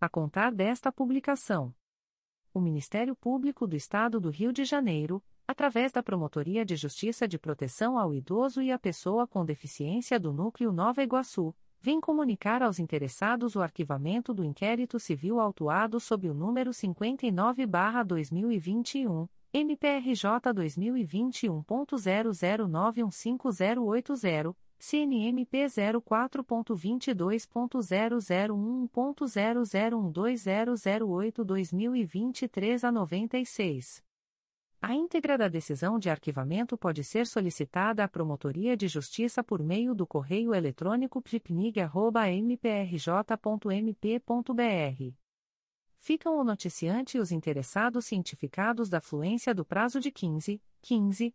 a contar desta publicação. O Ministério Público do Estado do Rio de Janeiro, através da Promotoria de Justiça de Proteção ao Idoso e à Pessoa com Deficiência do Núcleo Nova Iguaçu, vem comunicar aos interessados o arquivamento do inquérito civil autuado sob o número 59-2021, MPRJ 2021.00915080 CNMP 04.22.0001.0012008-2023 a 96. A íntegra da decisão de arquivamento pode ser solicitada à Promotoria de Justiça por meio do correio eletrônico pipnig.mprj.mp.br. Ficam o noticiante e os interessados cientificados da fluência do prazo de 15, 15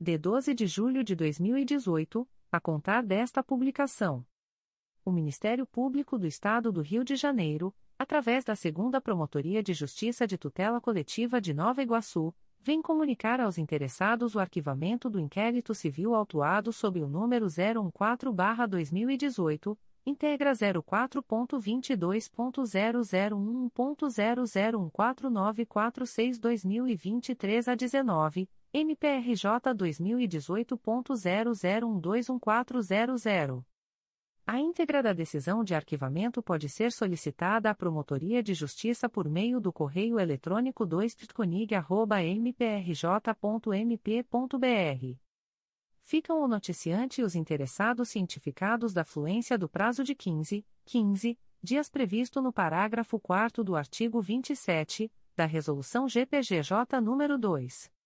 de 12 de julho de 2018, a contar desta publicação. O Ministério Público do Estado do Rio de Janeiro, através da Segunda Promotoria de Justiça de Tutela Coletiva de Nova Iguaçu, vem comunicar aos interessados o arquivamento do inquérito civil autuado sob o número 014-2018, integra 04.22.0001.0014946-2023 a 19, MPRJ 2018.00121400. A íntegra da decisão de arquivamento pode ser solicitada à Promotoria de Justiça por meio do correio eletrônico 2 mprj.mp.br. Ficam o noticiante e os interessados cientificados da fluência do prazo de 15, 15 dias previsto no parágrafo 4 do artigo 27 da Resolução GPGJ nº 2.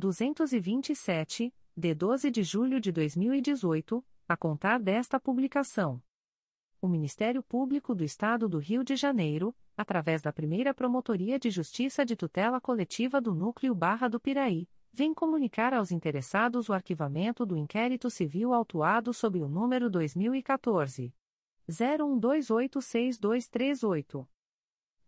227, de 12 de julho de 2018, a contar desta publicação. O Ministério Público do Estado do Rio de Janeiro, através da primeira Promotoria de Justiça de Tutela Coletiva do Núcleo Barra do Piraí, vem comunicar aos interessados o arquivamento do inquérito civil autuado sob o número 2014. 01286238.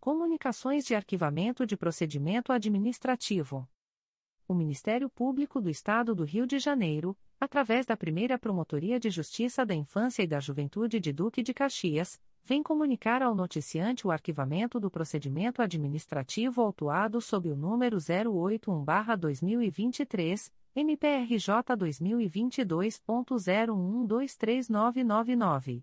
Comunicações de Arquivamento de Procedimento Administrativo. O Ministério Público do Estado do Rio de Janeiro, através da primeira Promotoria de Justiça da Infância e da Juventude de Duque de Caxias, vem comunicar ao noticiante o arquivamento do procedimento administrativo autuado sob o número 081-2023, MPRJ 2022.01239999.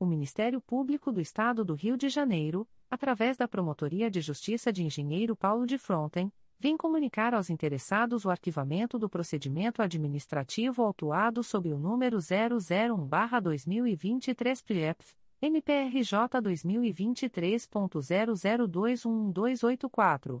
O Ministério Público do Estado do Rio de Janeiro, através da Promotoria de Justiça de Engenheiro Paulo de Fronten, vem comunicar aos interessados o arquivamento do procedimento administrativo autuado sob o número 001-2023 PLEPF MPRJ 2023.00211284.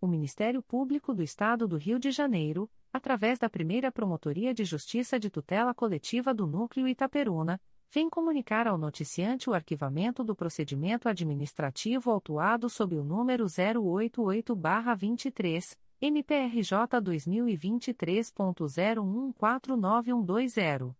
O Ministério Público do Estado do Rio de Janeiro, através da primeira Promotoria de Justiça de Tutela Coletiva do Núcleo Itaperuna, vem comunicar ao noticiante o arquivamento do procedimento administrativo autuado sob o número 088-23, MPRJ 2023.01149120.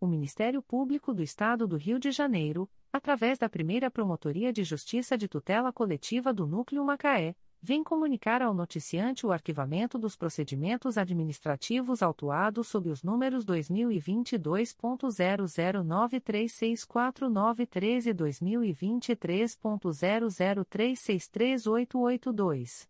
o Ministério Público do Estado do Rio de Janeiro, através da primeira Promotoria de Justiça de Tutela Coletiva do Núcleo Macaé, vem comunicar ao noticiante o arquivamento dos procedimentos administrativos autuados sob os números 2022.00936493 e 2023.00363882.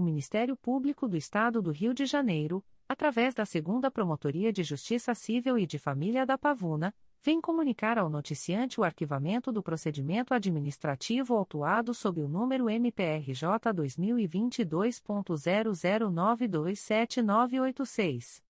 o Ministério Público do Estado do Rio de Janeiro, através da Segunda Promotoria de Justiça Civil e de Família da Pavuna, vem comunicar ao noticiante o arquivamento do procedimento administrativo autuado sob o número MPRJ 2022.00927986.